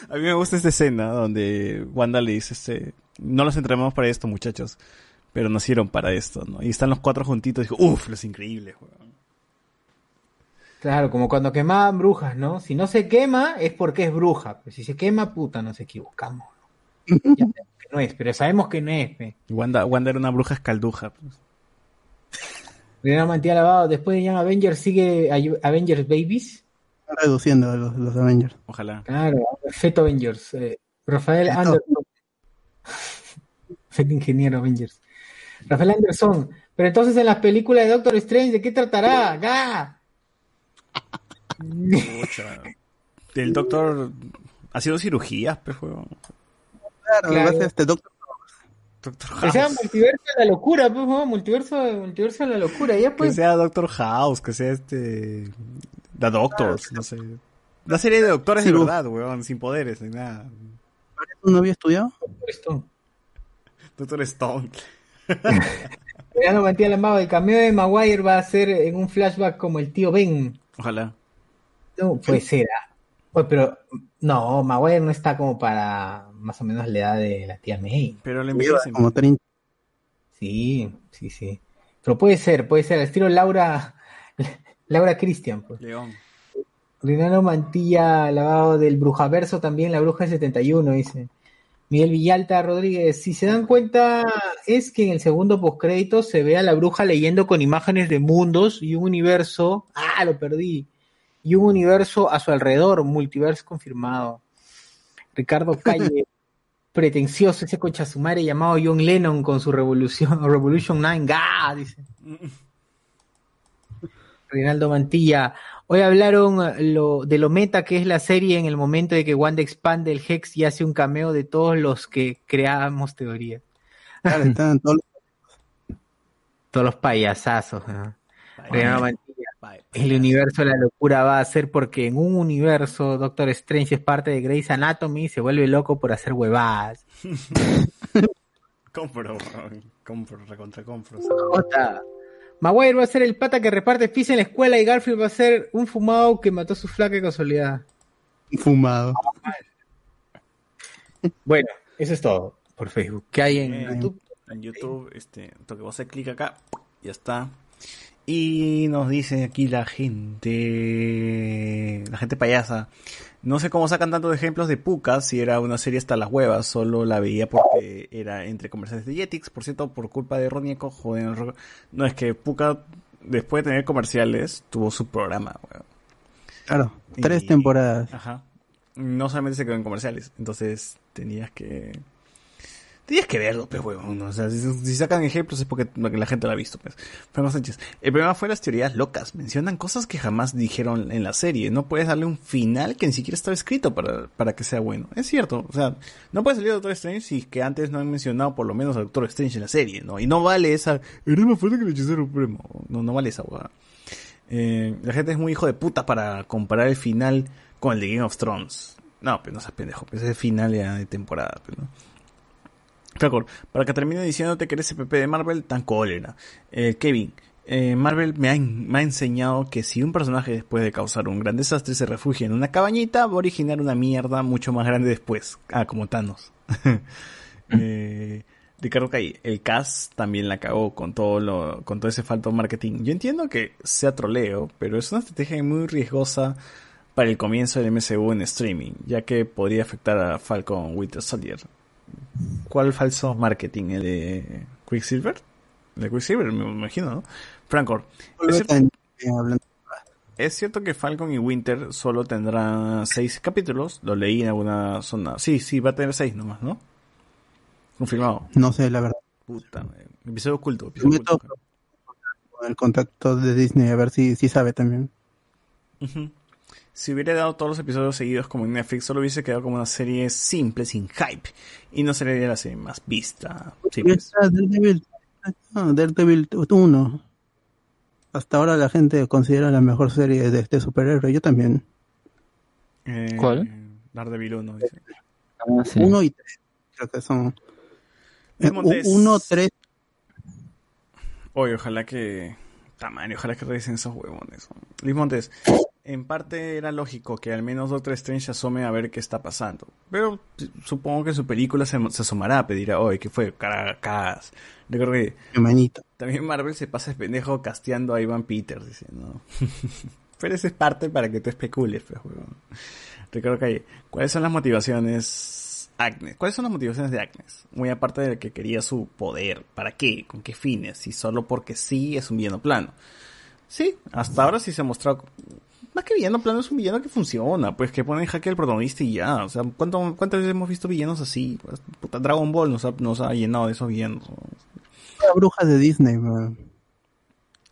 A mí me gusta esta escena donde Wanda le dice, este, no los entrenamos para esto, muchachos, pero nacieron para esto, ¿no? Y están los cuatro juntitos y dijo, uff, los increíbles, weón. Claro, como cuando quemaban brujas, ¿no? Si no se quema es porque es bruja. Pero si se quema, puta, nos equivocamos. *laughs* Ya sabemos que no es, pero sabemos que no es. pe. Wanda, Wanda era una bruja escalduja. pues. Primera mantilla lavado. Después de Young Avengers sigue Avengers Babies. reduciendo los, los Avengers. Ojalá. Claro, Feto Avengers. eh, Rafael Feto. Anderson. *laughs* Feto Ingeniero Avengers. Rafael Anderson. Pero entonces en las películas de Doctor Strange, ¿de qué tratará? ¡Ga! Pucha. El doctor ha sido cirugías, pues, weón. Claro, Claro. gracias a este doctor. Doctor Que sea House. multiverso de la locura, pues, ¿no? multiverso, multiverso de la locura. Ya Que pues, sea Doctor House, que sea este... The Doctors, no sé. Una serie de doctores de Sí, verdad, weón, sin poderes, ni nada. ¿No había estudiado? esto. Doctor Stone. Ya no mantiene la mano. El cameo de Maguire va a ser en un flashback como el tío Ben. Ojalá. No, puede ser. ah. Oye, pero no, Maguire no está como para más o menos la edad de la tía May. Pero le Lleva envejecen. como 30. Sí, sí, sí. Pero puede ser, puede ser. Al estilo Laura, *laughs* Laura Christian. Pues. León. Rinaldo Mantilla, lavado del Brujaverso también, la Bruja 71, dice. Miguel Villalta Rodríguez, si se dan cuenta, es que en el segundo postcrédito se ve a la bruja leyendo con imágenes de mundos y un universo. Ah, lo perdí. Y un universo a su alrededor, multiverso confirmado. Ricardo *laughs* Calle, pretencioso, ese madre llamado John Lennon con su revolución, *laughs* Revolution 9, ¡ga! dice. Reinaldo Mantilla. Hoy hablaron eh, lo, de lo meta que es la serie en el momento de que Wanda expande el Hex y hace un cameo de todos los que creábamos teorías. Claro, están todos los- *laughs* Todos los payasazos. ¿no? El universo de la locura va a ser porque en un universo Doctor Strange es parte de Grey's Anatomy y se vuelve loco por hacer huevadas. *laughs* Compro, compro, recontra compro. Maguire va a ser el pata que reparte pizza en la escuela y Garfield va a ser un fumado que mató a su flaca y consolidada. fumado. Bueno, eso es todo por Facebook. ¿Qué hay en Bien. YouTube? En YouTube, este, toque vos hacer clic acá, ya está. Y nos dice aquí la gente, la gente payasa. No sé cómo sacan tantos ejemplos de Puka si era una serie hasta las huevas, solo la veía porque era entre comerciales de Jetix, por cierto, por culpa de Ronieco, joder, no es que Puka después de tener comerciales tuvo su programa, weón. Claro, tres Y- temporadas. Ajá. No solamente se quedó en comerciales, entonces tenías que tenías que verlo, pues huevón, o sea, si, sacan ejemplos es porque la gente lo ha visto, pues. Franco Sánchez. El problema fue las teorías locas, mencionan cosas que jamás dijeron en la serie, no puedes darle un final que ni siquiera estaba escrito para, para que sea bueno. Es cierto, o sea, no puede salir Doctor Strange si que antes no han mencionado por lo menos a Doctor Strange en la serie, ¿no? Y no vale esa, era más fuerte que el hechicero supremo. No, no vale esa huevada. Eh, la gente es muy hijo de puta para comparar el final con el de Game of Thrones. No, pues no seas pendejo, pues es el final ya de temporada, pues, ¿no? Para que termine diciéndote que eres PP de Marvel, tan cólera. Eh, Kevin, eh, Marvel me ha, en- me ha enseñado que si un personaje después de causar un gran desastre se refugia en una cabañita, va a originar una mierda mucho más grande después. Ah, como Thanos. *laughs* eh, Ricardo Calle, el cast también la cagó con todo lo, con todo ese falto marketing. Yo entiendo que sea troleo, pero es una estrategia muy riesgosa para el comienzo del MCU en streaming, ya que podría afectar a Falcon Winter Soldier. ¿Cuál falso marketing? ¿El de Quicksilver? El de Quicksilver, me imagino, ¿no? Francor, ¿es cierto, Eh, es cierto que Falcon y Winter solo tendrán seis capítulos? Lo leí en alguna zona. Sí, sí, va a tener seis nomás, ¿no? Confirmado. No sé, la verdad. Puta, madre. episodio oculto. Episodio oculto. con el contacto de Disney a ver si, si sabe también. Ujú. Si hubiera dado todos los episodios seguidos como en Netflix, solo hubiese quedado como una serie simple, sin hype. Y no sería la serie más vista. Pues. Daredevil, no, Daredevil 1. Hasta ahora la gente considera la mejor serie de este superhéroe. Yo también. Eh, ¿Cuál? Daredevil 1, dice. Ah, sí. Uno y tres. Creo que son. Luis eh, Montes. uno, tres. Oye, ojalá que. Tamaño, ojalá que revisen esos huevones. Luis Montes, en parte era lógico que al menos Doctor Strange se asome a ver qué está pasando. Pero supongo que su película se, se asomará, pedirá, oye, ¿qué fue? Caracas. Recuerdo que Manito. también Marvel se pasa el pendejo casteando a Ivan Peters, dice, ¿no? *laughs* Pero eso es parte para que tú especules, pues, huevón. Recuerdo que hay, ¿cuáles son las motivaciones Agnes? ¿Cuáles son las motivaciones de Agnes? Muy aparte de que quería su poder. ¿Para qué? ¿Con qué fines? Si solo porque sí es un villano plano. Sí, hasta ahora sí se ha mostrado más que villano plano es un villano que funciona, pues que pone en jaque al protagonista y ya. O sea, ¿cuánto- ¿cuántas veces hemos visto villanos así? Pues, puta, Dragon Ball nos ha, nos ha llenado de esos villanos. La bruja de Disney.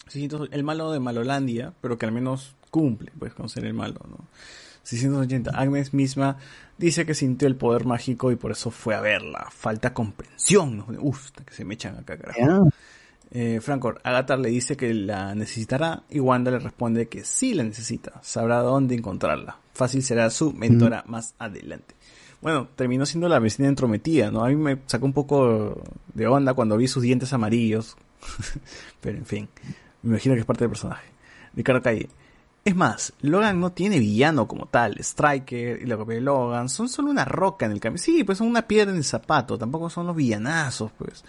Sí, entonces, el malo de Malolandia, pero que al menos cumple, pues, con ser el malo, ¿no? 680. Agnes misma dice que sintió el poder mágico y por eso fue a verla. Falta comprensión, ¿no? Uf, que se me echan acá, carajo. Ya. Eh, Francor, Agatha le dice que la necesitará y Wanda le responde que sí la necesita. Sabrá dónde encontrarla. Fácil será su mentora más adelante. Bueno, terminó siendo la vecina entrometida, ¿no? A mí me sacó un poco de onda cuando vi sus dientes amarillos. *laughs* Pero en fin, me imagino que es parte del personaje. Ricardo Calle. Es más, Logan no tiene villano como tal. Striker y la copia de Logan son solo una roca en el camino. Sí, pues son una piedra en el zapato. Tampoco son los villanazos, pues.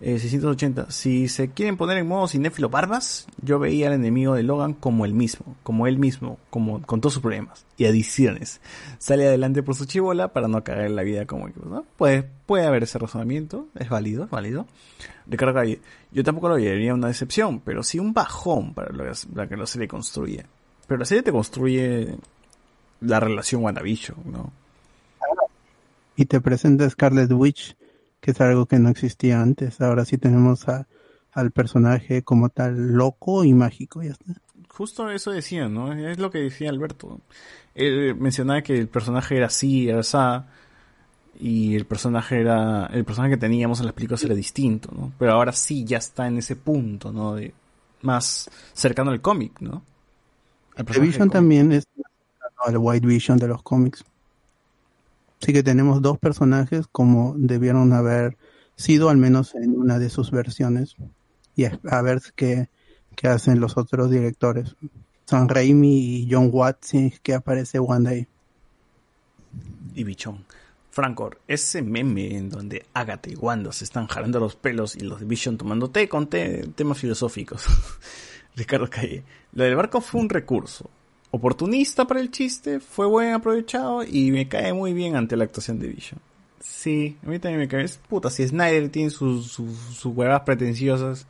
Eh, 680. Si se quieren poner en modo cinéfilo barbas, yo veía al enemigo de Logan como el mismo, como él mismo, como con todos sus problemas y adiciones. Sale adelante por su chivola para no cagar la vida como ¿no? Puede, puede haber ese razonamiento, es válido, es válido. Ricardo Calle, yo tampoco lo vería una decepción, pero sí un bajón para, lo, para que la serie construye. Pero la serie te construye la relación WandaVision, ¿no? Y te presenta Scarlet Witch, que es algo que no existía antes. Ahora sí tenemos a, al personaje como tal loco y mágico, ya está. Justo eso decía, ¿no? Es lo que decía Alberto. Él mencionaba que el personaje era así, era así, y el personaje era, el personaje que teníamos en las películas era distinto, ¿no? Pero ahora sí ya está en ese punto, ¿no? De más cercano al cómic, ¿no? Personaje Vision también es al White Vision de los cómics. Así que tenemos dos personajes como debieron haber sido al menos en una de sus versiones. Y a ver qué, qué hacen los otros directores. San Raimi y John Watts, que aparece One Day. y Bichón. Francor, ese meme en donde Agatha y Wanda se están jalando los pelos y los de tomando té con té- temas filosóficos. *laughs* Ricardo Calle, lo del barco fue un recurso. Oportunista para el chiste, fue buen aprovechado y me cae muy bien ante la actuación de Vision. Sí, a mí también me cae. Es puta, si Snyder tiene sus, sus, sus huevas pretenciosas,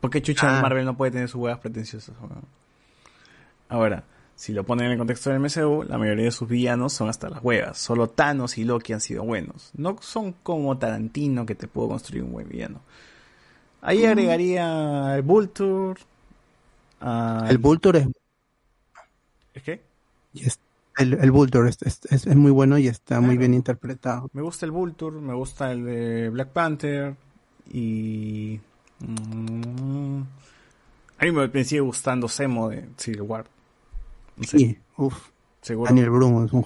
¿por qué Chucha Ah. Marvel no puede tener sus huevas pretenciosas? Ahora, si lo ponen en el contexto del MCU, la mayoría de sus villanos son hasta las huevas. Solo Thanos y Loki han sido buenos. No son como Tarantino que te pudo construir un buen villano. Ahí agregaría el Vulture. a- El Vulture es, ¿Es que? y es- el, el Vulture es, es- es- muy bueno y está muy bien interpretado. Me gusta el Vulture, me gusta el de Black Panther y... mm, a mí me, sigue gustando Semo de Civil War. No sé, Sí, uff. seguro Daniel Bruno es un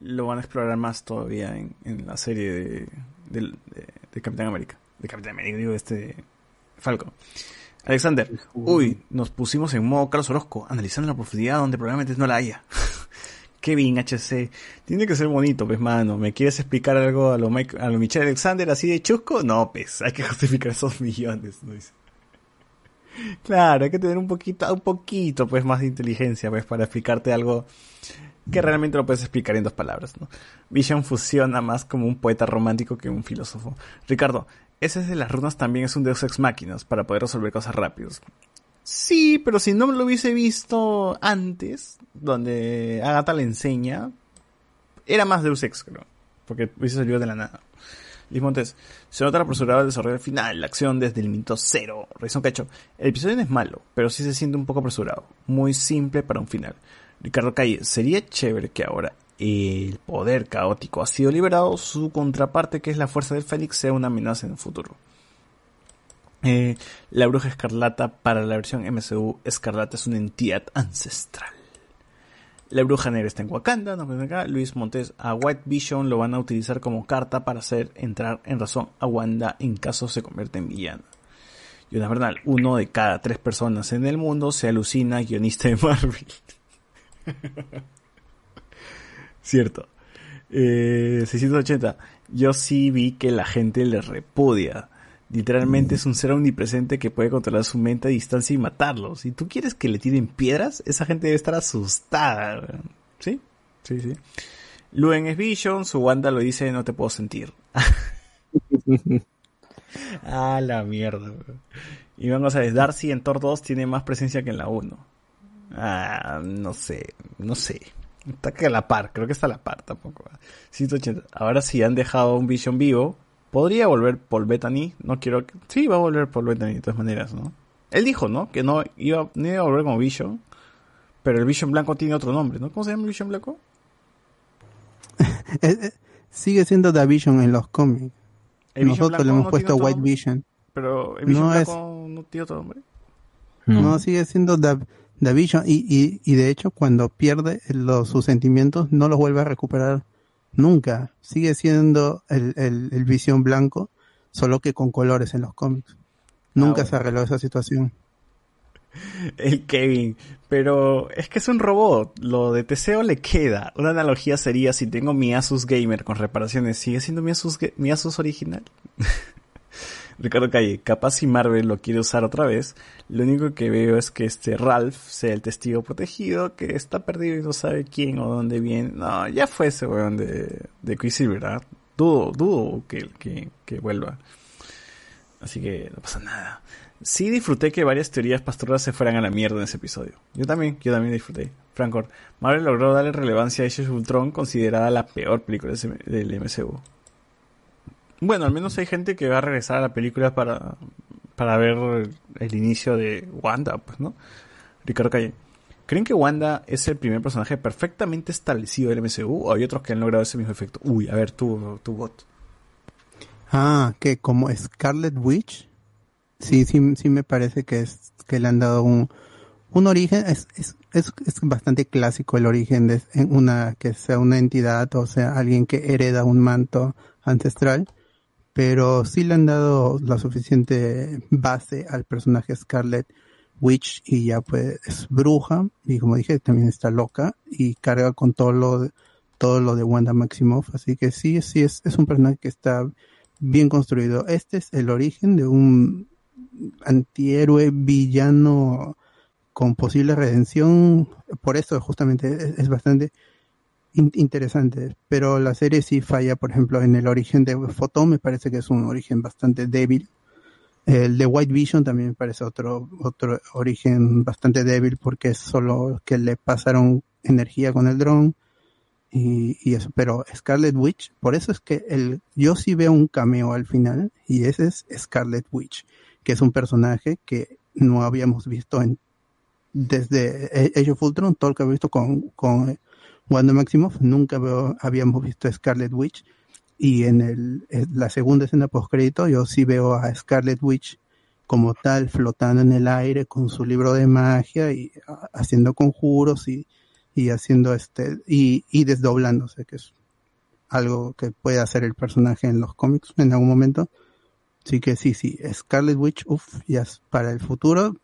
lo van a explorar más todavía en, en la serie de, del- de, de Capitán América. De Capitán América, digo, este... Falcon. Alexander, uy, nos pusimos en modo Carlos Orozco, analizando la profundidad donde probablemente no la haya. *laughs* Kevin HC, tiene que ser bonito, pues mano. ¿Me quieres explicar algo a lo, Mike- a lo Michelle Alexander así de chusco? No, pues, hay que *laughs* justificar esos millones, ¿no? Claro, hay que tener un poquito, un poquito, pues, más de inteligencia, pues, para explicarte algo que realmente lo puedes explicar en dos palabras, ¿no? Vision funciona más como un poeta romántico que un filósofo. Ricardo, ese de las runas también es un deus ex máquinas para poder resolver cosas rápidos. Sí, pero si no lo hubiese visto antes, donde Agatha le enseña, era más deus ex, creo. Porque hubiese salido de la nada. Liz Montes, se nota el apresurado el desarrollo final, la acción desde el minuto cero. Reison Cacho, el episodio no es malo, pero sí se siente un poco apresurado. Muy simple para un final. Ricardo Calle, sería chévere que ahora el poder caótico ha sido liberado, su contraparte, que es la fuerza del Fénix, sea una amenaza en el futuro. Eh, la bruja escarlata para la versión MCU, Escarlata es una entidad ancestral. La bruja negra está en Wakanda, no acá. Luis Montes a White Vision lo van a utilizar como carta para hacer entrar en razón a Wanda en caso se convierta en villana. Y una verdad, uno de cada tres personas en el mundo se alucina guionista de Marvel. *laughs* Cierto. Eh, 680. Yo sí vi que la gente le repudia. Literalmente es un ser omnipresente que puede controlar su mente a distancia y matarlos. Si tú quieres que le tiren piedras, esa gente debe estar asustada. ¿Sí? Sí, sí. Luen es Vision, su Wanda lo dice, no te puedo sentir. *laughs* ah, la mierda. vamos a ver, Darcy en Thor 2 tiene más presencia que en la 1. Ah, no sé, no sé. Está que a la par, creo que está a la par tampoco. 180. Ahora si han dejado un Vision vivo, podría volver Paul Bettany. No quiero que... Sí, va a volver Paul Bettany de todas maneras, ¿no? Él dijo, ¿no? Que no iba, no iba a volver como Vision. Pero el Vision blanco tiene otro nombre, ¿no? ¿Cómo se llama el Vision blanco? *laughs* Eh, eh, sigue siendo The Vision en los cómics. Nosotros le hemos no puesto White nombre. Vision. Pero el Vision No es- blanco no tiene otro nombre. No, sigue siendo The, The Vision. Y, y, y de hecho, cuando pierde los, sus sentimientos, no los vuelve a recuperar nunca. Sigue siendo el, el, el Vision blanco, solo que con colores en los cómics. Nunca bueno. se arregló esa situación. *laughs* El Kevin. Pero es que es un robot. Lo de Teseo le queda. Una analogía sería si tengo mi Asus Gamer con reparaciones, ¿sigue siendo mi Asus, mi Asus original? *laughs* Ricardo Calle, capaz si Marvel lo quiere usar otra vez, lo único que veo es que este Ralph sea el testigo protegido, que está perdido y no sabe quién o dónde viene. No, ya fue ese weón de, de Quicksilver, ¿verdad? Dudo, dudo que, que, vuelva. Así que no pasa nada. Sí disfruté que varias teorías pastoras se fueran a la mierda en ese episodio. Yo también, yo también disfruté. Francor, Marvel logró darle relevancia a Age of Ultron, considerada la peor película del MCU. Bueno, al menos hay gente que va a regresar a la película para, para ver el inicio de Wanda, pues, ¿no? Ricardo Calle. ¿Creen que Wanda es el primer personaje perfectamente establecido del MCU o hay otros que han logrado ese mismo efecto? Uy, a ver, tú, tu bot. Ah, que como Scarlet Witch, sí, sí, sí me parece que es que le han dado un, un origen, es, es, es, es bastante clásico el origen de una, que sea una entidad o sea alguien que hereda un manto ancestral, pero sí le han dado la suficiente base al personaje Scarlet Witch y ya pues es bruja y como dije también está loca y carga con todo lo de, todo lo de Wanda Maximoff, así que sí, sí es, es un personaje que está bien construido. Este es el origen de un antihéroe villano con posible redención. Por eso justamente es, es bastante in- interesante. Pero la serie sí falla, por ejemplo, en el origen de Photon, me parece que es un origen bastante débil. El de White Vision también me parece otro, otro origen bastante débil porque es solo que le pasaron energía con el dron y, y eso, pero Scarlet Witch, por eso es que el, yo sí veo un cameo al final y ese es Scarlet Witch, que es un personaje que no habíamos visto en desde Age of Ultron, todo lo que había visto con, con Wanda Maximoff, nunca veo, habíamos visto a Scarlet Witch. Y en el, en la segunda escena post crédito yo sí veo a Scarlet Witch como tal flotando en el aire con su libro de magia y ah, haciendo conjuros y, y haciendo este y, y desdoblándose que es algo que puede hacer el personaje en los cómics en algún momento. Así que sí sí Scarlet Witch uff ya para el futuro.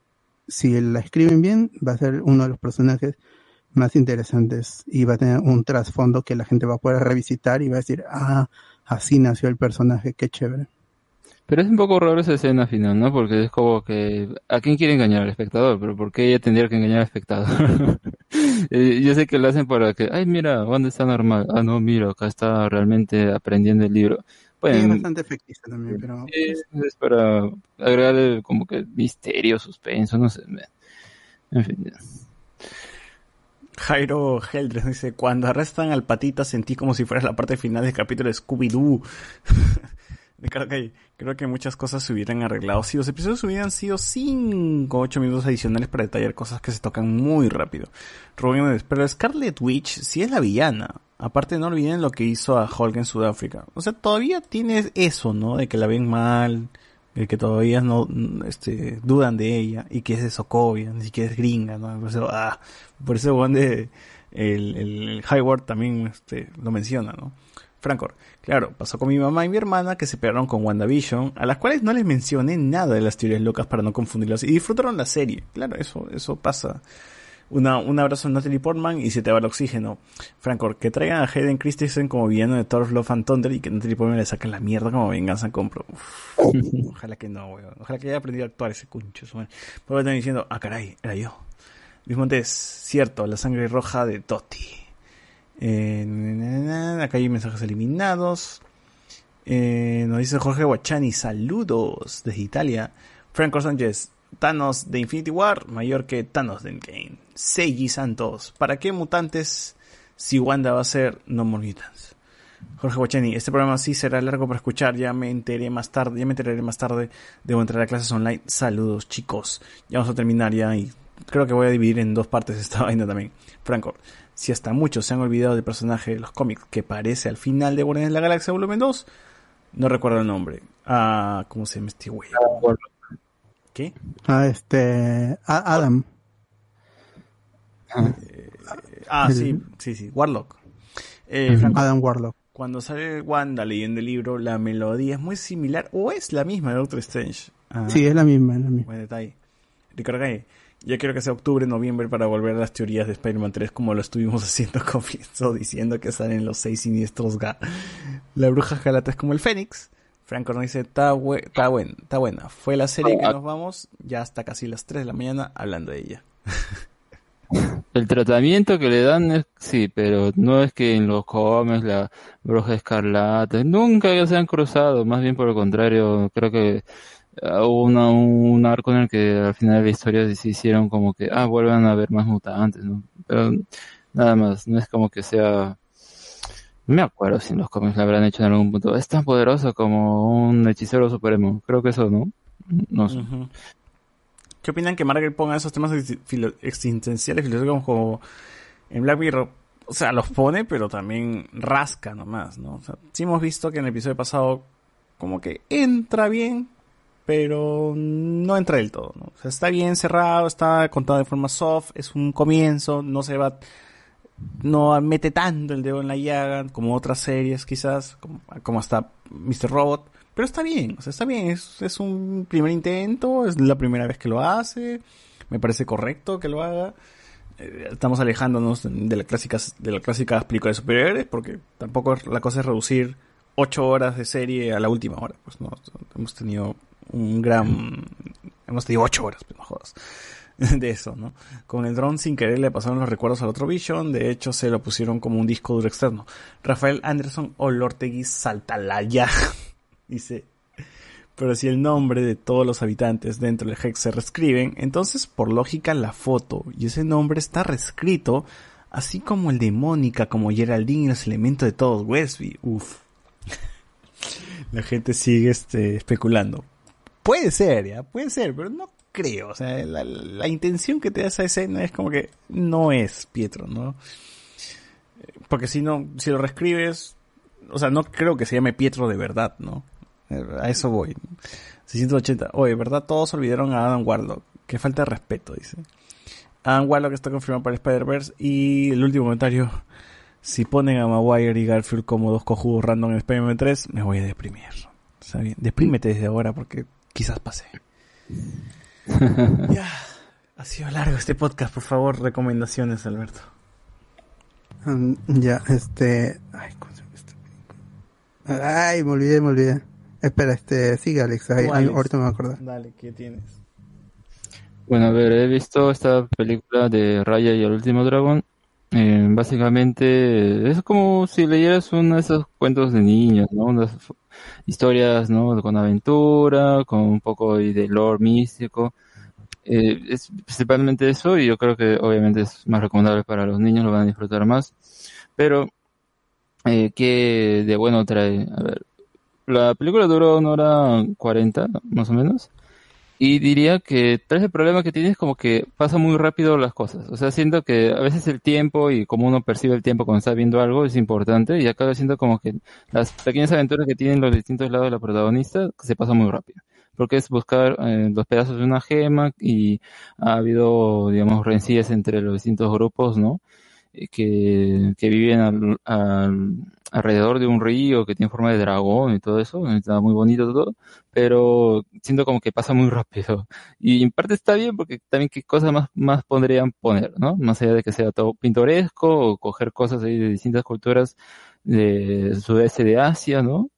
Si la escriben bien va a ser uno de los personajes más interesantes y va a tener un trasfondo que la gente va a poder revisitar y va a decir ah así nació el personaje qué chévere Pero es un poco raro esa escena final, ¿no? Porque es como que ¿a quién quiere engañar al espectador? Pero ¿por qué ella tendría que engañar al espectador? *laughs* Eh, Yo sé que lo hacen para que, ay, mira, Wanda está normal. Ah, no, mira, acá está realmente aprendiendo el libro. Sí, Bueno, es bastante efectista también pero es, es para agregarle como que misterio, suspenso, no sé. En fin. ya. Jairo Heldres dice, cuando arrestan al patita sentí como si fuera la parte final del capítulo de Scooby-Doo. *laughs* Ricardo Calle, creo que muchas cosas se hubieran arreglado si los episodios hubieran sido 5 o 8 minutos adicionales para detallar cosas que se tocan muy rápido. Rubén pero Scarlet Witch sí es la villana. Aparte no olviden lo que hizo a Hulk en Sudáfrica. O sea, todavía tiene eso, ¿no? De que la ven mal, de que todavía no este, dudan de ella y que es de Sokovia, ni siquiera es gringa, ¿no? Ah, por eso Juan de el, el, el Hayward también este, lo menciona, ¿no? Francor, claro, pasó con mi mamá y mi hermana que se pegaron con WandaVision, a las cuales no les mencioné nada de las teorías locas para no confundirlas y disfrutaron la serie. Claro, eso, eso pasa. Una, un abrazo a Natalie Portman y se te va el oxígeno. Francor, que traigan a Hayden Christensen como villano de Thor Love and Thunder y que Natalie Portman le saquen la mierda como venganza compro. Uf, ojalá que no, weón. Ojalá que haya aprendido a actuar ese cuncho. Porque están diciendo, ah, caray, era yo. Luis Montes, cierto, la sangre roja de Totti. Eh, acá hay mensajes eliminados. Eh, nos dice Jorge Guachani, saludos desde Italia. Franco Sánchez, Thanos de Infinity War, mayor que Thanos de Endgame. Seiji Santos, ¿para qué mutantes si Wanda va a ser No More Mutants? Jorge Guachani, este programa sí será largo para escuchar, ya me enteré más tarde, ya me enteraré más tarde, debo entrar a clases online. Saludos chicos, ya vamos a terminar ya y creo que voy a dividir en dos partes esta *laughs* vaina también. Franco, si hasta muchos se han olvidado del personaje de los cómics que aparece al final de Guardianes de la Galaxia Volumen 2, no recuerdo el nombre. Ah, ¿cómo se llama este güey? ¿Qué? Ah, este. a- Adam. Ah, El- sí, sí, sí, Warlock. Eh. Franco, Adam Warlock. Cuando sale Wanda leyendo el libro, la melodía es muy similar o es la misma de Doctor Strange. Ah, Sí, es la misma, es la misma. Buen detalle. Ricardo Calle, ya quiero que sea octubre, noviembre para volver a las teorías de Spider-Man 3 como lo estuvimos *laughs* haciendo con Fienzo, diciendo que salen los seis siniestros Ga. La bruja escarlata es como el Fénix. Franco nos dice, está bue- está buena, está buena. Fue la serie que nos vamos, ya hasta casi las 3 de la mañana hablando de ella. *laughs* El tratamiento que le dan es, sí, pero no es que en los cómics la bruja escarlata, nunca se han cruzado, más bien por el contrario, creo que ah, hubo una- un arco en el que al final de la historia se hicieron como que, ah, vuelvan a haber más mutantes, ¿no? Pero nada más, no es como que sea, no me acuerdo si en los cómics lo habrán hecho en algún punto, es tan poderoso como un hechicero supremo, creo que eso, ¿no? No sé. ¿Qué opinan que Margaret ponga esos temas existenciales filosóficos como en Black Mirror? O sea, los pone, pero también rasca nomás, ¿no? O sí hemos visto que en el episodio pasado como que entra bien, pero no entra del todo, ¿no? O sea, está bien cerrado, está contado de forma soft, es un comienzo, no se va, no mete tanto el dedo en la llaga como otras series quizás, como, hasta Mr. Robot, pero está bien, o sea, está bien, es, es un primer intento, es la primera vez que lo hace, me parece correcto que lo haga. Eh, Estamos alejándonos de la clásica, de la clásica película de superhéroes, porque tampoco la cosa es reducir ocho horas de serie a la última hora, pues no, hemos tenido un gran, hemos tenido ocho horas, pues no jodas, *laughs* de eso, ¿no? Con el dron sin querer le pasaron los recuerdos al otro Vision, de hecho se lo pusieron como un disco duro externo. Rafael Anderson Olortegui Saltalaya *laughs* dice, pero si el nombre de todos los habitantes dentro del Hex se reescriben, entonces por lógica la foto y ese nombre está reescrito, así como el de Mónica, como Geraldine y los elementos de todos Westby. Uf. *laughs* La gente sigue este, especulando. Puede ser, ya, puede ser, pero no creo. O sea, la, la intención que te da esa escena es como que no es Pietro, ¿no? Porque si no, si lo reescribes, o sea, no creo que se llame Pietro de verdad, ¿no? A eso voy. 680. Oye, ¿verdad? Todos olvidaron a Adam Warlock. Que falta de respeto, dice. Adam Warlock está confirmado para Spider-Verse. Y el último comentario. Si ponen a Maguire y Garfield como dos cojudos random en Spider-Man 3, me voy a deprimir. Está bien. Deprímete desde ahora porque quizás pase. ya. Ha sido largo este podcast. Por favor, recomendaciones, Alberto. Ya, este. Ay, ¿cómo se llama película? Ay, me olvidé, me olvidé. Espera, este, sigue Alex, ¿Cuáles? ahorita me voy a acordar. Dale, ¿qué tienes? Bueno, a ver, he visto esta película de Raya y el último dragón. Eh, básicamente es como si leyeras uno de esos cuentos de niños, ¿no? Unas historias, ¿no? Con aventura, con un poco de lore místico. Eh, es principalmente eso y yo creo que obviamente es más recomendable para los niños, lo van a disfrutar más. Pero, eh, ¿qué de bueno trae? A ver, la película duró una hora cuarenta, más o menos. Y diría que tal vez el problema que tiene es como que pasa muy rápido las cosas. O sea, siento que a veces el tiempo y cómo uno percibe el tiempo cuando está viendo algo es importante. Y acá siento como que las pequeñas aventuras que tienen los distintos lados de la protagonista se pasan muy rápido. Porque es buscar eh, los pedazos de una gema y ha habido, digamos, rencillas entre los distintos grupos, ¿no? Eh, que, que viven al, al- alrededor de un río que tiene forma de dragón y todo eso, está muy bonito todo, pero siento como que pasa muy *laughs* rápido. Y en parte está bien porque también qué cosas más, más podrían poner, ¿no? Más allá de que sea todo pintoresco o coger cosas ahí de distintas culturas de sudeste de Asia, ¿no?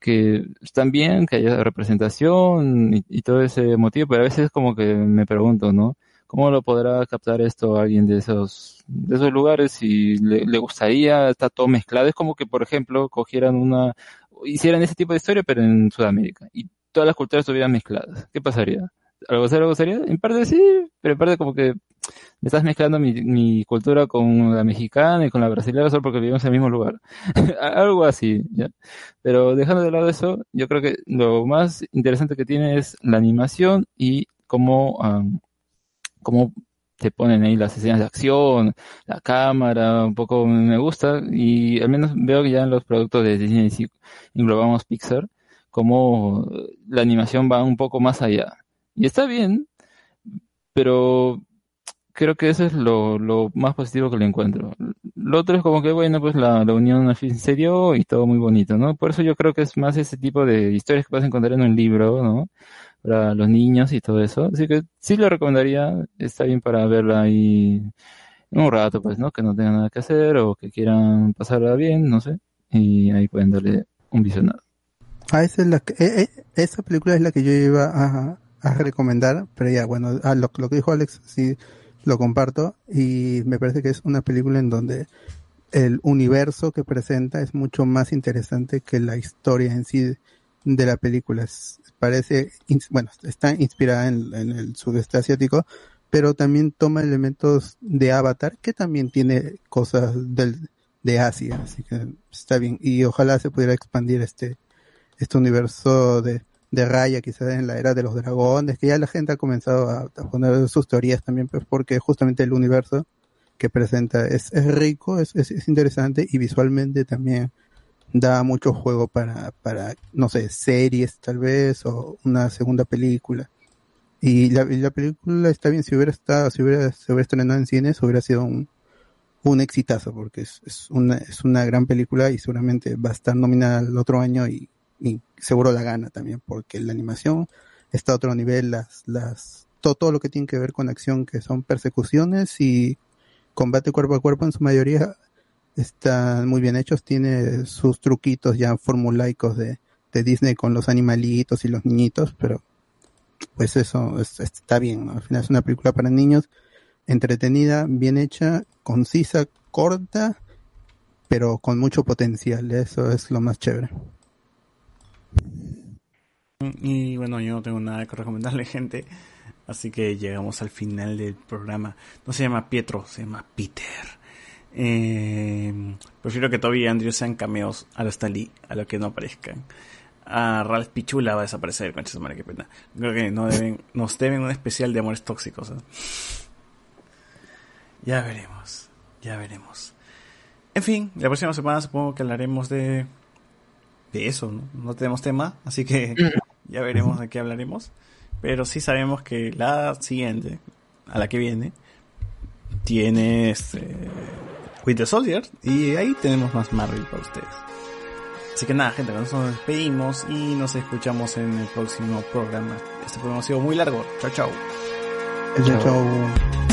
que están bien, que haya representación y todo ese motivo, pero a veces como que me pregunto, ¿no? ¿Cómo lo podrá captar esto alguien de esos, de esos lugares si le, le gustaría, está todo mezclado? Es como que, por ejemplo, cogieran una, hicieran ese tipo de historia, pero en Sudamérica, y todas las culturas estuvieran mezcladas. ¿Qué pasaría? ¿Algo sería, algo sería? En parte sí, pero en parte como que me estás mezclando mi, mi cultura con la mexicana y con la brasileña solo porque vivimos en el mismo lugar. *laughs* Algo así, ¿ya? Pero dejando de lado eso, yo creo que lo más interesante que tiene es la animación y cómo, am, cómo te ponen ahí las escenas de acción, la cámara, un poco me gusta y al menos veo que ya en los productos de Disney, si englobamos Pixar, como la animación va un poco más allá. Y está bien, pero creo que eso es lo, lo más positivo que le encuentro. Lo otro es como que, bueno, pues la, la unión al fin se dio y todo muy bonito, ¿no? Por eso yo creo que es más ese tipo de historias que vas a encontrar en un libro, ¿no? Para los niños y todo eso. Así que sí lo recomendaría, está bien para verla ahí un rato, pues, ¿no? Que no tengan nada que hacer o que quieran pasarla bien, no sé. Y ahí pueden darle un visionado. Ah, esa es la que, eh, eh, esa película es la que yo iba a, a recomendar, pero ya, bueno, ah, lo, lo que dijo Alex, sí, lo comparto y me parece que es una película en donde el universo que presenta es mucho más interesante que la historia en sí de la película. Parece, bueno, está inspirada en, en el sudeste asiático, pero también toma elementos de Avatar, que también tiene cosas del, de Asia, así que está bien. Y ojalá se pudiera expandir este, este universo de, de Raya, quizás en la era de los dragones, que ya la gente ha comenzado a, poner sus teorías también, pues porque justamente el universo que presenta es, es rico, es, es, es interesante y visualmente también da mucho juego para, para, no sé, series tal vez, o una segunda película. Y la, la película está bien, si hubiera estado, si hubiera, se hubiera estrenado en cines, hubiera sido un, un exitazo, porque es, es una, es una gran película y seguramente va a estar nominada el otro año y, y seguro la gana también, porque la animación está a otro nivel, las, las, todo, todo lo que tiene que ver con acción, que son persecuciones y combate cuerpo a cuerpo en su mayoría, están muy bien hechos, tiene sus truquitos ya formulaicos de, de Disney con los animalitos y los niñitos, pero pues eso es- está bien, al final es una película para niños, entretenida, bien hecha, concisa, corta, pero con mucho potencial, eso es lo más chévere. Y bueno, yo no tengo nada que recomendarle, *laughs* gente. Así que llegamos al final del programa. No se llama Pietro, se llama Peter. Eh, prefiero que Toby y Andrew sean cameos a los Lee, a lo que no aparezcan. A Ralph Pichula va a desaparecer, concha madre, qué pena. Creo que no deben, nos deben un especial de amores tóxicos. ¿eh? Ya veremos, ya veremos. En fin, la próxima semana supongo que hablaremos de de eso, ¿no? No tenemos tema, así que *laughs* ya veremos de qué hablaremos. Pero sí sabemos que la siguiente, a la que viene, tiene este Winter Soldier y ahí tenemos más Marvel para ustedes. Así que nada, gente, con eso nos despedimos y nos escuchamos en el próximo programa. Este programa ha sido muy largo. Chao, chao. Chao, chao.